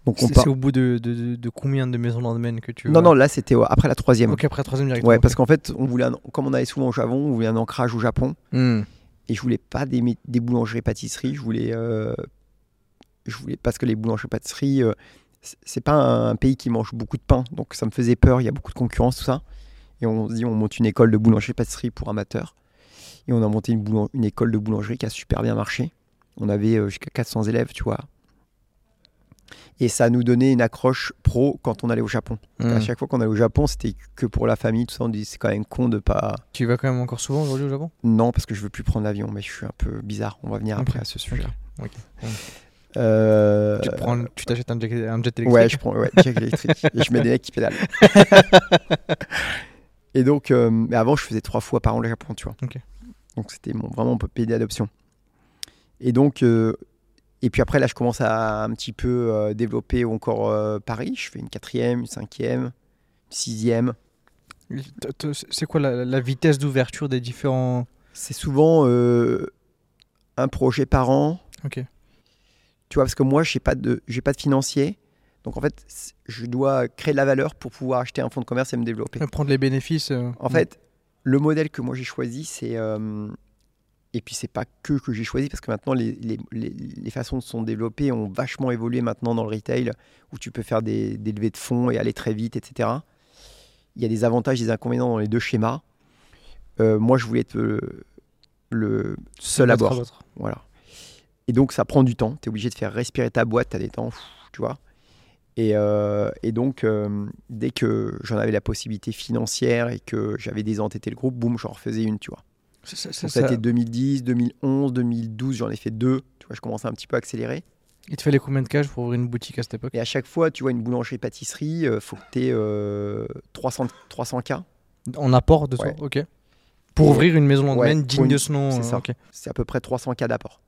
Donc on C'est part... c'est au bout de, de, combien de maisons lendemain que tu Non, non, là, c'était après la troisième. Ok, après la troisième directement. Ouais, ok. parce qu'en fait, on voulait un- comme on allait souvent au Japon, on voulait un ancrage au Japon. Mm. Et je voulais pas des, des boulangeries-pâtisseries, je voulais, euh, je voulais parce que les boulangeries-pâtisseries, euh, c'est pas un pays qui mange beaucoup de pain, donc ça me faisait peur. Il y a beaucoup de concurrence, tout ça. Et on se dit, on monte une école de boulangerie-pâtisserie pour amateurs. Et on a monté une, une école de boulangerie qui a super bien marché. On avait euh, jusqu'à 400 élèves, tu vois. Et ça nous donnait une accroche pro quand on allait au Japon. Mm. À chaque fois qu'on allait au Japon, c'était que pour la famille, tout ça. On dit, c'est quand même con de pas. Tu vas quand même encore souvent aujourd'hui au Japon? Non, parce que je veux plus prendre l'avion, mais je suis un peu bizarre. On va venir après à ce sujet. ok. Euh, Tu te prends- tu t'achètes un jet, un jet électrique? Ouais, je prends ouais, jack électrique et je mets des mecs qui pédalent. et donc, euh, mais avant, je faisais trois fois par an le Japon, tu vois. Donc c'était mon, vraiment mon pays d'adoption. Et donc, euh, et puis après, là, je commence à un petit peu euh, développer encore euh, Paris. Je fais une quatrième, une cinquième, une sixième. C'est quoi la, la vitesse d'ouverture des différents. C'est souvent euh, un projet par an. Ok. Tu vois, parce que moi, je n'ai pas, de, pas de financier. Donc en fait, je dois créer de la valeur pour pouvoir acheter un fonds de commerce et me développer. Prendre les bénéfices. En fait, le modèle que moi j'ai choisi, c'est. euh, et puis, c'est pas que que j'ai choisi, parce que maintenant, les, les, les, les façons de se sont développées ont vachement évolué maintenant dans le retail, où tu peux faire des, des levées de fonds et aller très vite, etc. Il y a des avantages des inconvénients dans les deux schémas. Euh, moi, je voulais être le, le seul à bord. Voilà. Et donc, ça prend du temps. Tu es obligé de faire respirer ta boîte, tu as des temps, pff, tu vois. Et, euh, et donc, euh, dès que j'en avais la possibilité financière et que j'avais désentêté le groupe, boum, j'en refaisais une, tu vois. Ça- ça- ça- ça a ça- été 2010, 2011, 2012, j'en ai fait deux. Tu vois, je commençais un petit peu à accélérer. Il te fallait combien de cash pour ouvrir une boutique à cette époque? Et à chaque fois, tu vois, une boulangerie-pâtisserie, il faut que tu aies 300, 300K. En apport de toi Ouais. Ok. Pour Et- ouvrir une maison lendemain Ouais, digne une- de ce nom. c'est euh, ça. ok. C'est à peu près 300K d'apport.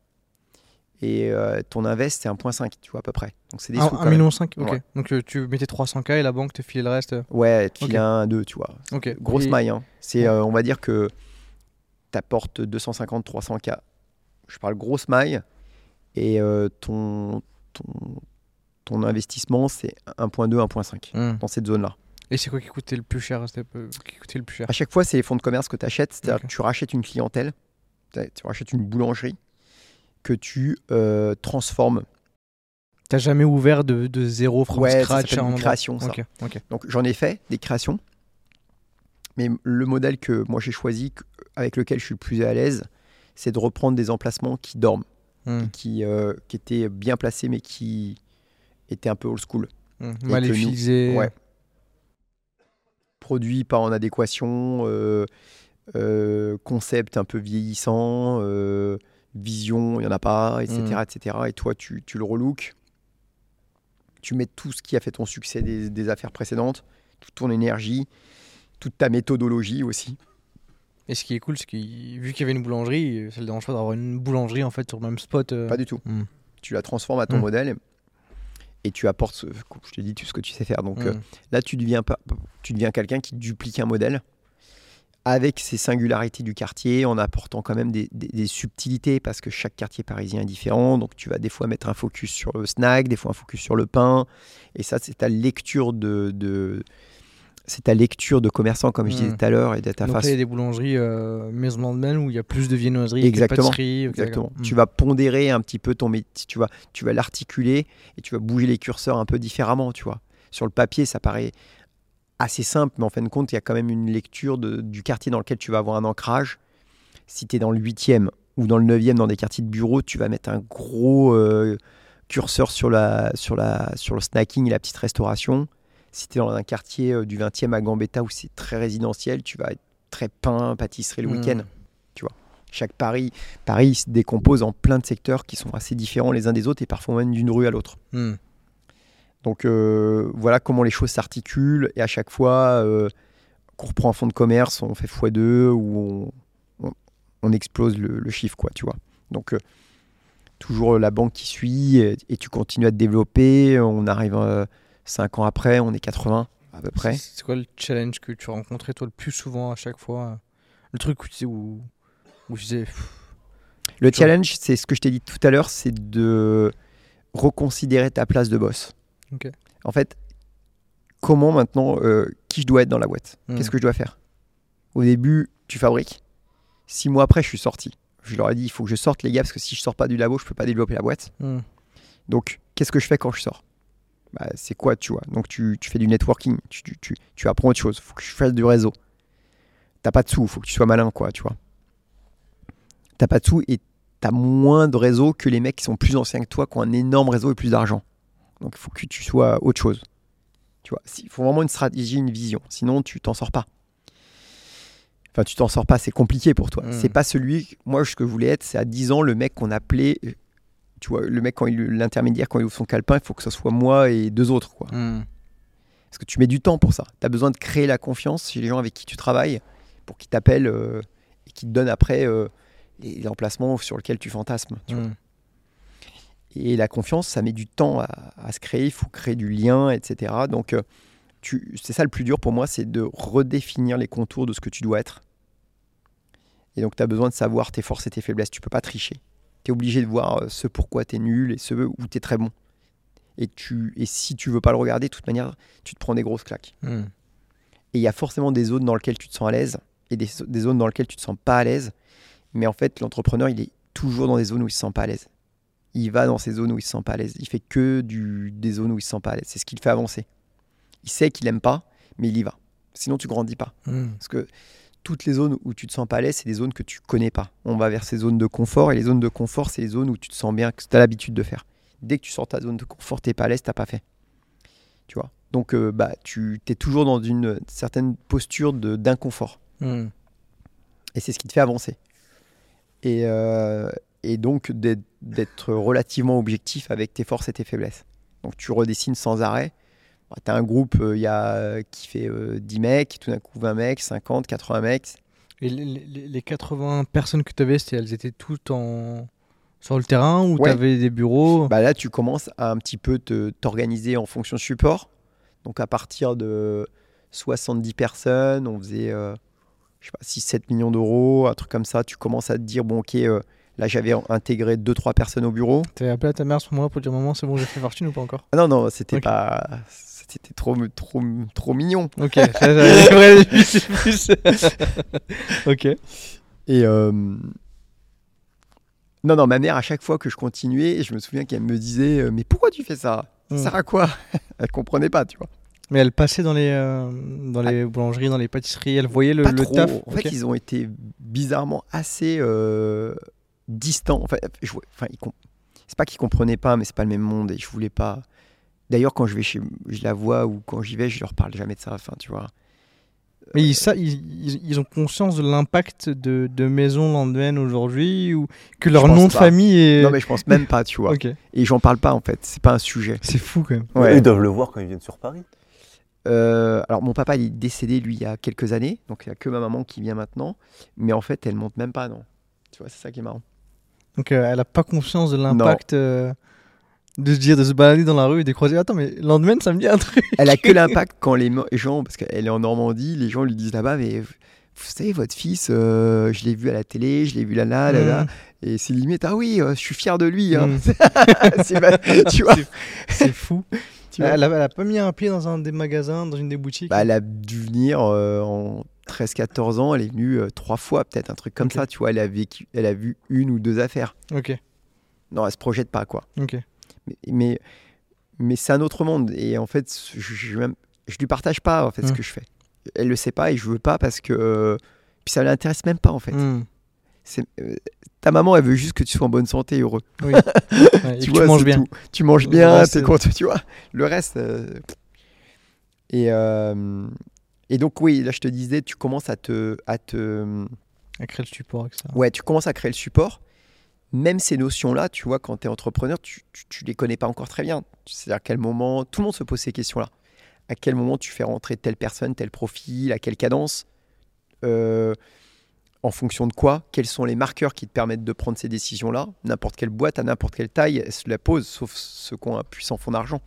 Et euh, ton invest, c'est 1,5, tu vois, à peu près. Donc, c'est des Ah, sous. quand 1,5 même. million ok. Ouais. Donc euh, tu mettais 300K et la banque te filait le reste. euh, Ouais, tu Ok. files un, deux, tu vois. Ok. Grosse Et- maille. Hein. C'est, euh, on va dire que tu apportes 250, 300K. Je parle grosse maille. Et euh, ton, ton, ton investissement, c'est 1,2, 1,5 Hmm. dans cette zone-là. Et c'est quoi qui coûtait le plus cher à cette époque Qui coûtait le plus cher? À chaque fois, c'est les fonds de commerce que tu achètes. C'est-à-dire que tu rachètes une clientèle, tu rachètes une boulangerie que tu euh, transformes. T'as jamais ouvert de, de zéro from Ouais, ça scratch un une création, ça. Ok, ok. Donc j'en ai fait des créations. Mais le modèle que moi j'ai choisi, avec lequel je suis le plus à l'aise, c'est de reprendre des emplacements qui dorment. Hmm, qui, euh, qui était bien placé mais qui était un peu old school. hmm. que Mal utilisé. Ouais. Produit pas en adéquation, euh, euh, concept un peu vieillissant, euh, vision, il n'y en a pas, etc. Mm. etc. Et toi, tu, tu le relooks. Tu mets tout ce qui a fait ton succès des, des affaires précédentes, toute ton énergie, toute ta méthodologie aussi. Et ce qui est cool, c'est que vu qu'il y avait une boulangerie, ça le dérange pas d'avoir une boulangerie en fait sur le même spot. euh. Pas du tout. Hmm. Tu la transformes à ton Mm. modèle et tu apportes, ce, je te dis, tout ce que tu sais faire. Donc, Hmm. euh, Là, tu deviens, pas- tu deviens quelqu'un qui duplique un modèle avec ses singularités du quartier, en apportant quand même des, des- des subtilités, parce que chaque quartier parisien est différent. Donc, tu vas des fois mettre un focus sur le snack, des fois un focus sur le pain. Et ça, c'est ta lecture de, de- c'est ta lecture de commerçant, comme je disais tout à l'heure, et de ta Donc façon. il y a des boulangeries euh, maison lendemain où il y a plus de viennoiseries, que de Exactement. ok, Exactement. Tu Hmm. vas pondérer un petit peu ton métier, tu vas, tu vas l'articuler et tu vas bouger les curseurs un peu différemment, tu vois. Sur le papier, ça paraît assez simple, mais en fin de compte, il y a quand même une lecture de- du quartier dans lequel tu vas avoir un ancrage. Si tu es dans le 8e ou dans le 9e, dans des quartiers de bureau, tu vas mettre un gros euh, curseur sur, la, sur, la, sur le snacking et la petite restauration. Si tu es dans un quartier euh, du 20e à Gambetta où c'est très résidentiel, tu vas être très pain, pâtisserie le Hmm. week-end. Chaque Paris, Paris se décompose en plein de secteurs qui sont assez différents les uns des autres et parfois même d'une rue à l'autre. Hmm. Donc euh, voilà comment les choses s'articulent et à chaque fois euh, qu'on reprend un fonds de commerce, on fait x2 ou on, on- on explose le, le chiffre, quoi, tu vois. Donc euh, toujours la banque qui suit et, et tu continues à te développer. On arrive 5 ans après, on est 80 à peu près. C'est quoi le challenge que tu rencontrais toi le plus souvent à chaque fois euh, Le truc où tu sais où, où tu disais Le challenge, c'est ce que je t'ai dit tout à l'heure, c'est de reconsidérer ta place de boss. Ok. En fait, comment maintenant, euh, qui je dois être dans la boîte? Hmm. Qu'est-ce que je dois faire? Au début, tu fabriques. Six mois après, je suis sorti. Je leur ai dit, il faut que je sorte les gars, parce que si je sors pas du labo, je peux pas développer la boîte. hmm. Donc, qu'est-ce que je fais quand je sors? Bah, C'est quoi, tu vois Donc, tu, tu fais du networking, tu, tu, tu, tu apprends autre chose. faut que je fasse du réseau. T'as pas de sous, faut que tu sois malin, quoi, tu vois. T'as pas de sous et t'as moins de réseau que les mecs qui sont plus anciens que toi, qui ont un énorme réseau et plus d'argent. Donc, il faut que tu sois autre chose. Tu vois, il faut vraiment une stratégie, une vision. Sinon, tu t'en sors pas. Enfin, tu t'en sors pas, c'est compliqué pour toi. Mm. C'est pas celui. Moi, ce que je voulais être, c'est à 10 ans, le mec qu'on appelait. Tu vois, le mec, quand il l'intermédiaire, quand il ouvre son calepin, il faut que ce soit moi et deux autres. Quoi. Hmm. Parce que tu mets du temps pour ça. Tu as besoin de créer la confiance chez les gens avec qui tu travailles pour qu'ils t'appellent euh, et qu'ils te donnent après euh, emplacements sur lesquels tu fantasmes. tu vois. Hmm. Et la confiance, ça met du temps à, à se créer. Il faut créer du lien, etc. Donc, euh, c'est ça le plus dur pour moi, c'est de redéfinir les contours de ce que tu dois être. Et donc, tu as besoin de savoir tes forces et tes faiblesses. Tu peux pas tricher. Tu es obligé de voir euh, ce pourquoi tu es nul et ce où tu es très bon. Et, tu, et si tu veux pas le regarder, de toute manière, tu te prends des grosses claques. Hmm. Et il y a forcément des zones dans lesquelles tu te sens à l'aise et des, des zones dans lesquelles tu te sens pas à l'aise. Mais en fait, l'entrepreneur, il est toujours dans des zones où il se sent pas à l'aise. Il va dans ces zones où il se sent pas à l'aise. Il fait que du, des zones où il se sent pas à l'aise. C'est ce qui le fait avancer. Il sait qu'il aime pas, mais il y va. Sinon, tu grandis pas. Hmm. Parce que toutes les zones où tu te sens pas à l'aise, c'est des zones que tu connais pas. On va vers ces zones de confort et les zones de confort, c'est les zones où tu te sens bien, que tu as l'habitude de faire. Dès que tu sors ta zone de confort, t'es pas à l'aise, t'as pas fait. Tu vois? Donc, euh, bah, tu es toujours dans une certaine posture de- d'inconfort. Hmm. Et c'est ce qui te fait avancer. Et, euh, et donc d'être relativement objectif avec tes forces et tes faiblesses. Donc tu redessines sans arrêt. Tu as un groupe euh, il y a, euh, qui fait euh, 10 mecs, tout d'un coup 20 mecs, 50, 80 mecs. Et les, les- les 80 personnes que tu avais, elles étaient toutes en... sur le terrain ou Ouais. tu avais des bureaux? Bah là, tu commences à un petit peu t'organiser en fonction support. Donc à partir de 70 personnes, on faisait euh, je sais pas, 6-7 millions d'euros, un truc comme ça. Tu commences à te dire, bon ok, euh, là j'avais intégré 2-3 personnes au bureau. T'avais appelé à ta mère à ce moment-là pour dire maman, c'est bon, j'ai fait fortune ou pas encore? Ah non, non, c'était Ok. pas. C'était trop, trop, trop mignon. Ok, c'est plus. ok. Et. euh, Non, non, ma mère, à chaque fois que je continuais, je me souviens qu'elle me disait euh, Mais pourquoi tu fais ça? Ça Mm. sert à quoi? Elle comprenait pas, tu vois. Mais elle passait dans les, euh, dans les boulangeries, dans les pâtisseries, elle voyait le, pas le trop. taf. En fait, ils ont été bizarrement assez euh, distants. Enfin, je, enfin ils com- c'est pas qu'ils comprenaient pas, mais c'est pas le même monde et je voulais pas. D'ailleurs, quand je vais chez, je la vois ou quand j'y vais, je leur parle jamais de ça. Enfin, tu vois. Mais ils, ça, ils, ils- ont conscience de l'impact de, de Maison Landwen aujourd'hui ou que leur nom de famille est. Non, mais je pense même pas, tu vois. Ok. Et j'en parle pas en fait. C'est pas un sujet. C'est fou quand même. Ouais. Ils doivent le voir quand ils viennent sur Paris. Euh, alors mon papa il est décédé lui il y a quelques années, donc il n'y a que ma maman qui vient maintenant, mais en fait elle monte même pas non. Tu vois c'est ça qui est marrant. Donc euh, elle a pas conscience de l'impact euh, de se dire, de se balader dans la rue et de croiser. Attends, mais Landwen, ça me dit un truc. Elle a que l'impact quand les gens, parce qu'elle est en Normandie, les gens lui disent là-bas mais vous savez votre fils, euh, je l'ai vu à la télé, je l'ai vu là là là là, Mm. et c'est limite ah oui euh, je suis fier de lui. hein. Mm. C'est tu vois. C'est fou. Tu vois. elle, a, elle a pas mis un pied dans un des magasins, dans une des boutiques. Bah, elle a dû venir euh, en 13-14 ans, elle est venue trois fois peut-être un truc comme ça, tu vois. Elle a vécu, elle a vu une ou deux affaires. Ok, Non elle se projette pas quoi. ok. Mais mais, mais c'est un autre monde et en fait je, je lui partage pas en fait ce Mm. que je fais elle le sait pas et je veux pas parce que puis ça l'intéresse même pas en fait Mm. C'est- euh, ta maman elle veut juste que tu sois en bonne santé et heureux Oui. Ouais, et tu que vois tu manges bien. tout. tu manges bien t'es content tu vois le reste euh, et euh, et donc oui là je te disais tu commences à te à te À créer le support avec ça. Ouais, tu commences à créer le support. Même ces notions-là, tu vois, quand tu es entrepreneur, tu, tu les connais pas encore très bien. C'est-à-dire à quel moment, tout le monde se pose ces questions-là. À quel moment tu fais rentrer telle personne, tel profil, à quelle cadence, euh, en fonction de quoi, quels sont les marqueurs qui te permettent de prendre ces décisions-là. N'importe quelle boîte, à n'importe quelle taille, elle se la pose, sauf ceux qui ont un puissant fonds d'argent.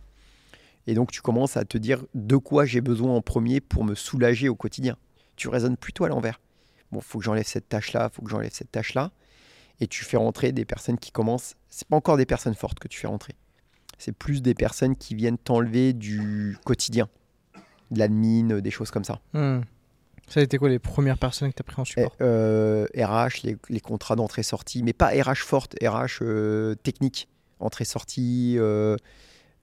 Et donc tu commences à te dire de quoi j'ai besoin en premier pour me soulager au quotidien? Tu raisonnes plutôt à l'envers bon, faut que j'enlève cette tâche-là, faut que j'enlève cette tâche-là. Et tu fais rentrer des personnes qui commencent. C'est pas encore des personnes fortes que tu fais rentrer. C'est plus des personnes qui viennent t'enlever du quotidien, de l'admin, des choses comme ça. Mm. Ça a été quoi les premières personnes que tu as pris en Et, support euh, RH, les, les contrats d'entrée-sortie, mais pas RH forte, RH euh, technique. Entrée-sortie, euh,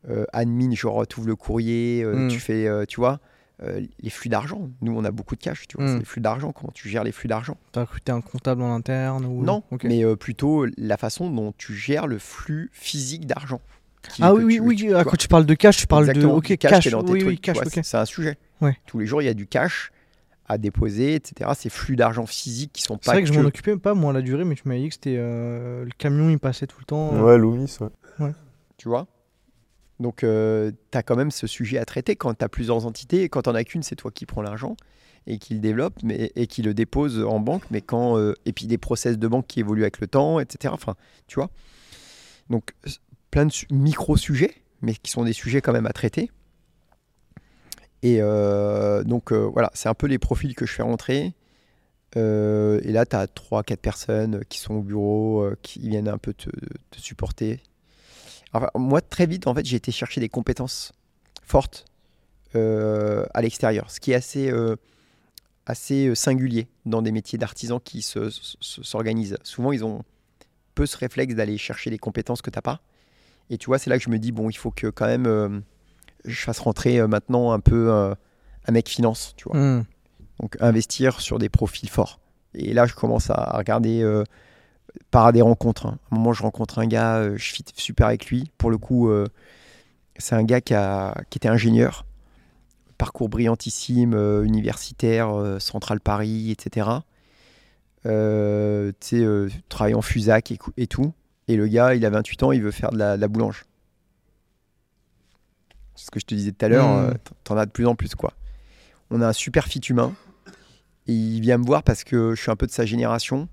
euh, admin, genre tu ouvres le courrier, euh, Mm. tu fais, euh, tu vois, euh, les flux d'argent. Nous, on a beaucoup de cash, tu vois, Mm. c'est les flux d'argent, comment tu gères les flux d'argent? T'as recruté un comptable en interne ou... Non, Ok. mais euh, plutôt la façon dont tu gères le flux physique d'argent. Ah oui, oui, tu- oui. tu- ah, tu quand tu parles de cash, tu parles Exactement, de. Ok, cash. dans tes oui, trucs, oui, tu cash, c'est- C'est un sujet. Ouais. Tous les jours, il y a du cash à déposer, etc. Ces flux d'argent physique qui sont C'est pas vrai que je m'en occupais pas, moi, à la durée, mais tu m'avais dit que c'était. euh, le camion, il passait tout le temps. Ouais, Loomis, ouais. tu vois? Donc, tu as quand même ce sujet à traiter quand tu as plusieurs entités. Et quand tu as qu'une, c'est toi qui prends l'argent et qui le développe et qui le dépose en banque. Mais quand, euh, et puis des process de banque qui évoluent avec le temps, etc. Enfin, tu vois. Donc, s- plein de su- micro-sujets, mais qui sont des sujets quand même à traiter. Et euh, donc, euh, voilà, c'est un peu les profils que je fais rentrer. Euh, et là, tu as 3-4 personnes qui sont au bureau, euh, qui viennent un peu te supporter. Enfin, moi, très vite, en fait, j'ai été chercher des compétences fortes euh, à l'extérieur, ce qui est assez, euh, assez euh, singulier dans des métiers d'artisans qui se- se- s'organisent. Souvent, ils ont peu ce réflexe d'aller chercher des compétences que tu n'as pas. Et tu vois, c'est là que je me dis, bon, il faut que quand même euh, je fasse rentrer maintenant un peu un mec finance, tu vois. Hmm. Donc investir sur des profils forts. Et là, je commence à regarder par des rencontres. hein. À un moment, je rencontre un gars, euh, je fit super avec lui. Pour le coup, euh, c'est un gars qui, a- qui était ingénieur, parcours brillantissime, euh, universitaire, Centrale Paris, etc. Tu sais, travaille en Fusac et, tout. Et le gars, il a 28 ans, il veut faire de la, de la boulange. C'est ce que je te disais tout à l'heure, Mm. euh, t'en as de plus en plus, quoi. On a un super fit humain. Et il vient me voir parce que je suis un peu de sa génération.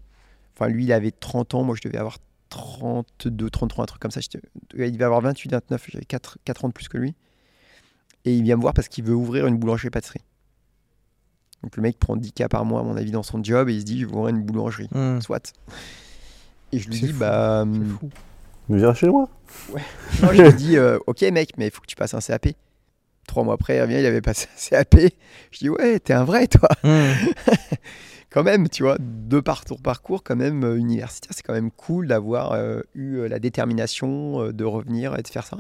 Enfin, lui, il avait 30 ans, moi, je devais avoir 32, 33, un truc comme ça. J'étais- Il devait avoir 28, 29, j'avais 4, 4 ans de plus que lui. Et il vient me voir parce qu'il veut ouvrir une boulangerie-pâtisserie. Donc le mec prend 10 k par mois, à mon avis, dans son job et il se dit, je vais ouvrir une boulangerie. Hmm. Soit. Et je lui C'est dis, fou. bah. C'est hum, fou. Viens chez moi. non, je lui dis, euh, ok mec, mais il faut que tu passes un CAP. Trois mois après, il revient, il avait passé un CAP. Je dis, ouais, t'es un vrai, toi. Hmm. quand même, tu vois, de par ton parcours, quand même, euh, universitaire, c'est quand même cool d'avoir euh, eu euh, la détermination de revenir et de faire ça.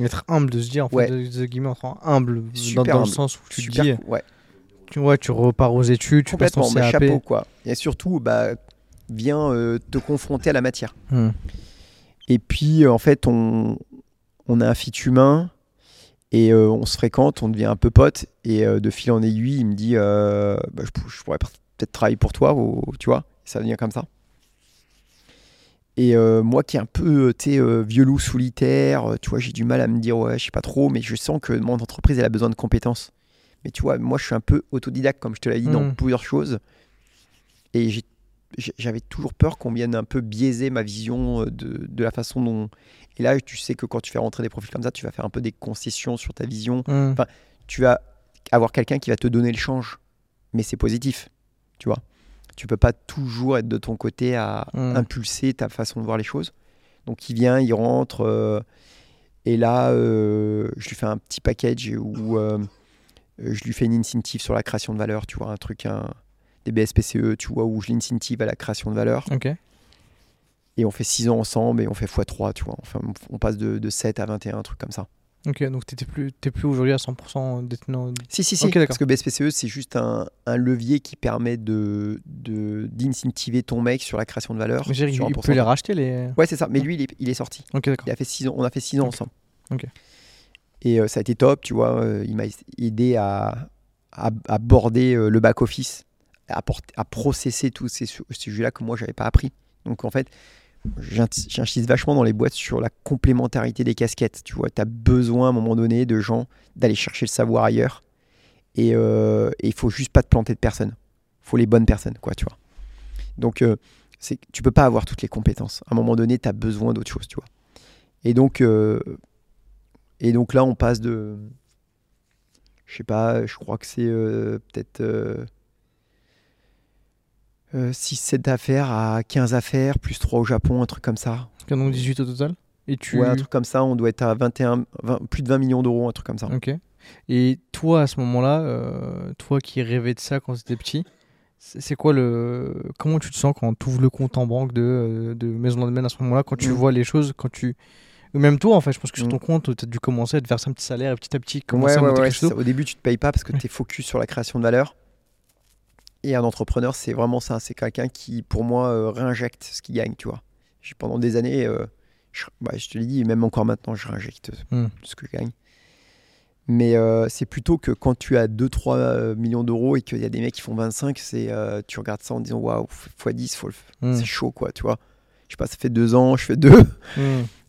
Être humble, de se dire, en fait, Ouais. de, de guillemets, humble, dans, Super dans le humble. sens où tu Super dis, cool, ouais. tu, ouais, tu repars aux études, tu passes ton CAP. chapeau, quoi. Et surtout, bah, viens euh, te confronter à la matière. Hmm. Et puis, euh, en fait, on, on a un fit humain et euh, on se fréquente, on devient un peu potes. Et euh, de fil en aiguille, il me dit euh, bah, je, je pourrais peut-être travailler pour toi, ou, tu vois. Ça devient comme ça. Et euh, moi qui est un peu euh, tu sais, euh, vieux loup solitaire, euh, tu vois, j'ai du mal à me dire ouais, je sais pas trop, mais je sens que mon entreprise elle a besoin de compétences. Mais tu vois, moi je suis un peu autodidacte, comme je te l'ai dit, dans Mhm. plusieurs choses. Et j'avais toujours peur qu'on vienne un peu biaiser ma vision euh, de, de la façon dont. Et là, tu sais que quand tu fais rentrer des profils comme ça, tu vas faire un peu des concessions sur ta vision. Hmm. Tu vas avoir quelqu'un qui va te donner le change, mais c'est positif, tu vois. Tu peux pas toujours être de ton côté à Mm. impulser ta façon de voir les choses. Donc il vient, il rentre, euh, et là, euh, je lui fais un petit package où euh, je lui fais une incentive sur la création de valeur, tu vois, un truc, un, des BSPCE, tu vois, où je l'incentive à la création de valeur. Ok. Et on fait 6 ans ensemble et on fait x3, tu vois. Enfin, on passe de, de 7 à 21, un truc comme ça. Ok, donc t'étais plus, t'es plus aujourd'hui à 100% détenant. Si, si, si. Ok, d'accord. parce que BSPCE, c'est juste un, un levier qui permet de de- d'incentiver ton mec sur la création de valeur. Mais sur il peut les racheter les. Ouais, c'est ça. Mais lui, il est, il est sorti. Ok, d'accord. Il a fait six ans, on a fait 6 ans ensemble. Ok. Et euh, ça a été top, tu vois. euh, il m'a aidé à, à, à border euh, le back-office, à, porter- à processer tous ces, ces sujets-là que moi, j'avais pas appris. Donc, en fait, j'insiste vachement dans les boîtes sur la complémentarité des casquettes. Tu vois, tu as besoin à un moment donné de gens d'aller chercher le savoir ailleurs. Et euh, il euh, faut juste pas te planter de personnes. faut les bonnes personnes, quoi, tu vois. Donc, euh, tu peux pas avoir toutes les compétences. À un moment donné, tu as besoin d'autre chose, tu vois. Et donc, euh, et donc là, on passe de. Je sais pas, je crois que c'est peut-être euh, 6, 7 affaires à 15 affaires, plus 3 au Japon, un truc comme ça. Donc 18 au total et tu... Ouais, un truc comme ça, on doit être à 21, 20, plus de 20 millions d'euros, un truc comme ça. Ok. Et toi, à ce moment-là, euh, toi qui rêvais de ça quand t'étais petit, c'est quoi le. Comment tu te sens quand tu ouvres le compte en banque de, euh, de Maison de domaine à ce moment-là, quand tu mm. vois les choses, quand tu. Même toi, en fait, je pense que sur ton mm. compte, tu as dû commencer à te verser un petit salaire et petit à petit commencer ouais, à ouais, Au début, tu te payes pas parce que tu es focus sur la création de valeur. Et un entrepreneur, c'est vraiment ça. C'est quelqu'un qui, pour moi, euh, réinjecte ce qu'il gagne, tu vois. Pendant des années, euh, je, bah, je, te l'ai dit, même encore maintenant, je réinjecte euh, hmm. ce que je gagne. Mais euh, c'est plutôt que quand tu as 2-3 millions d'euros et qu'il y a des mecs qui font 25, c'est tu regardes ça en disant waouh, x10, hmm. c'est chaud, quoi, tu vois. Je sais pas, ça fait 2 ans, je fais 2.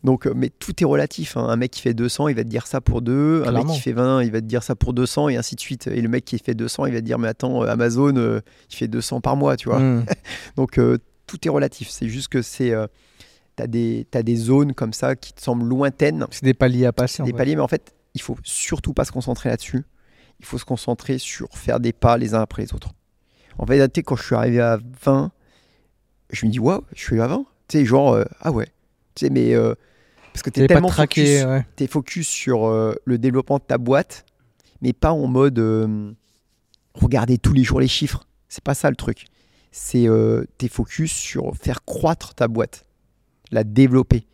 Donc, euh, mais tout est relatif. hein. Un mec qui fait 200, il va te dire ça pour deux. Un mec qui fait 20, il va te dire ça pour 200 et ainsi de suite. Et le mec qui fait 200, il va te dire mais attends, euh, Amazon, euh, il fait 200 par mois, tu vois. Hmm. Donc euh, tout est relatif. C'est juste que c'est, euh, t'as des, des zones comme ça qui te semblent lointaines, C'est des paliers à passer. des paliers, mais en fait, il faut surtout pas se concentrer là-dessus. Il faut se concentrer sur faire des pas les uns après les autres. En fait, tu sais, quand je suis arrivé à 20, je me dis, waouh, je suis à 20. Tu sais, genre, euh, ah ouais. Tu sais, mais. euh, parce que tu es tellement traqué, focus, ouais. focus sur euh, le développement de ta boîte, mais pas en mode euh, regarder tous les jours les chiffres. C'est pas ça le truc. C'est euh, t'es focus sur faire croître ta boîte, la développer.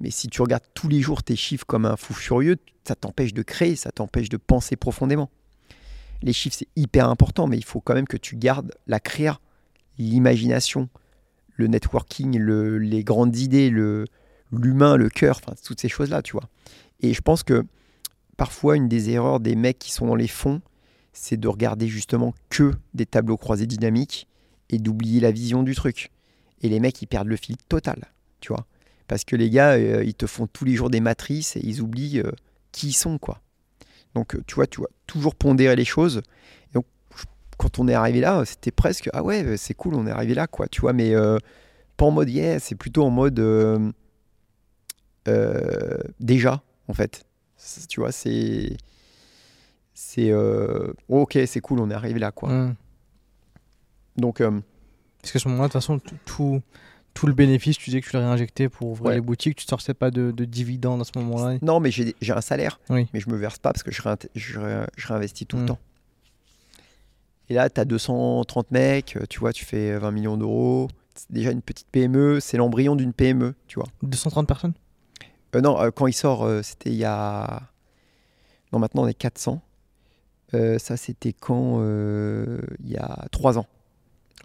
Mais si tu regardes tous les jours tes chiffres comme un fou furieux, ça t'empêche de créer, ça t'empêche de penser profondément. Les chiffres, c'est hyper important, mais il faut quand même que tu gardes la créa, l'imagination, le networking, le- les grandes idées, le, l'humain, le cœur, enfin toutes ces choses-là, tu vois. Et je pense que parfois, une des erreurs des mecs qui sont dans les fonds, c'est de regarder justement que des tableaux croisés dynamiques et d'oublier la vision du truc. Et les mecs, ils perdent le fil total, tu vois. Parce que les gars, euh, ils te font tous les jours des matrices et ils oublient euh, qui ils sont, quoi. Donc, euh, tu vois, tu vois, toujours pondérer les choses. Et quand on est arrivé là, c'était presque, ah ouais, c'est cool, on est arrivé là, quoi, tu vois, mais pas en mode yeah, c'est plutôt en mode déjà, en fait. Tu vois, c'est. C'est. euh, ok, c'est cool, on est arrivé là, quoi. Hum. Donc, euh, Parce qu'à ce moment-là, de toute façon, tout, le bénéfice, tu disais que tu l'as réinjecté pour ouvrir Ouais. les boutiques, tu ne sortais pas de, de dividendes à ce moment-là. non, mais j'ai un salaire, Oui. mais je me verse pas parce que je, réint- je, ré- je réinvestis tout le Mm. temps. Et là, tu as 230 mecs, euh, tu vois, tu fais 20 millions d'euros. C'est déjà une petite PME, c'est l'embryon d'une PME, tu vois. 230 personnes? Euh, non, euh, quand il sort, euh, c'était il y a. Non, maintenant on est 400. Euh, ça, c'était quand euh, Il y a 3 ans.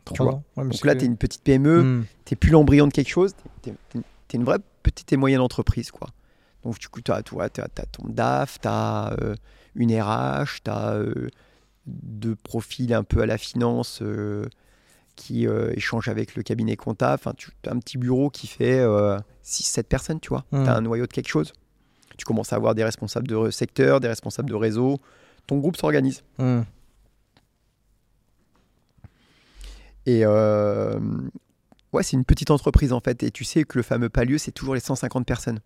Trois vois. ans. Ouais, mais Donc là, tu es une petite PME, Hum. tu plus l'embryon de quelque chose, tu es, une vraie petite et moyenne entreprise. quoi. Donc, du coup, tu as, ton DAF, tu as une RH, tu as deux profils un peu à la finance euh, qui euh, échangent avec le cabinet comptable. Enfin, tu as un petit bureau qui fait 6-7 personnes, tu vois. Mm. Tu as un noyau de quelque chose. Tu commences à avoir des responsables de secteur, des responsables de réseau. Ton groupe s'organise. Hum. Et euh, ouais, c'est une petite entreprise en fait. Et tu sais que le fameux palier, c'est toujours les 150 personnes.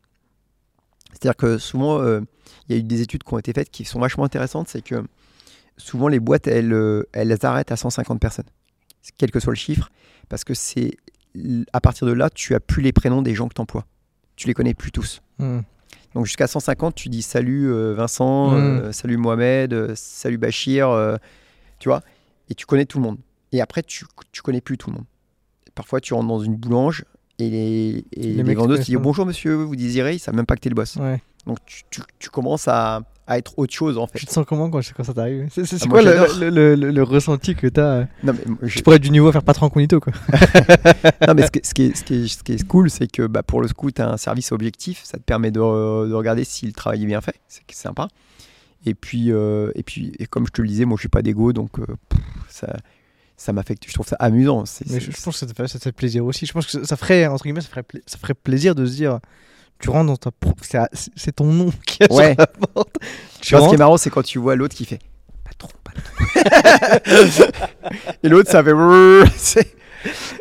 C'est-à-dire que souvent, euh, il y a eu des études qui ont été faites qui sont vachement intéressantes. C'est que souvent, les boîtes, elles, euh, elles arrêtent à 150 personnes, quel que soit le chiffre, parce que c'est à partir de là, tu as plus les prénoms des gens que tu emploies. Tu les connais plus tous. Hum. Donc jusqu'à 150, tu dis salut euh, Vincent, Mm. euh, salut Mohamed, euh, salut Bachir, tu vois, et tu connais tout le monde. Et après, tu, tu connais plus tout le monde. Parfois, tu rentres dans une boulange et les, et Les les, vendeuses te disent bonjour monsieur, vous désirez, ils savent même pas que t'es le boss. Ouais. Donc tu, tu- tu commences à, à être autre chose en fait. Tu te sens comment quand, quand ça t'arrive? C'est Ah, quoi le, j'adore. le, le- le- le ressenti que tu as Non mais, moi, je- pourrais être du niveau à faire patron incognito quoi. non, mais ce, qui est, ce qui est- ce qui est- ce qui est cool, c'est que bah, pour le scout, tu as un service objectif. Ça te permet de, de regarder si le travail est bien fait. C'est sympa. Et puis, euh, et puis et comme je te le disais, moi, je suis pas d'ego, donc euh, pff, ça, ça m'affecte. Je trouve ça amusant. Mais je, je pense que ça te, fait, ça te fait plaisir aussi. Je pense que ça, ça ferait, entre guillemets, ça ferait, ça ferait plaisir de se dire tu rentres dans ta. C'est ton nom qui est Ouais. sur la porte. Tu vois, ce qui est marrant, c'est quand tu vois l'autre qui fait patron, patron. et l'autre, ça fait.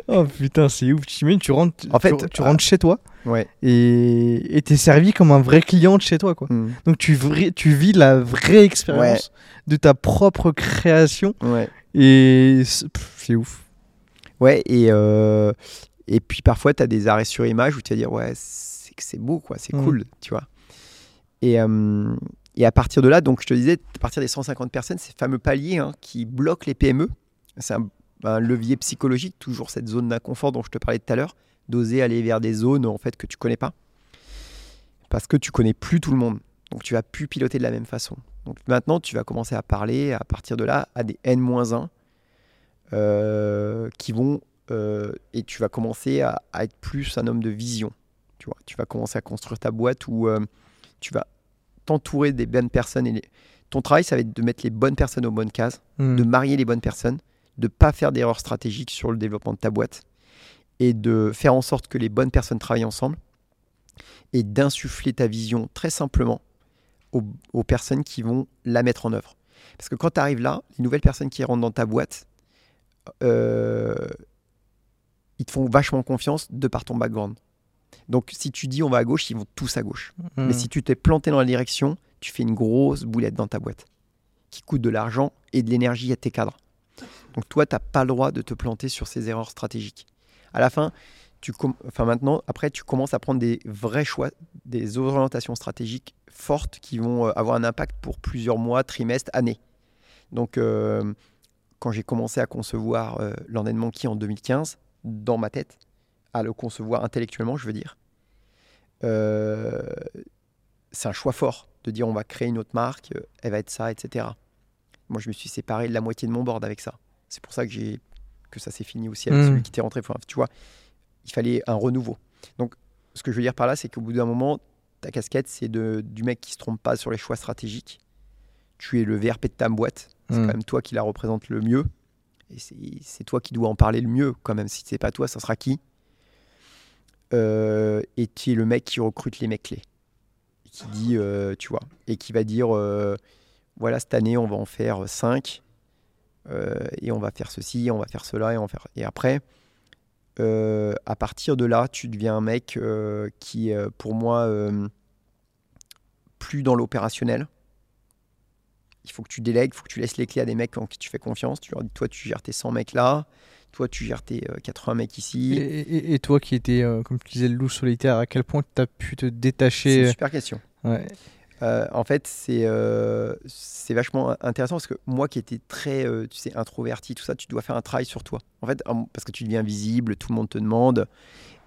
Oh putain, c'est ouf. Tu tu rentres, En fait, tu, tu ah. rentres chez toi ouais. et t'es servi comme un vrai client de chez toi quoi. Mm. Donc tu, tu vis la vraie expérience de ta propre création Ouais. et c'est ouf. Ouais, et, euh, et puis parfois, tu as des arrêts sur image où tu vas dire, ouais, que c'est beau, quoi, c'est Mm. cool, tu vois. Et, euh, et à partir de là, donc je te disais, à partir des 150 personnes, ces fameux paliers hein, qui bloquent les PME, c'est un, un levier psychologique, toujours cette zone d'inconfort dont je te parlais tout à l'heure, d'oser aller vers des zones en fait que tu connais pas. Parce que tu connais plus tout le monde. Donc tu vas plus piloter de la même façon. Donc maintenant, tu vas commencer à parler à partir de là à des N-1 euh, qui vont euh, et tu vas commencer à, à être plus un homme de vision. Tu vois, tu vas commencer à construire ta boîte où euh, tu vas t'entourer des bonnes personnes. Et les- Ton travail, ça va être de mettre les bonnes personnes aux bonnes cases, Mm. de marier les bonnes personnes, de pas faire d'erreurs stratégiques sur le développement de ta boîte et de faire en sorte que les bonnes personnes travaillent ensemble et d'insuffler ta vision très simplement aux, aux personnes qui vont la mettre en œuvre. Parce que quand tu arrives là, les nouvelles personnes qui rentrent dans ta boîte, euh, ils te font vachement confiance de par ton background. Donc si tu dis on va à gauche, ils vont tous à gauche. Mm. Mais si tu t'es planté dans la direction, tu fais une grosse boulette dans ta boîte qui coûte de l'argent et de l'énergie à tes cadres. Donc toi, tu n'as pas le droit de te planter sur ces erreurs stratégiques. À la fin, tu enfin maintenant, après, tu commences à prendre des vrais choix, des orientations stratégiques fortes qui vont euh, avoir un impact pour plusieurs mois, trimestres, années. Donc, euh, quand j'ai commencé à concevoir euh, l'endettement qui en 2015, dans ma tête, à le concevoir intellectuellement, je veux dire, euh, c'est un choix fort de dire on va créer une autre marque, elle va être ça, etc. Moi, je me suis séparé de la moitié de mon board avec ça. C'est pour ça que j'ai que ça s'est fini aussi avec Mmh. celui qui était rentré. Enfin, tu vois, il fallait un renouveau. Donc, ce que je veux dire par là, c'est qu'au bout d'un moment, ta casquette, c'est de, du mec qui se trompe pas sur les choix stratégiques. Tu es le VRP de ta boîte. C'est Mm. quand même toi qui la représente le mieux. Et c'est- c'est toi qui dois en parler le mieux, quand même. Si c'est pas toi, ça sera qui? Euh, Et tu es le mec qui recrute les mecs clés. Qui dit, euh, tu vois, et qui va dire, euh, voilà, cette année, on va en faire 5. et on va faire ceci, on va faire cela, et on va faire. Et après, euh, à partir de là, tu deviens un mec euh, qui, euh, pour moi, euh, plus dans l'opérationnel. Il faut que tu délègues, il faut que tu laisses les clés à des mecs en qui tu fais confiance. Tu leur dis, toi, tu gères tes 100 mecs là, toi, tu gères tes euh, 80 mecs Et, ici. et- et toi qui étais, euh, comme tu disais, le loup solitaire, à quel point tu as pu te C'est une détacher super question. ouais. Euh, en fait, c'est euh, vachement intéressant parce que moi qui étais très, euh, tu sais, introverti, tout ça, tu dois faire un travail sur toi. En fait, parce que tu deviens visible, tout le monde te demande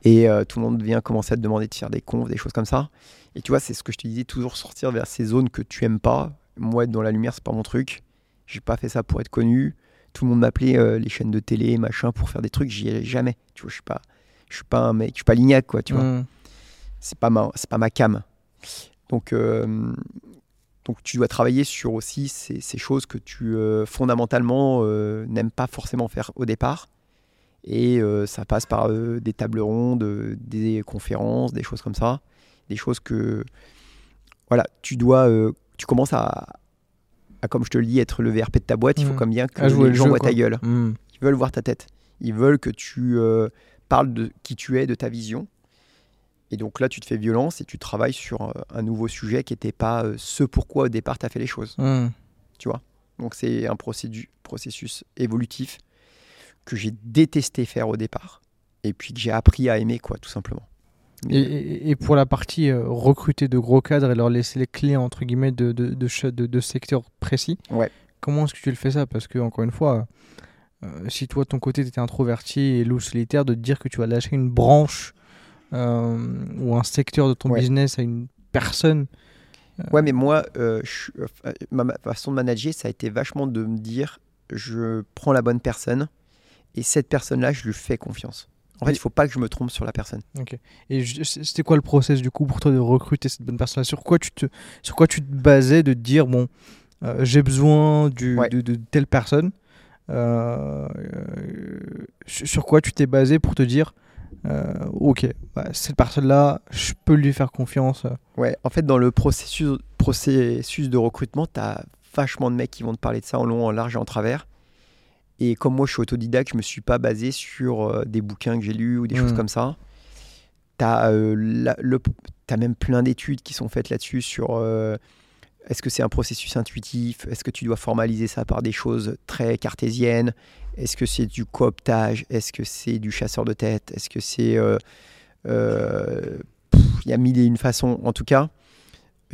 et euh, tout le monde vient commencer à te demander de faire des confs, des choses comme ça. Et tu vois, c'est ce que je te disais, toujours sortir vers ces zones que tu aimes pas. Moi, être dans la lumière, c'est pas mon truc. J'ai pas fait ça pour être connu. Tout le monde m'appelait euh, les chaînes de télé, machin, pour faire des trucs. J'y allais jamais. Tu vois, je suis pas, je suis pas un mec, je suis pas lignac, quoi. Tu vois Mm. c'est pas ma c'est pas ma cam donc euh, donc tu dois travailler sur aussi ces, ces choses que tu euh, fondamentalement euh, n'aimes pas forcément faire au départ et ça passe par des tables rondes des conférences des choses comme ça des choses que voilà tu dois tu commences à, à, comme je te le dis être le VRP de ta boîte il faut comme bien que jouer les le gens jeu, voient quoi. ta gueule Mm. ils veulent voir ta tête. Ils veulent que tu euh, parles de qui tu es, de ta vision. Et donc là, tu te fais violence et tu travailles sur euh, un nouveau sujet qui n'était pas euh, ce pourquoi au départ tu as fait les choses. Mm. Donc c'est un processus évolutif que j'ai détesté faire au départ et puis que j'ai appris à aimer, quoi, tout simplement. Et, pour la partie euh, recruter de gros cadres et leur laisser les clés entre guillemets de, de, de, ch- de- de secteurs précis, Ouais. comment est-ce que tu le fais ça? Parce que encore une fois, euh, si toi de ton côté tu étais introverti et loup solitaire, de te dire que tu vas lâcher une branche euh, ou un secteur de ton Ouais. business à une personne, Ouais, mais moi, je- ma, ma façon de manager, ça a été vachement de me dire, je prends la bonne personne et cette personne-là, je lui fais confiance. En fait, Et- il faut pas que je me trompe sur la personne. Et je- c'était quoi le process du coup pour toi de recruter cette bonne personne Sur quoi tu te, sur quoi tu te basais de te dire bon, euh, j'ai besoin du, Ouais. de, de telle personne Euh, euh, sur quoi tu t'es basé pour te dire ok, bah, cette personne-là, je peux lui faire confiance. Ouais, en fait, dans le processus, processus de recrutement, tu as vachement de mecs qui vont te parler de ça en long, en large et en travers. Et comme moi, je suis autodidacte, je me suis pas basé sur euh, des bouquins que j'ai lus ou des choses Mm. comme ça. Tu as, même plein d'études qui sont faites là-dessus sur euh, est-ce que c'est un processus intuitif? Est-ce que tu dois formaliser ça par des choses très cartésiennes? Est-ce que c'est du cooptage? Est-ce que c'est du chasseur de tête? Est-ce que c'est... euh, euh, Il y a mille et une façons. En tout cas,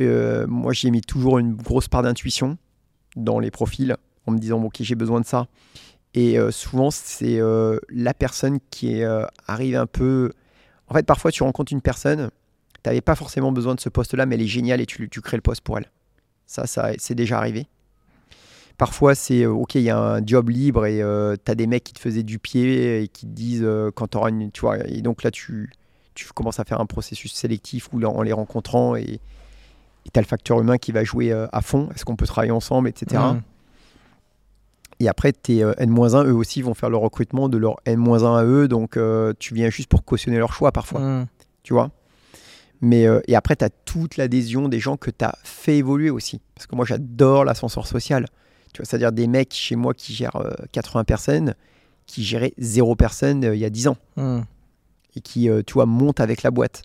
euh, moi, j'ai mis toujours une grosse part d'intuition dans les profils en me disant, bon, ok, j'ai besoin de ça. Et euh, souvent, c'est euh, la personne qui euh, arrive un peu... En fait, parfois, tu rencontres une personne, tu n'avais pas forcément besoin de ce poste-là, mais elle est géniale et tu, crées le poste pour elle. Ça, ça c'est déjà arrivé. Parfois, c'est OK, il y a un job libre et tu as des mecs qui te faisaient du pied et qui te disent quand tu auras une. Tu vois, et donc là, tu, commences à faire un processus sélectif où, en les rencontrant et tu as le facteur humain qui va jouer à fond. Est-ce qu'on peut travailler ensemble, etc. Et après, tes euh, N-1, eux aussi, vont faire le recrutement de leur N-1 à eux. Donc, euh, tu viens juste pour cautionner leur choix parfois Mm. tu vois? Mais, euh, et après, tu as toute l'adhésion des gens que tu as fait évoluer aussi. Parce que moi, j'adore l'ascenseur social. Tu vois, c'est-à-dire des mecs chez moi qui gèrent euh, 80 personnes, qui géraient zéro personne euh, il y a 10 ans. Mm. Et qui, tu vois, montent avec la boîte.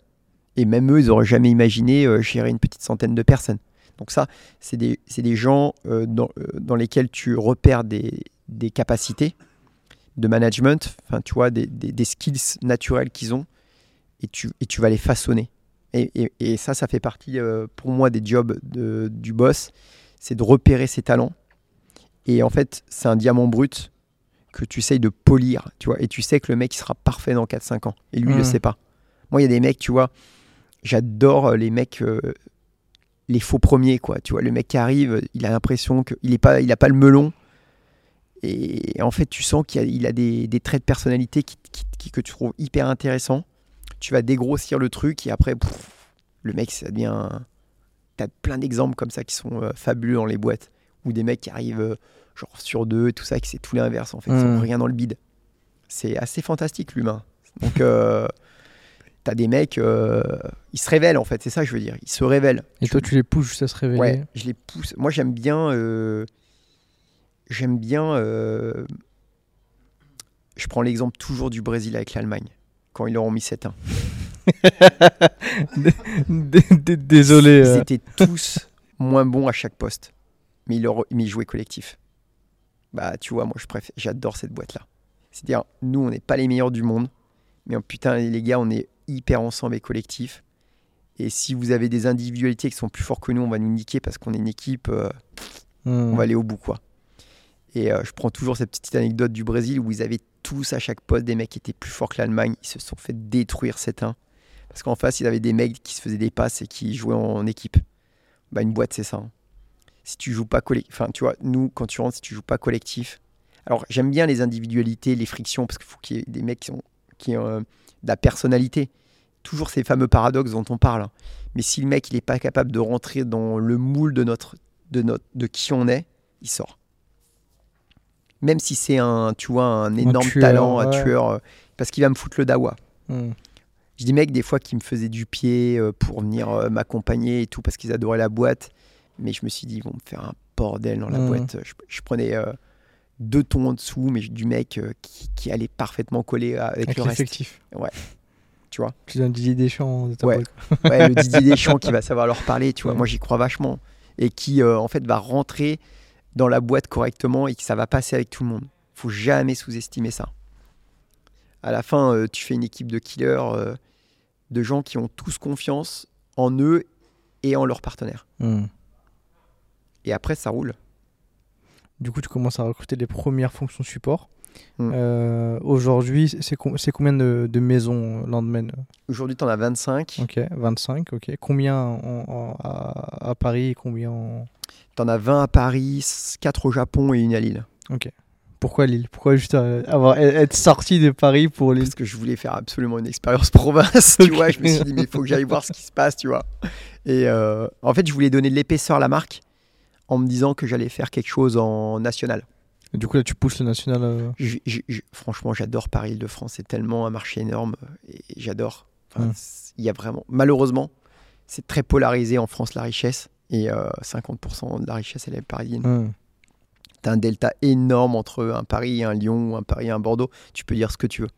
Et même eux, ils n'auraient jamais imaginé gérer une petite centaine de personnes. Donc ça, c'est des, c'est des gens euh, dans, euh, dans lesquels tu repères des, des capacités de management, enfin, tu vois, des, des- des skills naturels qu'ils ont, et tu, et tu vas les façonner. Et, et- et ça, ça fait partie, euh, pour moi, des jobs de- du boss, c'est de repérer ses talents. Et en fait, c'est un diamant brut que tu essayes de polir, tu vois, et tu sais que le mec, il sera parfait dans 4-5 ans. Et lui, il le Mhm. sait pas. Moi, il y a des mecs, tu vois, j'adore les mecs, euh, les faux premiers, quoi. Tu vois, le mec qui arrive, il a l'impression qu'il n'est pas, il a pas le melon. Et en fait, tu sens qu'il a, il a des, des traits de personnalité qui, qui- qui- que tu trouves hyper intéressants. Tu vas dégrossir le truc et après, pff, le mec, ça devient. T'as plein d'exemples comme ça qui sont euh, fabuleux dans les boîtes. Ou des mecs qui arrivent euh, genre sur deux et tout ça, qui c'est tout l'inverse en fait. Ils ont Mm. rien dans le bide. C'est assez fantastique l'humain. Donc, euh, t'as des mecs, euh, ils se révèlent en fait, c'est ça que je veux dire. Ils se révèlent. Et toi, tu les pousses jusqu'à se réveiller. Ouais, je les pousse. Moi, j'aime bien. euh, j'aime bien. euh, je prends l'exemple toujours du Brésil avec l'Allemagne, quand ils leur ont mis 7-1. D- d- Désolé. Ils étaient tous moins bons à chaque poste, mais ils, leur- mais ils jouaient collectif. Bah, tu vois, moi, je préfère, j'adore cette boîte-là. C'est-à-dire, nous, on n'est pas les meilleurs du monde, mais oh, putain, les gars, on est hyper ensemble et collectif. Et si vous avez des individualités qui sont plus forts que nous, on va nous niquer parce qu'on est une équipe. euh, Hmm. on va aller au bout quoi. Et euh, je prends toujours cette petite anecdote du Brésil où ils avaient tous à chaque poste des mecs qui étaient plus forts que l'Allemagne. Ils se sont fait détruire 7-1. Parce qu'en face, ils avaient des mecs qui se faisaient des passes et qui jouaient en équipe. Bah, une boîte, c'est ça. hein. Si tu joues pas collectif, enfin, tu vois, nous, quand tu rentres, si tu joues pas collectif. Alors, j'aime bien les individualités, les frictions, parce qu'il faut qu'il y ait des mecs qui ont, qui euh, de la personnalité. Toujours ces fameux paradoxes dont on parle. hein. Mais si le mec, il n'est pas capable de rentrer dans le moule de notre de, notre, de qui on est, il sort. Même si c'est un, tu vois, un énorme tueur, talent, un tueur, euh, parce qu'il va me foutre le dawa. Hmm. Je dis mec, des fois, qui me faisaient du pied euh, pour venir euh, m'accompagner et tout, parce qu'ils adoraient la boîte. Mais je me suis dit, ils vont me faire un bordel dans la Mhm. boîte. Je, je prenais euh, deux tons en dessous, mais du mec euh, qui, qui allait parfaitement coller avec, Avec le reste. l'effectif. Tu vois? Tu donnes Didier Deschamps de ta Ouais. ouais, le Didier Deschamps qui va savoir leur parler, tu vois. Ouais. Moi, j'y crois vachement. Et qui, euh, en fait, va rentrer dans la boîte correctement et que ça va passer avec tout le monde. faut jamais sous-estimer ça. À la fin, euh, tu fais une équipe de killers, euh, de gens qui ont tous confiance en eux et en leurs partenaires. Hmm. Et après, ça roule. Du coup, tu commences à recruter les premières fonctions support. Hmm. Euh, Aujourd'hui, c'est com- c'est combien de, de maisons euh, Landman Aujourd'hui, tu en as 25. Ok, 25, ok. Combien en- en- à, à Paris et combien en... Tu en as 20 à Paris, 4 au Japon et une à Lille. Pourquoi Lille? Pourquoi juste euh, avoir, être sorti de Paris pour Lille? Parce que je voulais faire absolument une expérience province, tu Ok. vois. Je me suis dit, mais il faut que j'aille voir ce qui se passe, tu vois. Et euh, en fait, je voulais donner de l'épaisseur à la marque en me disant que j'allais faire quelque chose en national. Du coup, là, tu pousses le national. euh, franchement, j'adore Paris-Île-de-France. C'est tellement un marché énorme euh, et j'adore. Enfin, Mm. c'est- Il y a vraiment, malheureusement, c'est très polarisé en France la richesse et euh, 50% de la richesse elle est parisienne. hmm. T'as un delta énorme entre un Paris un Lyon un Paris un Bordeaux. Tu peux dire ce que tu veux.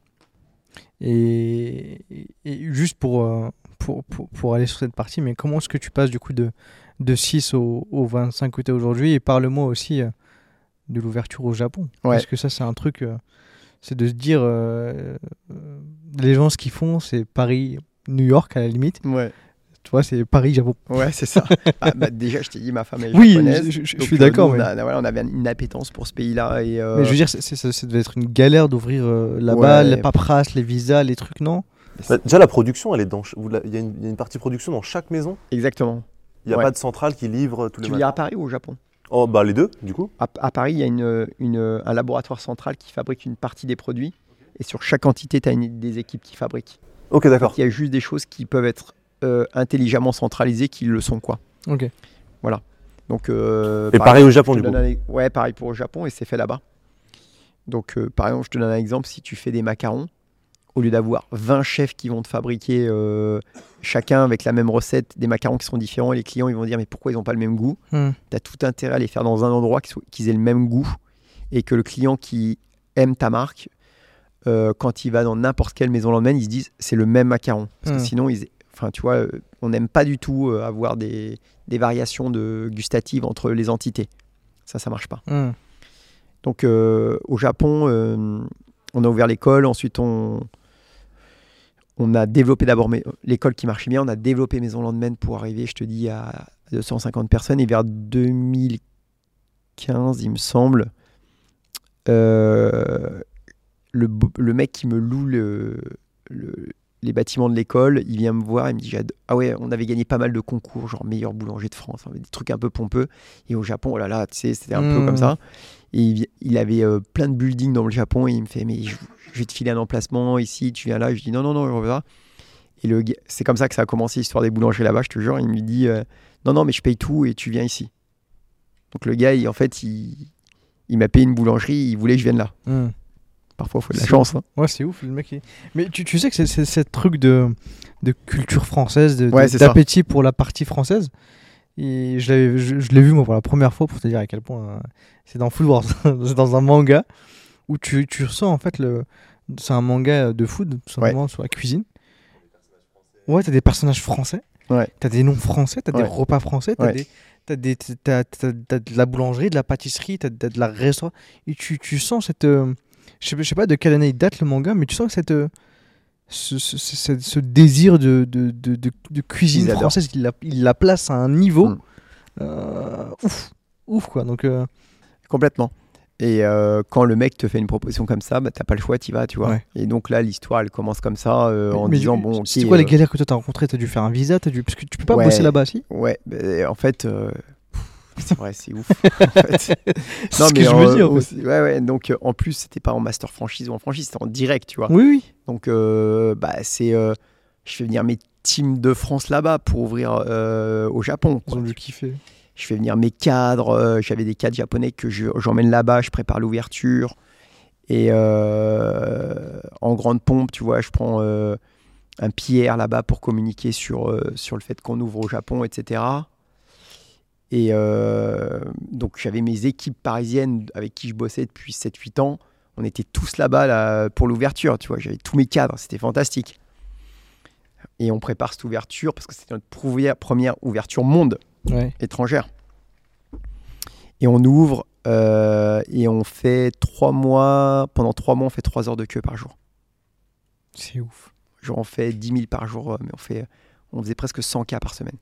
Et, et- et juste pour, euh, pour, pour, pour aller sur cette partie, mais comment est-ce que tu passes du coup de, de 6 au, au 25 que tu aujourd'hui Et parle-moi aussi euh, de l'ouverture au Japon. Ouais. Parce que ça, c'est un truc, euh, c'est de se dire, euh, euh, les gens, ce qu'ils font, c'est Paris, New York à la limite. Ouais. Tu vois, c'est Paris, Japon. Ouais, c'est ça. Ah, bah, déjà, je t'ai dit, ma femme est Oui, japonaise. je, je- suis d'accord. Mais, On, a- voilà, on avait une appétence pour ce pays-là. Et, euh, mais je veux dire, c'est- ça, ça devait être une galère d'ouvrir euh, là-bas, Ouais. les paperasses, les visas, les trucs, non? Bah, déjà, la production, elle est dans. la- Il y, a une- il y a une partie production dans chaque maison. Exactement. Il n'y a Ouais. pas de centrale qui livre tous les Tu vis matins. à Paris ou au Japon? Oh, bah les deux, du coup. à, à Paris, il y a une, une- un laboratoire central qui fabrique une partie des produits. Et sur chaque entité, tu as des équipes qui fabriquent. Ok, d'accord. Il y a juste des choses qui peuvent être euh, intelligemment centralisées qui le sont. quoi. Ok. Donc, euh, Et par pareil au Japon, du coup. un- Ouais, pareil pour le Japon et c'est fait là-bas. Donc, euh, par exemple, je te donne un exemple. Si tu fais des macarons, au lieu d'avoir 20 chefs qui vont te fabriquer euh, chacun avec la même recette des macarons qui sont différents, et les clients ils vont dire mais pourquoi ils n'ont pas le même goût? Hmm. Tu as tout intérêt à les faire dans un endroit qu'ils aient le même goût et que le client qui aime ta marque, euh, quand il va dans n'importe quelle maison lendemain, ils se disent c'est le même macaron. Parce Hmm. que sinon, ils, enfin, tu vois, euh, on n'aime pas du tout avoir des, des variations de gustatives entre les entités. Ça, ça marche pas. Hmm. Donc euh, au Japon, on a ouvert l'école, ensuite on, on a développé d'abord l'école qui marchait bien, on a développé Maison Landmen pour arriver, je te dis, à 250 personnes. Et vers 2015, il me semble, euh, le, mec qui me loue le- le- les bâtiments de l'école, il vient me voir, il me dit Ah ouais, on avait gagné pas mal de concours, genre meilleur boulanger de France, des trucs un peu pompeux. Et au Japon, oh là là, tu sais, c'était un peu Mmh. comme ça. Et il, avait euh, plein de buildings dans le Japon et il me fait Mais je, je vais te filer un emplacement ici, tu viens là. Je dis Non, non, non, je reviens là. Et le c'est comme ça que ça a commencé, l'histoire des boulangeries là-bas, je te jure. Il me dit euh, Non, non, mais je paye tout et tu viens ici. Donc le gars, il- en fait, il, il m'a payé une boulangerie, il voulait que je vienne là. Hmm. Parfois, il faut de la chance. hein. Ouais, c'est ouf, le mec. Mais tu, tu sais que c'est- c'est ce truc de, de culture française, de- de- Ouais, d'appétit pour la partie française? Et je l'avais- je, je l'ai vu moi pour la première fois pour te dire à quel point euh, c'est dans Food Wars, c'est dans un manga où tu, tu ressens en fait le. C'est un manga de food, tout simplement sur la cuisine. Ouais, t'as des personnages français. Ouais. T'as des noms français, t'as des repas français, t'as Ouais. des. T'as, des, t'as, t'as- t'as de la boulangerie, de la pâtisserie, t'as, de la restaurant. Et tu, tu sens cette. euh, je sais, je sais pas de quelle année il date le manga, mais tu sens que cette, euh, ce, ce, ce- ce- ce désir de, de, de, de- cuisine française, il la, il la place à un niveau. Mm. euh, ouf, ouf quoi. Donc, euh, Complètement. Et euh, quand le mec te fait une proposition comme ça, bah, t'as pas le choix, t'y vas, tu vois. Ouais. Et donc là, l'histoire, elle commence comme ça, en mais disant du- bon, c'est quoi les galères que toi t'as rencontrées? T'as dû faire un visa t'as dû... Parce que tu peux pas Ouais. bosser là-bas, si? Ouais, bah, en fait, pff, c'est vrai, c'est ouf. en fait. C'est ce que je me dis, en fait. ouais, ouais. Donc euh, en plus, c'était pas en master franchise ou en franchise, c'était en direct, tu vois. Oui, oui. Donc euh, bah c'est, euh, je fais venir mes teams de France là-bas pour ouvrir euh, au Japon. Ils ont dû kiffer. Je fais venir mes cadres, j'avais des cadres japonais que je- j'emmène là-bas, je prépare l'ouverture. Et en grande pompe, tu vois, je prends un pierre là-bas pour communiquer sur, sur le fait qu'on ouvre au Japon, etc. Et euh, donc j'avais mes équipes parisiennes avec qui je bossais depuis 7-8 ans. On était tous là-bas là, pour l'ouverture, tu vois. J'avais tous mes cadres, c'était fantastique. Et on prépare cette ouverture parce que c'était notre première, ouverture monde Ouais. étrangère. Et on ouvre euh, et on fait trois mois, pendant trois mois, on fait trois heures de queue par jour. C'est ouf. Genre on fait 10 000 par jour, euh, mais on, fait, on faisait presque 100 cas par semaine.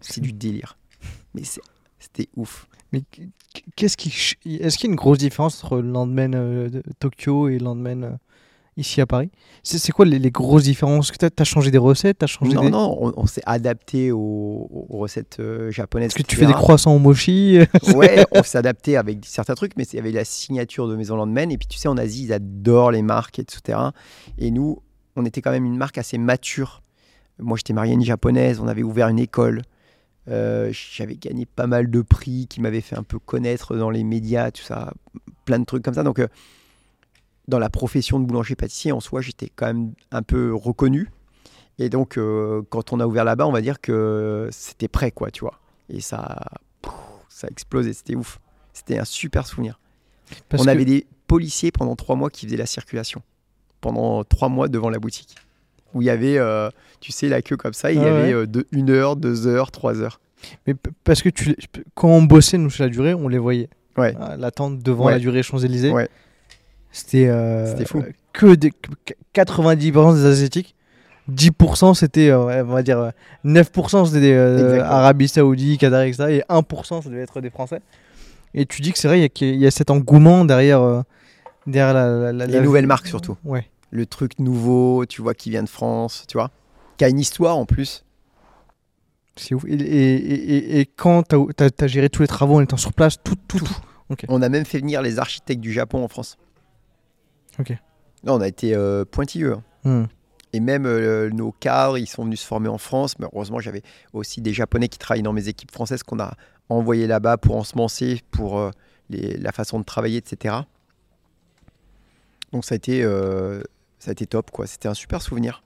C'est du délire. Mais c'est- c'était ouf. Mais qu- qu'est-ce qui. Est-ce qu'il y a une grosse différence entre le Landman euh, de Tokyo et le Landman euh, ici à Paris? C'est quoi les, les grosses différences? Tu as changé des recettes T'as changé Non, des... non, on, on s'est adapté aux, aux recettes euh, japonaises. Est-ce que tu fais des croissants au mochi Ouais, on s'est adapté avec certains trucs, mais il y avait la signature de Maison Landmen. Et puis tu sais, en Asie, ils adorent les marques, etc. Et nous, on était quand même une marque assez mature. Moi, j'étais marié à une japonaise, on avait ouvert une école. Euh, J'avais gagné pas mal de prix qui m'avaient fait un peu connaître dans les médias, tout ça, plein de trucs comme ça. Donc, euh, dans la profession de boulanger-pâtissier, en soi, j'étais quand même un peu reconnu. Et donc, euh, quand on a ouvert là-bas, on va dire que c'était prêt, quoi, tu vois. Et ça, pff, ça a explosé, c'était ouf. C'était un super souvenir. Parce on que- avait des policiers pendant trois mois qui faisaient la circulation. Pendant trois mois devant la boutique. Où il y avait, euh, tu sais, la queue comme ça, il y Ah avait euh, de une heure, deux heures, trois heures. Mais parce que tu, quand on bossait, nous, sur la durée, on les voyait. Ouais. Ah, L'attente devant Ouais. la durée Champs-Élysées. Ouais. C'était. euh, C'était fou. Que des, que 90% des Asiatiques. 10% c'était, euh, on va dire, euh, 9% c'était des euh. Arabie Saoudite, Qatar, etc. Et 1% ça devait être des Français. Et tu dis que c'est vrai, il y a- qu'il y, a cet engouement derrière, euh, derrière la, la, la- Les la- nouvelles marques, surtout. Ouais. Le truc nouveau, tu vois, qui vient de France, tu vois. Qui a une histoire en plus. C'est ouf. Et, et, et, et quand tu as, géré tous les travaux en étant sur place, tout, tout, tout. On a même fait venir les architectes du Japon en France. Ok. Non, on a été euh, pointilleux. hein. Hmm. Et même euh, nos cadres, ils sont venus se former en France. Mais heureusement, j'avais aussi des Japonais qui travaillent dans mes équipes françaises qu'on a envoyés là-bas pour ensemencer, pour euh, les- la façon de travailler, etc. Donc ça a été, ça a été top, quoi. C'était un super souvenir.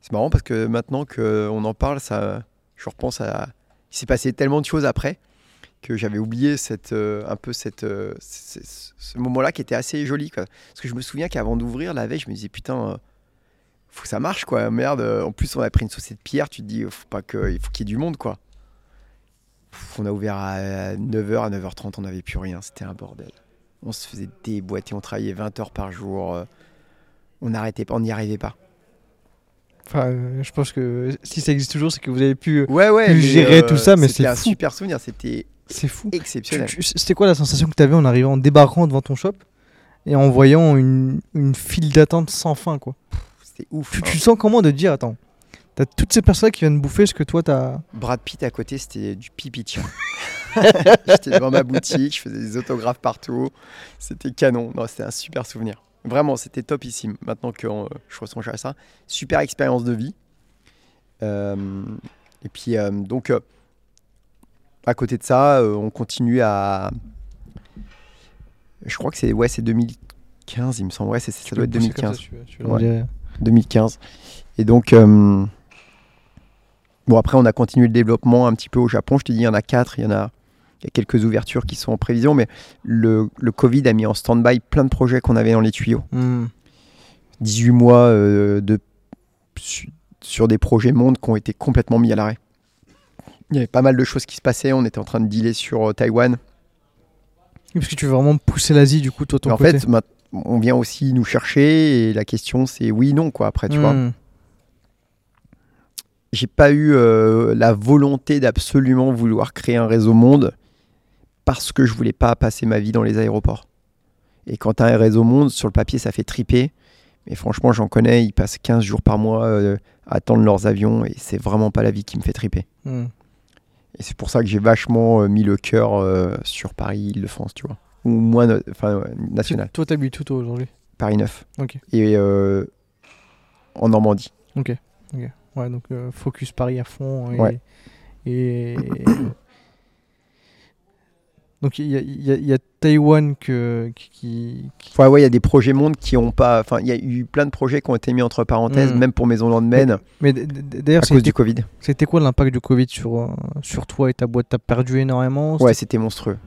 C'est marrant parce que maintenant qu'on en parle, ça, je repense à. Il s'est passé tellement de choses après que j'avais oublié cette, euh, un peu cette, euh, ce moment-là qui était assez joli. Parce que je me souviens qu'avant d'ouvrir la veille, je me disais putain, euh, faut que ça marche quoi. Merde. euh, En plus, on a pris une saucée de pierre. Tu te dis, faut pas que, il faut qu'il y ait du monde quoi. On a ouvert à 9h, à 9h30, on n'avait plus rien. C'était un bordel. On se faisait déboîter, on travaillait 20 heures par jour. Euh, on n'arrêtait pas, on n'y arrivait pas. Enfin, euh, je pense que si ça existe toujours, c'est que vous avez pu. euh, Ouais, ouais. Pu gérer tout ça, mais c'est un fou. super souvenir, c'était C'est fou. Exceptionnel. C'était quoi la sensation que tu avais en arrivant, en débarquant devant ton shop et en voyant une, une file d'attente sans fin, quoi? C'était ouf. tu, hein. tu sens comment de dire, attends, t'as toutes ces personnes qui viennent bouffer ce que toi t'as. Brad Pitt à côté, c'était du pipi tiens. J'étais devant ma boutique, je faisais des autographes partout. C'était canon. Non, c'était un super souvenir. Vraiment, c'était topissime. Maintenant que euh, je ressens à ça, super expérience de vie. Euh, et puis, euh, donc, à côté de ça, on continue à. Je crois que c'est ouais, c'est 2015, il me semble. Ouais, c'est- ça doit être 2015. 2015. Et donc, bon, après, on a continué le développement un petit peu au Japon. Je te dis, il y en a quatre, il y en a, il y a quelques ouvertures qui sont en prévision, mais le, le Covid a mis en stand-by plein de projets qu'on avait dans les tuyaux. Hmm. 18 mois euh, de, su- sur des projets mondes qui ont été complètement mis à l'arrêt. Il y avait pas mal de choses qui se passaient. On était en train de dealer sur euh, Taïwan. Parce que tu veux vraiment pousser l'Asie, du coup, toi, ton en côté. fait, ma- on vient aussi nous chercher et la question, c'est oui, non, quoi, après, tu vois. Hmm. j'ai pas eu euh, la volonté d'absolument vouloir créer un réseau monde parce que je voulais pas passer ma vie dans les aéroports. Et quand tu as un réseau monde, sur le papier, ça fait triper. Mais franchement, j'en connais, ils passent 15 jours par mois euh, à attendre leurs avions et c'est vraiment pas la vie qui me fait triper. Hmm. Et c'est pour ça que j'ai vachement euh, mis le cœur euh, sur Paris, Île-de-France, tu vois. Ou moins, enfin, national. Toi, t'habites tout aujourd'hui? Paris 9. Ok. Et en Normandie. Ok. ok. Ouais, donc focus Paris à fond. Et, Ouais. et... donc il y a, y a- il y a Taïwan que, qui, qui- Enfin, ouais, il y a des projets mondes qui ont pas. Enfin, il y a eu plein de projets qui ont été mis entre parenthèses, Mm. même pour Maison Landemain, Mais d'ailleurs, à cause du Covid. c'était quoi l'impact du Covid sur, euh, sur toi et ta boîte? T'as perdu énormément? Ouais, C'était- monstrueux.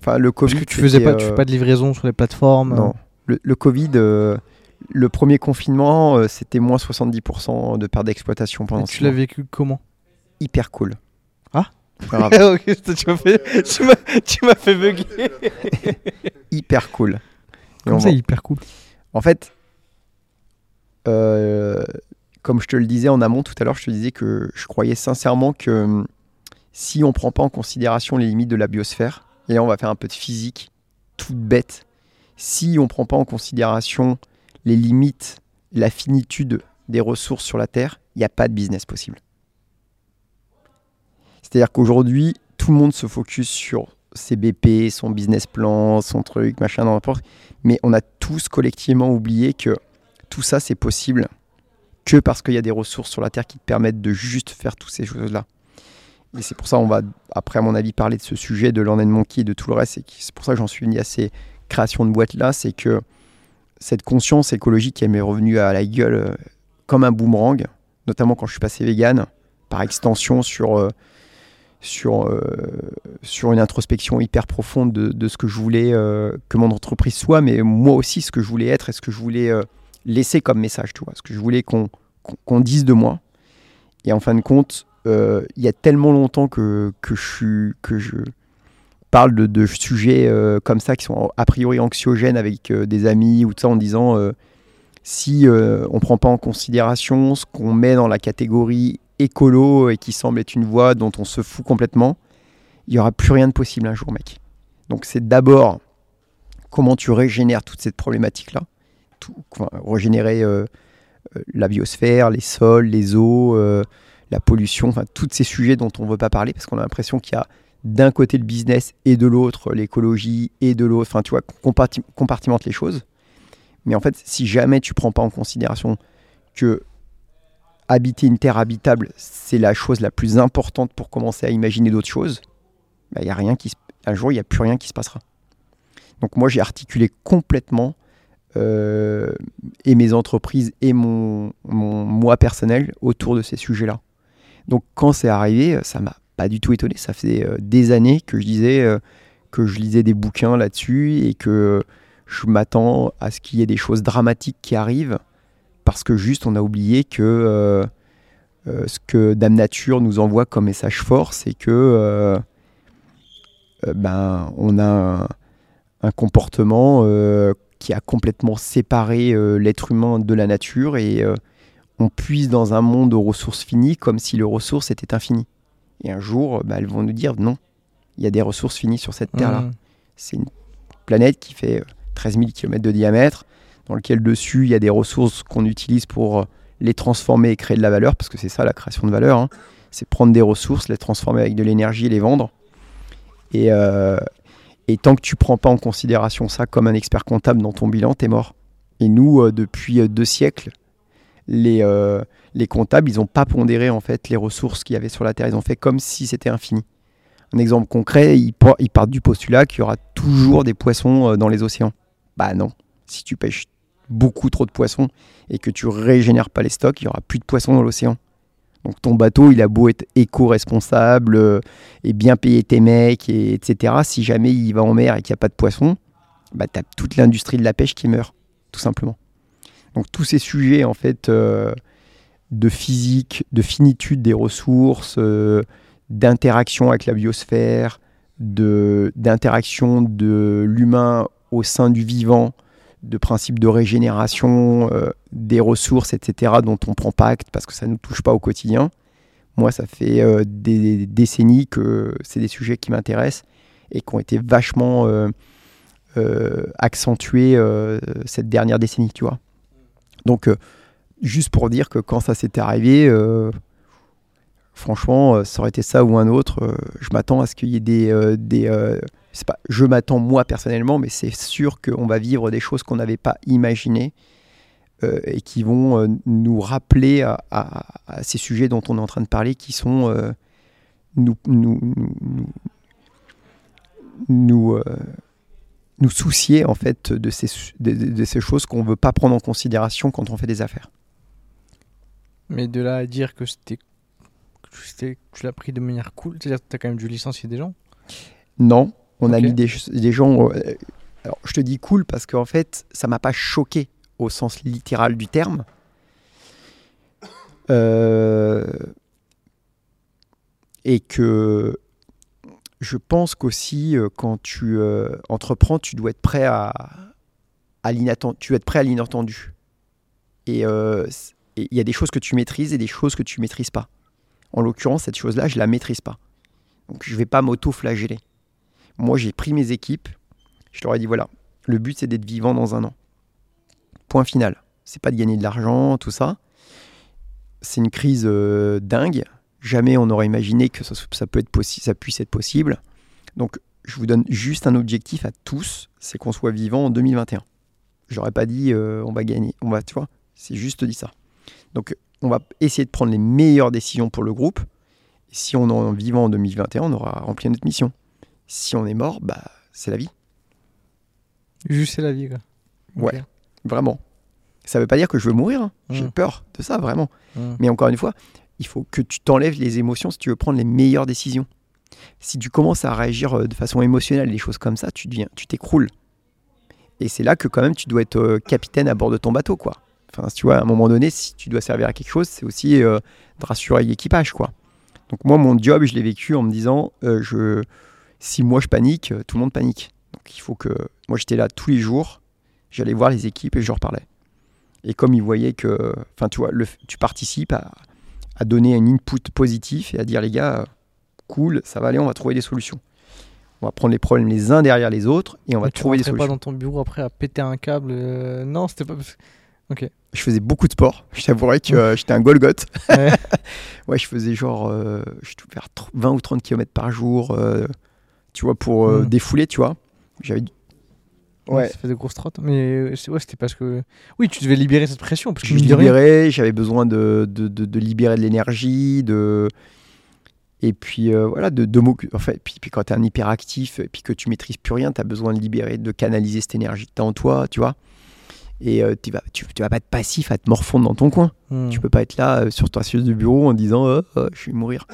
Enfin, le Parce Covid. que tu faisais pas, tu fais euh, pas de livraison sur les plateformes? Non. Le, le Covid, euh, le premier confinement, euh, c'était moins 70% de perte d'exploitation Et pendant tu six l'as vécu comment? Hyper cool. Ah? Grave. Tu m'as fait, tu m'as- tu m'as fait bugger. Hyper cool. Et Comme on ça, va- hyper cool. En fait, euh, comme je te le disais en amont tout à l'heure, je te disais que je croyais sincèrement que hum, si on prend pas en considération les limites de la biosphère, et là on va faire un peu de physique, toute bête, si on prend pas en considération les limites, la finitude des ressources sur la Terre, il n'y a pas de business possible. C'est-à-dire qu'aujourd'hui, tout le monde se focus sur ses BP, son business plan, son truc, machin, n'importe mais on a tous collectivement oublié que tout ça c'est possible que parce qu'il y a des ressources sur la Terre qui te permettent de juste faire toutes ces choses-là. Et c'est pour ça on va, après à mon avis, parler de ce sujet, de Land Monkey et de tout le reste. C'est pour ça que j'en suis venu à ces créations de boîtes-là. C'est que cette conscience écologique, elle m'est revenue à la gueule euh, comme un boomerang, notamment quand je suis passé vegan, par extension sur, euh, sur, euh, sur une introspection hyper profonde de, de ce que je voulais euh, que mon entreprise soit, mais moi aussi ce que je voulais être et ce que je voulais euh, laisser comme message, tu vois, ce que je voulais qu'on dise de moi. Et en fin de compte, il y a tellement longtemps que, que, je, que je parle de, de sujets comme ça qui sont a priori anxiogènes avec des amis ou tout ça en disant si on prend pas en considération ce qu'on met dans la catégorie écolo et qui semble être une voie dont on se fout complètement, il y aura plus rien de possible un jour, mec. Donc c'est d'abord comment tu régénères toute cette problématique-là, régénérer euh, euh, la biosphère, les sols, les eaux, euh, la pollution, enfin tous ces sujets dont on ne veut pas parler parce qu'on a l'impression qu'il y a d'un côté le business et de l'autre l'écologie et de l'autre, enfin tu vois, comparti- compartimente les choses. Mais en fait, si jamais tu prends pas en considération que habiter une terre habitable, c'est la chose la plus importante pour commencer à imaginer d'autres choses, bah, il y a rien qui un jour, il n'y a plus rien qui se passera. Donc moi, j'ai articulé complètement euh, et mes entreprises et mon, moi personnel autour de ces sujets-là. Donc quand c'est arrivé, ça m'a pas du tout étonné. Ça faisait euh, des années que je disais euh, que je lisais des bouquins là-dessus et que je m'attends à ce qu'il y ait des choses dramatiques qui arrivent parce que juste on a oublié que euh, euh, ce que Dame Nature nous envoie comme message fort, c'est que euh, ben on a un, un comportement qui a complètement séparé l'être humain de la nature et on puise dans un monde aux ressources finies comme si les ressources étaient infinies. Et un jour, bah, elles vont nous dire non, il y a des ressources finies sur cette Terre-là. Mmh. C'est une planète qui fait euh, 13 000 km de diamètre, dans lequel dessus il y a des ressources qu'on utilise pour euh, les transformer et créer de la valeur, parce que c'est ça la création de valeur. hein. C'est prendre des ressources, les transformer avec de l'énergie et les vendre. Et, euh, et tant que tu prends pas en considération ça comme un expert comptable dans ton bilan, t'es mort. Et nous, euh, depuis deux siècles, les, les comptables, ils n'ont pas pondéré en fait les ressources qu'il y avait sur la Terre. Ils ont fait comme si c'était infini. Un exemple concret, ils, par- ils partent du postulat qu'il y aura toujours des poissons dans les océans. Bah non. Si tu pêches beaucoup trop de poissons et que tu régénères pas les stocks, il y aura plus de poissons dans l'océan. Donc ton bateau, il a beau être éco-responsable euh, et bien payer tes mecs, et, etc. Si jamais il va en mer et qu'il n'y a pas de poissons, bah, tu as toute l'industrie de la pêche qui meurt, tout simplement. Donc tous ces sujets en fait euh, de physique, de finitude des ressources, euh, d'interaction avec la biosphère, d'interaction de l'humain au sein du vivant, de principes de régénération euh, des ressources, etc., dont on prend pas acte parce que ça ne nous touche pas au quotidien. Moi, ça fait euh, des décennies que c'est des sujets qui m'intéressent et qui ont été vachement euh, accentués cette dernière décennie, tu vois. Donc, juste pour dire que quand ça s'était arrivé, franchement, ça aurait été ça ou un autre, je m'attends à ce qu'il y ait des... des c'est pas, je m'attends moi personnellement, mais c'est sûr qu'on va vivre des choses qu'on n'avait pas imaginées euh, et qui vont euh, nous rappeler à, à- à ces sujets dont on est en train de parler, qui sont euh, nous, nous, nous, nous, nous, soucier en fait de ces, de, ces choses qu'on ne veut pas prendre en considération quand on fait des affaires. Mais de là à dire que c'était- tu l'as pris de manière cool, c'est-à-dire que tu as quand même dû licencier des gens? Non, on a mis des, gens. euh, alors, je te dis cool parce qu'en fait, ça m'a pas choqué au sens littéral du terme. Euh, et que je pense qu'aussi, euh, quand tu euh, entreprends, tu dois être prêt à, à l'inattendu. Tu dois être prêt à l'inattendu. Euh, et il y a des choses que tu maîtrises et des choses que tu maîtrises pas. En l'occurrence, cette chose-là, je la maîtrise pas. Donc, je vais pas m'auto-flageller. Moi, j'ai pris mes équipes. Je leur ai dit voilà, le but c'est d'être vivant dans un an. Point final. C'est pas de gagner de l'argent, tout ça. C'est une crise euh, dingue. Jamais on n'aurait imaginé que ça, peut être puisse être possible. Donc, je vous donne juste un objectif à tous, c'est qu'on soit vivant en 2021. J'aurais pas dit euh, on va gagner, on va, tu vois. C'est juste dit ça. Donc, on va essayer de prendre les meilleures décisions pour le groupe. Si on est en vivant en 2021, on aura rempli notre mission. Si on est mort, bah, c'est la vie. Juste c'est la vie, quoi. Ouais. Vraiment. Ça veut pas dire que je veux mourir. hein. J'ai Mm. peur de ça, vraiment. Mm. Mais encore une fois, il faut que tu t'enlèves les émotions si tu veux prendre les meilleures décisions. Si tu commences à réagir euh, de façon émotionnelle, des choses comme ça, tu deviens, tu t'écroules. Et c'est là que quand même tu dois être euh, capitaine à bord de ton bateau, quoi. Enfin, tu vois, à un moment donné, si tu dois servir à quelque chose, c'est aussi euh, de rassurer l'équipage, quoi. Donc moi, mon job, je l'ai vécu en me disant, euh, je, si moi je panique, euh, tout le monde panique. Donc il faut que, moi j'étais là tous les jours, j'allais voir les équipes et je leur parlais. Et comme ils voyaient que, enfin tu vois, le, tu participes à, à donner un input positif et à dire les gars, euh, cool, ça va aller, on va trouver des solutions. On va prendre les problèmes les uns derrière les autres et on va tu trouver des solutions. pas dans ton bureau après à péter un câble. euh, Non, c'était pas. Je faisais beaucoup de sport. Je t'avouerais que euh, j'étais un Golgoth. Ouais. Ouais, je faisais genre, euh, je devais faire tr- 20 ou 30 km par jour, tu vois, pour euh, Mm. défouler, tu vois. J'avais du- Ouais. Ça fait de grosses trottes. Mais euh, c'est- ouais, c'était parce que. Oui, tu devais libérer cette pression. Parce que je libérais, j'avais besoin de, de, de- de libérer de l'énergie, de et puis euh, voilà, de, de m'occu- enfin, puis, puis quand tu es un hyperactif et puis que tu maîtrises plus rien, tu as besoin de libérer, de canaliser cette énergie que tu en toi, tu vois. Et euh, tu vas tu, tu vas pas être passif à te morfondre dans ton coin. Hmm. Tu peux pas être là euh, sur ta chaise de bureau en disant Oh, oh, je vais mourir,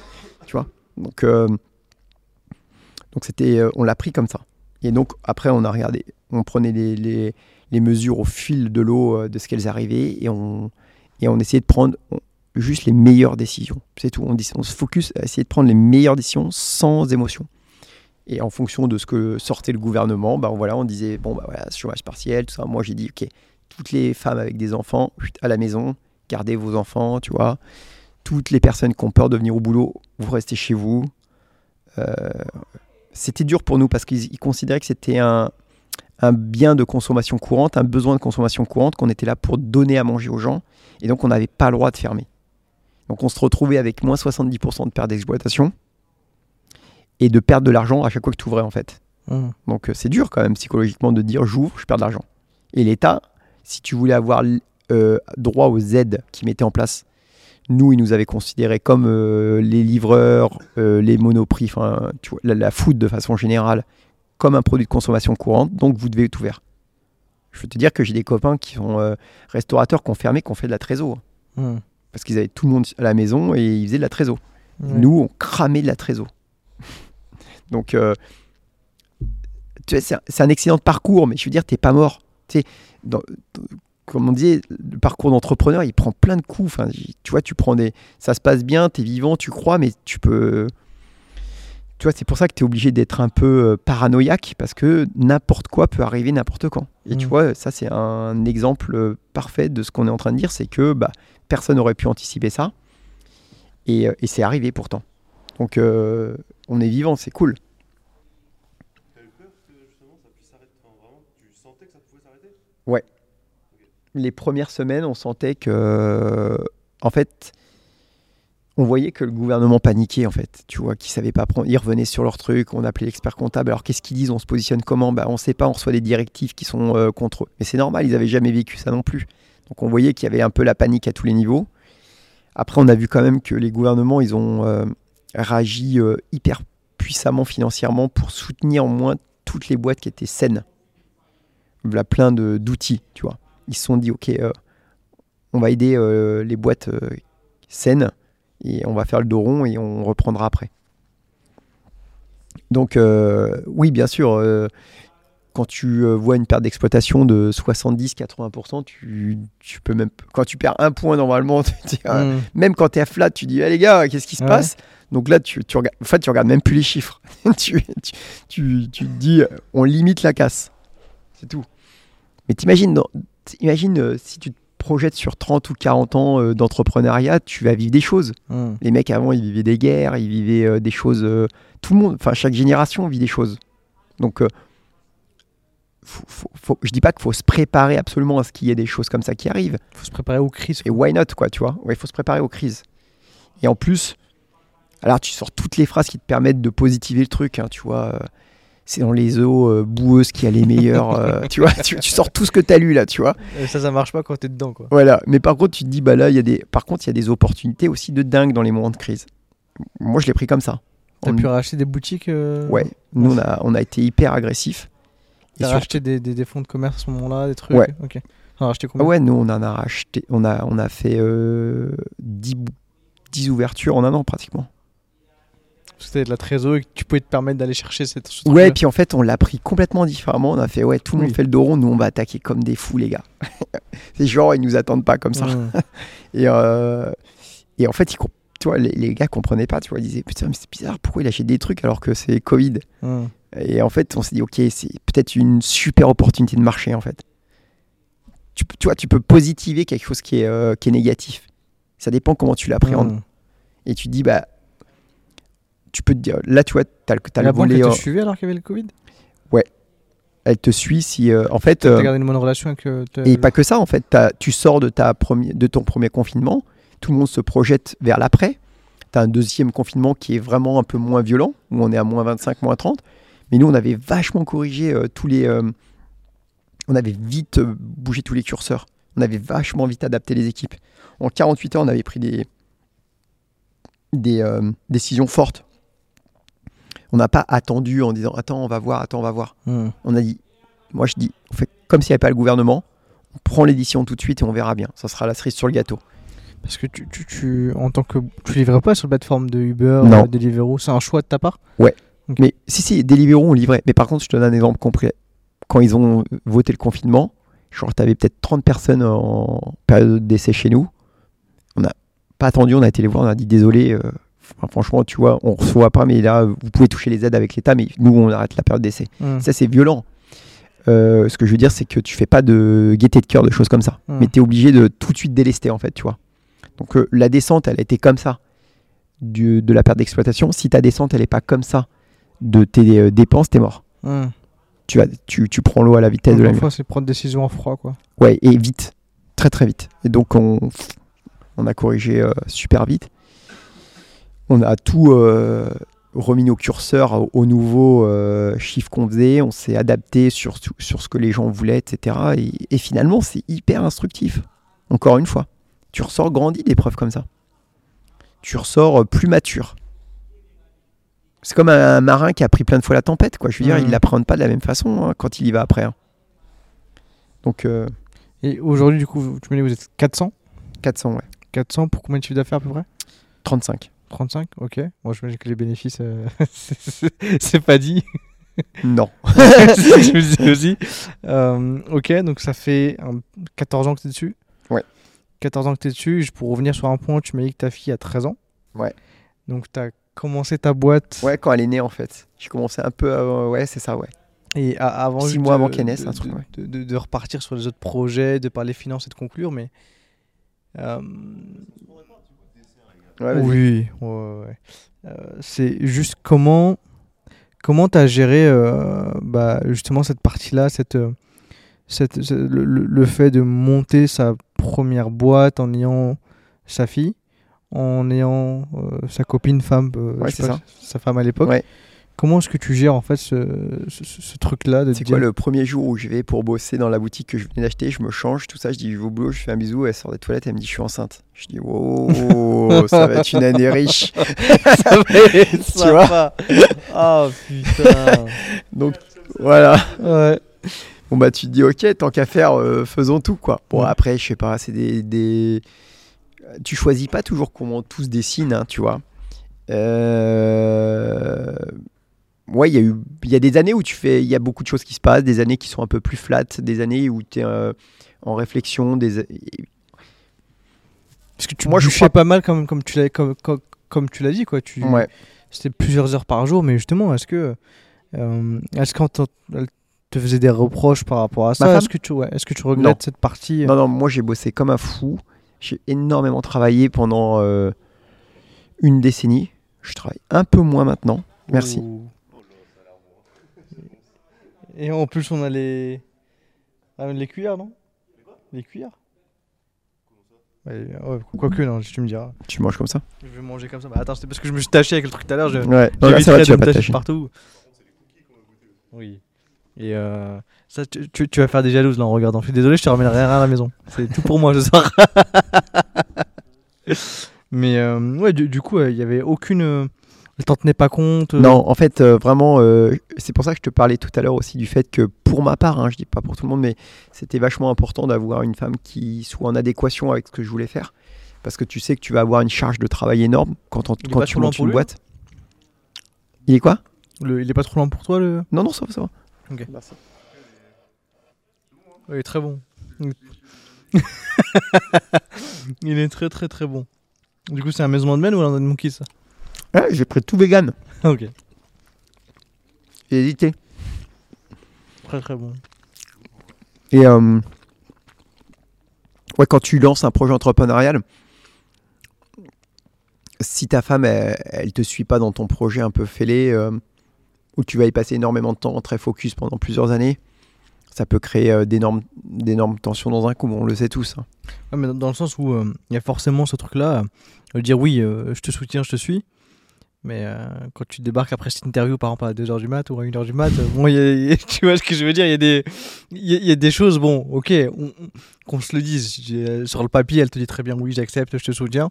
tu vois. Donc euh, donc c'était euh, on l'a pris comme ça. Et donc après on a regardé, on prenait les, mesures au fil de l'eau euh, de ce qu'elles arrivaient et on essayait de prendre juste les meilleures décisions. C'est tout. On, se focus à essayer de prendre les meilleures décisions sans émotion. Et en fonction de ce que sortait le gouvernement, ben voilà, on disait bon bah voilà, chômage partiel, tout ça. Moi j'ai dit ok, toutes les femmes avec des enfants à la maison, gardez vos enfants, tu vois. Toutes les personnes qui ont peur de venir au boulot, vous restez chez vous. Euh, c'était dur pour nous parce qu'ils ils considéraient que c'était un, un bien de consommation courante, un besoin de consommation courante, qu'on était là pour donner à manger aux gens. Et donc on n'avait pas le droit de fermer. Donc on se retrouvait avec moins 70% de perte d'exploitation et de perdre de l'argent à chaque fois que tu ouvrais en fait. Mmh. Donc euh, c'est dur quand même psychologiquement de dire j'ouvre, je perds de l'argent. Et l'État, si tu voulais avoir euh, droit aux aides qu'ils mettaient en place, nous, ils nous avaient considérés comme euh, les livreurs, euh, les monoprix, enfin, tu vois, la, la food de façon générale, comme un produit de consommation courante, donc vous devez tout faire. Je veux te dire que j'ai des copains qui sont euh, restaurateurs qui ont fermé, qui ont fait de la trésor. Mmh. Parce qu'ils avaient tout le monde à la maison et ils faisaient de la trésor. Nous, on cramait de la trésor. Donc, euh, c'est un, un excellent parcours, mais je veux dire, t'es pas mort. Tu sais, dans- dans- comme on disait, le parcours d'entrepreneur, il prend plein de coups. Enfin, tu vois, tu prends des, ça se passe bien, t'es vivant, tu crois, mais tu peux. Tu vois, c'est pour ça que tu es obligé d'être un peu euh, paranoïaque parce que n'importe quoi peut arriver n'importe quand. Et tu Mm. vois, ça, c'est un exemple euh, parfait de ce qu'on est en train de dire c'est que bah, personne n'aurait pu anticiper ça. Et, euh, et c'est arrivé pourtant. Donc, euh, on est vivant, c'est cool. T'as eu peur que justement ça puisse s'arrêter Enfin, vraiment, tu sentais que ça pouvait s'arrêter les premières semaines, on sentait que, en fait, on voyait que le gouvernement paniquait, en fait. Tu vois, qu'ils savaient pas prendre. Ils revenaient sur leur truc. On appelait l'expert comptable. Alors, qu'est-ce qu'ils disent? On se positionne comment? Bah, On sait pas. On reçoit des directives qui sont euh, contre eux. Mais c'est normal. Ils avaient jamais vécu ça non plus. Donc, on voyait qu'il y avait un peu la panique à tous les niveaux. Après, on a vu quand même que les gouvernements, ils ont euh, réagi euh, hyper puissamment financièrement pour soutenir au moins toutes les boîtes qui étaient saines. A plein d'outils, tu vois ils se sont dit ok euh, on va aider euh, les boîtes euh, saines et on va faire le dos rond et on reprendra après donc oui bien sûr quand tu vois une perte d'exploitation de 70-80%, tu, tu peux même quand tu perds un point normalement, tu dis, ah, Mmh. même quand tu es à flat, tu dis eh, les gars, qu'est-ce qui se Ouais. passe? Donc là, tu, tu regardes, en fait, tu regardes même plus les chiffres. tu, tu, te dis, on limite la casse. C'est tout. Mais t'imagines, dans- t'imagines euh, si tu te projettes sur 30 ou 40 ans euh, d'entrepreneuriat, tu vas vivre des choses. Mmh. Les mecs avant, ils vivaient des guerres, ils vivaient euh, des choses. tout le monde, enfin chaque génération vit des choses. Donc, faut, faut- faut- je dis pas qu'il faut se préparer absolument à ce qu'il y ait des choses comme ça qui arrivent. Faut se préparer aux crises. Et why not, quoi, tu vois? Ouais, Il faut se préparer aux crises. Et en plus, alors tu sors toutes les phrases qui te permettent de positiver le truc, hein, tu vois. Euh, C'est dans les eaux euh, boueuses qu'il y a les meilleurs, euh, tu vois. Tu, tu sors tout ce que tu as lu là, tu vois. Et ça, ça marche pas quand t'es dedans, quoi. Voilà. Mais par contre, tu te dis, bah là, il y a des. Par contre, il y a des opportunités aussi de dingue dans les moments de crise. Moi, je l'ai pris comme ça. T'as On- pu racheter des boutiques euh, Ouais. Nous, on a, on a été hyper agressifs. T'as surtout- racheté des, des, des fonds de commerce à ce moment-là, des trucs Ouais. Ok. T'en as racheté Ah combien ouais, nous, on en a racheté. On a, on a fait euh, 10, bou- 10 ouvertures en un an pratiquement. T'avais de la trésor et que tu pouvais te permettre d'aller chercher cette ce Ouais, et puis en fait, on l'a pris complètement différemment. On a fait, ouais, tout le monde fait le dos rond, nous, on va attaquer comme des fous, les gars. c'est genre, ils nous attendent pas comme ça. Mmh. Et, euh, et en fait, ils, comp- tu vois, les, les gars comprenaient pas. Tu vois, ils disaient, putain, mais c'est bizarre, pourquoi il achète des trucs alors que c'est Covid? Mmh. Et en fait, on s'est dit, ok, c'est peut-être une super opportunité de marché, en fait. Tu, vois, tu peux positiver quelque chose qui est, euh, qui est négatif. Ça dépend comment tu l'appréhendes. Mmh. Et tu te dis, bah, tu peux te dire, là, tu vois, t'as t'as La le banque elle te suivait alors qu'il y avait le Covid? Elle te suit si, euh, en fait, T'as euh, gardé une bonne relation avec. euh, et pas que ça, en fait, t'as- tu sors de, ta premier, de ton premier confinement, tout le monde se projette vers l'après. Tu as un deuxième confinement qui est vraiment un peu moins violent, où on est à moins 25, moins 30. Mais nous, on avait vachement corrigé euh, tous les. euh, on avait vite bougé tous les curseurs. On avait vachement vite adapté les équipes. En 48 heures, on avait pris des, des euh, décisions fortes. On n'a pas attendu en disant Attends, on va voir, attends, on va voir. Mmh. On a dit, moi je dis, on fait comme s'il n'y avait pas le gouvernement, on prend l'édition tout de suite et on verra bien. Ça sera la cerise sur le gâteau. Parce que tu, tu, tu, en tant que. Tu livrais pas sur la plateforme de Uber, Non. euh, Deliveroo, c'est un choix de ta part? Mais si, si, Deliveroo, on livrait. Mais par contre, je te donne un exemple complet. Quand ils ont voté le confinement, genre, tu avais peut-être 30 personnes en période d'essai chez nous. On n'a pas attendu, on a été les voir, on a dit désolé, euh, Enfin, franchement, tu vois, on reçoit pas, mais là, vous pouvez toucher les aides avec l'État, mais nous, on arrête la période d'essai. Mm. Ça, c'est violent. Euh, ce que je veux dire, c'est que tu fais pas de gaieté de cœur, de choses comme ça. Mm. Mais tu es obligé de tout de suite délester, en fait, tu vois. Donc, euh, la descente, elle a été comme ça du- de la perte d'exploitation. Si ta descente, elle est pas comme ça de tes euh, dépenses, t'es mort. Mm. Tu, vas, tu, tu prends l'eau à la vitesse de la. Parfois, c'est prendre des décisions en froid, quoi. Ouais, et vite. Très, très vite. Et donc, on, on a corrigé super vite. On a tout euh, remis nos curseurs au, au nouveau euh, chiffre qu'on faisait. On s'est adapté sur, sur ce que les gens voulaient, etc. Et, et finalement, c'est hyper instructif. Encore une fois. Tu ressors grandi d'épreuves comme ça. Tu ressors euh, plus mature. C'est comme un, marin qui a pris plein de fois la tempête, quoi. Je veux dire, il l'apprend pas de la même façon hein, quand il y va après. hein. Donc, euh, Et aujourd'hui, du coup, tu me dis vous êtes 400 400, ouais. 400 pour combien de chiffre d'affaires à peu près? 35. 35 Ok. Moi, j'imagine que les bénéfices, euh, c'est- pas dit. Non. c'est ça que je me disais aussi. Euh, ok, donc ça fait euh, 14 ans que tu es dessus Ouais. 14 ans que tu es dessus. Pour revenir sur un point, tu m'as dit que ta fille a 13 ans. Ouais. Donc tu as commencé ta boîte Ouais, quand elle est née, en fait. J'ai commencé un peu avant. Ouais, c'est ça, ouais. et a- avant Six mois de- avant qu'elle naisse, un truc, de, ouais. de- de- de repartir sur les autres projets, de parler finances et de conclure, mais. euh, Ouais, oui, ouais, ouais, ouais. Euh, c'est juste comment comment tu as géré euh, bah, justement cette partie-là, cette, euh, cette, le, fait de monter sa première boîte en ayant sa fille, en ayant sa copine, femme, pas, sa femme à l'époque. Comment est-ce que tu gères en fait ce, ce, ce- ce truc-là C'est dire- quoi le premier jour où je vais pour bosser dans la boutique que je venais d'acheter Je me change, tout ça. Je dis, je vais au boulot, je fais un bisou. Elle sort des toilettes, elle me dit, je suis enceinte. Je dis, wow, ça va être une année riche. Ça va être Tu vois sympa. Oh putain. Donc, voilà. Ouais. Bon, bah, tu te dis, ok, tant qu'à faire, euh, faisons tout, quoi. Bon, Ouais. après, je sais pas, c'est des, des. Tu choisis pas toujours comment tout se dessine, hein, tu vois. Euh... Ouais, il y a eu, y a des années où tu fais, il y a beaucoup de choses qui se passent, des années qui sont un peu plus flat, des années où tu es en réflexion, des. Parce que tu Moi, je crois- pas mal comme, comme tu l'as comme, comme, comme tu l'as dit quoi. Tu, Ouais. C'était plusieurs heures par jour, mais justement, est-ce que euh, est-ce quand elle te faisait des reproches par rapport à ça, est-ce que tu ouais, est-ce que tu regrettes Non. cette partie? Euh, Non, non, moi j'ai bossé comme un fou. J'ai énormément travaillé pendant euh, une décennie. Je travaille un peu moins maintenant. Merci. Et en plus, on a les ah, les cuillères, non? Les cuillères? Ouais, ouais, quoique non, tu me diras. Tu manges comme ça? Je vais manger comme ça. Bah, attends, c'était parce que je me suis taché avec le truc tout à l'heure. Je... Ouais, non, là, ça va, tu vas pas tacher partout. Oui. Et euh, ça, tu, tu- tu vas faire des jalouses là en regardant. Je suis désolé, je te ramènerai rien à la maison. C'est tout pour moi ce soir. Mais euh, ouais, du, du coup, euh, il y avait aucune. Elle t'en tenait pas compte. euh, Non, en fait, euh, vraiment, euh, c'est pour ça que je te parlais tout à l'heure aussi du fait que pour ma part, hein, je dis pas pour tout le monde, mais c'était vachement important d'avoir une femme qui soit en adéquation avec ce que je voulais faire. Parce que tu sais que tu vas avoir une charge de travail énorme quand, on- quand tu montes une lui, boîte. Il est quoi? Le- il est pas trop lent pour toi le. Non, non, ça va, ça va. Ok. Il est très bon. il est très très très bon. Du coup, c'est un maison de men ou un monkey ça? J'ai pris tout vegan. Ok. J'ai hésité. Très très bon. Et euh, ouais, quand tu lances un projet entrepreneurial, si ta femme, elle, elle te suit pas dans ton projet un peu fêlé, euh, où tu vas y passer énormément de temps, très focus pendant plusieurs années, ça peut créer euh, d'énormes, d'énormes tensions dans un couple, on le sait tous. hein. Ouais, mais dans- dans le sens où il y a forcément ce truc-là, dire oui, je te soutiens, je te suis. Mais euh, quand tu débarques après cette interview, par exemple, à 2h du mat ou à 1h du mat, euh, bon, tu vois ce que je veux dire, il y, a des- y, a- des choses, bon, ok, on- on- qu'on se le dise. Euh, Sur le papier, elle te dit très bien oui, j'accepte, je te soutiens.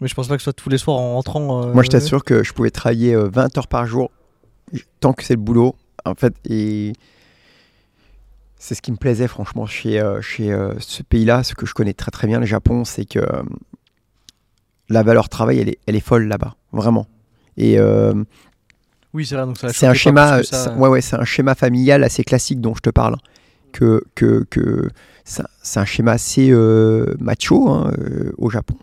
Mais je pense pas que ce soit tous les soirs en rentrant. Moi, je t'assure que je pouvais travailler euh, 20 heures par jour, tant que c'est le boulot, en fait, et c'est ce qui me plaisait franchement chez, chez ce pays-là, ce que je connais très très bien, le Japon, c'est que la valeur travail, elle est, elle est folle là-bas, vraiment. Et euh, Oui, c'est vrai, donc c'est un schéma, ça. ouais, ouais, c'est un schéma familial assez classique dont je te parle. Que, que, que c'est un- schéma assez euh, macho hein, euh, au Japon.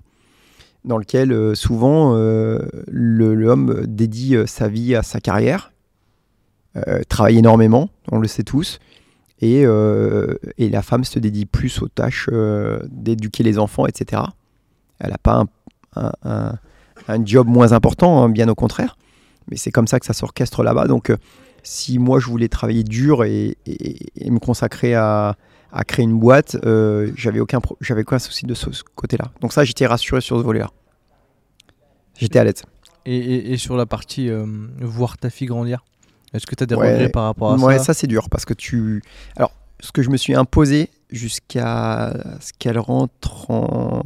dans lequel euh, souvent euh, le- l'homme dédie euh, sa vie à sa carrière, travaille énormément, on le sait tous, et, et la femme se dédie plus aux tâches d'éduquer les enfants, etc. Elle n'a pas un, un- un- un job moins important, hein, bien au contraire, mais c'est comme ça que ça s'orchestre là-bas. Donc euh, si moi je voulais travailler dur et, et- et me consacrer à, à créer une boîte, euh, j'avais aucun, j'avais aucun souci de ce, ce côté-là. Donc ça, j'étais rassuré sur ce volet-là. J'étais à l'aise. Et, et- sur la partie euh, voir ta fille grandir, est-ce que tu as des Ouais. regrets par rapport à Ouais, ça ça c'est dur parce que tu. Alors, ce que je me suis imposé jusqu'à ce qu'elle rentre en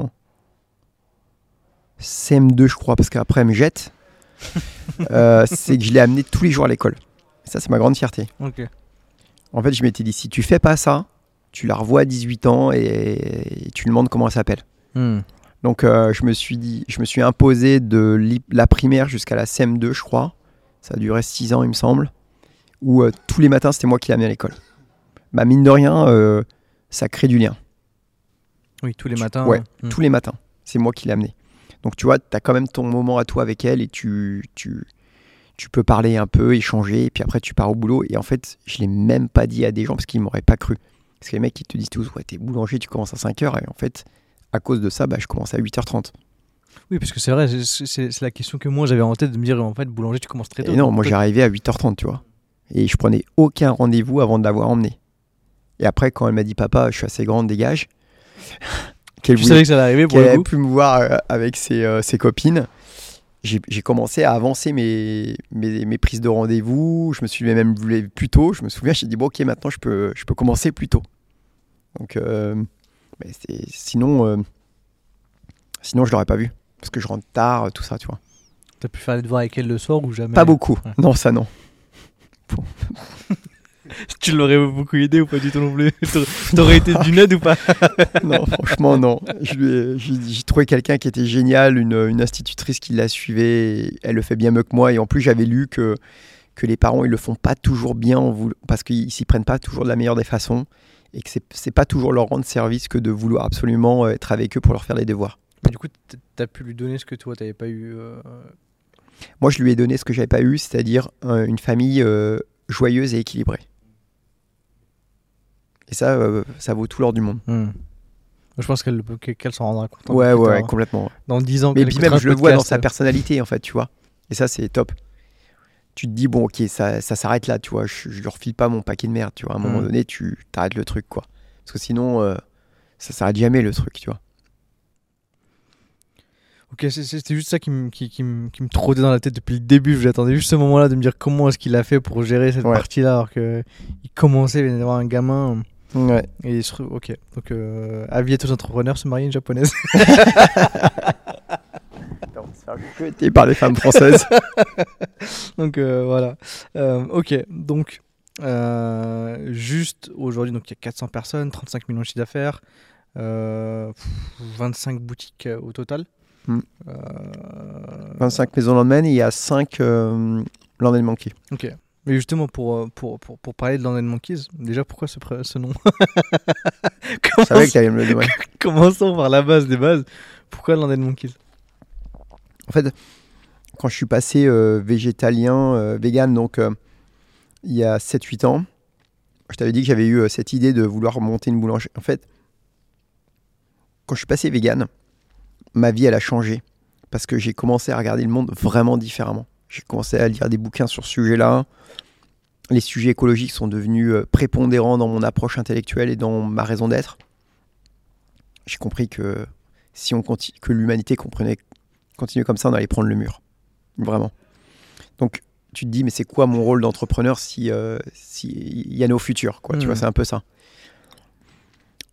CM2, je crois, parce qu'après elle me jette, euh, c'est que je l'ai amenée tous les jours à l'école. Ça, c'est ma grande fierté. En fait, je m'étais dit, si tu fais pas ça, tu la revois à 18 ans et, et tu lui demandes comment elle s'appelle. Hmm. Donc euh, je me suis dit, je me suis imposé de la primaire jusqu'à la CM2, je crois. Ça a duré 6 ans, il me semble. Où euh, tous les matins, c'était moi qui l'amenais à l'école. Bah mine de rien, ça crée du lien. Oui, tous les Tu- matins. ouais, hmm. Tous les matins, c'est moi qui l'ai amené. Donc tu vois, tu as quand même ton moment à toi avec elle et tu, tu, tu peux parler un peu, échanger, et puis après tu pars au boulot. Et en fait, je l'ai même pas dit à des gens parce qu'ils m'auraient pas cru. Parce que les mecs, ils te disent tous, ouais, t'es boulanger, tu commences à 5h. Et en fait, à cause de ça, bah, je commence à 8h30. Oui, parce que c'est vrai, c'est- la question que moi j'avais en tête de me dire en fait, boulanger, tu commences très tôt. Et non, moi j'arrivais à 8h30, tu vois. Et je prenais aucun rendez-vous avant de l'avoir emmené. Et après, quand elle m'a dit, papa, je suis assez grande, dégage. Qu'elle voulait- savais que ça allait arriver pour qu'elle le avait coup. pu me voir euh, avec ses, euh, ses copines. J'ai j'ai commencé à avancer mes, mes, mes prises de rendez-vous. Je me suis même levé plus tôt. Je me souviens, j'ai dit, bon, ok, maintenant je peux, je peux commencer plus tôt. Donc, euh, mais c'est- sinon, euh, sinon, je l'aurais pas vu. Parce que je rentre tard, tout ça, tu vois. T'as pu faire les devoirs avec elle le soir ou jamais Pas beaucoup. Ouais. Non, ça non. Tu l'aurais beaucoup aidé ou pas du tout non plus T'aurais- été d'une aide ou pas non, franchement, non. Je lui ai- J'ai trouvé quelqu'un qui était génial, une, une institutrice qui la suivait. Elle le fait bien mieux que moi. Et en plus, j'avais lu que, que les parents, ils le font pas toujours bien parce qu'ils s'y prennent pas toujours de la meilleure des façons. Et que c'est- pas toujours leur rendre service que de vouloir absolument euh, être avec eux pour leur faire les devoirs. Du coup, t- t'as pu lui donner ce que toi t'avais pas eu. euh, Moi, je lui ai donné ce que j'avais pas eu, c'est-à-dire euh, une famille euh, joyeuse et équilibrée. Et ça, euh, ça vaut tout l'or du monde. hmm. Je pense qu'elle qu'elle s'en rendra compte. hein, Ouais, ouais, tard. complètement. Dans 10 ans, Mais puis même, je le vois dans sa personnalité, en fait, tu vois. Et ça, c'est top. Tu te dis, bon, ok, ça, ça s'arrête là, tu vois. Je, je lui refile pas mon paquet de merde, tu vois. À un moment Mhm. donné, tu t'arrêtes le truc, quoi. Parce que sinon, euh, ça s'arrête jamais, le truc, tu vois. Ok, c'était juste ça qui me qui, qui me- qui me trottait dans la tête depuis le début. J'attendais juste ce moment-là de me dire comment est-ce qu'il a fait pour gérer cette Ouais. partie-là alors que il commençait, venait d'avoir un gamin. Ouais. Et il se... ok, donc euh, avis à tous les entrepreneurs, se marier une japonaise. Jeté par les femmes françaises. donc euh, voilà. Euh, ok, donc euh, juste aujourd'hui, donc il y a 400 personnes, 35 millions de chiffre d'affaires, euh, pff, 25 boutiques euh, au total. Mm. Euh, 25 maisons lendemain, et il y a 5 euh, Land Monkey. Ok. Mais justement, pour, euh, pour, pour, pour parler de Land Monkeys, déjà pourquoi ce, ce nom? Je savais que tu allais me le demander. Commençons par la base des bases. Pourquoi Land Monkeys? En fait, quand je suis passé euh, végétalien, euh, vegan, donc euh, il y a 7-8 ans, je t'avais dit que j'avais eu cette idée de vouloir monter une boulangerie. En fait, quand je suis passé vegan, ma vie, elle a changé. Parce que j'ai commencé à regarder le monde vraiment différemment. J'ai commencé à lire des bouquins sur ce sujet-là. Les sujets écologiques sont devenus euh, prépondérants dans mon approche intellectuelle et dans ma raison d'être. J'ai compris que si on continue, que l'humanité comprenait continuer comme ça, on allait prendre le mur. Vraiment. Donc, tu te dis, mais c'est quoi mon rôle d'entrepreneur si, euh, si il y a nos futurs quoi, Tu vois, c'est un peu ça.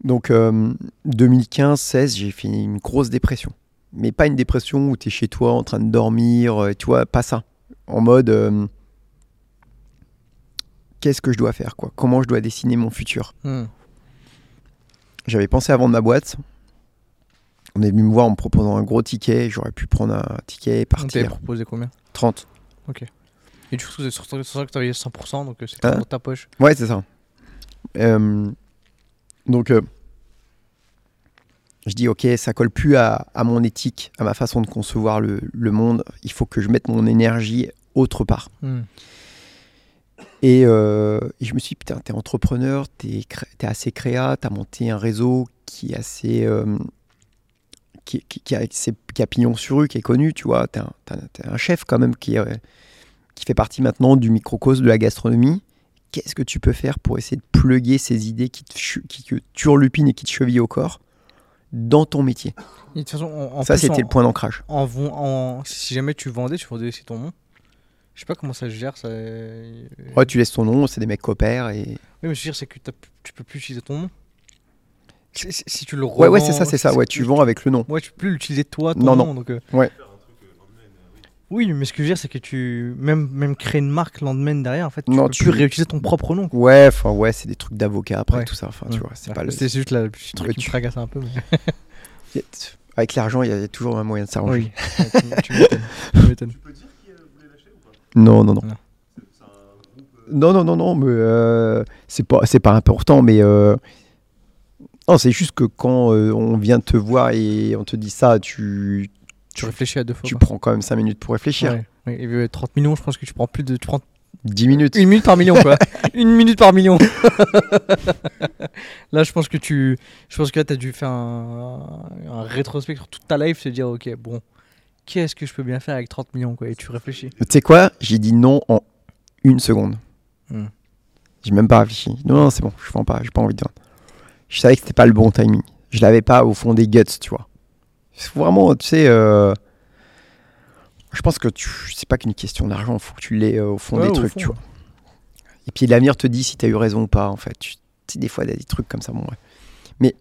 Donc, 2015-16, j'ai fait une grosse dépression. Mais pas une dépression où tu es chez toi en train de dormir, euh, tu vois, pas ça. En mode, euh, qu'est-ce que je dois faire quoi? Comment je dois dessiner mon futur? Hmm. J'avais pensé à vendre ma boîte. On est venu me voir en me proposant un gros ticket. J'aurais pu prendre un ticket et On partir. proposé combien? 30. Et du coup, c'est sur ça que tu avais 100%, donc euh, c'était Hein? dans ta poche. Ouais, c'est ça. Euh, donc, euh, je dis, ok, ça colle plus à, à mon éthique, à ma façon de concevoir le, le monde. Il faut que je mette mon énergie autre part. Hmm. Et, euh, et je me suis dit, putain, t'es entrepreneur, t'es t'es assez créa, t'as monté un réseau qui est assez. euh, qui, qui- qui a, qui a pignon sur rue, qui est connu, tu vois. T'es un, un chef quand même qui, est- qui fait partie maintenant du microcosme de la gastronomie. Qu'est-ce que tu peux faire pour essayer de pluguer ces idées qui te, qui te turlupinent et qui te chevillent au corps? Dans ton métier Et de toute façon, en, en Ça, c'était le point d'ancrage. En, en- si jamais tu vendais, tu vendais aussi ton nom. Je sais pas comment ça se gère. Ça... Ouais, tu laisses ton nom, c'est des mecs coopèrent et. Oui, mais je veux dire, c'est que tu peux plus utiliser ton nom. Si, si- si tu le Ouais, ouais, revends, c'est ça, c'est ça. Ouais, tu vends avec le nom. Ouais, tu peux plus l'utiliser toi, ton Non, nom. non. Donc, euh, Ouais. Oui, mais ce que je veux dire, c'est que tu. Même, même créer une marque Landman derrière, en fait, tu Non, peux tu- plus réutiliser ton propre nom. quoi. Ouais, enfin, ouais, c'est des trucs d'avocat après Ouais. tout ça. Enfin, tu vois, c'est Ouais, pas le. C'est juste là, le petit truc Ouais, qui tu- me tracasse un peu. Mais... Avec l'argent, il y, a- il y a toujours un moyen de s'arranger. oui, tu, tu m'étonnes. Tu m'étonnes. Non, non, non. Non. Non, non, non, non, mais euh, c'est pas, c'est pas important, mais euh, non, c'est juste que quand euh, on vient te voir et on te dit ça, tu, Tu réfléchis à deux fois. tu prends quand même 5 minutes pour réfléchir. Ouais, ouais. Et euh, 30 millions, je pense que tu prends plus de. Tu prends 10 minutes. Une minute par million, quoi. Une minute par million. là, je pense que tu. Je pense que là, tu as dû faire un, un rétrospect sur toute ta life, se dire, ok, bon, qu'est-ce que je peux bien faire avec 30 millions, quoi. Et tu réfléchis. Tu sais quoi? J'ai dit non en une seconde. Hmm. J'ai même pas réfléchi. Non, non, c'est bon, je vends pas, j'ai pas envie de vendre. Je savais que c'était pas le bon timing. Je l'avais pas au fond des guts, tu vois. C'est vraiment, tu sais, euh, je pense que tu, c'est pas qu'une question d'argent, faut que tu l'aies euh, au fond Ouais, des au trucs, fond, tu vois. Et puis l'avenir te dit si tu as eu raison ou pas, en fait. Tu des fois, il y a des trucs comme ça, bon, ouais. Mais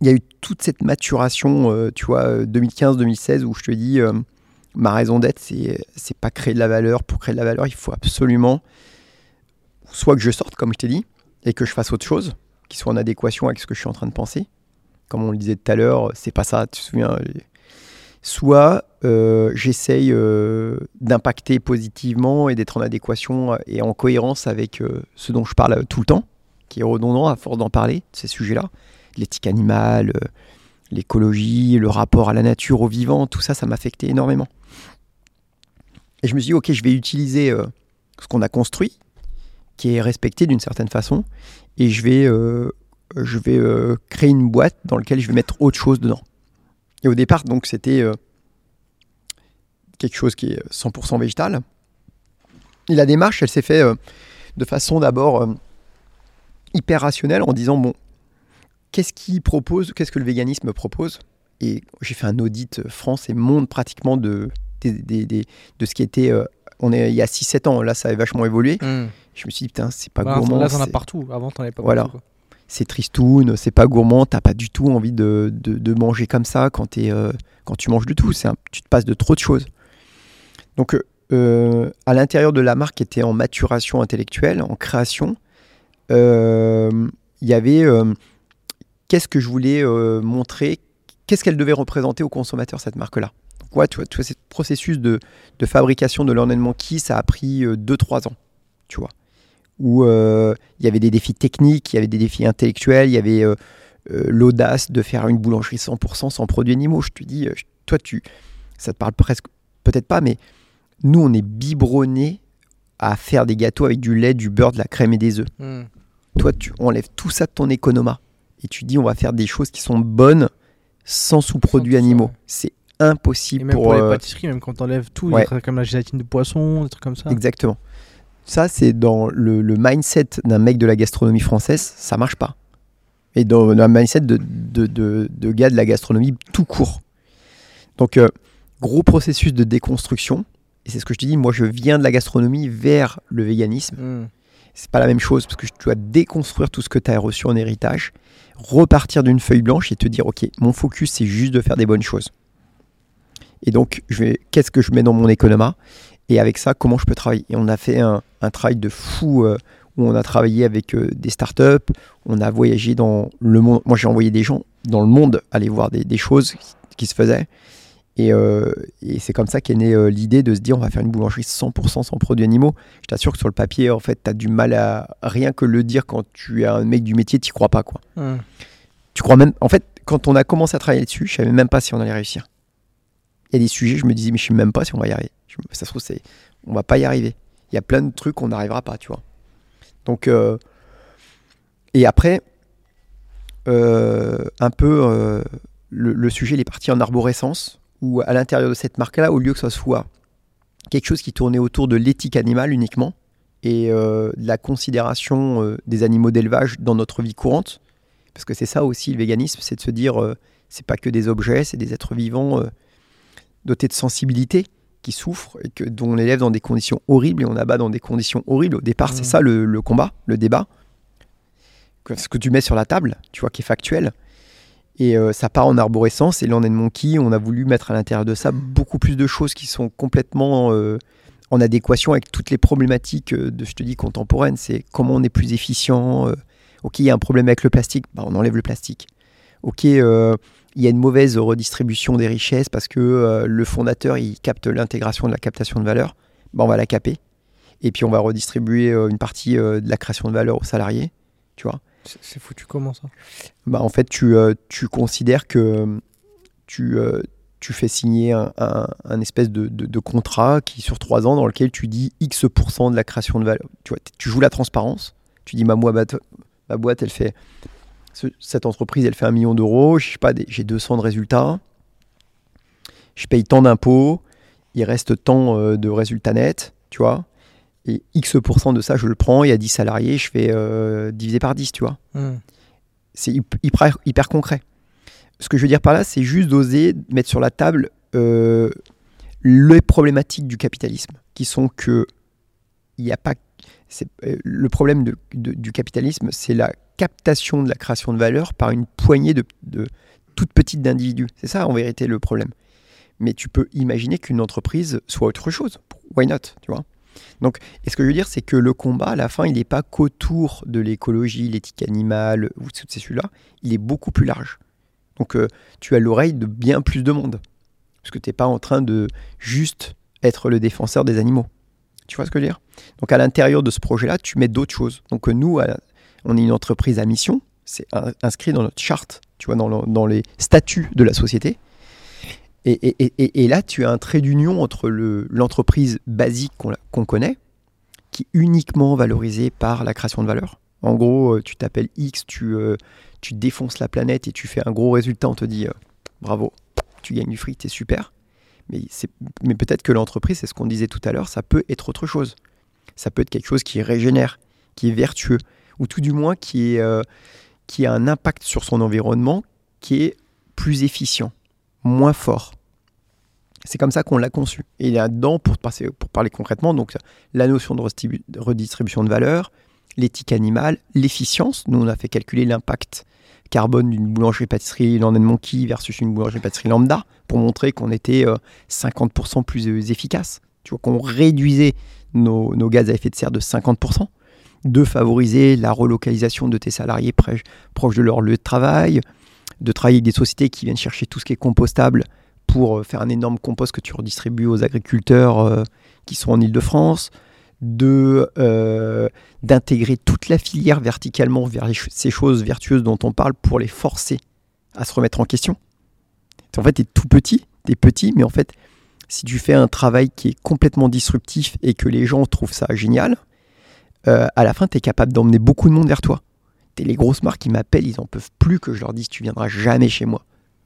il y a eu toute cette maturation, euh, tu vois, 2015-2016, où je te dis, ma raison d'être, c'est, c'est pas créer de la valeur. Pour créer de la valeur, il faut absolument soit que je sorte, comme je t'ai dit, et que je fasse autre chose, qui soit en adéquation avec ce que je suis en train de penser. Comme on le disait tout à l'heure, c'est pas ça, tu te souviens Soit euh, j'essaye euh, d'impacter positivement et d'être en adéquation et en cohérence avec euh, ce dont je parle euh, tout le temps, qui est redondant à force d'en parler, ces sujets-là. L'éthique animale, euh, l'écologie, le rapport à la nature, au vivant, tout ça, ça m'affectait énormément. Et je me suis dit, ok, je vais utiliser euh, ce qu'on a construit, qui est respecté d'une certaine façon, et je vais, euh, je vais euh, créer une boîte dans laquelle je vais mettre autre chose dedans. Et au départ, donc, c'était euh, quelque chose qui est 100% végétal. Et la démarche, elle s'est faite euh, de façon d'abord euh, hyper rationnelle en disant, bon, qu'est-ce qu'il propose, qu'est-ce que le véganisme propose? Et j'ai fait un audit euh, France et monde pratiquement de, de ce qui était... euh, on est il y a 6-7 ans, là ça a vachement évolué. Je me suis dit, putain, c'est pas Bah, gourmand. là, t'en as partout. Avant, t'en avais pas Voilà. partout. C'est tristoun, c'est pas gourmand, t'as pas du tout envie de, de- manger comme ça quand, euh, quand tu manges de tout. Un- tu te passes de trop de choses. Donc, euh, euh, à l'intérieur de la marque qui était en maturation intellectuelle, en création, il y avait qu'est-ce que je voulais montrer, qu'est-ce qu'elle devait représenter aux consommateurs, cette marque-là? Ouais, tu vois, ce processus de, de fabrication de l'ornement qui, ça a pris 2-3 ans, tu vois où euh, il y avait des défis techniques, il y avait des défis intellectuels, il y avait euh, euh, l'audace de faire une boulangerie 100% sans produits animaux. Je te dis, toi, tu, ça te parle presque, peut-être pas, mais nous, on est biberonnés à faire des gâteaux avec du lait, du beurre, de la crème et des œufs. Hmm. Toi, tu enlèves tout ça de ton économa et tu dis, on va faire des choses qui sont bonnes sans sous-produits animaux. ouais. C'est Et impossible même pour, pour. les euh, pâtisseries, même quand t'enlèves tout, ouais. des trucs comme la gélatine de poisson, des trucs comme ça. Exactement. Ça, c'est dans le, le mindset d'un mec de la gastronomie française, ça marche pas. Et dans le mindset de, de, de, de gars de la gastronomie tout court. Donc, euh, gros processus de déconstruction. Et c'est ce que je te dis, moi, je viens de la gastronomie vers le véganisme. Hmm. C'est pas la même chose parce que tu dois déconstruire tout ce que tu as reçu en héritage, repartir d'une feuille blanche et te dire, OK, mon focus, c'est juste de faire des bonnes choses. Et donc, qu'est-ce que je mets dans mon économa? Et avec ça, comment je peux travailler? Et on a fait un, un travail de fou euh, où on a travaillé avec euh, des startups, on a voyagé dans le monde. Moi, j'ai envoyé des gens dans le monde aller voir des, des choses qui, se faisaient. Et, euh, et c'est comme ça qu'est née l'idée de se dire on va faire une boulangerie 100% sans produits animaux. Je t'assure que sur le papier, en fait, tu as du mal à rien que le dire quand tu es un mec du métier, tu crois pas. quoi. Hmm. Tu crois même. En fait, quand on a commencé à travailler dessus, je savais même pas si on allait réussir. Il y a des sujets, je me disais, mais je sais même pas si on va y arriver. Ça se trouve, c'est, on va pas y arriver. Il y a plein de trucs qu'on n'arrivera pas, tu vois. Donc, euh, et après, euh, un peu, euh, le, sujet il est parti en arborescence, où à l'intérieur de cette marque-là, au lieu que ce soit quelque chose qui tournait autour de l'éthique animale uniquement, et de la considération des animaux d'élevage dans notre vie courante, parce que c'est ça aussi le véganisme, c'est de se dire, c'est pas que des objets, c'est des êtres vivants dotés de sensibilité qui souffrent et que, dont on élève dans des conditions horribles et on abat dans des conditions horribles. Au départ, c'est Mhm. ça le, le combat, le débat. Que- Ce que tu mets sur la table, tu vois, qui est factuel. Et euh, ça part en arborescence. Et là, on est de Monkey, on a voulu mettre à l'intérieur de ça beaucoup plus de choses qui sont complètement euh, en adéquation avec toutes les problématiques euh, de, je te dis, contemporaines. C'est comment on est plus efficient. ok, il y a un problème avec le plastique, bah, on enlève le plastique. Ok, il y a une mauvaise redistribution des richesses parce que euh, le fondateur, il capte l'intégration de la captation de valeur, bah, on va la caper. Et puis on va redistribuer euh, une partie euh, de la création de valeur aux salariés, tu vois. C'est foutu comment ça? Bah, en fait, tu, tu considères que tu, tu fais signer un, un- un espèce de, de- de contrat qui sur trois ans dans lequel tu dis X% de la création de valeur. Tu, vois, tu joues la transparence. Tu dis ma, boîte, ma boîte, elle fait ce- cette entreprise, elle fait un million d'euros. Je sais pas, j'ai 200 de résultats. Je paye tant d'impôts. Il reste tant euh, de résultats nets, tu vois. Et X% de ça, je le prends. Il y a 10 salariés, je fais euh, divisé par 10, tu vois Hmm. c'est hyp- hyper, hyper concret. Ce que je veux dire par là, c'est juste d'oser mettre sur la table euh, les problématiques du capitalisme, qui sont que il n'y a pas. euh, le problème de- de- du capitalisme, c'est la captation de la création de valeur par une poignée de, de toutes petites d'individus. C'est ça en vérité le problème. Mais tu peux imaginer qu'une entreprise soit autre chose. Why not, tu vois? Donc, et ce que je veux dire, c'est que le combat, à la fin, il n'est pas qu'autour de l'écologie, l'éthique animale ou tous ces sujets-là. Il est beaucoup plus large. Donc, euh, tu as l'oreille de bien plus de monde. Parce que tu n'es pas en train de juste être le défenseur des animaux. Tu vois ce que je veux dire? Donc, à l'intérieur de ce projet-là, tu mets d'autres choses. Donc, nous, on est une entreprise à mission. C'est in- inscrit dans notre charte, tu vois, dans, le- dans les statuts de la société. Et, là, tu as un trait d'union entre le- l'entreprise basique qu'on connaît, qui est uniquement valorisée par la création de valeur. En gros, euh, tu t'appelles X, tu, euh, tu défonces la planète et tu fais un gros résultat, on te dit euh, bravo, tu gagnes du fric, t'es super. Mais, mais peut-être que l'entreprise, c'est ce qu'on disait tout à l'heure, ça peut être autre chose. Ça peut être quelque chose qui régénère, qui est vertueux, ou tout du moins euh, qui a un impact sur son environnement qui est plus efficient, moins fort. C'est comme ça qu'on l'a conçu. Et là-dedans, pour, parler concrètement, donc la notion de redistribu- de redistribution de valeur, l'éthique animale, l'efficience. Nous, on a fait calculer l'impact carbone d'une boulangerie-pâtisserie Landed Monkey versus une boulangerie-pâtisserie lambda pour montrer qu'on était euh, 50% plus euh, efficace. Tu vois, qu'on réduisait nos gaz à effet de serre de 50%, de favoriser la relocalisation de tes salariés proches de leur lieu de travail, de travailler avec des sociétés qui viennent chercher tout ce qui est compostable pour euh, faire un énorme compost que tu redistribues aux agriculteurs euh, qui sont en Ile-de-France, de euh, d'intégrer toute la filière verticalement vers ces choses vertueuses dont on parle pour les forcer à se remettre en question. En fait, tu es tout petit, tu es petit, mais en fait, si tu fais un travail qui est complètement disruptif et que les gens trouvent ça génial, euh, à la fin, tu es capable d'emmener beaucoup de monde vers toi. T'es les grosses marques qui m'appellent, ils en peuvent plus que je leur dise tu viendras jamais chez moi.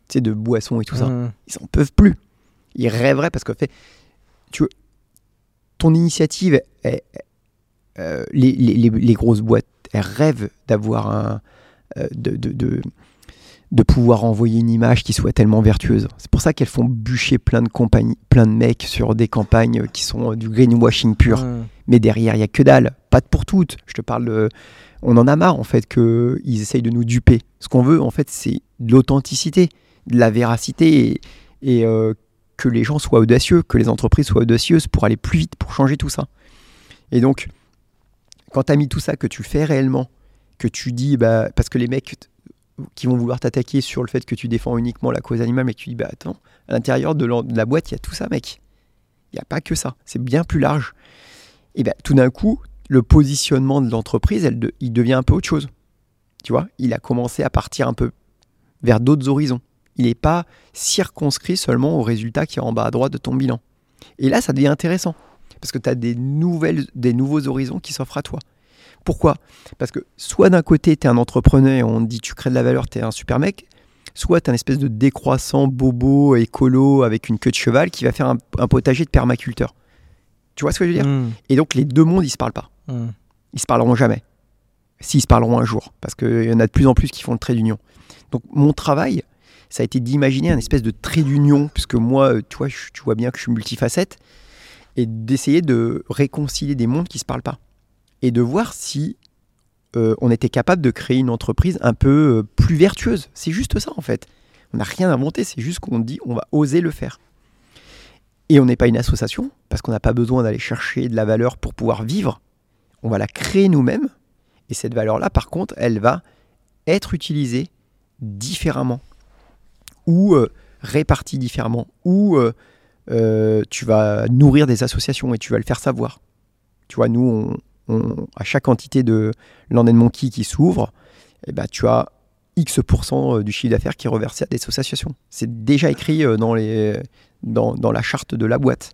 Tu sais, de boissons et tout ça Hmm. ils en peuvent plus. Ils rêveraient parce que fait, tu ton initiative, est- euh, les, les- les- les grosses boîtes, elles rêvent d'avoir un, euh, de, de, de, de pouvoir envoyer une image qui soit tellement vertueuse. C'est pour ça qu'elles font bûcher plein de compagnies, plein de mecs sur des campagnes qui sont du greenwashing pur mais derrière, il y a que dalle. Pas de pour toutes. Je te parle de... On en a marre, en fait, qu'ils essayent de nous duper. Ce qu'on veut, en fait, c'est de l'authenticité, de la véracité et, et, euh, que les gens soient audacieux, que les entreprises soient audacieuses pour aller plus vite, pour changer tout ça. Et donc, quand tu as mis tout ça, que tu le fais réellement, que tu dis, bah, parce que les mecs qui vont vouloir t'attaquer sur le fait que tu défends uniquement la cause animale, mais que tu dis, bah attends, à l'intérieur de, de la boîte, il y a tout ça, mec. Il n'y a pas que ça. C'est bien plus large et bien tout d'un coup, le positionnement de l'entreprise, de- il devient un peu autre chose. Tu vois, il a commencé à partir un peu vers d'autres horizons. Il n'est pas circonscrit seulement au résultat qui est en bas à droite de ton bilan. Et là, ça devient intéressant, parce que tu as des, nouvelles, des nouveaux horizons qui s'offrent à toi. Pourquoi? Parce que soit d'un côté, tu es un entrepreneur et on te dit tu crées de la valeur, tu es un super mec, soit tu es un espèce de décroissant bobo écolo avec une queue de cheval qui va faire un, un potager de permaculteur. Tu vois ce que je veux dire? Hmm. Et donc les deux mondes, ils se parlent pas. Hmm. Ils se parleront jamais. S'ils se parleront un jour, parce qu'il y en a de plus en plus qui font le trait d'union. Donc mon travail, ça a été d'imaginer un espèce de trait d'union, puisque moi, euh, tu vois, je- tu vois bien que je suis multifacette, et d'essayer de réconcilier des mondes qui se parlent pas, et de voir si euh, on était capable de créer une entreprise un peu euh, plus vertueuse. C'est juste ça en fait. On n'a rien inventé, c'est juste qu'on dit on va oser le faire. Et on n'est pas une association, parce qu'on n'a pas besoin d'aller chercher de la valeur pour pouvoir vivre. On va la créer nous-mêmes. Et cette valeur-là, par contre, elle va être utilisée différemment. Ou euh, répartie différemment. Ou tu vas nourrir des associations et tu vas le faire savoir. Tu vois, nous, on, on- à chaque entité de Monkey qui s'ouvre, eh ben, tu as X% euh, du chiffre d'affaires qui est reversé à des associations. C'est déjà écrit euh, dans, les, dans, dans la charte de la boîte.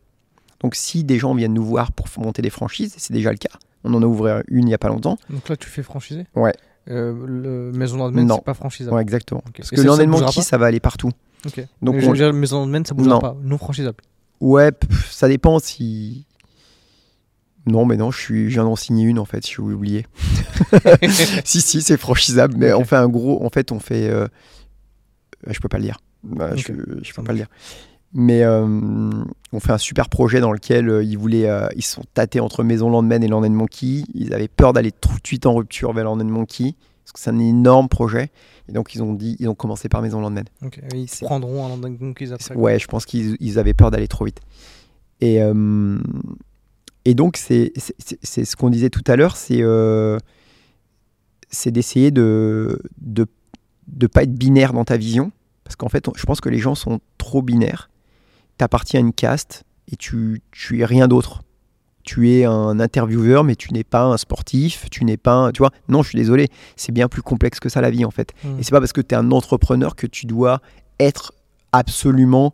Donc si des gens viennent nous voir pour monter des franchises, c'est déjà le cas. On en a ouvert une il n'y a pas longtemps. Donc là, tu fais franchiser? Ouais. Euh, le Maison Non. c'est pas franchisable. Ouais, exactement. Parce Et que ça, Land ça va aller partout. Ok. Donc on- Maison d'Admin, ça bougera Non. pas. Non franchisable. Ouais, pff, ça dépend si. Non, mais non, je, suis, je viens d'en signer une en fait, je suis oublié. si, si, c'est franchisable, mais on fait un gros. En fait, on fait. euh, Je peux pas le dire. Bah, Je, je peux pas le dire. Mais euh, on fait un super projet dans lequel euh, ils voulaient. euh, ils se sont tâtés entre Maison Landman et Land and Monkey. Ils avaient peur d'aller tout de suite en rupture vers Land and Monkey. Parce que c'est un énorme projet. Et donc, ils ont dit. Ils ont commencé par Maison Landman. Ok. Et Ils prendront un Monkeys après. Ouais, je pense qu'ils ils avaient peur d'aller trop vite. Et, et donc, c'est ce qu'on disait tout à l'heure, c'est euh, d'essayer de de de pas être binaire dans ta vision. Parce qu'en fait, on- je pense que les gens sont trop binaires. Tu appartiens à une caste et tu, tu es rien d'autre. Tu es un intervieweur, mais tu n'es pas un sportif, tu n'es pas un- Tu vois, non, je suis désolé, c'est bien plus complexe que ça la vie en fait. Hmm. Et c'est pas parce que tu es un entrepreneur que tu dois être absolument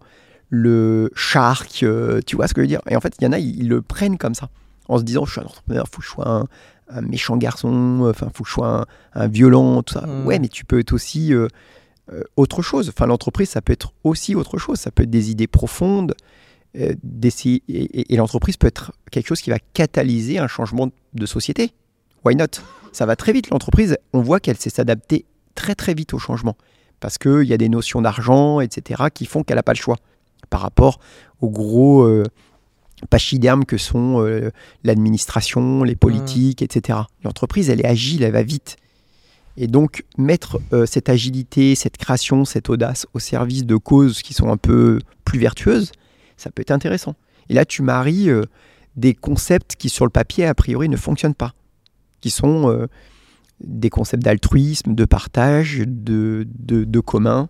le shark, euh, tu vois ce que je veux dire? Et en fait, il y en a, ils, ils le prennent comme ça, en se disant, je suis un entrepreneur, faut que je sois un, un méchant garçon, enfin, faut que je sois un, un violent, tout ça. Mm. Ouais, mais tu peux être aussi euh, euh, autre chose. Enfin, l'entreprise, ça peut être aussi autre chose. Ça peut être des idées profondes, euh, et- et l'entreprise peut être quelque chose qui va catalyser un changement de société. Why not? Ça va très vite. L'entreprise, on voit qu'elle sait s'adapter très très vite au changement. Parce qu'il y a des notions d'argent, etc., qui font qu'elle n'a pas le choix par rapport aux gros euh, pachydermes que sont euh, l'administration, les politiques, etc. L'entreprise, elle est agile, elle va vite. Et donc, mettre euh, cette agilité, cette création, cette audace au service de causes qui sont un peu plus vertueuses, ça peut être intéressant. Et là, tu maries des concepts qui, sur le papier, a priori, ne fonctionnent pas, qui sont des concepts d'altruisme, de partage, de, de, de commun,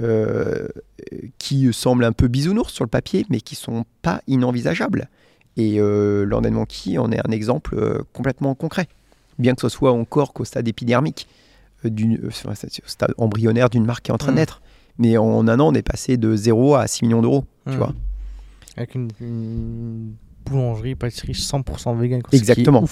euh, qui semblent un peu bisounours sur le papier, mais qui sont pas inenvisageables. Et euh, and Monkey en est un exemple euh, complètement concret, bien que ce soit encore qu'au stade épidermique, euh, d'une- au stade embryonnaire d'une marque qui est en train de Mm. naître. Mais en un an, on est passé de 0 à 6 millions d'euros, tu Hmm. vois. Avec une, une boulangerie, pâtisserie 100% vegan. quoi. Ce qui Exactement.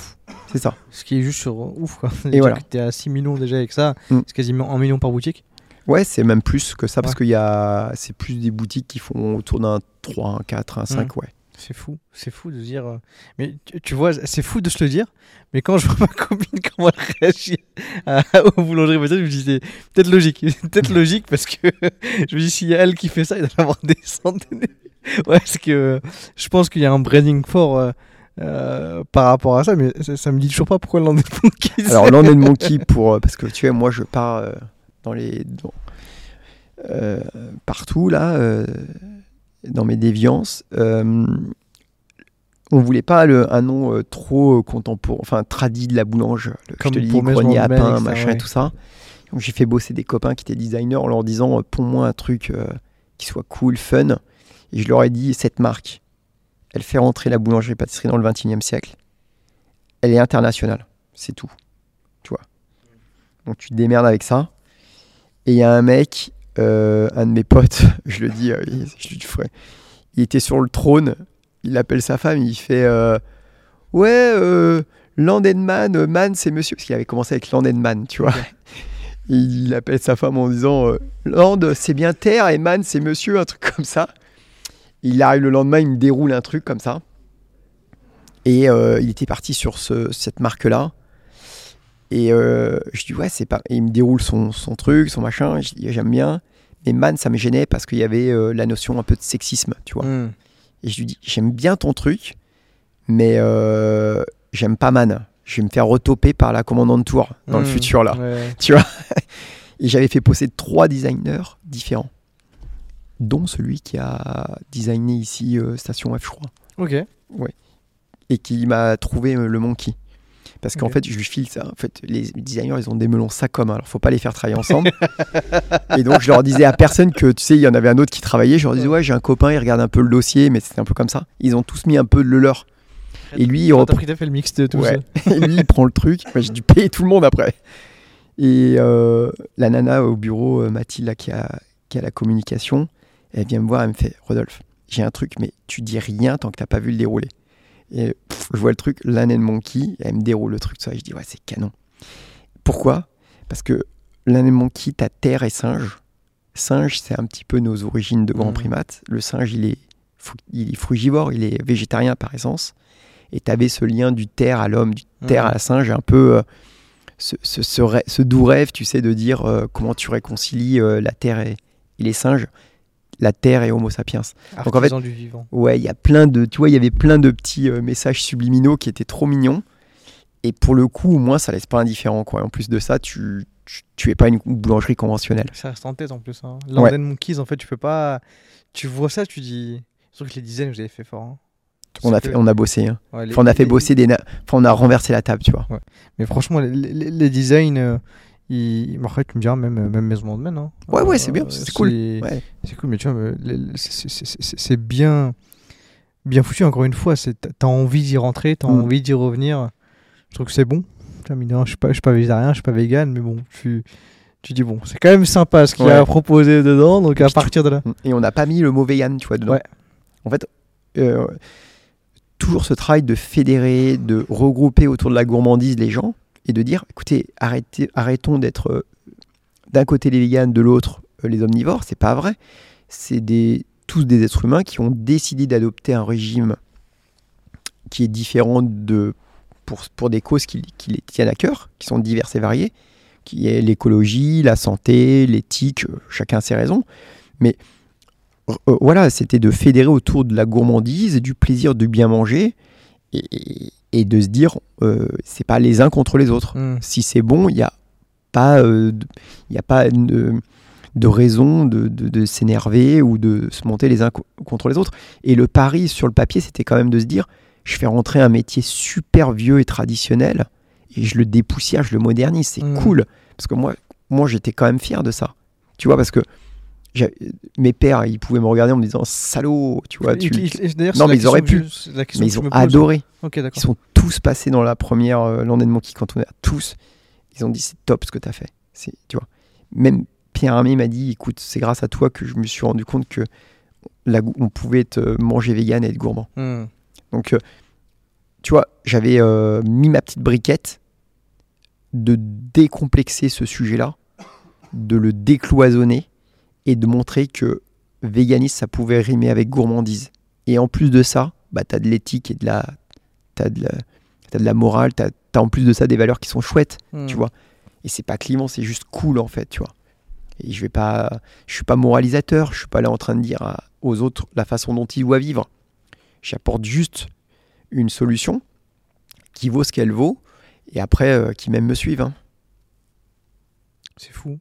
C'est ça. Ce qui est juste sur ouf. Quoi. Et voilà. que t'es à 6 millions déjà avec ça. Mm. C'est quasiment 1 million par boutique. Ouais, c'est même plus que ça, parce Ouais. qu'il y a, c'est plus des boutiques qui font autour d'un 3, un 4, un 5, ouais. C'est fou, c'est fou de se dire. euh, Mais tu, tu vois, c'est fou de se le dire. Mais quand je vois ma copine comment elle réagit à, aux boulangeries, je me dis c'est peut-être logique, peut-être logique parce que je me dis s'il y a elle qui fait ça, il doit avoir des centaines. Ouais, parce que je pense qu'il y a un branding fort euh, euh, par rapport à ça, mais ça, ça me dit toujours pas pourquoi l'on est qui Alors, Land and Monkey, pour, euh, parce que tu vois, moi, je pars dans les. dans- euh, partout, là, euh, dans mes déviances. euh, on voulait pas le, un nom euh, trop contemporain, enfin, tradit de la boulange. Le, Comme je te dis, grenier à pain, machin ouais. et tout ça. Donc, j'ai fait bosser des copains qui étaient designers en leur disant, pour moi, un truc qui soit cool, fun. Et je leur ai dit, cette marque, elle fait rentrer la boulangerie-pâtisserie dans le 21e siècle. Elle est internationale. C'est tout. Tu vois. Donc tu te démerdes avec ça. Et il y a un mec, euh, un de mes potes, je le dis, euh, je lui ferai, il était sur le trône, il appelle sa femme, il fait euh, Ouais, euh, Landenman, euh, man, c'est monsieur. Parce qu'il avait commencé avec Landenman, tu vois. Et il appelle sa femme en disant Land, c'est bien terre, et man, c'est monsieur, un truc comme ça. Il arrive le lendemain, il me déroule un truc comme ça. Et il était parti sur ce- cette marque-là. Et euh, je dis, ouais, c'est pas. et il me déroule son, son truc, son machin. J'aime bien. Mais man, ça me gênait parce qu'il y avait euh, la notion un peu de sexisme, tu vois. Hmm. Et je lui dis, j'aime bien ton truc, mais euh, j'aime pas man. Je vais me faire retoper par la commandante tour dans le Hmm. futur, là. Ouais. Tu vois Et j'avais fait poser trois designers différents, dont celui qui a designé ici euh, Station F, je crois Ok. et qui m'a trouvé le monkey. Parce qu'en fait, je lui file ça. En fait, les designers, ils ont des melons ça comme. Alors, faut pas les faire travailler ensemble. et donc, je leur disais à personne que, tu sais, il y en avait un autre qui travaillait. Je leur disais, ouais, j'ai un copain, il regarde un peu le dossier, mais c'était un peu comme ça. Ils ont tous mis un peu de le leur. Et lui, il Quand reprend. T'as pris, t'as fait le mix de tout Ouais. ça. Et lui, il prend le truc. J'ai dû payer tout le monde après. Et euh, la nana au bureau, euh, Mathilde, là, qui, a, qui a la communication, elle vient me voir, elle me fait Rodolphe, j'ai un truc, mais tu dis rien tant que t'as pas vu le dérouler. Et pff, je vois le truc, Land and Monkey, elle me déroule le truc, ça. Et je dis, ouais, c'est canon. Pourquoi? Parce que Land and Monkey, t'as terre et singe. Singe, c'est un petit peu nos origines de grands Mhm. primates. Le singe, il est, il est frugivore, il est végétarien par essence. Et tu avais ce lien du terre à l'homme, du terre à la singe, un peu euh, ce, ce- ce rê- ce doux rêve, tu sais, de dire euh, comment tu réconcilies euh, la terre et, et les singes, la terre et Homo sapiens. en fait- du vivant. Ouais, il y a plein de, tu vois, il y avait plein de petits euh, messages subliminaux qui étaient trop mignons. Et pour le coup, au moins, ça laisse pas indifférent, quoi. En plus de ça, tu, tu, tu es pas une boulangerie conventionnelle. Ça reste en tête en plus. Hein. Ouais. Monkeys, en fait, tu peux pas. Tu vois ça, tu dis. Surtout que les dizaines, vous avez fait fort. hein. On a, fait, on a bossé. hein. ouais, les- Enfin, on a fait les- bosser des, enfin, on a renversé la table, tu vois. Mais franchement, les, les- les designs, euh, ils... en fait, tu me diras, même, euh, même Maison de Hein. Ouais, ouais, c'est bien, c'est cool. Ouais. C'est cool, mais tu vois, les- c'est- bien, bien foutu, encore une fois. c'est- T'as envie d'y rentrer, t'as Mm. envie d'y revenir. Je trouve que c'est bon. Je suis pas, je suis pas végétarien, je suis pas vegan, mais bon, tu, tu dis, bon, c'est quand même sympa ce qu'il Ouais. a proposé dedans, donc à Puis partir de là. Et on n'a pas mis le mot vegan, tu vois, dedans. Ouais. En fait, euh, toujours ce travail de fédérer, de regrouper autour de la gourmandise les gens et de dire, écoutez, arrêtons d'être euh, d'un côté les véganes, de l'autre euh, les omnivores. C'est pas vrai. C'est tous des êtres humains qui ont décidé d'adopter un régime qui est différent de pour, des causes qui, les tiennent à cœur, qui sont diverses et variées, qui est l'écologie, la santé, l'éthique, euh, chacun ses raisons. Mais voilà, c'était de fédérer autour de la gourmandise et du plaisir de bien manger et- et de se dire, euh, c'est pas les uns contre les autres. Mm. Si c'est bon, il n'y a pas, euh, y a pas de, de raison de, de- de s'énerver ou de se monter les uns co- contre les autres. Et le pari sur le papier, c'était quand même de se dire, je fais rentrer un métier super vieux et traditionnel et je le dépoussière, je le modernise. C'est Mm. cool. Parce que moi, moi j'étais quand même fier de ça. Tu vois, parce que mes pères, ils pouvaient me regarder en me disant salaud, tu vois. Tu- Non, mais ils auraient pu. je- mais ils ont adoré. Ok, Ils sont tous passés dans la première euh, and Monkey quand on est tous. Ils ont dit c'est top ce que tu as fait. C'est, tu vois. Même Pierre Armé m'a dit écoute, c'est grâce à toi que je me suis rendu compte que la on pouvait être, manger vegan et être gourmand. Mm. Donc, euh, tu vois, j'avais euh, mis ma petite briquette de décomplexer ce sujet-là, de le décloisonner et de montrer que véganisme, ça pouvait rimer avec gourmandise. Et en plus de ça, bah, tu as de l'éthique et de la, t'as de la, de la morale, tu as, en plus de ça des valeurs qui sont chouettes, Mm. tu vois. Et c'est pas clivant, c'est juste cool en fait, tu vois. Et je vais pas, je suis pas moralisateur, je suis pas là en train de dire à- aux autres la façon dont ils doivent vivre. J'apporte juste une solution qui vaut ce qu'elle vaut et après euh, qui même me suivent. hein. C'est fou.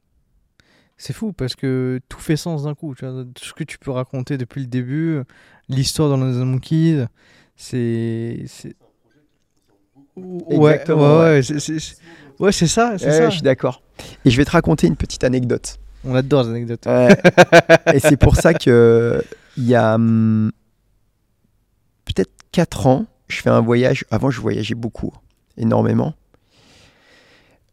C'est fou parce que tout fait sens d'un coup. Tu vois, tout ce que tu peux raconter depuis le début, l'histoire dans les Monkeys, c'est. Ouais, ouais, ouais. c'est- ouais, ça, c'est ça. je suis d'accord. Et je vais te raconter une petite anecdote. On adore les anecdotes. Ouais. et c'est pour ça que il y a hum, peut-être 4 ans, je fais un voyage. Avant, je voyageais beaucoup, énormément.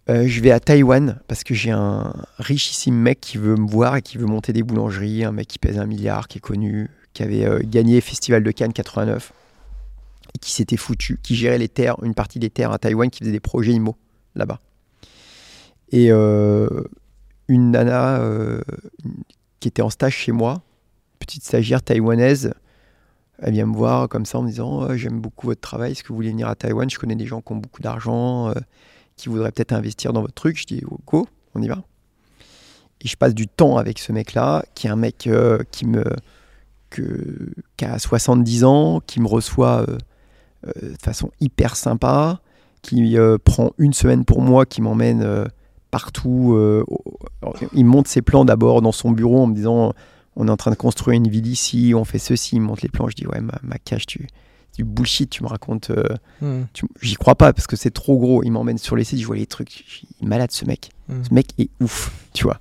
Euh, je vais à Taïwan parce que j'ai un richissime mec qui veut me voir et qui veut monter des boulangeries, un mec qui pèse un milliard, qui est connu, qui avait euh, gagné Festival de Cannes 89 et qui s'était foutu, qui gérait les terres, une partie des terres à Taïwan, qui faisait des projets IMO là-bas. Et euh, une nana qui était en stage chez moi, petite stagiaire taïwanaise, elle vient me voir comme ça en me disant Oh, J'aime beaucoup votre travail, est-ce que vous voulez venir à Taïwan? Je connais des gens qui ont beaucoup d'argent, qui voudraient peut-être investir dans votre truc. Je dis oh, Go, on y va. Et je passe du temps avec ce mec-là, qui est un mec euh, qui, me, qui a 70 ans, qui me reçoit euh, euh, de façon hyper sympa, qui prend une semaine pour moi, qui m'emmène partout. il monte ses plans d'abord dans son bureau en me disant on est en train de construire une ville ici, on fait ceci, il monte les plans. Je dis ouais, ma, ma tu, du bullshit, tu me racontes. euh, Hmm. J'y crois pas parce que c'est trop gros. Il m'emmène sur les sites, je vois les trucs. Il est malade ce mec. Hmm. Ce mec est ouf, tu vois.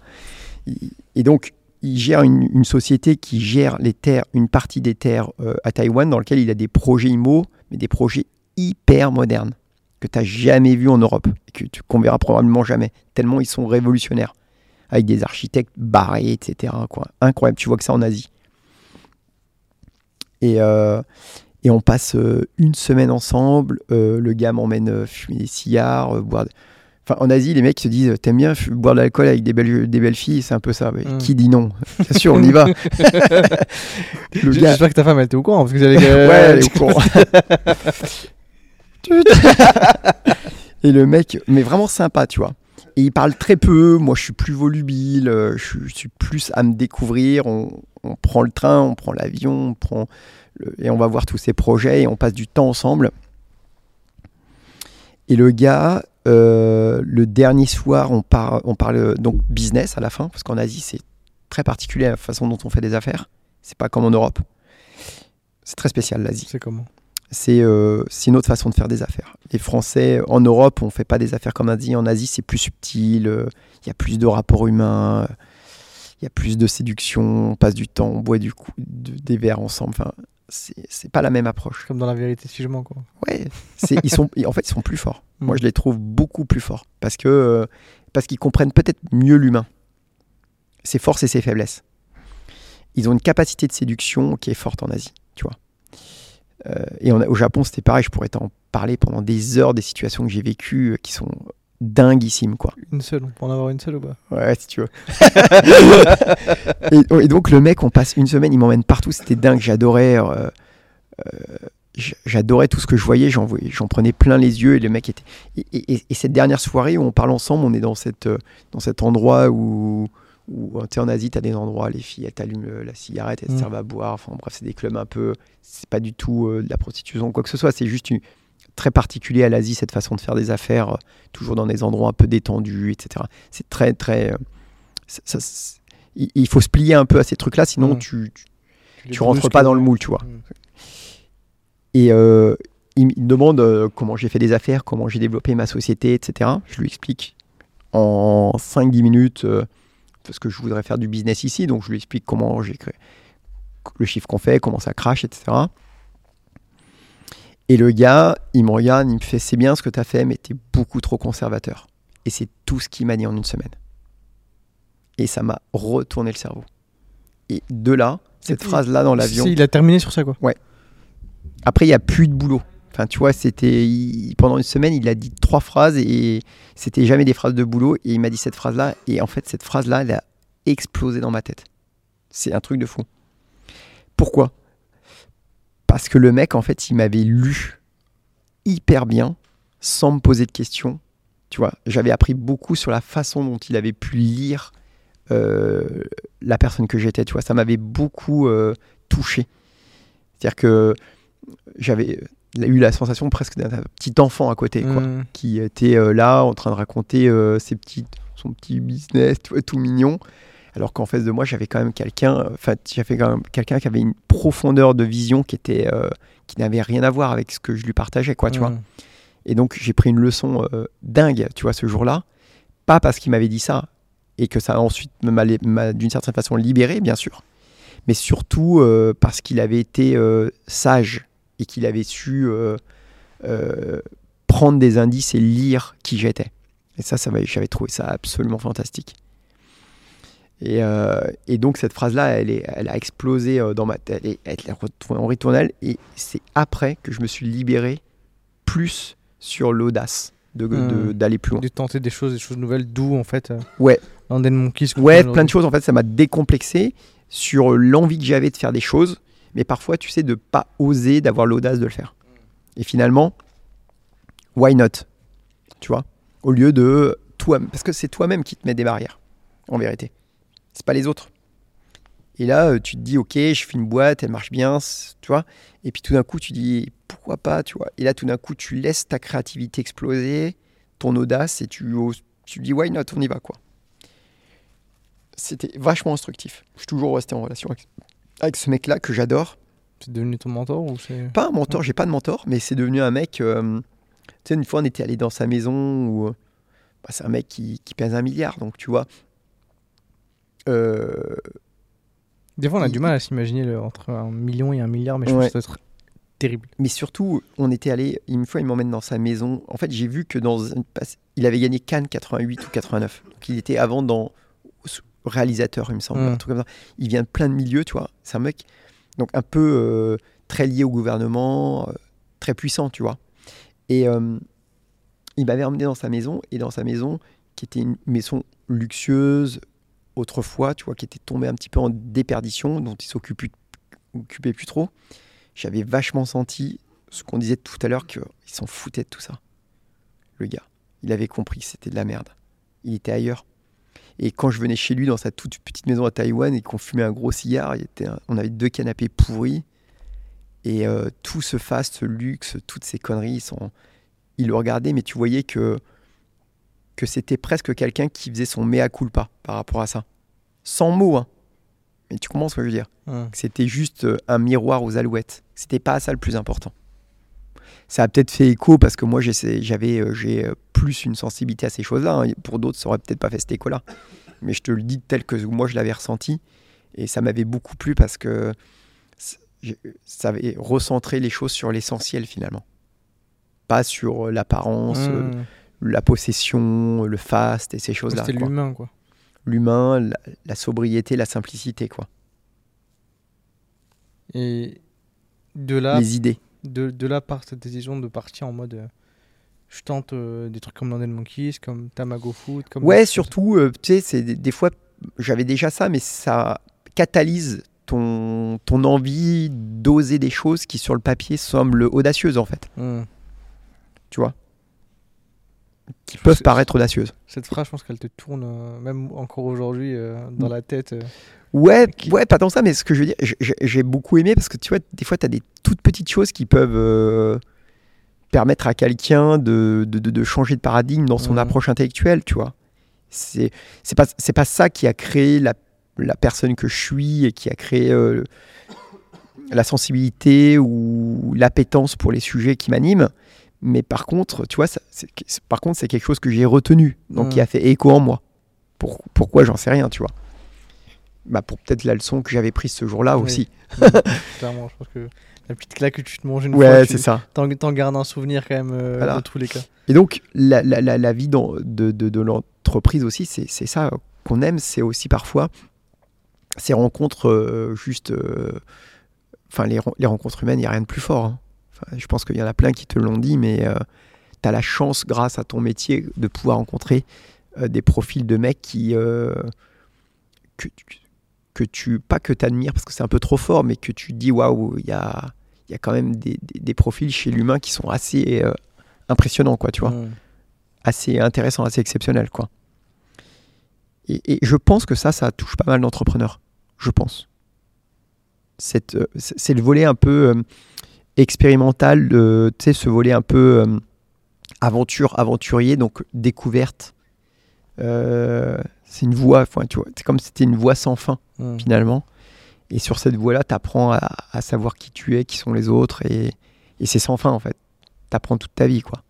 Il- Et donc, il gère une, une société qui gère les terres, une partie des terres euh, à Taïwan, dans lequel il a des projets IMO, mais des projets hyper modernes que tu n'as jamais vu en Europe et que tu qu'on verra probablement jamais. Tellement ils sont révolutionnaires, avec des architectes barrés, etc. Quoi. Incroyable. Tu vois que ça en Asie. Et, euh, et on passe euh, une semaine ensemble. euh, le gars m'emmène euh, fumer des cigares, boire. de- Enfin, en Asie, les mecs se disent T'aimes bien boire de l'alcool avec des belles, des belles filles C'est un peu ça. Mais Mm. Qui dit non? Bien sûr, on y va. le J- gars. J'espère que ta femme elle était au courant parce que. Ouais, elle est au courant. Et le mec, mais vraiment sympa, tu vois. Et il parle très peu. Moi, je suis plus volubile. Je, suis- plus à me découvrir. On, on prend le train, on prend l'avion, on prend et on va voir tous ces projets et on passe du temps ensemble. Et le gars, euh, le dernier soir, on, par- on parle euh, donc business à la fin, parce qu'en Asie, c'est très particulier la façon dont on fait des affaires. C'est pas comme en Europe. C'est très spécial l'Asie C'est comment? C'est euh, c'est une autre façon de faire des affaires. Les Français, en Europe, on fait pas des affaires comme en Asie. En Asie, c'est plus subtil, euh, il y a plus de rapports humains, il y a plus de séduction, on passe du temps, on boit du coup, de- des verres ensemble. Enfin, c'est pas la même approche. Comme dans la vérité si je mens quoi. Ouais, ils sont, en fait, ils sont plus forts. Moi, Mm. je les trouve beaucoup plus forts parce que euh, parce qu'ils comprennent peut-être mieux l'humain, ses forces et ses faiblesses. Ils ont une capacité de séduction qui est forte en Asie, tu vois. Euh, et on a- au Japon, c'était pareil. Je pourrais t'en parler pendant des heures des situations que j'ai vécues euh, qui sont dinguissimes, quoi. Une seule, on peut en avoir une seule ou pas? Ouais, si tu veux. et, et donc le mec, on passe une semaine, il m'emmène partout, c'était dingue, j'adorais. euh, euh, J'adorais tout ce que je voyais, j'en prenais plein les yeux et le mec était. Et, et- et- et cette dernière soirée où on parle ensemble, on est dans, cette, euh, dans cet endroit où, où tu sais, en Asie, tu as des endroits, les filles, elles t'allument la cigarette, elles te Mm. servent à boire. Enfin bref, c'est des clubs un peu. C'est pas du tout euh, de la prostitution ou quoi que ce soit, c'est juste une- très particulier à l'Asie, cette façon de faire des affaires, euh, toujours dans des endroits un peu détendus, etc. C'est très, très. euh, ça- ça- c'est- il faut se plier un peu à ces trucs-là, sinon tu, tu, les tu rentres pas dans le moule, tu vois. Et euh, il, me- demande comment j'ai fait des affaires, comment j'ai développé ma société, etc. Je lui explique en 5-10 minutes, euh, parce que je voudrais faire du business ici, donc je lui explique comment j'ai créé le chiffre qu'on fait, comment ça crache, etc. Et le gars, il me regarde, il me fait C'est bien ce que tu as fait, mais tu es beaucoup trop conservateur. Et c'est tout ce qu'il m'a dit en une semaine. Et ça m'a retourné le cerveau. Et de là, cette Et- phrase-là dans l'avion. Si, il a terminé sur ça quoi. Après, il n'y a plus de boulot. Enfin, tu vois, c'était pendant une semaine, il a dit trois phrases et c'était jamais des phrases de boulot. Et il m'a dit cette phrase-là. Et en fait, cette phrase-là, elle a explosé dans ma tête. C'est un truc de fou. Pourquoi? Parce que le mec, en fait, il m'avait lu hyper bien, sans me poser de questions. Tu vois, j'avais appris beaucoup sur la façon dont il avait pu lire euh, la personne que j'étais. Tu vois, ça m'avait beaucoup euh, touché. C'est-à-dire que j'avais eu la sensation presque d'un petit enfant à côté, quoi, Mm. qui était euh, là en train de raconter ses petites, son petit business, tu vois, tout mignon. Alors qu'en face de moi, j'avais quand même quelqu'un, euh, enfin, j'avais quand même quelqu'un qui avait une profondeur de vision qui était, euh, qui n'avait rien à voir avec ce que je lui partageais, quoi, tu vois. Et donc j'ai pris une leçon euh, dingue, tu vois, ce jour-là. Pas parce qu'il m'avait dit ça et que ça a ensuite m'a d'une certaine façon libéré, bien sûr, mais surtout euh, parce qu'il avait été sage et qu'il avait su prendre des indices et lire qui j'étais. Et ça, ça j'avais trouvé ça absolument fantastique. Et, euh, et donc cette phrase-là, elle, est- elle a explosé euh, dans ma tête, elle est, retournée en ritournelle, et c'est après que je me suis libéré plus sur l'audace de- de- Hmm. d'aller plus loin. De tenter des choses, des choses nouvelles, d'où en fait. euh, Ouais. London Monkeys. Ouais, plein de choses. En fait, ça m'a décomplexé sur l'envie que j'avais de faire des choses, mais parfois, tu sais, de pas oser, d'avoir l'audace de le faire. Et finalement, why not Tu vois? Au lieu de toi, parce que c'est toi-même qui te mets des barrières, en vérité. C'est pas les autres. Et là, euh, tu te dis, ok, je fais une boîte, elle marche bien, tu vois. Et puis tout d'un coup, tu dis, pourquoi pas, tu vois. Et là, tout d'un coup, tu laisses ta créativité exploser, ton audace, et tu, oses- tu dis, why not, on y va, quoi c'était vachement instructif. Je suis toujours resté en relation avec, avec ce mec-là que j'adore. C'est devenu ton mentor ou c'est. Pas un mentor, j'ai pas de mentor, mais c'est devenu un mec. euh, tu sais, une fois on était allé dans sa maison où bah, c'est un mec qui, qui pèse un milliard, donc tu vois. Euh, Des fois, on a Il- du mal à s'imaginer entre un million et un milliard, mais je Ouais. trouve ça être terrible. mais surtout, on était allé. Une fois, il m'emmène dans sa maison. En fait, j'ai vu que dans une passe- il avait gagné Cannes 88 ou 89. Donc il était avant dans réalisateur, il me semble, Mm. un truc comme ça. Il vient de plein de milieux, tu vois. C'est un mec donc un peu euh, très lié au gouvernement, euh, très puissant, tu vois. Et euh, il m'avait emmené dans sa maison et dans sa maison qui était une maison luxueuse autrefois, tu vois, qui était tombée un petit peu en déperdition, dont il s'occupait occupait plus trop. J'avais vachement senti ce qu'on disait tout à l'heure qu'il s'en foutait de tout ça. Le gars, il avait compris que c'était de la merde. Il était ailleurs. Et quand je venais chez lui dans sa toute petite maison à Taïwan et qu'on fumait un gros cigare, il était on avait deux canapés pourris. Et euh, tout ce faste, ce luxe, toutes ces conneries, sont- il le regardait, mais tu voyais que, que c'était presque quelqu'un qui faisait son mea culpa par rapport à ça. Sans mots, hein. Mais tu comprends ce que je veux dire? C'était juste euh, un miroir aux alouettes. C'était pas ça le plus important. Ça a peut-être fait écho parce que moi j'avais euh, j'ai euh, plus une sensibilité à ces choses-là. hein. Pour d'autres, ça aurait peut-être pas fait cet écho-là. Mais je te le dis tel que moi je l'avais ressenti et ça m'avait beaucoup plu parce que ça avait recentré les choses sur l'essentiel finalement, pas sur l'apparence, euh, Hum. La possession, le faste et ces choses-là. C'était l'humain, quoi. L'humain, la, la sobriété, la simplicité, quoi. Et de là, Les idées. de, de là part cette décision de partir en mode. euh, je tente euh, des trucs comme London Monkeys, comme Tamago Food. Comme Ouais, surtout, euh, tu sais, des, des fois, j'avais déjà ça, mais ça catalyse ton, ton envie d'oser des choses qui, sur le papier, semblent audacieuses, en fait. Hum. Tu vois? Qui peuvent paraître audacieuses. Cette phrase, je pense qu'elle te tourne, euh, même encore aujourd'hui, euh, dans la tête. euh. Ouais, Qui- ouais, pas tant ça, mais ce que je veux dire, j'ai- beaucoup aimé parce que tu vois, des fois, tu as des toutes petites choses qui peuvent permettre à quelqu'un de, de, de- de changer de paradigme dans son Mhm. approche intellectuelle, tu vois. C'est pas, pas ça qui a créé la, la personne que je suis et qui a créé la sensibilité ou l'appétence pour les sujets qui m'animent. Mais par contre, tu vois, ça, par contre, c'est quelque chose que j'ai retenu, donc qui a fait écho en moi. Pour, pourquoi, j'en sais rien, tu vois bah, pour peut-être la leçon que j'avais prise ce jour-là Oui. aussi. Clairement, je pense que la petite claque que tu te manges une Ouais, fois, c'est tu ça. t'en, gardes un souvenir quand même euh, Voilà. de tous les cas. Et donc, la, la- la- la vie dans- de, de- de l'entreprise aussi, c'est ça qu'on aime, c'est aussi parfois ces rencontres euh, juste... euh, Enfin, les, les rencontres humaines, il n'y a rien de plus fort. hein. Enfin, je pense qu'il y en a plein qui te l'ont dit, mais tu as la chance, grâce à ton métier, de pouvoir rencontrer euh, des profils de mecs qui... euh, que, que tu... Pas que tu admires, parce que c'est un peu trop fort, mais que tu dis, waouh, il y a, y a quand même des, des- des profils chez l'humain qui sont assez euh, impressionnants, quoi, tu vois assez intéressant, assez exceptionnel, quoi. Et, et je pense que ça, ça touche pas mal d'entrepreneurs. Je pense. Euh, c'est le volet un peu euh, expérimental, de, tu sais, ce volet un peu euh, aventure, aventurier, donc découverte. Euh, c'est une voie, enfin, tu vois, c'est comme si c'était une voie sans fin Hum. finalement. Et sur cette voie-là, tu apprends à, à savoir qui tu es, qui sont les autres, et, et c'est sans fin en fait. Tu apprends toute ta vie, quoi.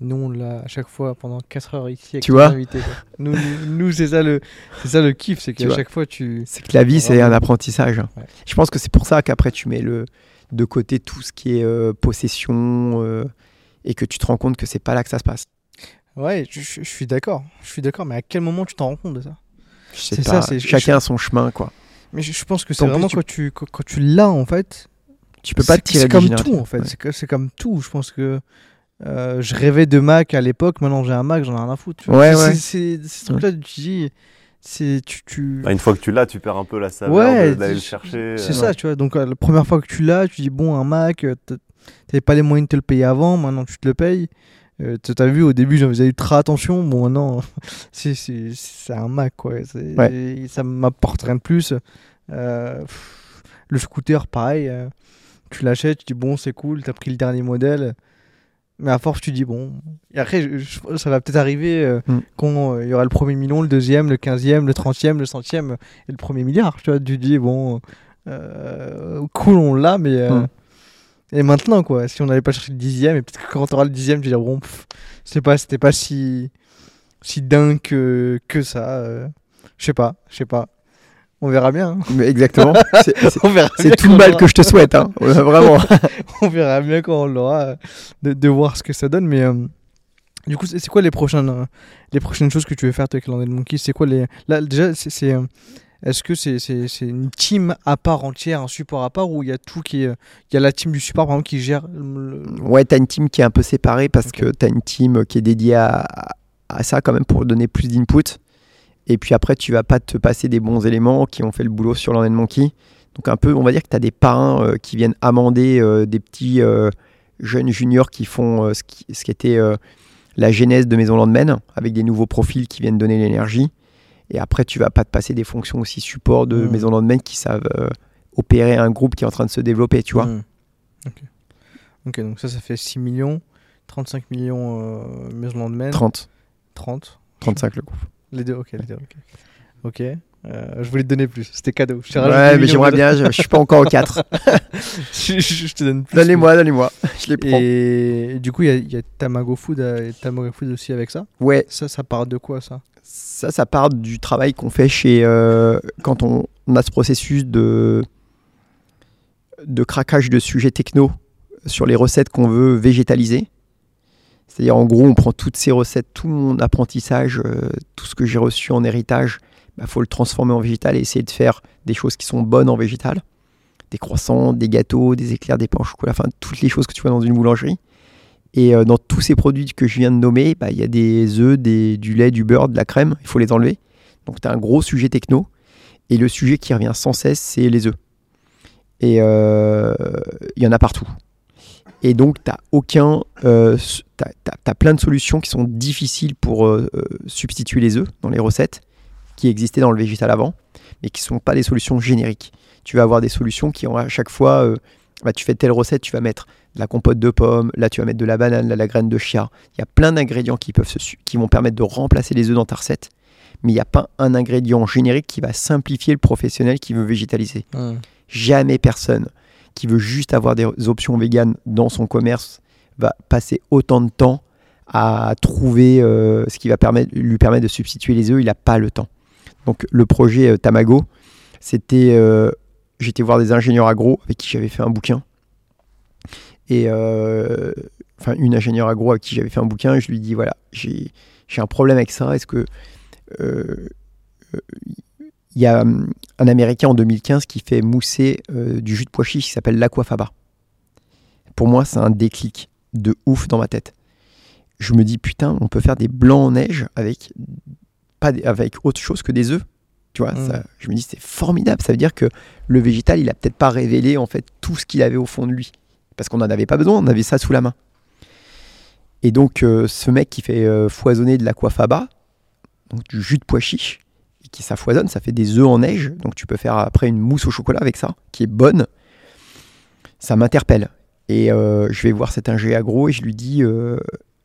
Nous, on l'a à chaque fois pendant 4 heures ici avec Tu vois invités. Nous, nous, nous, c'est ça le, c'est ça le kiff, c'est qu'à chaque fois tu. C'est que la vie, c'est un apprentissage. Ouais. Je pense que c'est pour ça qu'après, tu mets le, de côté tout ce qui est euh, possession euh, et que tu te rends compte que c'est pas là que ça se passe. Ouais, je, je- je suis d'accord. Je suis d'accord, mais à quel moment tu t'en rends compte de ça? Je sais C'est pas, ça, c'est- chacun a son chemin, quoi. Mais je, je pense que c'est vraiment tu- quand tu quand, quand tu l'as en fait. Tu peux pas te tirer C'est comme tout en fait. Ouais. C'est que- C'est comme tout. Je pense que euh, je rêvais de Mac à l'époque. Maintenant j'ai un Mac, j'en ai rien à foutre. tu vois. Ouais, C'est- ouais. C'est c'est ce truc-là. Tu dis, c'est tu tu. Bah, une fois que tu l'as, tu perds un peu la saveur Ouais, d'aller le c'est- chercher. C'est euh, ça, tu vois. Donc, euh, la première fois que tu l'as, tu dis, bon, un Mac, euh, t'avais pas les moyens de te le payer avant, maintenant tu te le payes. Euh, T'as vu, au début, j'en faisais ultra attention. Bon, maintenant, c'est- c'est c'est un Mac, quoi. C'est- Ça m'apporte rien de plus. Euh, pff, le scooter, pareil. euh, tu l'achètes, tu dis, bon, c'est cool, t'as pris le dernier modèle. Mais à force, tu dis, bon. Et après, je- je- ça va peut-être arriver euh, Mm. quand euh, il y aura le premier million, le deuxième, le quinzième, le trentième, le centième et le premier milliard. Tu vois, tu dis, bon, euh, cool, on l'a, mais. euh, Mm. Et maintenant, quoi, si on n'allait pas chercher le dixième, et peut-être que quand tu auras le dixième, tu diras, bon, c'est pas, c'était pas si, si dingue que, que ça. je sais pas, je sais pas. On verra bien. hein. Mais exactement. C'est- tout le mal que je te souhaite, hein. Vraiment. on verra bien quand on l'aura, de, de voir ce que ça donne. Mais euh, du coup, c'est quoi les prochaines, euh, les prochaines choses que tu veux faire toi, avec Land Monkey C'est quoi les. Là, déjà, c'est. euh, Est-ce que c'est c'est une team à part entière, un support à part, ou il y a tout qui est. Il y a la team du support, par exemple, qui gère. le- Ouais, t'as une team qui est un peu séparée parce que t'as une team qui est dédiée à, à ça quand même pour donner plus d'input. Et puis après, tu vas pas te passer des bons éléments qui ont fait le boulot sur Land Monkey. Donc un peu, on va dire que tu as des parrains euh, qui viennent amender euh, des petits euh, jeunes juniors qui font ce, qui, ce qui était la genèse de Maison Landman, avec des nouveaux profils qui viennent donner l'énergie. Et après, tu vas pas te passer des fonctions aussi support de Mhm. Maison Landman qui savent opérer un groupe qui est en train de se développer, tu vois. Hmm. Ok. Ok, donc ça, ça fait 6 millions, 35 millions Maison Landman, 30, 30. 35 le groupe. Les deux, ok, les deux, ok. Ok. Euh, je voulais te donner plus, c'était cadeau. Je Ouais, mais j'aimerais bien, je, je suis pas encore au 4. je, je- je te donne plus. Donnez-moi, donnez-moi, je les prends. Et du coup, il y a- il y, a Tamago Food euh, et Tamago Food aussi avec ça? Ouais, Ça, ça part de quoi ça? Ça, ça part du travail qu'on fait chez. euh, quand on, on a ce processus de, de craquage de sujets techno sur les recettes qu'on veut végétaliser. C'est-à-dire, en gros, on prend toutes ces recettes, tout mon apprentissage, euh, tout ce que j'ai reçu en héritage, il faut le transformer en végétal et essayer de faire des choses qui sont bonnes en végétal. Des croissants, des gâteaux, des éclairs, des pains au chocolat, enfin, toutes les choses que tu vois dans une boulangerie. Et euh, dans tous ces produits que je viens de nommer, bah, il y a des œufs, du lait, du beurre, de la crème, il faut les enlever. Donc tu as un gros sujet techno. Et le sujet qui revient sans cesse, c'est les œufs. Et euh, il y en a partout. Et donc tu aucun... Euh, tu as, plein de solutions qui sont difficiles pour euh, euh, substituer les œufs dans les recettes qui existaient dans le végétal avant, mais qui ne sont pas des solutions génériques. Tu vas avoir des solutions qui ont à chaque fois... euh, bah, tu fais telle recette, tu vas mettre de la compote de pommes, là tu vas mettre de la banane, là la graine de chia. Il y a plein d'ingrédients qui, peuvent se qui vont permettre de remplacer les œufs dans ta recette, mais il n'y a pas un ingrédient générique qui va simplifier le professionnel qui veut végétaliser. Jamais personne qui veut juste avoir des options véganes dans son commerce va passer autant de temps à trouver euh, ce qui va permettre, lui permettre de substituer les œufs, il n'a pas le temps. Donc le projet euh, Tamago, c'était... euh, J'étais voir des ingénieurs agro avec qui j'avais fait un bouquin. Et enfin une ingénieure agro avec qui j'avais fait un bouquin. Et je lui dis voilà j'ai j'ai un problème avec ça. Est-ce que il y a hum, un américain en 2015 qui fait mousser euh, du jus de pois chiche qui s'appelle l'aquafaba. Pour moi c'est un déclic de ouf dans ma tête. Je me dis putain on peut faire des blancs en neige avec pas des- avec autre chose que des œufs tu vois ça, je me dis c'est formidable. Ça veut dire que le végétal il a peut-être pas révélé en fait tout ce qu'il avait au fond de lui parce qu'on n'en avait pas besoin, on avait ça sous la main. Et donc euh, ce mec qui fait euh, foisonner de l'aquafaba, donc du jus de pois chiche, qui ça foisonne, ça fait des œufs en neige, donc tu peux faire après une mousse au chocolat avec ça, qui est bonne, ça m'interpelle. Et euh, je vais voir cet ingé agro et je lui dis, euh,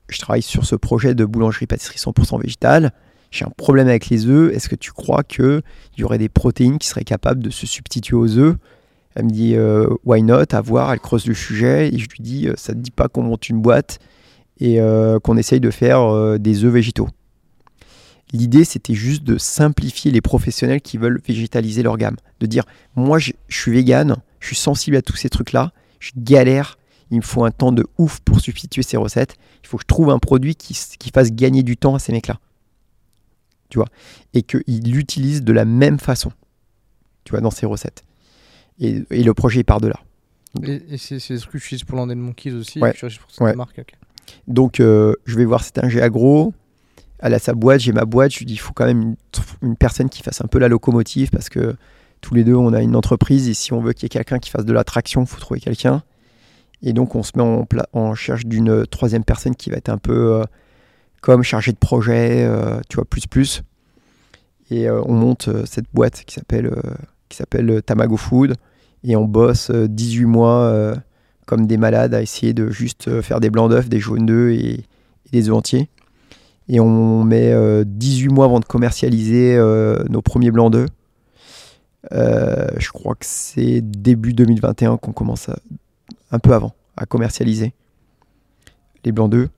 je travaille sur ce projet de boulangerie-pâtisserie 100% végétale, j'ai un problème avec les œufs, est-ce que tu crois qu'il y aurait des protéines qui seraient capables de se substituer aux œufs? Elle me dit euh, why not, à voir, elle creuse le sujet et je lui dis ça te dit pas qu'on monte une boîte et qu'on essaye de faire des œufs végétaux. L'idée c'était juste de simplifier les professionnels qui veulent végétaliser leur gamme, de dire moi je, je suis vegan, je suis sensible à tous ces trucs là, je galère, il me faut un temps de ouf pour substituer ces recettes. Il faut que je trouve un produit qui, qui fasse gagner du temps à ces mecs-là. Tu vois? Et qu'ils l'utilisent de la même façon. Tu vois, dans ces recettes. Et, et le projet il part de là. Et, et c'est ce que tu utilises pour l'Andel Monkeys aussi, Ouais. utilises pour cette Ouais. marque. Donc, euh, je vais voir cet ingé agro. Elle a sa boîte, j'ai ma boîte. Je lui dis, il faut quand même une, personne qui fasse un peu la locomotive parce que tous les deux, on a une entreprise et si on veut qu'il y ait quelqu'un qui fasse de la traction, il faut trouver quelqu'un. Et donc, on se met en, en recherche d'une troisième personne qui va être un peu euh, comme chargée de projet, euh, tu vois, plus plus. Et euh, on monte cette boîte qui s'appelle Tamago Food et on bosse euh, 18 mois comme des malades à essayer de juste faire des blancs d'œufs, des jaunes d'œufs et, et des œufs entiers. Et on met euh, 18 mois avant de commercialiser euh, nos premiers blancs d'œufs. Euh, je crois que c'est début 2021 qu'on commence un peu avant à commercialiser les blancs d'œufs.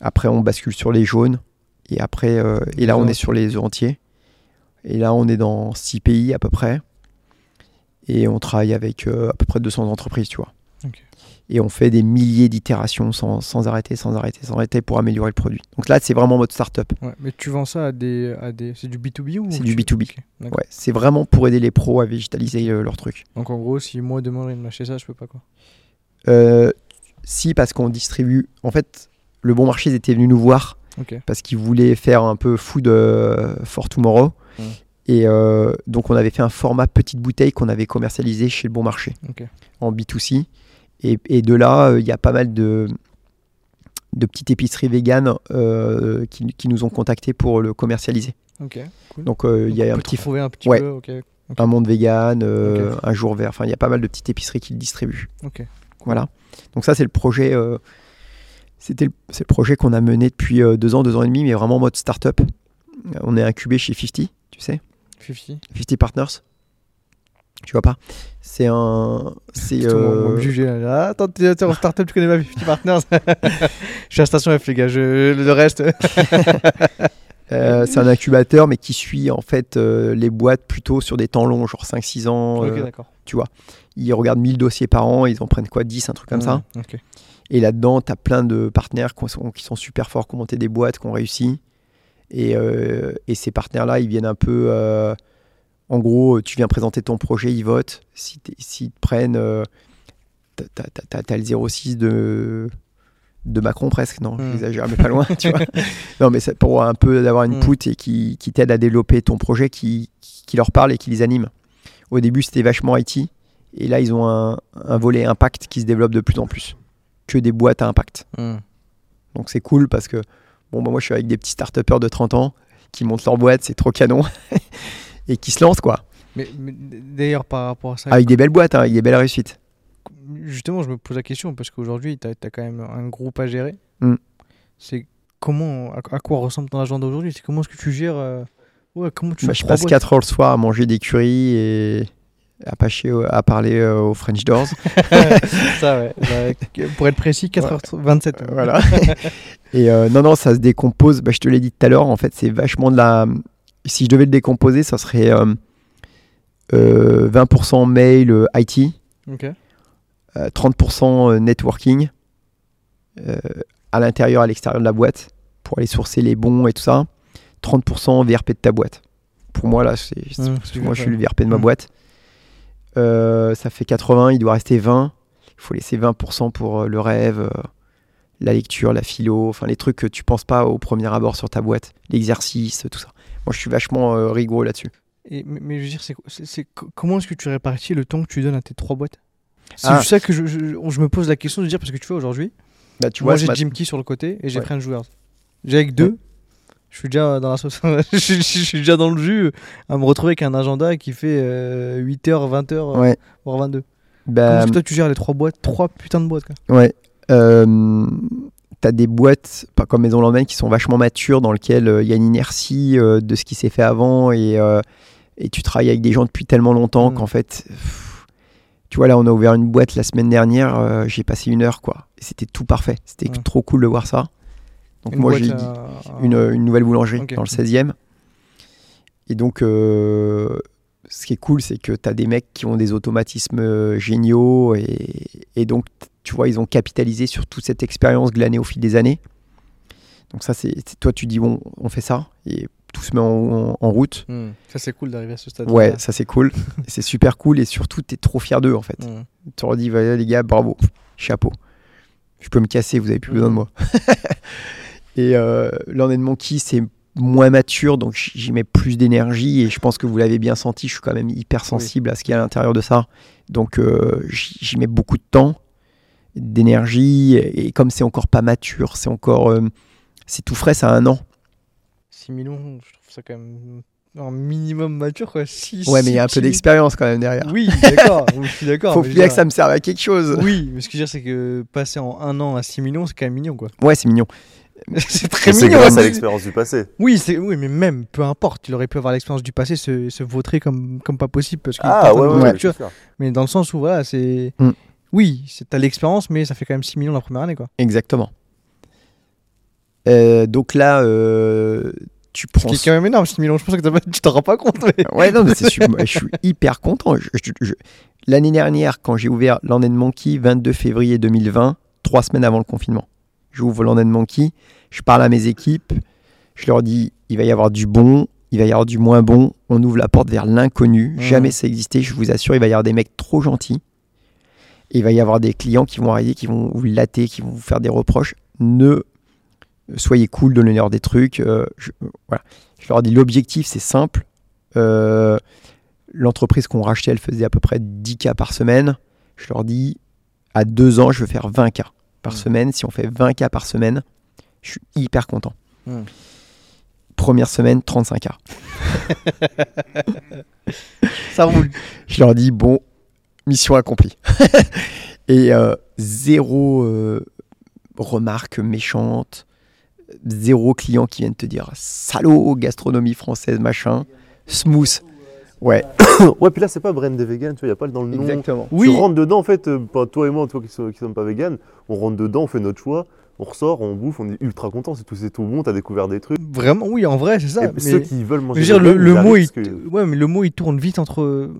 Après, on bascule sur les jaunes. Et après, euh, et là, on est sur les œufs entiers. Et là, on est dans 6 pays à peu près. Et on travaille avec euh, à peu près 200 entreprises, tu vois. Et on fait des milliers d'itérations sans, sans arrêter, sans arrêter, sans arrêter pour améliorer le produit. Donc là, c'est vraiment mode startup. Ouais, mais tu vends ça à des. À des... C'est du B2B ou C'est du B2B. Ok, d'accord. Ouais, c'est vraiment pour aider les pros à végétaliser euh, leur truc. Donc en gros, si moi demain de m'acheter ça, je peux pas quoi. Euh, si, parce qu'on distribue. En fait, le bon marché ils étaient venus nous voir parce qu'ils voulaient faire un peu food euh, for tomorrow. Et euh, donc, on avait fait un format petite bouteille qu'on avait commercialisé chez le bon marché en B2C. Et, et de là, euh, il y a pas mal de, de petites épiceries véganes euh, qui, qui nous ont contactés pour le commercialiser. Ok. Cool. Donc, euh, il y a un petit trouver un petit Ouais. peu. Un monde vegan, euh, un jour vert. Enfin, il y a pas mal de petites épiceries qui le distribuent. Ok. Voilà. Donc ça, c'est le projet. c'était le, projet qu'on a mené depuis deux ans, deux ans et demi, mais vraiment en mode start-up. On est incubé chez 50, tu sais, 50. 50 Partners. Tu vois pas C'est un. C'est. Euh, juger attends, t'es t'es en startup, tu connais pas 50 Partners Je suis à Station F, les gars. Je... Le reste. euh, c'est un incubateur, mais qui suit en fait euh, les boîtes plutôt sur des temps longs, genre 5-6 ans. ok, euh, d'accord. ils regardent 1000 dossiers par an, ils en prennent quoi 10, un truc comme ça. Mmh, Ok. Et là-dedans, tu as plein de partenaires qui sont, qui sont super forts, qui ont monté des boîtes, qui ont réussi. Et, euh, et ces partenaires-là, ils viennent un peu. Euh, en gros, tu viens présenter ton projet, ils votent. Si S'ils te prennent. euh, t'as- le 06 de, de Macron presque. Non, Mm. j'exagère, mais pas loin, tu vois. Non, mais c'est pour un peu d'avoir une Mm. poutre et qui, qui t'aide à développer ton projet, qui, qui leur parle et qui les anime. Au début, c'était vachement IT. Et là, ils ont un, un volet impact qui se développe de plus en plus. Que des boîtes à impact. Mmh. Donc c'est cool parce que bon, bah, moi je suis avec des petits start de 30 ans qui montent leur boîte, c'est trop canon. et qui se lancent quoi. Mais, mais d'ailleurs, par rapport à ça, Avec des belles boîtes, hein, avec des belles réussites. justement, je me pose la question parce qu'aujourd'hui, tu as, quand même un groupe à gérer. Mm. C'est comment, à, à quoi ressemble ton agenda aujourd'hui? C'est comment est-ce que tu gères euh, Ouais, comment tu Bah, je passe boîtes 4 heures le soir à manger des currys et à, pâcher, au- à parler euh, aux French Doors. Ça, ouais. Bah, pour être précis, 4h27. voilà. et euh, non, non, ça se décompose. Bah, je te l'ai dit tout à l'heure, en fait, c'est vachement de la. Si je devais le décomposer, ça serait euh, euh, 20% mail euh, IT, Ok. euh, 30% networking euh, à l'intérieur, à l'extérieur de la boîte pour aller sourcer les bons et tout ça. 30% VRP de ta boîte. Pour moi, là, c'est, moi, je suis le VRP de ma Mmh. boîte. Euh, ça fait 80, il doit rester 20. Il faut laisser 20% pour euh, le rêve, euh, la lecture, la philo, enfin les trucs que tu penses pas au premier abord sur ta boîte, l'exercice, tout ça. Moi, je suis vachement euh, rigoureux là-dessus. Et, mais, je veux dire, c'est, c'est, comment est-ce que tu répartis le temps que tu donnes à tes trois boîtes? C'est Ah. ça que je, je, je me pose la question de dire parce que tu vois aujourd'hui, Bah, tu moi j'ai Jim Key sur le côté et j'ai Ouais. French Joueurs. J'ai avec deux. Je suis déjà dans la sauce. je, suis- je suis déjà dans le jus à me retrouver avec un agenda qui fait 8h, 20h, ouais. voire 22. Comment Bah, est-ce que toi tu gères les trois boîtes Trois putains de boîtes quoi? Ouais. Euh, T'as des boîtes, pas comme Maison Lendemain, qui sont vachement matures, dans lesquelles il y a une inertie euh, de ce qui s'est fait avant et, euh, et tu travailles avec des gens depuis tellement longtemps Mm. qu'en fait, pff, tu vois, là, on a ouvert une boîte la semaine dernière, euh, j'ai passé une heure, quoi. C'était tout parfait. C'était trop cool de voir ça. Donc, Une moi, j'ai euh, une, une nouvelle boulangerie dans le 16e. Et donc, euh, ce qui est cool, c'est que tu as des mecs qui ont des automatismes euh, géniaux et, et donc, tu vois, ils ont capitalisé sur toute cette expérience glanée au fil des années. Donc ça, c'est toi, tu dis, bon, on fait ça et tout se met en, en- en route. Hmm. Ça, c'est cool d'arriver à ce stade. Ouais, ça c'est cool. C'est super cool et surtout, tu es trop fier d'eux en fait. Hmm. Tu leur dis, voilà, les gars, bravo, chapeau. Je peux me casser, vous avez plus besoin de moi. et euh, and Monkey, c'est moins mature, donc j'y mets plus d'énergie. Et je pense que vous l'avez bien senti, je suis quand même hyper sensible à ce qu'il y a à l'intérieur de ça. Donc euh, j'y mets beaucoup de temps, d'énergie. Et comme c'est encore pas mature, c'est encore. euh, c'est tout frais, ça a un an. 6 millions, je trouve ça quand même un minimum mature, quoi. 6, Ouais, mais il y a un peu d'expérience quand même derrière. Oui, d'accord, je suis d'accord. Faut mais bien dire- que ça me serve à quelque chose. Oui, mais ce que je veux dire, c'est que passer en un an à 6 millions, c'est quand même mignon, quoi. Ouais, c'est mignon. c'est très C'est mignon. grâce à c'est- l'expérience du passé. Oui, c'est oui, mais même, peu importe, il aurait pu avoir l'expérience du passé, se, se vautrer comme, comme pas possible parce qu'il Ah ouais, ouais, ouais, c'est. Mais dans le sens où, voilà, c'est. Mm. Oui, c'est- t'as l'expérience, mais ça fait quand même 6 millions la première année, quoi. Exactement. Euh, donc là, euh, tu prends. qui est quand même énorme, 6 millions. Je pense que pas- tu t'en rends pas compte, mais. Ouais, non, mais c'est su- je suis hyper content. Je- je- je- L'année dernière, quand j'ai ouvert Land and Monkey, 22 février 2020, trois semaines avant le confinement, j'ouvre Land and Monkey, je parle à mes équipes, je leur dis il va y avoir du bon, il va y avoir du moins bon, on ouvre la porte vers l'inconnu, Mhm. jamais ça existait, je vous assure, il va y avoir des mecs trop gentils, et il va y avoir des clients qui vont arriver, qui vont vous latter, qui vont vous faire des reproches. Ne soyez cool, donnez-leur des trucs. euh, je, voilà. je leur dis l'objectif, c'est simple. Euh, L'entreprise qu'on rachetait, elle faisait à peu près 10 cas par semaine. Je leur dis, à deux ans, je veux faire 20 cas par Mm. semaine. Si on fait 20 cas par semaine, je suis hyper content. Mm. Première semaine, 35 cas. Ça roule. Je leur dis, bon, mission accomplie. Et euh, zéro euh, remarque méchante, zéro client qui vienne te dire salaud, gastronomie française, machin. Smooth. Ouais, ouais, puis là, c'est pas brand des vegan, tu vois, il n'y a pas dans le nom. exactement. Oui, Tu rentres dedans, en fait, euh, toi et moi, toi qui ne sommes pas vegan, on rentre dedans, on fait notre choix, on ressort, on bouffe, on est ultra content, c'est tout, c'est tout bon, t'as découvert des trucs. vraiment, oui, en vrai, c'est ça. et mais- ceux qui veulent Je manger veux dire, le, le mot, il, que- ouais, mais le mot, il tourne vite entre euh,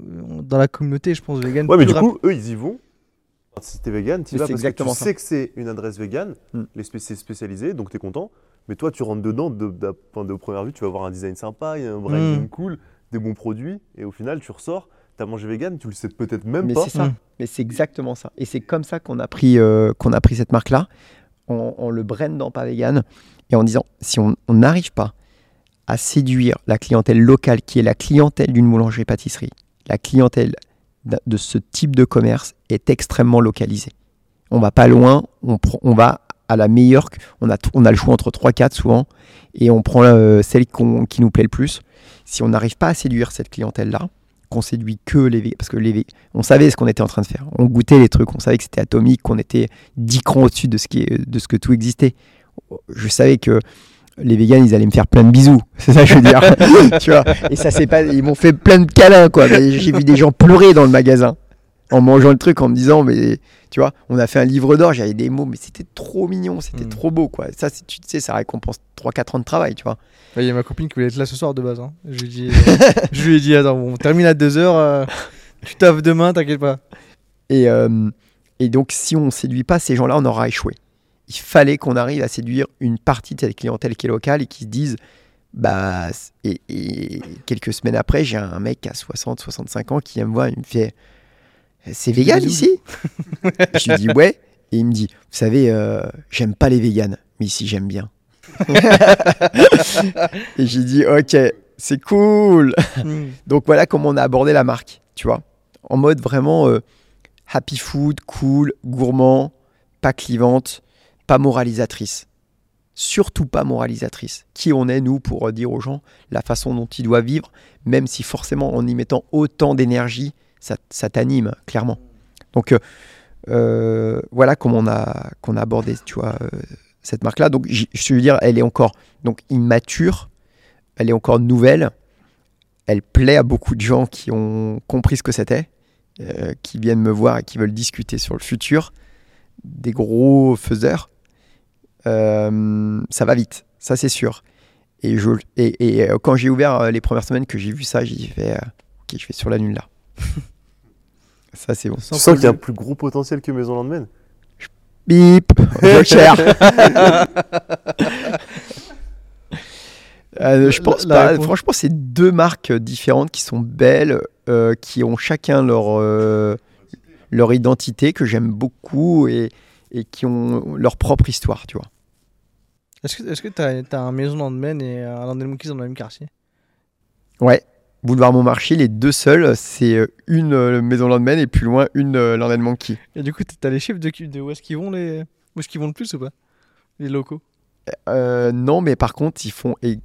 dans la communauté, je pense, vegan. Ouais, mais du rap- coup, eux, ils y vont. Si t'es vegan, tu vas parce que tu ça. sais que c'est une adresse vegan, Hmm. les spé- c'est spécialisé, donc t'es content. Mais toi, tu rentres dedans, de, de, première vue, tu vas avoir un design sympa, il y a un branding Hmm. cool, des bons produits, et au final, tu ressors, t'as mangé vegan, tu le sais peut-être même Mais pas. c'est ça. Mais c'est exactement ça. Et c'est comme ça qu'on a pris, euh, qu'on a pris cette marque-là, en, en le brandant pas vegan, et en disant, si on n'arrive pas à séduire la clientèle locale, qui est la clientèle d'une boulangerie-pâtisserie, la clientèle de ce type de commerce est extrêmement localisée. On va pas loin, on va à la meilleure, on a, on a le choix entre 3-4 souvent, et on prend euh, celle qui nous plaît le plus. Si on n'arrive pas à séduire cette clientèle-là, qu'on séduit que les parce que les on savait ce qu'on était en train de faire. On goûtait les trucs, on savait que c'était atomique, qu'on était 10 crans au-dessus de ce qui de ce que tout existait. Je savais que les végans, ils allaient me faire plein de bisous. C'est ça que je veux dire. tu vois Et ça c'est pas ils m'ont fait plein de câlins quoi. J'ai vu des gens pleurer dans le magasin en mangeant le truc en me disant mais tu vois, on a fait un livre d'or, j'avais des mots mais c'était trop mignon, c'était Mm. trop beau quoi. Ça c'est- tu sais ça récompense 3 4 ans de travail, tu vois. Il y a ma copine qui voulait être là ce soir de base. hein. Je, lui ai dit, je lui ai dit, attends, bon, on termine à 2h, tu taffes demain, t'inquiète pas. Et, euh, et donc, si on ne séduit pas ces gens-là, on aura échoué. Il fallait qu'on arrive à séduire une partie de cette clientèle qui est locale et qui se disent. Bah, et, et quelques semaines après, j'ai un mec à 60, 65 ans qui me voir, il me fait C'est vegan ici Je lui dis Ouais. Et il me dit Vous savez, euh, j'aime pas les véganes, mais ici j'aime bien. et j'ai dit Ok, c'est cool. Hmm. Donc voilà comment on a abordé la marque, tu vois. En mode vraiment euh, happy food, cool, gourmand, pas clivante, pas moralisatrice. Surtout pas moralisatrice. Qui on est, nous, pour dire aux gens la façon dont ils doivent vivre, même si forcément en y mettant autant d'énergie, ça, ça t'anime, clairement. Donc euh, euh, voilà comment on a, qu'on a abordé, tu vois, euh, cette marque-là. Donc je veux dire, elle est encore donc immature, elle est encore nouvelle, elle plaît à beaucoup de gens qui ont compris ce que c'était, qui viennent me voir et qui veulent discuter sur le futur, des gros faiseurs. Ça va vite, ça c'est sûr. Et, je, et, quand j'ai ouvert les premières semaines que j'ai vu ça, j'ai fait Ok, je vais sur la nulle là. ça, c'est bon. Tu sens qu'il y a un plus gros potentiel que Maison Landmen Bip Joker Euh, je pense la pas. Franchement, c'est deux marques différentes qui sont belles, euh, qui ont chacun leur, euh, leur identité que j'aime beaucoup et, et qui ont leur propre histoire, tu vois. Est-ce que est-ce que t'as as un maison Landman et un Landman Monkeys dans le même quartier? Ouais. Boulevard Montmarché, les deux seuls, c'est euh, une euh, maison Landman et plus loin une euh, Land Monkey. Et du coup, t'as les chiffres de, où est-ce qu'ils vont les où est-ce qu'ils vont le plus ou pas? Les locaux? Euh, non, mais par contre, ils font, et,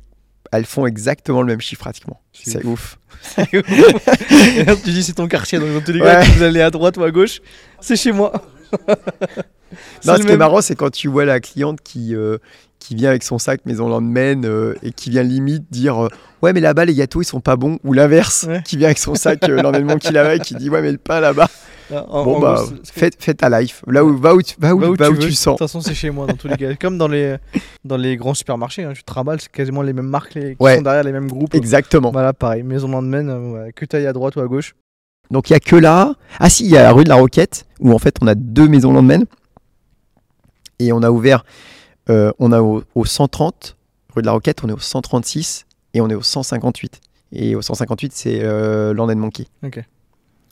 elles font exactement le même chiffre pratiquement. C'est ouf. Tu dis c'est ton quartier, donc dans tous les Ouais. vous allez à droite ou à gauche, c'est chez moi. Non, ce qui est marrant, c'est quand tu vois la cliente qui, euh, qui vient avec son sac Maison Landman euh, et qui vient limite dire Ouais, mais là-bas, les gâteaux, ils sont pas bons. Ou l'inverse, Ouais. qui vient avec son sac euh, Monkey là-bas et qui dit Ouais, mais le pain là-bas. Bon, bah, gros, c'est- fais, ta life. Là où, va où tu, va où, Va où va tu où veux. tu De sens. toute façon, c'est chez moi dans tous les cas. Comme dans les, dans les grands supermarchés, hein, tu te raballes, c'est quasiment les mêmes marques les, qui Ouais. sont derrière les mêmes groupes. Exactement. Voilà, pareil, Maison Landman, euh, que tu ailles à droite ou à gauche. Donc il y a que là. Ah si, il y a la rue de la Roquette où en fait on a deux maisons Landman et on a ouvert. euh, on a au, au 130 rue de la Roquette, on est au 136 et on est au 158. Et au 158 c'est euh, Land Monkey. Ok.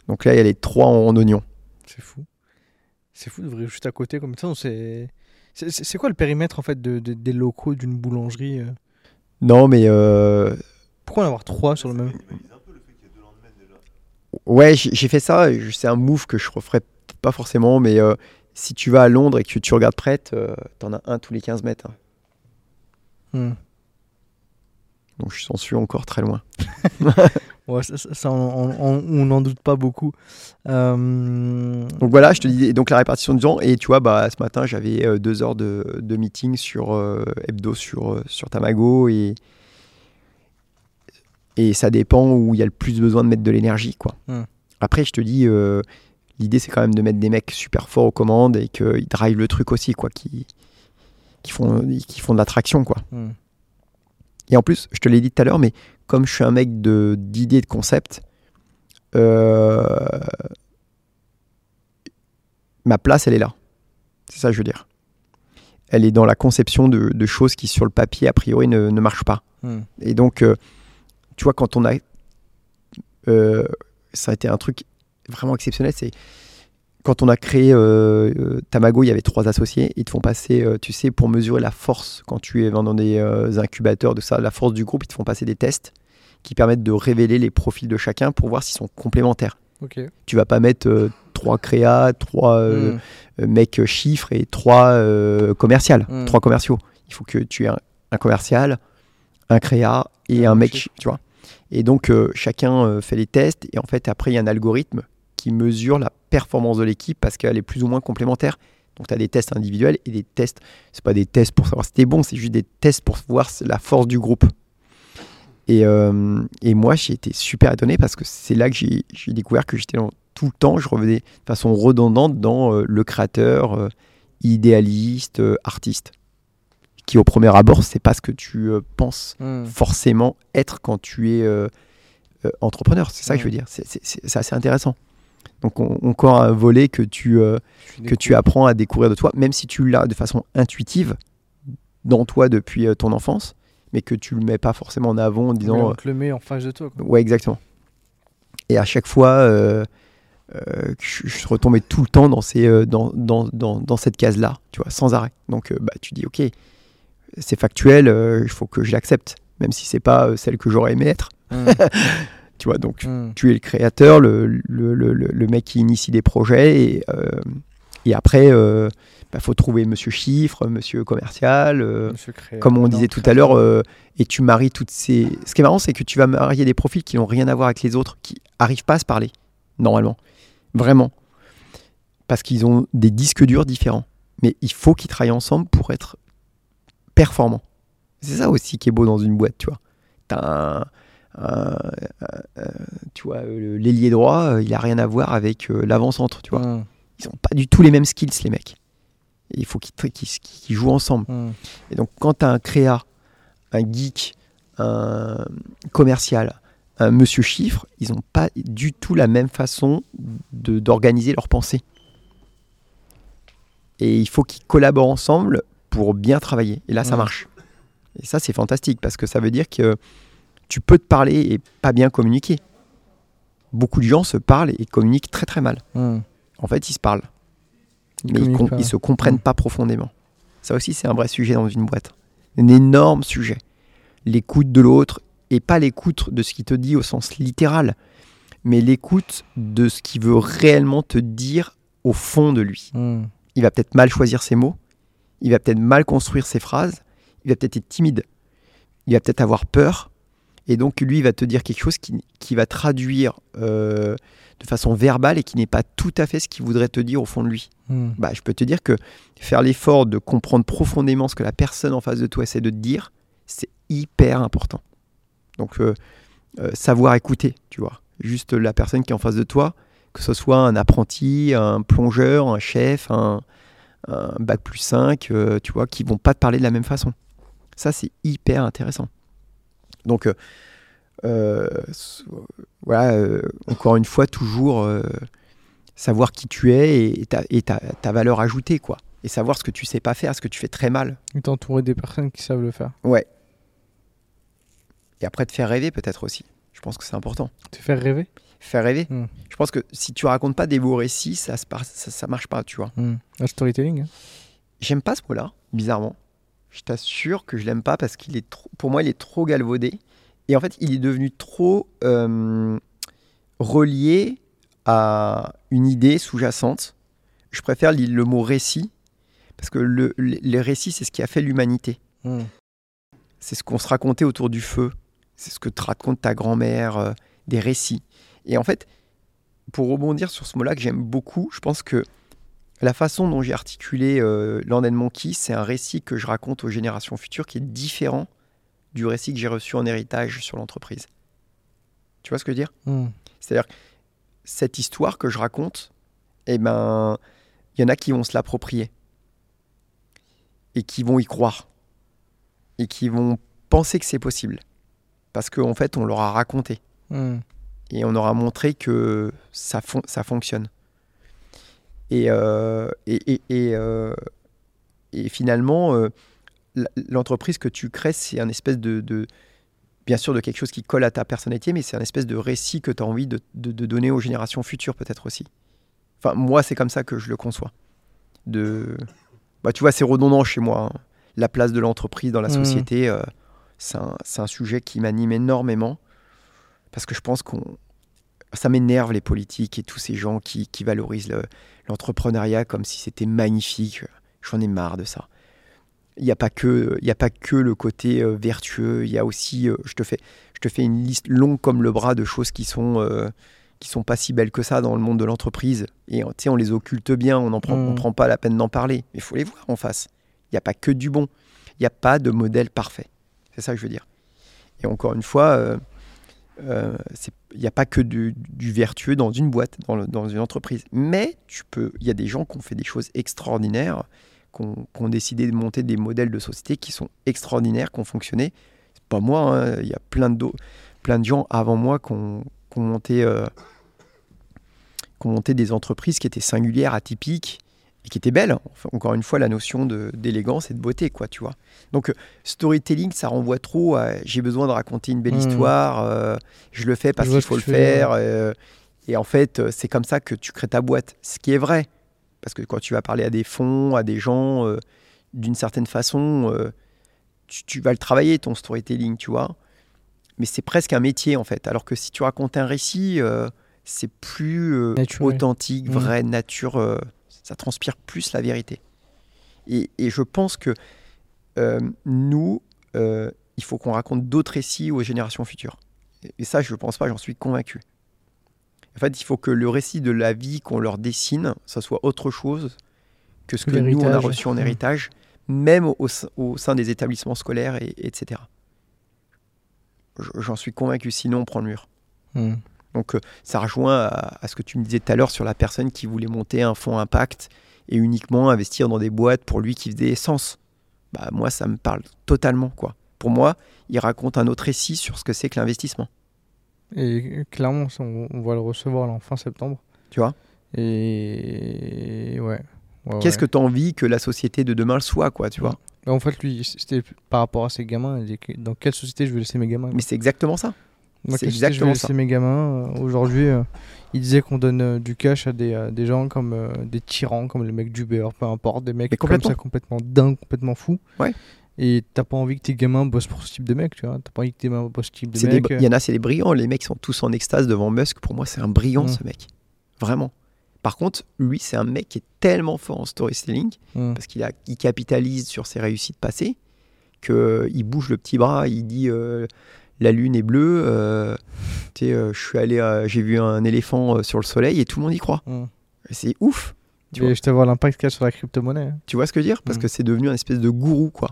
Donc là il y a les trois en, en oignon. C'est fou. C'est fou d'ouvrir juste à côté comme ça. C'est quoi le périmètre en fait de, de- des locaux d'une boulangerie euh? Non mais euh, Pourquoi en avoir trois sur le même? Ouais j'ai fait ça. C'est un move que je referais pas forcément, mais euh, si tu vas à Londres et que tu regardes prête, t'en as un tous les 15 mètres. hein. Hmm. Donc je s'en suis encore très loin. Ouais, ça, ça- ça, on n'en doute pas beaucoup. Euh, Donc voilà, je te dis donc la répartition du temps. Et tu vois, bah, ce matin, j'avais euh, deux heures de, de meeting sur euh, hebdo sur, sur Tamago. Et, et ça dépend où il y a le plus besoin de mettre de l'énergie. quoi. Hmm. Après, je te dis, l'idée, c'est quand même de mettre des mecs super forts aux commandes et qu'ils drivent le truc aussi, quoi, qui, qui, font, qui font de l'attraction. quoi. hmm. Et en plus, je te l'ai dit tout à l'heure, mais comme je suis un mec de- d'idées, de, concepts, euh, ma place, elle est là. C'est ça que je veux dire. Elle est dans la conception de, de choses qui, sur le papier, a priori, ne, ne marchent pas. Hmm. Et donc, euh, tu vois, quand on a. euh, ça a été un truc vraiment exceptionnel. C'est quand on a créé euh, euh, Tamago, il y avait trois associés. Ils te font passer, euh, tu sais, pour mesurer la force quand tu es dans des euh, incubateurs de ça, la force du groupe, ils te font passer des tests qui permettent de révéler les profils de chacun pour voir s'ils sont complémentaires. Ok. Tu vas pas mettre trois créas, trois Hmm. mecs chiffres et trois commerciales, Mm. trois commerciaux. Il faut que tu aies un, un commercial, un créa et un un mec, chiffre. tu vois. Et donc chacun fait les tests et en fait après il y a un algorithme qui mesure la performance de l'équipe parce qu'elle est plus ou moins complémentaire. Donc tu as des tests individuels et des tests, c'est pas des tests pour savoir si t'es bon, c'est juste des tests pour voir la force du groupe. Et, euh, et moi j'ai été super étonné parce que c'est là que j'ai découvert que j'étais tout le temps, je revenais de façon redondante dans euh, le créateur, euh, idéaliste, artiste. Qui au premier abord, c'est pas ce que tu penses Hmm. forcément être quand tu es entrepreneur. C'est ça que je veux Ouais. dire. C'est assez intéressant. Donc on- encore un volet que tu, euh, que tu apprends à découvrir de toi, même si tu l'as de façon intuitive dans toi depuis euh, ton enfance, mais que tu le mets pas forcément en avant en disant on te le met en face de toi. Quoi. Ouais, exactement. Et à chaque fois, euh, euh, je, je suis retombé tout le temps dans, ces, euh, dans, dans, dans, dans cette case-là, tu vois, sans arrêt. Donc, euh, bah, tu dis, ok, c'est factuel, euh, il faut que je l'accepte, même si c'est pas euh, celle que j'aurais aimé être. Hmm. Tu vois, donc, Hmm. tu es le créateur, le, le, le, mec qui initie des projets, et, euh, et après, il faut trouver monsieur chiffre, monsieur commercial, euh, Monsieur comme on disait tout à l'heure, euh, et tu maries toutes ces. Ce qui est marrant, c'est que tu vas marier des profils qui n'ont rien à voir avec les autres, qui arrivent pas à se parler, normalement. Vraiment. Parce qu'ils ont des disques durs différents. Mais il faut qu'ils travaillent ensemble pour être performants. C'est ça aussi qui est beau dans une boîte, tu vois. T'as un. Un- un- tu vois, euh, l'ailier droit, euh, il a rien à voir avec euh, l'avant-centre, tu vois. Hmm. Ils ont pas du tout les mêmes skills, les mecs. Et il faut qu'ils jouent ensemble. Hmm. Et donc, quand tu as un créa, un geek, un commercial, un monsieur chiffre, ils n'ont pas du tout la même façon d'organiser leurs pensées. Et il faut qu'ils collaborent ensemble pour bien travailler. Et là, ça Ouais. marche. Et ça, c'est fantastique parce que ça veut dire que tu peux te parler et pas bien communiquer. Beaucoup de gens se parlent et communiquent très très mal. Hmm. En fait, ils se parlent, Ils mais ils, com- se comprennent Mm. pas profondément. Ça aussi, c'est un vrai sujet dans une boîte. Un énorme sujet. L'écoute de l'autre, et pas l'écoute de ce qu'il te dit au sens littéral, mais l'écoute de ce qu'il veut réellement te dire au fond de lui. Hmm. Il va peut-être mal choisir ses mots, il va peut-être mal construire ses phrases, il va peut-être être timide, il va peut-être avoir peur, et donc lui, il va te dire quelque chose qui, qui va traduire euh, de façon verbale et qui n'est pas tout à fait ce qu'il voudrait te dire au fond de lui Hmm. bah, je peux te dire que faire l'effort de comprendre profondément ce que la personne en face de toi essaie de te dire, c'est hyper important. Donc, euh, euh, savoir écouter, tu vois. Juste la personne qui est en face de toi, que ce soit un apprenti, un plongeur, un chef, un, un bac plus 5, euh, tu vois, qui vont pas te parler de la même façon. Ça, c'est hyper intéressant. Donc, euh, euh, voilà, euh, encore une fois, toujours euh, savoir qui tu es et, ta, et ta, ta valeur ajoutée, quoi. Et savoir ce que tu sais pas faire, ce que tu fais très mal. Et t'entourer des personnes qui savent le faire. Ouais. Et après, te faire rêver, peut-être aussi. Je pense que c'est important. Te faire rêver? Faire rêver. Mm. Je pense que si tu racontes pas des beaux récits, ça, se par- ça, ça marche pas, tu vois. Hmm. Le storytelling. hein. J'aime pas ce mot-là, bizarrement. Je t'assure que je l'aime pas parce qu'il est trop, pour moi, il est trop galvaudé. Et en fait, il est devenu trop euh, relié à une idée sous-jacente. Je préfère le mot récit parce que le, les les récits, c'est ce qui a fait l'humanité. Hmm. C'est ce qu'on se racontait autour du feu. C'est ce que te raconte ta grand-mère, euh, des récits. Et en fait, pour rebondir sur ce mot-là que j'aime beaucoup, je pense que la façon dont j'ai articulé euh, Land and Monkey, c'est un récit que je raconte aux générations futures qui est différent du récit que j'ai reçu en héritage sur l'entreprise. Tu vois ce que je veux dire? Hmm. C'est-à-dire, que cette histoire que je raconte, eh ben, il y en a qui vont se l'approprier et qui vont y croire et qui vont penser que c'est possible parce qu'en fait, on leur a raconté Hmm. et on aura montré que ça, fon- ça fonctionne. Et, euh, et, et, et, euh, et finalement, euh, l'entreprise que tu crées, c'est un espèce de, de- bien sûr, de quelque chose qui colle à ta personnalité, mais c'est un espèce de récit que tu as envie de, de- de donner aux générations futures, peut-être aussi. Enfin, moi, c'est comme ça que je le conçois. De... Bah, tu vois, c'est redondant chez moi. hein. La place de l'entreprise dans la Mhm. société, euh, c'est un, c'est un sujet qui m'anime énormément parce que je pense qu'on ça m'énerve les politiques et tous ces gens qui, qui valorisent le- l'entrepreneuriat comme si c'était magnifique. J'en ai marre de ça. Il n'y a pas que y a pas que le côté euh, vertueux. Il y a aussi euh, je te fais je te fais une liste longue comme le bras de choses qui sont euh, qui sont pas si belles que ça dans le monde de l'entreprise. Et tu sais on les occulte bien. On ne prend Mm. on prend pas la peine d'en parler. Mais il faut les voir en face. Il n'y a pas que du bon. Il n'y a pas de modèle parfait. C'est ça que je veux dire. Et encore une fois. Euh, euh, il n'y a pas que du, vertueux dans une boîte, dans, une entreprise. Mais tu peux, il y a des gens qui ont fait des choses extraordinaires, qui ont, décidé de monter des modèles de société qui sont extraordinaires, qui ont fonctionné. C'est pas moi, hein, il y a plein de, plein de gens avant moi qui ont monté, euh, qui ont monté des entreprises qui étaient singulières, atypiques et qui étaient belles. Enfin, encore une fois, la notion d'élégance et de beauté, quoi, tu vois. Donc, euh, storytelling, ça renvoie trop à j'ai besoin de raconter une belle Mhm. histoire, euh, je le fais parce qu'il faut le faire. euh, et en fait, c'est comme ça que tu crées ta boîte. Ce qui est vrai. Parce que quand tu vas parler à des fonds, à des gens, euh, d'une certaine façon, tu, tu vas le travailler, ton storytelling, tu vois. Mais c'est presque un métier, en fait. Alors que si tu racontes un récit, c'est plus authentique, Mhm. vrai, nature. Ça transpire plus la vérité. Et, et je pense que euh, nous, euh, il faut qu'on raconte d'autres récits aux générations futures. Et, et ça, je ne pense pas, j'en suis convaincu. En fait, il faut que le récit de la vie qu'on leur dessine, ça soit autre chose que ce que nous, on a reçu en héritage, même au, sein- au sein des établissements scolaires, et, etc. Je- J'en suis convaincu, sinon on prend le mur. Hmm. Donc euh, ça rejoint à, à ce que tu me disais tout à l'heure sur la personne qui voulait monter un fonds impact et uniquement investir dans des boîtes pour lui qui faisait sens. Bah moi ça me parle totalement quoi. Pour moi, il raconte un autre récit sur ce que c'est que l'investissement. Et clairement, ça, on, on va le recevoir là, en fin septembre. Tu vois? Et ouais. ouais, Qu'est-ce ouais. que tu as envie que la société de demain le soit, quoi, tu vois? Bah, En fait, lui, c'était par rapport à ses gamins. il dit que dans quelle société je vais laisser mes gamins Mais c'est exactement ça. C'est exactement ça. mes gamins. Euh, Aujourd'hui, euh, il disait qu'on donne euh, du cash à des, des gens comme des tyrans, comme le mec d'Uber, peu importe, des mecs Mais comme complètement. ça complètement dingues, complètement fous. Ouais. Et t'as pas envie que tes gamins bossent pour ce type de mec, tu vois. T'as pas envie que tes gamins bossent pour ce type de C'est mec. Il y en a, c'est des brillants. Les mecs sont tous en extase devant Musk. Pour moi, c'est un brillant, Mm. ce mec. Vraiment. Par contre, lui, c'est un mec qui est tellement fort en storytelling Hum. parce qu'il il capitalise sur ses réussites passées qu'il bouge le petit bras. Il dit euh, la lune est bleue. euh, euh, je suis allé, euh, j'ai vu un éléphant euh, sur le soleil et tout le monde y croit. Et C'est ouf. Tu Et vois. je te vois l'impact qu'il y a sur la crypto-monnaie. hein. Tu vois ce que je veux dire? Parce Mm. que c'est devenu un espèce de gourou, quoi.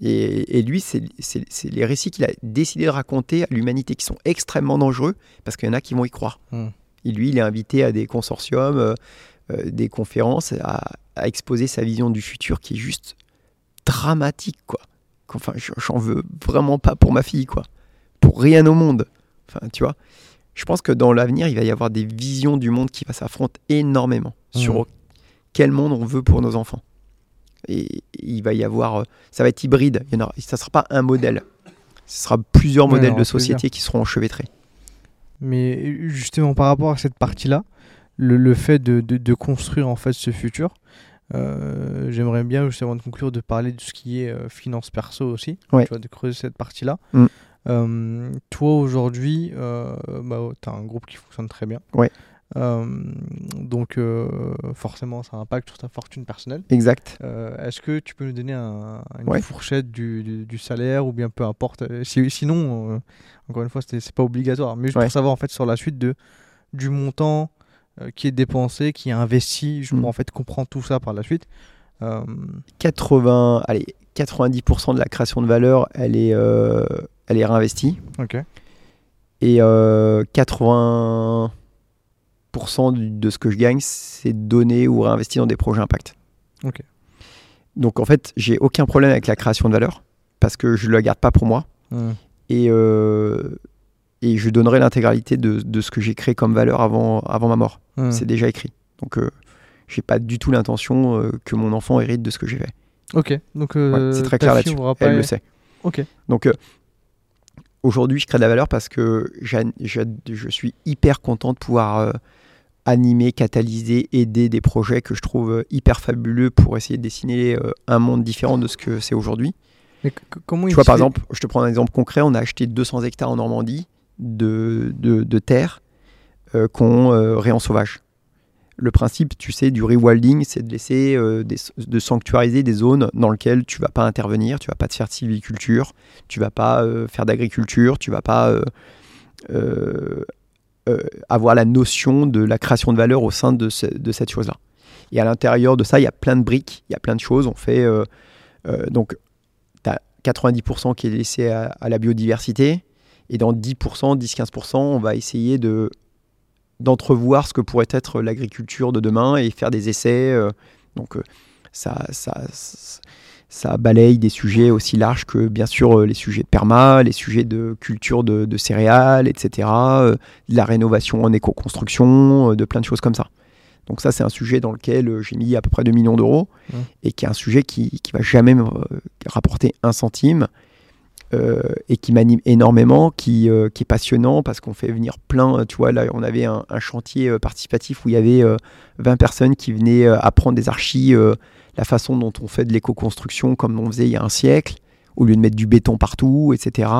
Et, et lui, c'est les récits qu'il a décidé de raconter à l'humanité qui sont extrêmement dangereux parce qu'il y en a qui vont y croire. Mm. Et lui, il est invité à des consortiums, euh, euh, des conférences, à, à exposer sa vision du futur qui est juste dramatique, quoi. Enfin, j'en veux vraiment pas pour ma fille, quoi. Pour rien au monde. Enfin, tu vois. Je pense que dans l'avenir, il va y avoir des visions du monde qui va s'affronter énormément sur Mhm. quel monde on veut pour nos enfants. Et il va y avoir, euh, ça va être hybride. Il y en aura, ça sera pas un modèle. Ce sera plusieurs Ouais, modèles de société qui seront enchevêtrés. Mais justement, par rapport à cette partie-là, le, le fait de, de- de construire en fait ce futur, euh, j'aimerais bien, juste avant de conclure, de parler de ce qui est euh, finance perso aussi, Ouais. tu vois, de creuser cette partie-là. Mm. Euh, toi, aujourd'hui, euh, bah, tu as un groupe qui fonctionne très bien. Ouais. Euh, donc, euh, forcément, ça impacte sur ta fortune personnelle. Exact. Est-ce que tu peux nous donner un- une Ouais. fourchette du, du- du salaire ou bien peu importe? Si- Sinon, encore une fois, c'est pas obligatoire. Mais juste Ouais. pour savoir en fait sur la suite de, du montant qui est dépensé, qui est investi, je Mm. pour en fait comprendre tout ça par la suite. Euh, 80, allez, 90% de la création de valeur, elle est, euh, elle est réinvestie. ok. Et euh, 80% du- de ce que je gagne, c'est donné ou réinvesti dans des projets impact. Ok. Donc en fait, j'ai aucun problème avec la création de valeur parce que je ne la garde pas pour moi. Mm. et, euh, et je donnerai l'intégralité de, de ce que j'ai créé comme valeur avant, avant ma mort. Mm. C'est déjà écrit. Donc, euh, j'ai pas du tout l'intention euh, que mon enfant hérite de ce que j'ai fait. Ok. Donc, Ouais, euh, c'est très clair là-dessus. pas- Elle le sait. Ok. Donc, euh, aujourd'hui, je crée de la valeur parce que je suis hyper content de pouvoir euh, animer, catalyser, aider des projets que je trouve euh, hyper fabuleux pour essayer de dessiner euh, un monde différent de ce que c'est aujourd'hui. Comment Tu vois, par exemple, je te prends un exemple concret, on a acheté 200 hectares en Normandie de, de, de terre euh, qu'on réensauvage. Le principe, tu sais, du rewilding, c'est de laisser, euh, de sanctuariser des zones dans lesquelles tu vas pas intervenir, tu vas pas te faire de sylviculture, tu vas pas euh, faire d'agriculture, tu vas pas euh, avoir la notion de la création de valeur au sein de, ce- de cette chose-là. Et à l'intérieur de ça, il y a plein de briques, il y a plein de choses. On fait donc tu as 90% qui est laissé à la biodiversité. Et dans 10%, 10-15%, on va essayer de d'entrevoir ce que pourrait être l'agriculture de demain et faire des essais. euh, donc euh, ça, ça, ça balaye des sujets aussi larges que bien sûr euh, les sujets de perma, les sujets de culture de, de céréales, etc. de la rénovation en éco-construction, de plein de choses comme ça. Donc ça, c'est un sujet dans lequel j'ai mis à peu près 2 millions d'euros Mmh. et qui est un sujet qui, qui va jamais me rapporter un centime euh, et qui m'anime énormément, qui, euh, qui est passionnant parce qu'on fait venir plein, euh, tu vois, là on avait un, chantier participatif où il y avait euh, 20 personnes qui venaient apprendre des archis, la façon dont on fait de l'éco-construction comme on faisait il y a un siècle, au lieu de mettre du béton partout, etc.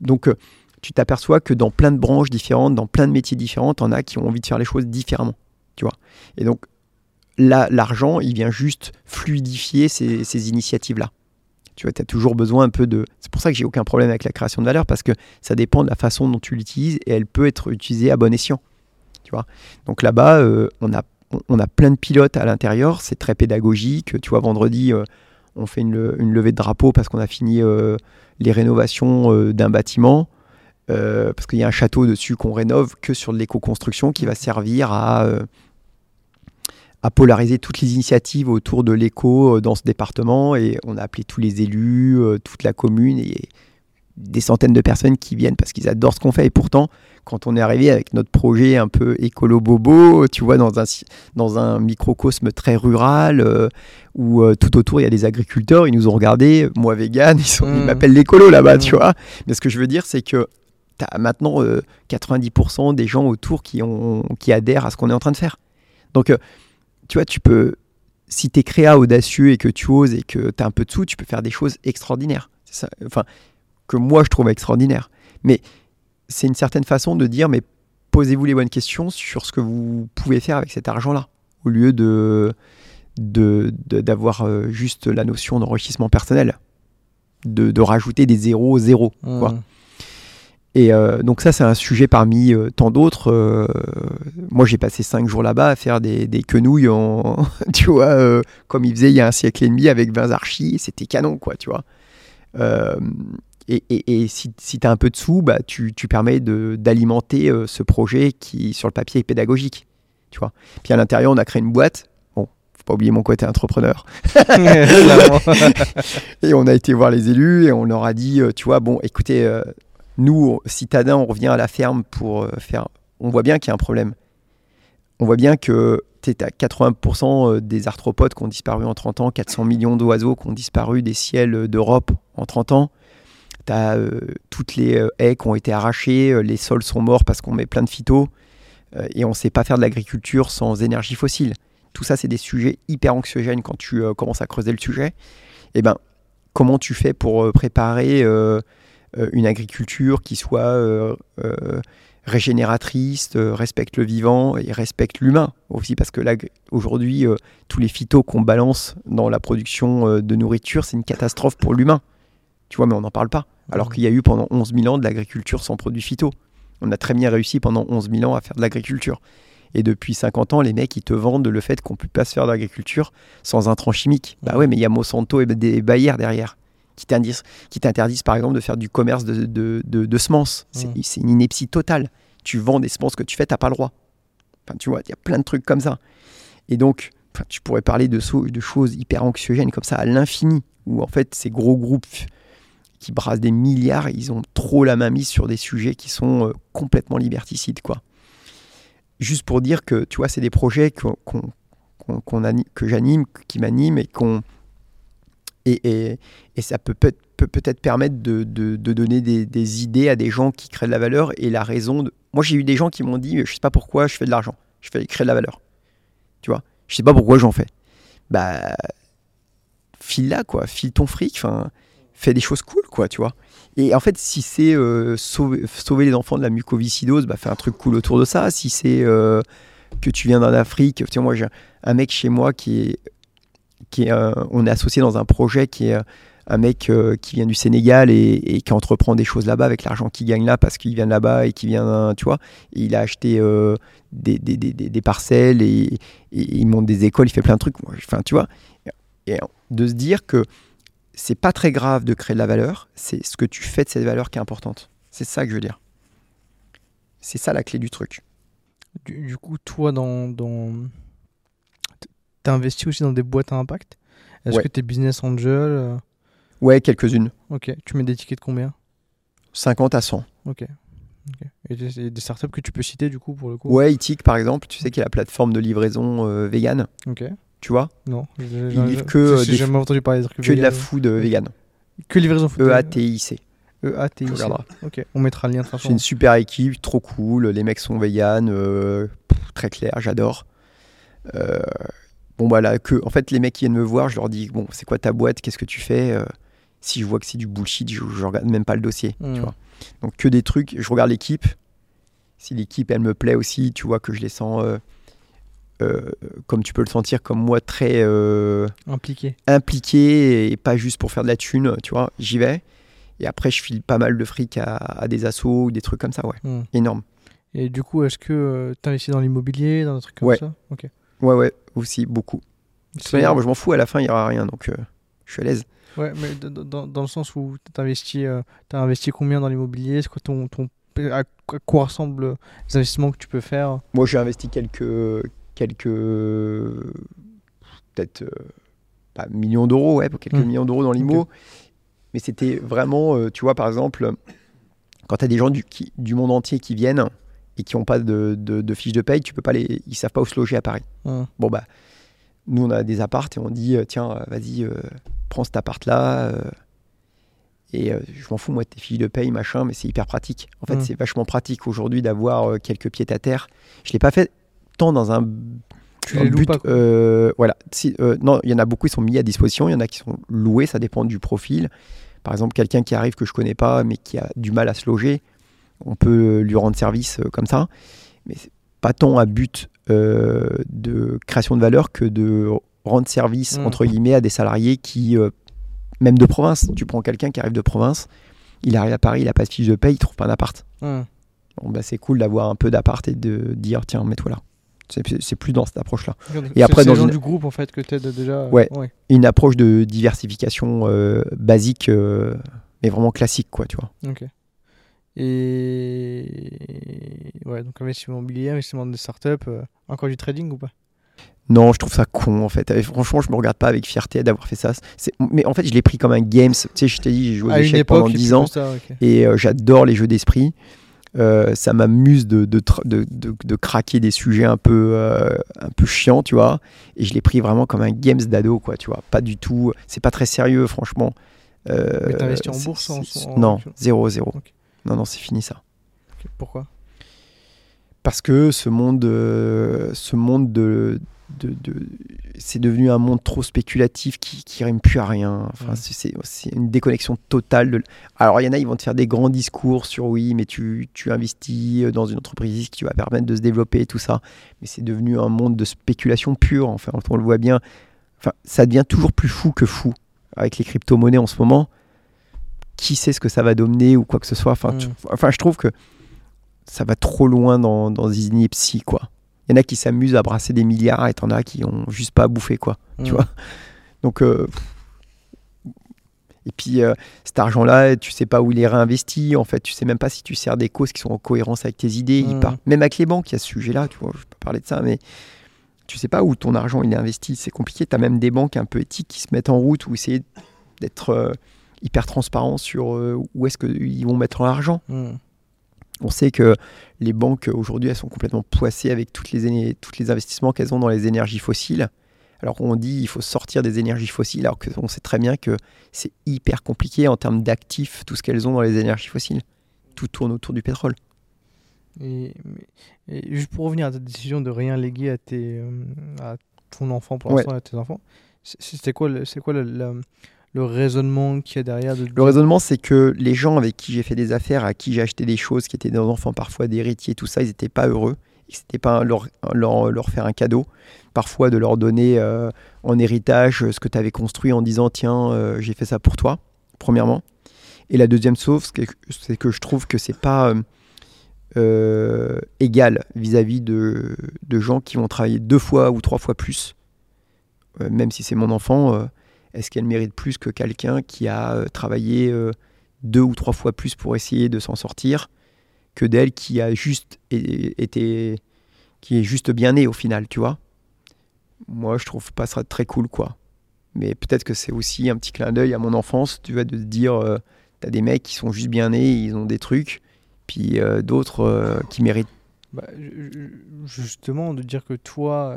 Donc tu t'aperçois que dans plein de branches différentes, dans plein de métiers différents, t'en as qui ont envie de faire les choses différemment, tu vois. Et donc là, l'argent, il vient juste fluidifier ces initiatives-là. Tu vois, tu as toujours besoin un peu de... C'est pour ça que j'ai aucun problème avec la création de valeur, parce que ça dépend de la façon dont tu l'utilises, et elle peut être utilisée à bon escient. Tu vois Donc là-bas, euh, on, a, on- a plein de pilotes à l'intérieur, c'est très pédagogique. Tu vois, vendredi, euh, on fait une, une levée de drapeau parce qu'on a fini euh, les rénovations d'un bâtiment. parce qu'il y a un château dessus qu'on rénove que sur de l'éco-construction qui va servir à, à polariser toutes les initiatives autour de l'éco euh, dans ce département. Et on a appelé tous les élus, euh, toute la commune. Et des centaines de personnes qui viennent parce qu'ils adorent ce qu'on fait. Et pourtant, quand on est arrivé avec notre projet un peu écolo-bobo, tu vois, dans un, dans un microcosme très rural, euh, où euh, tout autour il y a des agriculteurs, ils nous ont regardé, moi vegan, ils, sont- ils Mm. m'appellent l'écolo là-bas, Mm. tu vois. Mais ce que je veux dire, c'est que tu as maintenant euh, 90% des gens autour qui, ont, qui adhèrent à ce qu'on est en train de faire. Donc, tu vois, tu peux, si tu es créa, audacieux et que tu oses et que tu as un peu de sous, tu peux faire des choses extraordinaires. Enfin, que moi je trouve extraordinaire. Mais c'est une certaine façon de dire, mais posez-vous les bonnes questions sur ce que vous pouvez faire avec cet argent-là, au lieu de d'avoir euh, juste la notion d'enrichissement personnel, de, rajouter des zéros zéros. Quoi. Et euh, donc ça, c'est un sujet parmi euh, tant d'autres. Euh, moi, j'ai passé cinq jours là-bas à faire des, des quenouilles, en, tu vois, comme ils faisaient il y a un siècle et demi avec 20 archis. C'était canon, quoi, tu vois. Et, et- et si, si tu as un peu de sous, bah, tu, tu permets d'alimenter ce projet qui, sur le papier, est pédagogique, tu vois. Puis à l'intérieur, on a créé une boîte. Bon, faut pas oublier mon côté entrepreneur. Et on a été voir les élus et on leur a dit, tu vois, bon, écoutez, nous, citadins, on revient à la ferme pour euh, faire. On voit bien qu'il y a un problème. On voit bien que tu à 80% des arthropodes qui ont disparu en 30 ans, 400 millions d'oiseaux qui ont disparu des ciels d'Europe en 30 ans. Tu as toutes les euh, haies qui ont été arrachées, euh, les sols sont morts parce qu'on met plein de phytos euh, et on ne sait pas faire de l'agriculture sans énergie fossile. Tout ça, c'est des sujets hyper anxiogènes quand tu euh, commences à creuser le sujet. Et ben, comment tu fais pour euh, préparer euh, euh, une agriculture qui soit euh, euh, régénératrice, euh, respecte le vivant et respecte l'humain aussi parce que aujourd'hui euh, tous les phytos qu'on balance dans la production euh, de nourriture c'est une catastrophe pour l'humain. Tu vois mais on n'en parle pas. Alors qu'il y a eu pendant 11 000 ans de l'agriculture sans produits phyto on a très bien réussi pendant 11 000 ans à faire de l'agriculture. Et depuis 50 ans les mecs ils te vendent le fait qu'on ne peut pas se faire de l'agriculture sans intrants chimiques. Bah ouais mais il y a Monsanto et des Bayer derrière qui t'interdisent, qui t'interdisent par exemple de faire du commerce de, de, de- de semences. C'est, Mm. c'est une ineptie totale. Tu vends des semences que tu fais, t'as pas le droit. Enfin, tu vois, il y a plein de trucs comme ça. Et donc, enfin, tu pourrais parler de, so- de choses hyper anxiogènes comme ça à l'infini, où en fait ces gros groupes qui brassent des milliards, ils ont trop la main mise sur des sujets qui sont euh, complètement liberticides, quoi. Juste pour dire que, tu vois, c'est des projets qu'on, que j'anime, qui m'animent et qu'on et, et- ça peut peut- peut peut-être permettre de, de- de donner des, des idées à des gens qui créent de la valeur et la raison de... Moi, j'ai eu des gens qui m'ont dit, je sais pas pourquoi je fais de l'argent, je fais créer de la valeur. Tu vois Je sais pas pourquoi j'en fais. Bah, file là, quoi. File ton fric, enfin, fais des choses cool, quoi, tu vois. Et en fait, si c'est euh, sauver, sauver les enfants de la mucoviscidose, bah, fais un truc cool autour de ça. Si c'est euh, que tu viens d'en Afrique, tu moi, j'ai un mec chez moi qui est on est associé dans un projet qui est euh, un mec euh, qui vient du Sénégal et, qui entreprend des choses là-bas avec l'argent qu'il gagne là parce qu'il vient là-bas et qui vient, tu vois, il a acheté euh, des, parcelles et, il monte des écoles, il fait plein de trucs. Enfin, tu vois, et de se dire que c'est pas très grave de créer de la valeur, c'est ce que tu fais de cette valeur qui est importante. C'est ça que je veux dire. C'est ça la clé du truc. Du, coup, toi, dans... investi aussi dans des boîtes à impact? Est-ce Ouais. que t'es business angel euh, Ouais, quelques-unes. Ok. Tu mets des tickets de combien? 50 à 100. Ok. Ok. Et des, des startups que tu peux citer du coup pour le coup? Ouais, Itik par exemple, tu sais qu'il y a la plateforme de livraison euh, vegan, Ok. tu vois? Non. J'ai Ils livrent que, euh, des- jamais entendu parler de trucs Que de la food euh, vegan. Que livraison food. E-A-T-I-C. E-A-T-I-C. Tu regarderas. Ok. On mettra le lien de toute C'est façon. une super équipe, trop cool. Les mecs sont vegan, euh, très clair, j'adore. Euh, bon, voilà, que, en fait, les mecs qui viennent me voir, je leur dis Bon, c'est quoi ta boîte? Qu'est-ce que tu fais? Euh, Si je vois que c'est du bullshit, je, je regarde même pas le dossier. Hmm. Tu vois. Donc, que des trucs. Je regarde l'équipe. Si l'équipe, elle me plaît aussi, tu vois que je les sens, euh, euh, comme tu peux le sentir, comme moi, très. Impliqué. impliqué et pas juste pour faire de la thune, tu vois, j'y vais. Et après, je file pas mal de fric à, à des assos ou des trucs comme ça, ouais. Hmm. Énorme. Et du coup, est-ce que tu investis dans l'immobilier, dans des trucs comme Ouais. ça? Ok. Ouais, ouais, aussi, beaucoup. De toute manière, moi, je m'en fous, à la fin, il y aura rien, donc euh, je suis à l'aise. Ouais, mais dans, dans le sens où tu as investi, euh, t'as investi combien dans l'immobilier? C'est quoi ton, ton, à quoi- ressemblent les investissements que tu peux faire? Moi, j'ai investi quelques. quelques. peut-être. euh, pas millions d'euros, ouais, quelques Mm. millions d'euros dans l'IMO. Mais c'était vraiment, euh, tu vois, par exemple, quand tu as des gens du, qui- du monde entier qui viennent et qui n'ont pas de, de, de fiche de paye, tu peux pas les, ils savent pas où se loger à Paris. Bon, bah, nous, on a des appartes et on dit, euh, tiens, euh, vas-y, euh, prends cet appart-là. euh, et euh, je m'en fous, moi, de tes fiches de paye, machin, mais c'est hyper pratique. En fait, c'est vachement pratique aujourd'hui d'avoir quelques pieds à terre. Je l'ai pas fait tant dans un Tu les but, pas, voilà. Si, non, il y en a beaucoup qui sont mis à disposition, il y en a qui sont loués, ça dépend du profil. Par exemple, quelqu'un qui arrive que je connais pas, mais qui a du mal à se loger, on peut lui rendre service euh, comme ça. Mais c'est pas tant à but euh, de création de valeur que de rendre service, Mm. entre guillemets, à des salariés qui, euh, même de province, tu prends quelqu'un qui arrive de province, il arrive à Paris, il a pas de fiche de paye, il trouve pas d'appart. Bon, bah, c'est cool d'avoir un peu d'appart et de dire, tiens, mets-toi là. C'est- plus dans cette approche-là. Et après, dans une- du groupe en fait que t'aides déjà. euh, Ouais. une approche de diversification euh, basique, euh, mais vraiment classique, quoi, tu vois. Et ouais, donc investissement immobilier, investissement de start-up, euh, encore du trading ou pas? Non, je trouve ça con, en fait. Et franchement, je me regarde pas avec fierté d'avoir fait ça. Mais en fait, je l'ai pris comme un games. Tu sais, je t'ai dit, j'ai joué aux échecs époque, pendant et puis 10 ans, ça, et euh, j'adore les jeux d'esprit. Euh, ça m'amuse de, de, de, de- de craquer des sujets un peu, un peu chiants, tu vois. Et je l'ai pris vraiment comme un games d'ado, quoi, tu vois. Pas du tout. C'est pas très sérieux, franchement. Mais t'investis en bourse en- en- Non, zéro, zéro. Ok. Non, non, c'est fini ça. Pourquoi? Parce que ce monde, euh, ce monde de, de, de- c'est devenu un monde trop spéculatif qui, qui rime plus à rien. Enfin, c'est- une déconnexion totale. De... Alors, il y en a, ils vont te faire des grands discours sur oui, mais tu, tu investis dans une entreprise qui va permettre de se développer et tout ça. Mais c'est devenu un monde de spéculation pure. Enfin, on le voit bien. Enfin, ça devient toujours plus fou que fou avec les crypto-monnaies en ce moment. Qui sait ce que ça va donner ou quoi que ce soit. Enfin, Mm. tu- enfin je trouve que ça va trop loin dans, dans inepties, quoi. Il y en a qui s'amusent à brasser des milliards et t'en as qui ont juste pas à bouffer, quoi. Tu Hum. vois Donc, euh, et puis euh, cet argent-là, tu sais pas où il est réinvesti. En fait, tu sais même pas si tu sers des causes qui sont en cohérence avec tes idées. Part- Même avec les banques, il y a ce sujet-là. Tu vois, je peux parler de ça, mais tu sais pas où ton argent il est investi. C'est compliqué. Tu as même des banques un peu éthiques qui se mettent en route ou essayer d'être euh, hyper transparent sur euh, où est-ce qu'ils vont mettre leur argent. Hum. On sait que les banques aujourd'hui, elles sont complètement poissées avec toutes les, tous les investissements qu'elles ont dans les énergies fossiles. Alors on dit il faut sortir des énergies fossiles, alors qu'on sait très bien que c'est hyper compliqué en termes d'actifs, tout ce qu'elles ont dans les énergies fossiles. Tout tourne autour du pétrole. Et, juste pour revenir à ta décision de rien léguer à, tes, euh, à ton enfant pour Ouais. l'instant, à tes enfants, c'était quoi, c'est quoi le- le raisonnement qu'il y a derrière de Le raisonnement, c'est que les gens avec qui j'ai fait des affaires, à qui j'ai acheté des choses, qui étaient des enfants parfois des héritiers, tout ça, ils n'étaient pas heureux. C'était pas leur, leur, leur faire un cadeau. Parfois de leur donner euh, en héritage euh, ce que tu avais construit en disant tiens, euh, j'ai fait ça pour toi, premièrement. Et la deuxième chose, c'est que- je trouve que c'est pas égal vis-à-vis de, de gens qui vont travailler deux fois ou trois fois plus. Même si c'est mon enfant, est-ce qu'elle mérite plus que quelqu'un qui a euh, travaillé euh, deux ou trois fois plus pour essayer de s'en sortir que d'elle qui a juste été qui est juste bien née au final, tu vois? Moi, je trouve pas ça très cool, quoi. Mais peut-être que c'est aussi un petit clin d'œil à mon enfance, tu vois, de dire, euh, t'as des mecs qui sont juste bien nés, ils ont des trucs, puis d'autres qui méritent. Bah, ju- ju- justement, de dire que toi,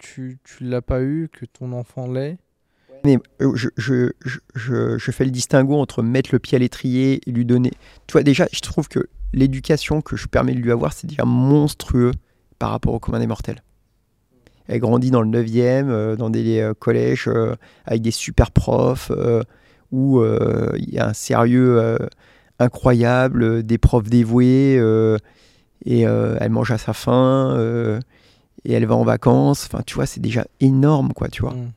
tu, tu l'as pas eu, que ton enfant l'est. Mais euh, je, je, je, je, fais le distinguo entre mettre le pied à l'étrier et lui donner. Tu vois, déjà, je trouve que l'éducation que je permets de lui avoir, c'est déjà monstrueux par rapport au commun des mortels. Elle grandit dans le 9e, euh, dans des euh, collèges avec des super profs, où il y a un sérieux incroyable, des profs dévoués, et elle mange à sa faim, et elle va en vacances. Enfin, tu vois, c'est déjà énorme, quoi, tu vois. Hum.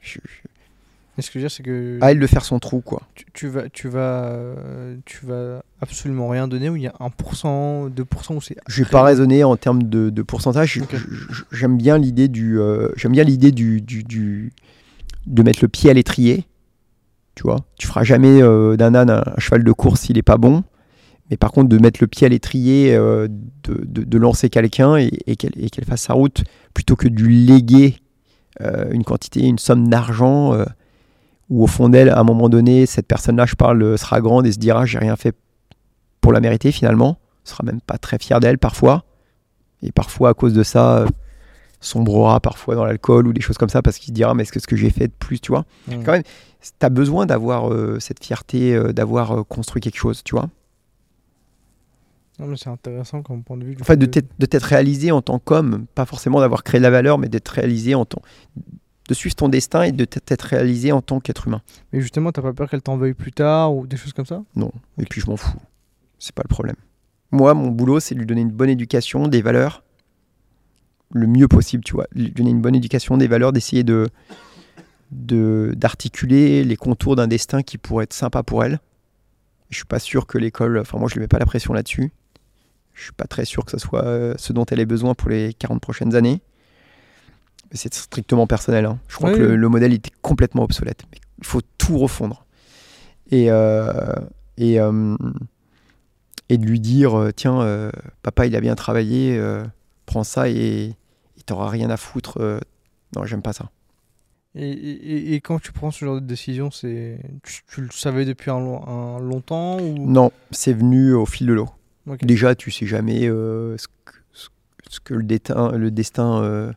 Je- Mais ce que je veux dire, c'est que à elle de faire son trou, quoi. tu, tu vas, tu, vas, euh, tu vas absolument rien donner, où il y a 1%, 2%, où c'est. Je vais pas raisonner en termes de, de pourcentage. Ok. Je- je- J'aime bien l'idée du, euh, j'aime bien l'idée du, du, du- de mettre le pied à l'étrier. Tu vois, tu feras jamais euh, d'un âne un, un cheval de course s'il est pas bon. Mais par contre, de mettre le pied à l'étrier, euh, de, de- de lancer quelqu'un et, et qu'elle fasse sa route, plutôt que de lui léguer euh, une quantité, une somme d'argent euh, où au fond d'elle, à un moment donné, cette personne-là, je parle, sera grande et se dira j'ai rien fait pour la mériter finalement, sera même pas très fière d'elle parfois, et parfois à cause de ça sombrera parfois dans l'alcool ou des choses comme ça parce qu'il se dira mais est-ce que ce que j'ai fait de plus, tu vois? Mm. Quand même, tu as besoin d'avoir cette fierté, d'avoir construit quelque chose, tu vois? Non, mais c'est intéressant comme point de vue. En fait, de t'être de t'être réalisé en tant qu'homme, pas forcément d'avoir créé de la valeur, mais d'être réalisé en tant de suivre ton destin et de t'être réalisé en tant qu'être humain. Mais justement, t'as pas peur qu'elle t'en veuille plus tard ou des choses comme ça? Non. Et puis je m'en fous. C'est pas le problème. Moi, mon boulot, c'est de lui donner une bonne éducation, des valeurs, le mieux possible, tu vois. Lui donner une bonne éducation, des valeurs, d'essayer de de- d'articuler les contours d'un destin qui pourrait être sympa pour elle. Je suis pas sûr que l'école, enfin moi je lui mets pas la pression là-dessus. Je suis pas très sûr que ce soit euh, ce dont elle ait besoin pour les 40 prochaines années. C'est strictement personnel. hein. Je crois Oui, que le, modèle était complètement obsolète. Il faut tout refondre. Et, euh, et, euh, et de lui dire tiens, euh, papa, il a bien travaillé, prends ça et il t'aura rien à foutre. non, j'aime pas ça. et, et- et quand tu prends ce genre de décision, c'est tu, tu le savais depuis un, long- un longtemps ou? Non, c'est venu au fil de l'eau. Déjà, tu sais jamais euh, ce, que, ce- que le, détin- le destin. euh,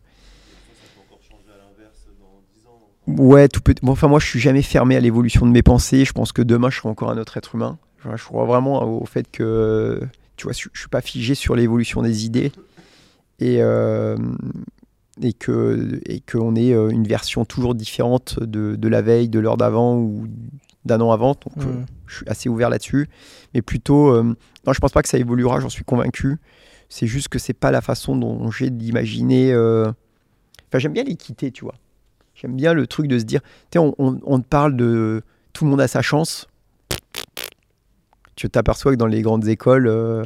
Ouais, tout peut. bon, enfin, moi, je suis jamais fermé à l'évolution de mes pensées. Je pense que demain, je serai encore un autre être humain. Enfin, Je crois vraiment au fait que, tu vois, je, suis pas figé sur l'évolution des idées et euh, et que et qu'on est euh, une version toujours différente de, de la veille, de l'heure d'avant ou d'un an avant. Donc, euh, Mm. je suis assez ouvert là-dessus. Mais plutôt, euh, non, je pense pas que ça évoluera. J'en suis convaincu. C'est juste que c'est pas la façon dont j'ai d'imaginer. euh, Enfin, j'aime bien l'équité, tu vois. J'aime bien le truc de se dire, tu sais, on, on, on te parle de tout le monde a sa chance. Tu t'aperçois que dans les grandes écoles, euh,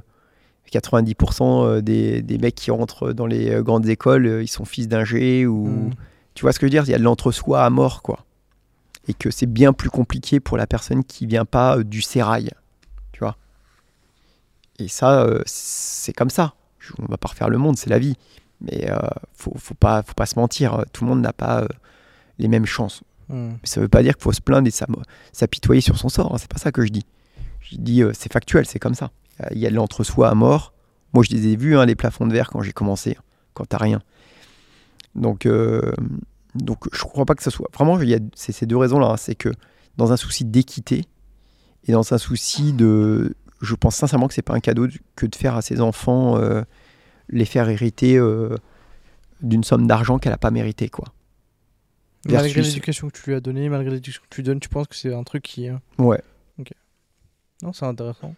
90% euh, des, des mecs qui rentrent dans les euh, grandes écoles, euh, ils sont fils d'ingé ou. Mm. Tu vois ce que je veux dire? Il y a de l'entre-soi à mort, quoi. Et que c'est bien plus compliqué pour la personne qui vient pas euh, du sérail. Et ça, euh, c'est comme ça. On va pas refaire le monde, c'est la vie. Mais euh, faut, faut pas, faut pas se mentir. Tout le monde n'a pas euh, les mêmes chances. Mm. Mais ça veut pas dire qu'il faut se plaindre et s'apitoyer sur son sort. hein. C'est pas ça que je dis. Je dis, euh, c'est factuel, c'est comme ça. Euh, Il y a de l'entre-soi à mort. Moi, je les ai vus, hein, les plafonds de verre, quand j'ai commencé, quand t'as rien. Donc, euh, donc, je crois pas que ça soit. Vraiment, il y a c'est ces deux raisons-là. hein. C'est que dans un souci d'équité et dans un souci de. Je pense sincèrement que c'est pas un cadeau de- que de faire à ses enfants euh, les faire hériter euh, d'une somme d'argent qu'elle a pas mérité, quoi. Malgré l'éducation que tu lui as donnée, malgré l'éducation que tu lui donnes, tu penses que c'est un truc qui. euh, Ouais. Non, c'est intéressant.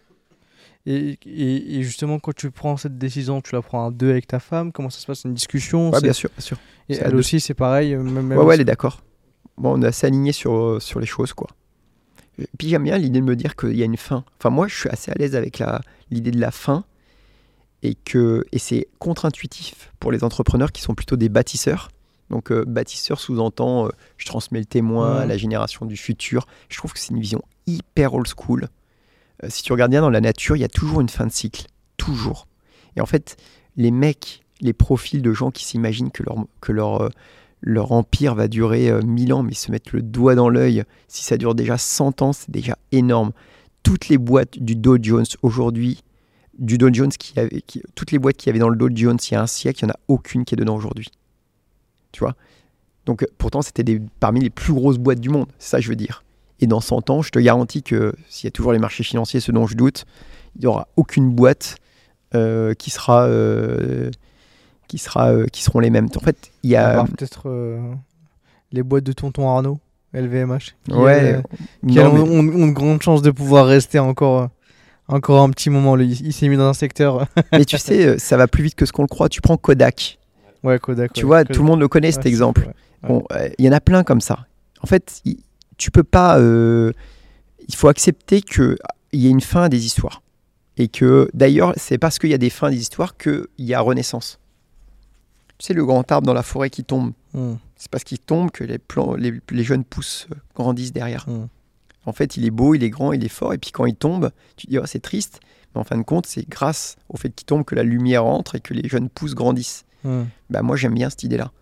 Et, et, et justement, quand tu prends cette décision, tu la prends à deux avec ta femme Comment ça se passe une discussion Ouais, bien sûr, bien sûr. Et elle deux. aussi, c'est pareil même, même Ouais, elle est d'accord. Bon, on est assez aligné sur, euh, sur les choses, quoi. Puis j'aime bien l'idée de me dire qu'il y a une fin. Enfin, moi, je suis assez à l'aise avec la- l'idée de la fin. Et, que, et c'est contre-intuitif pour les entrepreneurs qui sont plutôt des bâtisseurs. Donc, euh, bâtisseur sous-entend, euh, je transmets le témoin à Mhm. la génération du futur. Je trouve que c'est une vision hyper old school. Euh, si tu regardes bien dans la nature, il y a toujours une fin de cycle. Toujours. Et en fait, les mecs, les profils de gens qui s'imaginent que leur, que leur, euh, leur empire va durer euh, 1000 ans, mais se mettre le doigt dans l'œil, si ça dure déjà 100 ans, c'est déjà énorme. Toutes les boîtes du Dow Jones aujourd'hui, du Dow Jones qui avait, toutes les boîtes qui avaient dans le Dow Jones il y a un siècle, il n'y en a aucune qui est dedans aujourd'hui. Tu vois? Donc euh, pourtant, c'était parmi les plus grosses boîtes du monde, ça je veux dire. Et dans 100 ans, je te garantis que s'il y a toujours les marchés financiers, ce dont je doute, il n'y aura aucune boîte euh, qui sera... euh, qui, sera, euh, qui seront les mêmes. En fait, il y a... peut-être euh, les boîtes de tonton Arnaud, LVMH. qui, Ouais, euh, qui non, mais- ont, ont- de grandes chances de pouvoir rester encore, encore un petit moment. lui. Il, s'est mis dans un secteur. Mais tu sais, ça va plus vite que ce qu'on le croit. Tu prends Kodak. ouais, Kodak. Tu ouais, vois, Kodak. tout le monde le connaît cet exemple. ouais. Bon, euh, il y en a plein comme ça. En fait, il- tu peux pas. il faut accepter qu'il y ait une fin à des histoires. Et que d'ailleurs, c'est parce qu'il y a des fins à des histoires qu'il y a renaissance. Tu sais, le grand arbre dans la forêt qui tombe, Hmm. c'est parce qu'il tombe que les, plants, les, les jeunes pousses euh, grandissent derrière. Mm. En fait, il est beau, il est grand, il est fort. Et puis quand il tombe, tu dis, oh, c'est triste. Mais en fin de compte, c'est grâce au fait qu'il tombe que la lumière entre et que les jeunes pousses grandissent. Hmm. Bah, moi, j'aime bien cette idée-là.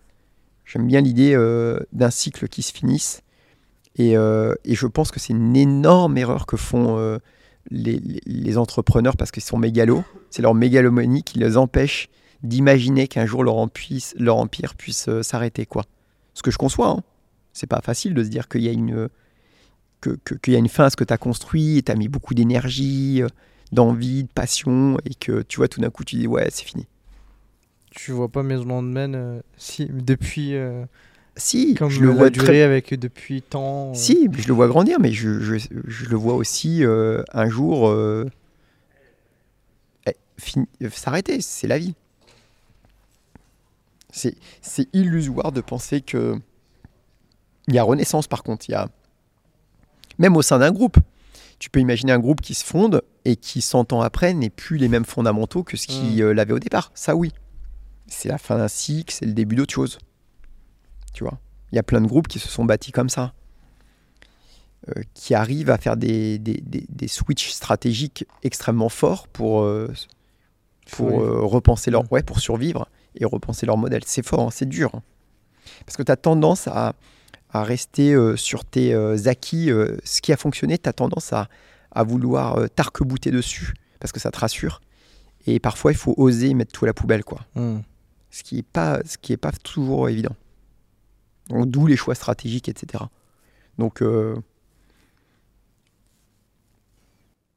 J'aime bien l'idée euh, d'un cycle qui se finisse Et, euh, et je pense que c'est une énorme erreur que font euh, les, les- les entrepreneurs parce qu'ils sont mégalos. C'est leur mégalomanie qui les empêche d'imaginer qu'un jour leur, empire puisse euh, s'arrêter. quoi. Ce que je conçois, hein. c'est pas facile de se dire qu'il y a une, que- que- qu'il y a une fin à ce que tu as construit et tu as mis beaucoup d'énergie, euh, d'envie, de passion et que tu vois tout d'un coup tu dis ouais, c'est fini. Tu vois pas Maison de Men euh, si, depuis. euh, Si, comme je le vois très avec depuis tant. euh, Si, je le vois grandir, mais je, je- je le vois aussi euh, un jour euh, eh, fin- euh, s'arrêter. C'est la vie. C'est c'est illusoire de penser que. Il y a renaissance par contre. Il y a... Même au sein d'un groupe. Tu peux imaginer un groupe qui se fonde et qui, 100 ans après, n'ait plus les mêmes fondamentaux que ce qui euh, l'avait au départ. Ça, oui. C'est la fin d'un cycle, c'est le début d'autre chose. Tu vois? Il y a plein de groupes qui se sont bâtis comme ça. Euh, qui arrivent à faire des, des, des, des switches stratégiques extrêmement forts pour, euh, pour euh, repenser leur ouais, pour survivre et repenser leur modèle. C'est fort, hein, c'est dur. hein. Parce que tu as tendance à, à rester euh, sur tes euh, acquis. euh, ce qui a fonctionné, tu as tendance à, à vouloir t'arc-bouter dessus parce que ça te rassure. Et parfois, il faut oser mettre tout à la poubelle, quoi. Hmm. Ce qui n'est pas, ce qui est pas toujours évident. D'où les choix stratégiques, etc. Donc,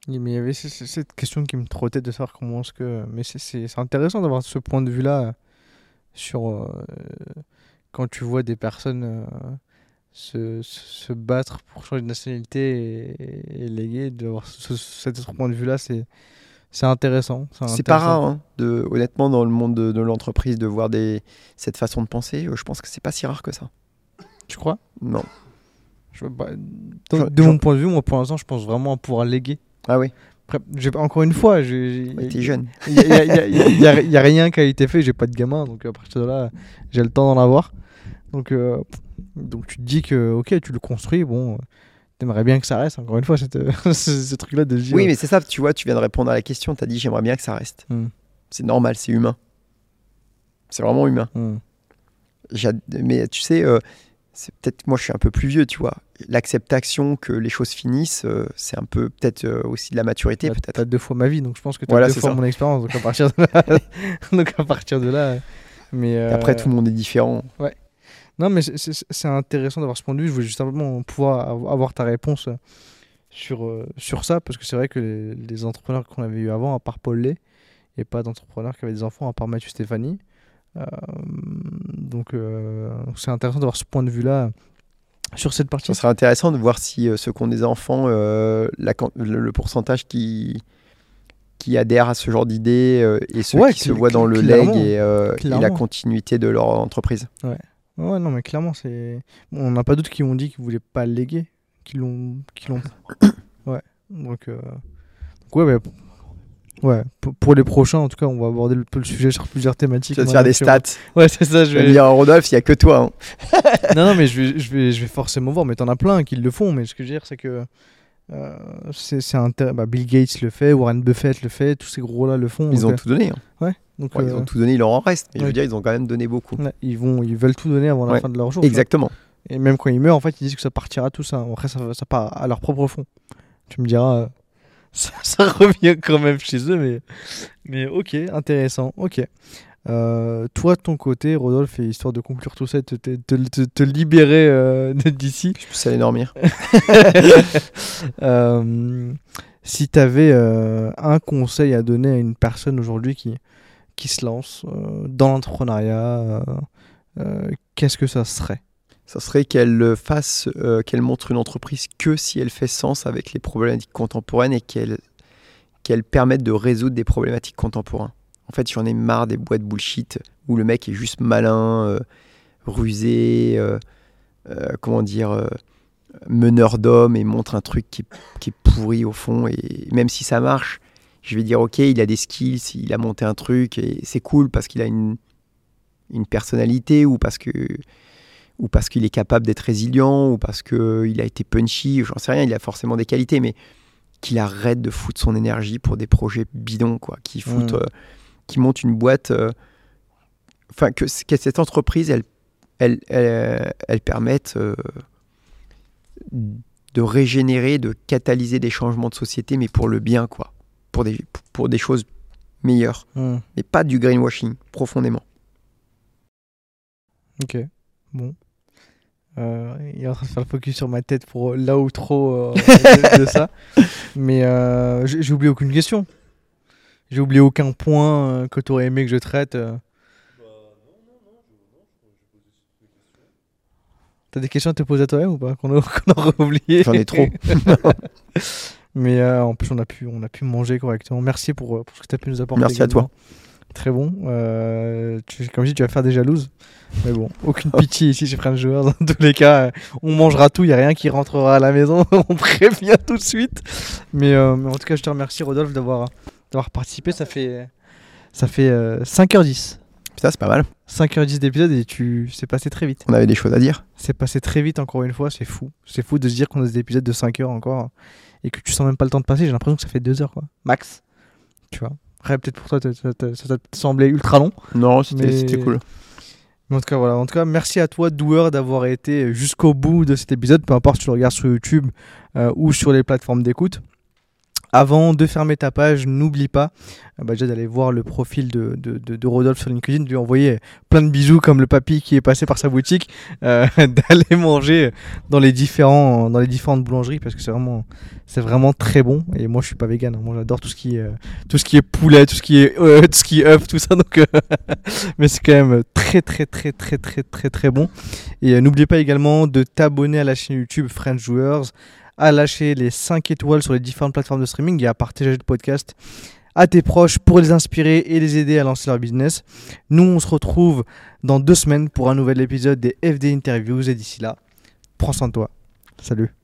Mais il y avait cette question qui me trottait de savoir comment est-ce que. Mais c'est- intéressant d'avoir ce point de vue-là sur. euh, quand tu vois des personnes euh, se, se battre pour changer de nationalité et, et léguer, d'avoir ce, cet autre point de vue-là, c'est c'est intéressant. C'est pas rare, hein, de, honnêtement, dans le monde de, de l'entreprise, de voir des, cette façon de penser. Euh, Je pense que c'est pas si rare que ça. Tu crois? Non. Je De je- mon point de vue, moi pour l'instant, je pense vraiment à pouvoir léguer. Ah oui, encore une fois, j'ai. ouais, t'es jeune. Il n'y a, rien qui a été fait, j'ai pas de gamin, donc à partir de là, j'ai le temps d'en avoir. Donc, euh, donc tu te dis que, ok, tu le construis, bon, t'aimerais bien que ça reste, encore une fois, cette, ce, truc-là de dire. Oui, mais c'est ça, tu vois, tu viens de répondre à la question. Tu as dit j'aimerais bien que ça reste. Hmm. C'est normal, c'est humain. C'est vraiment humain. Hmm. Mais tu sais, euh, c'est peut-être moi je suis un peu plus vieux, tu vois. L'acceptation que les choses finissent, euh, c'est un peu peut-être euh, aussi de la maturité, T'as- peut-être. T'as deux fois ma vie, donc je pense que t'as Voilà, deux fois ça. mon expérience, donc à partir de là. donc à partir de là. Mais, Et Après, euh, tout le monde est différent. Non, mais c'est- c'est c'est intéressant d'avoir ce point de vue. Je voulais juste simplement pouvoir av- avoir ta réponse sur, sur ça, parce que c'est vrai que les, les entrepreneurs qu'on avait eu avant, à part Paul n'y a pas d'entrepreneurs qui avaient des enfants, à part Mathieu Stéphanie. Donc, c'est intéressant d'avoir ce point de vue-là sur cette partie. Ça serait intéressant de voir si euh, ceux qui ont des enfants, euh, la le, le pourcentage qui, qui adhèrent à ce genre d'idées euh, et ceux Ouais, qui se voient dans le leg et, euh, et la continuité de leur entreprise. Ouais, non, mais clairement, c'est. On n'a pas d'autres qui ont dit qu'ils voulaient pas le léguer, qui l'ont. Qui l'ont... ouais. Donc, donc ouais, ouais. Ouais, pour, les prochains, en tout cas, on va aborder le, le sujet sur plusieurs thématiques. Tu vas te faire des euh, stats. Ouais, c'est ça, je vais dire, Rodolphe, il n'y a que toi. hein. non, non, mais je vais, je, vais, je vais forcément voir, mais t'en as plein qui le font, mais ce que je veux dire, c'est que. euh, c'est, bah, Bill Gates le fait, Warren Buffett le fait, tous ces gros-là le font. Ils ont tout donné. hein. euh, donc, Ouais, Ils euh, ont tout donné, il leur en reste. Mais je ouais. veux dire, ils ont quand même donné beaucoup. ouais, ils, vont, ils veulent tout donner avant la Ouais, fin de leur jour. Exactement. Et même quand ils meurent, en fait, ils disent que ça partira tout ça. Après, ça, ça part à leur propre fond. Tu me diras, euh, ça, ça revient quand même chez eux, mais, mais ok, intéressant, ok. Euh, toi, de ton côté, Rodolphe, et histoire de conclure tout ça, et te, te, te, te- te libérer euh, d'ici, Je peux aller dormir. euh, si tu avais un conseil à donner à une personne aujourd'hui qui, qui se lance euh, dans l'entrepreneuriat, euh, euh, qu'est-ce que ça serait? Ça serait qu'elle fasse, euh, qu'elle montre une entreprise que si elle fait sens avec les problématiques contemporaines et qu'elle qu'elle permette de résoudre des problématiques contemporaines. En fait, j'en ai marre des boîtes bullshit où le mec est juste malin, euh, rusé, euh, comment dire, meneur d'hommes et montre un truc qui, qui est pourri au fond. Et même si ça marche, je vais dire ok, il a des skills, il a monté un truc et c'est cool parce qu'il a une, une personnalité ou parce que ou parce qu'il est capable d'être résilient, ou parce qu'il a été punchy, j'en sais rien, il a forcément des qualités, mais qu'il arrête de foutre son énergie pour des projets bidons, quoi, qui Mm. euh, qui monte une boîte, euh, enfin que, cette entreprise, elle, elle, elle, elle permette euh, de régénérer, de catalyser des changements de société, mais pour le bien, quoi. Pour des, pour des choses meilleures. Hmm. Mais pas du greenwashing, profondément. Ok, bon. Euh, il est en train de faire le focus sur ma tête pour là ou trop de, de ça. Mais euh, j'ai oublié aucune question. J'ai oublié aucun point euh, que tu aurais aimé que je traite. euh. T'as des questions à te poser à toi-même ou pas? Qu'on aurait oublié? J'en ai trop. Mais euh, en plus, on a, pu, on a pu manger correctement. Merci pour, euh, pour ce que tu as pu nous apporter. Merci à toi. Très bon. Euh, tu- comme je dis, tu vas faire des jalouses. Mais bon, aucune pitié ici chez French Joueurs. Dans tous les cas, on mangera tout. Il n'y a rien qui rentrera à la maison. on prévient tout de suite. Mais, euh, mais en tout cas, je te remercie, Rodolphe, d'avoir d'avoir participé. Ça fait, ça fait euh, 5h10. Ça, c'est pas mal. 5h10 d'épisode et tu c'est passé très vite. On avait des choses à dire. C'est passé très vite encore une fois, c'est fou. C'est fou de se dire qu'on a des épisodes de 5 heures encore et que tu sens même pas le temps de passer. J'ai l'impression que ça fait 2 heures quoi. Max. Tu vois. Après, peut-être pour toi, ça t'a semblé ultra long. Non, c'était Mais- cool. Mais en tout cas, voilà. En tout cas, merci à toi, doueur, d'avoir été jusqu'au bout de cet épisode, peu importe si tu le regardes sur YouTube euh, ou sur les plateformes d'écoute. Avant de fermer ta page, n'oublie pas euh, bah, déjà d'aller voir le profil de, de, de- de Rodolphe sur LinkedIn, de lui envoyer plein de bisous comme le papy qui est passé par sa boutique, euh, d'aller manger dans les, différents, dans les différentes boulangeries parce que c'est vraiment, c'est vraiment très bon. Et moi, je suis pas vegan, hein. moi j'adore tout ce qui est, euh, tout ce qui est poulet, tout ce qui est, euh, tout ce qui œuf, tout ça. Donc, euh, mais c'est quand même très très très très très très très bon. Et euh, n'oubliez pas également de t'abonner à la chaîne YouTube French Joueurs, à lâcher les 5 étoiles sur les différentes plateformes de streaming et à partager le podcast à tes proches pour les inspirer et les aider à lancer leur business. Nous, on se retrouve dans deux semaines pour un nouvel épisode des FD Interviews et d'ici là, prends soin de toi. Salut.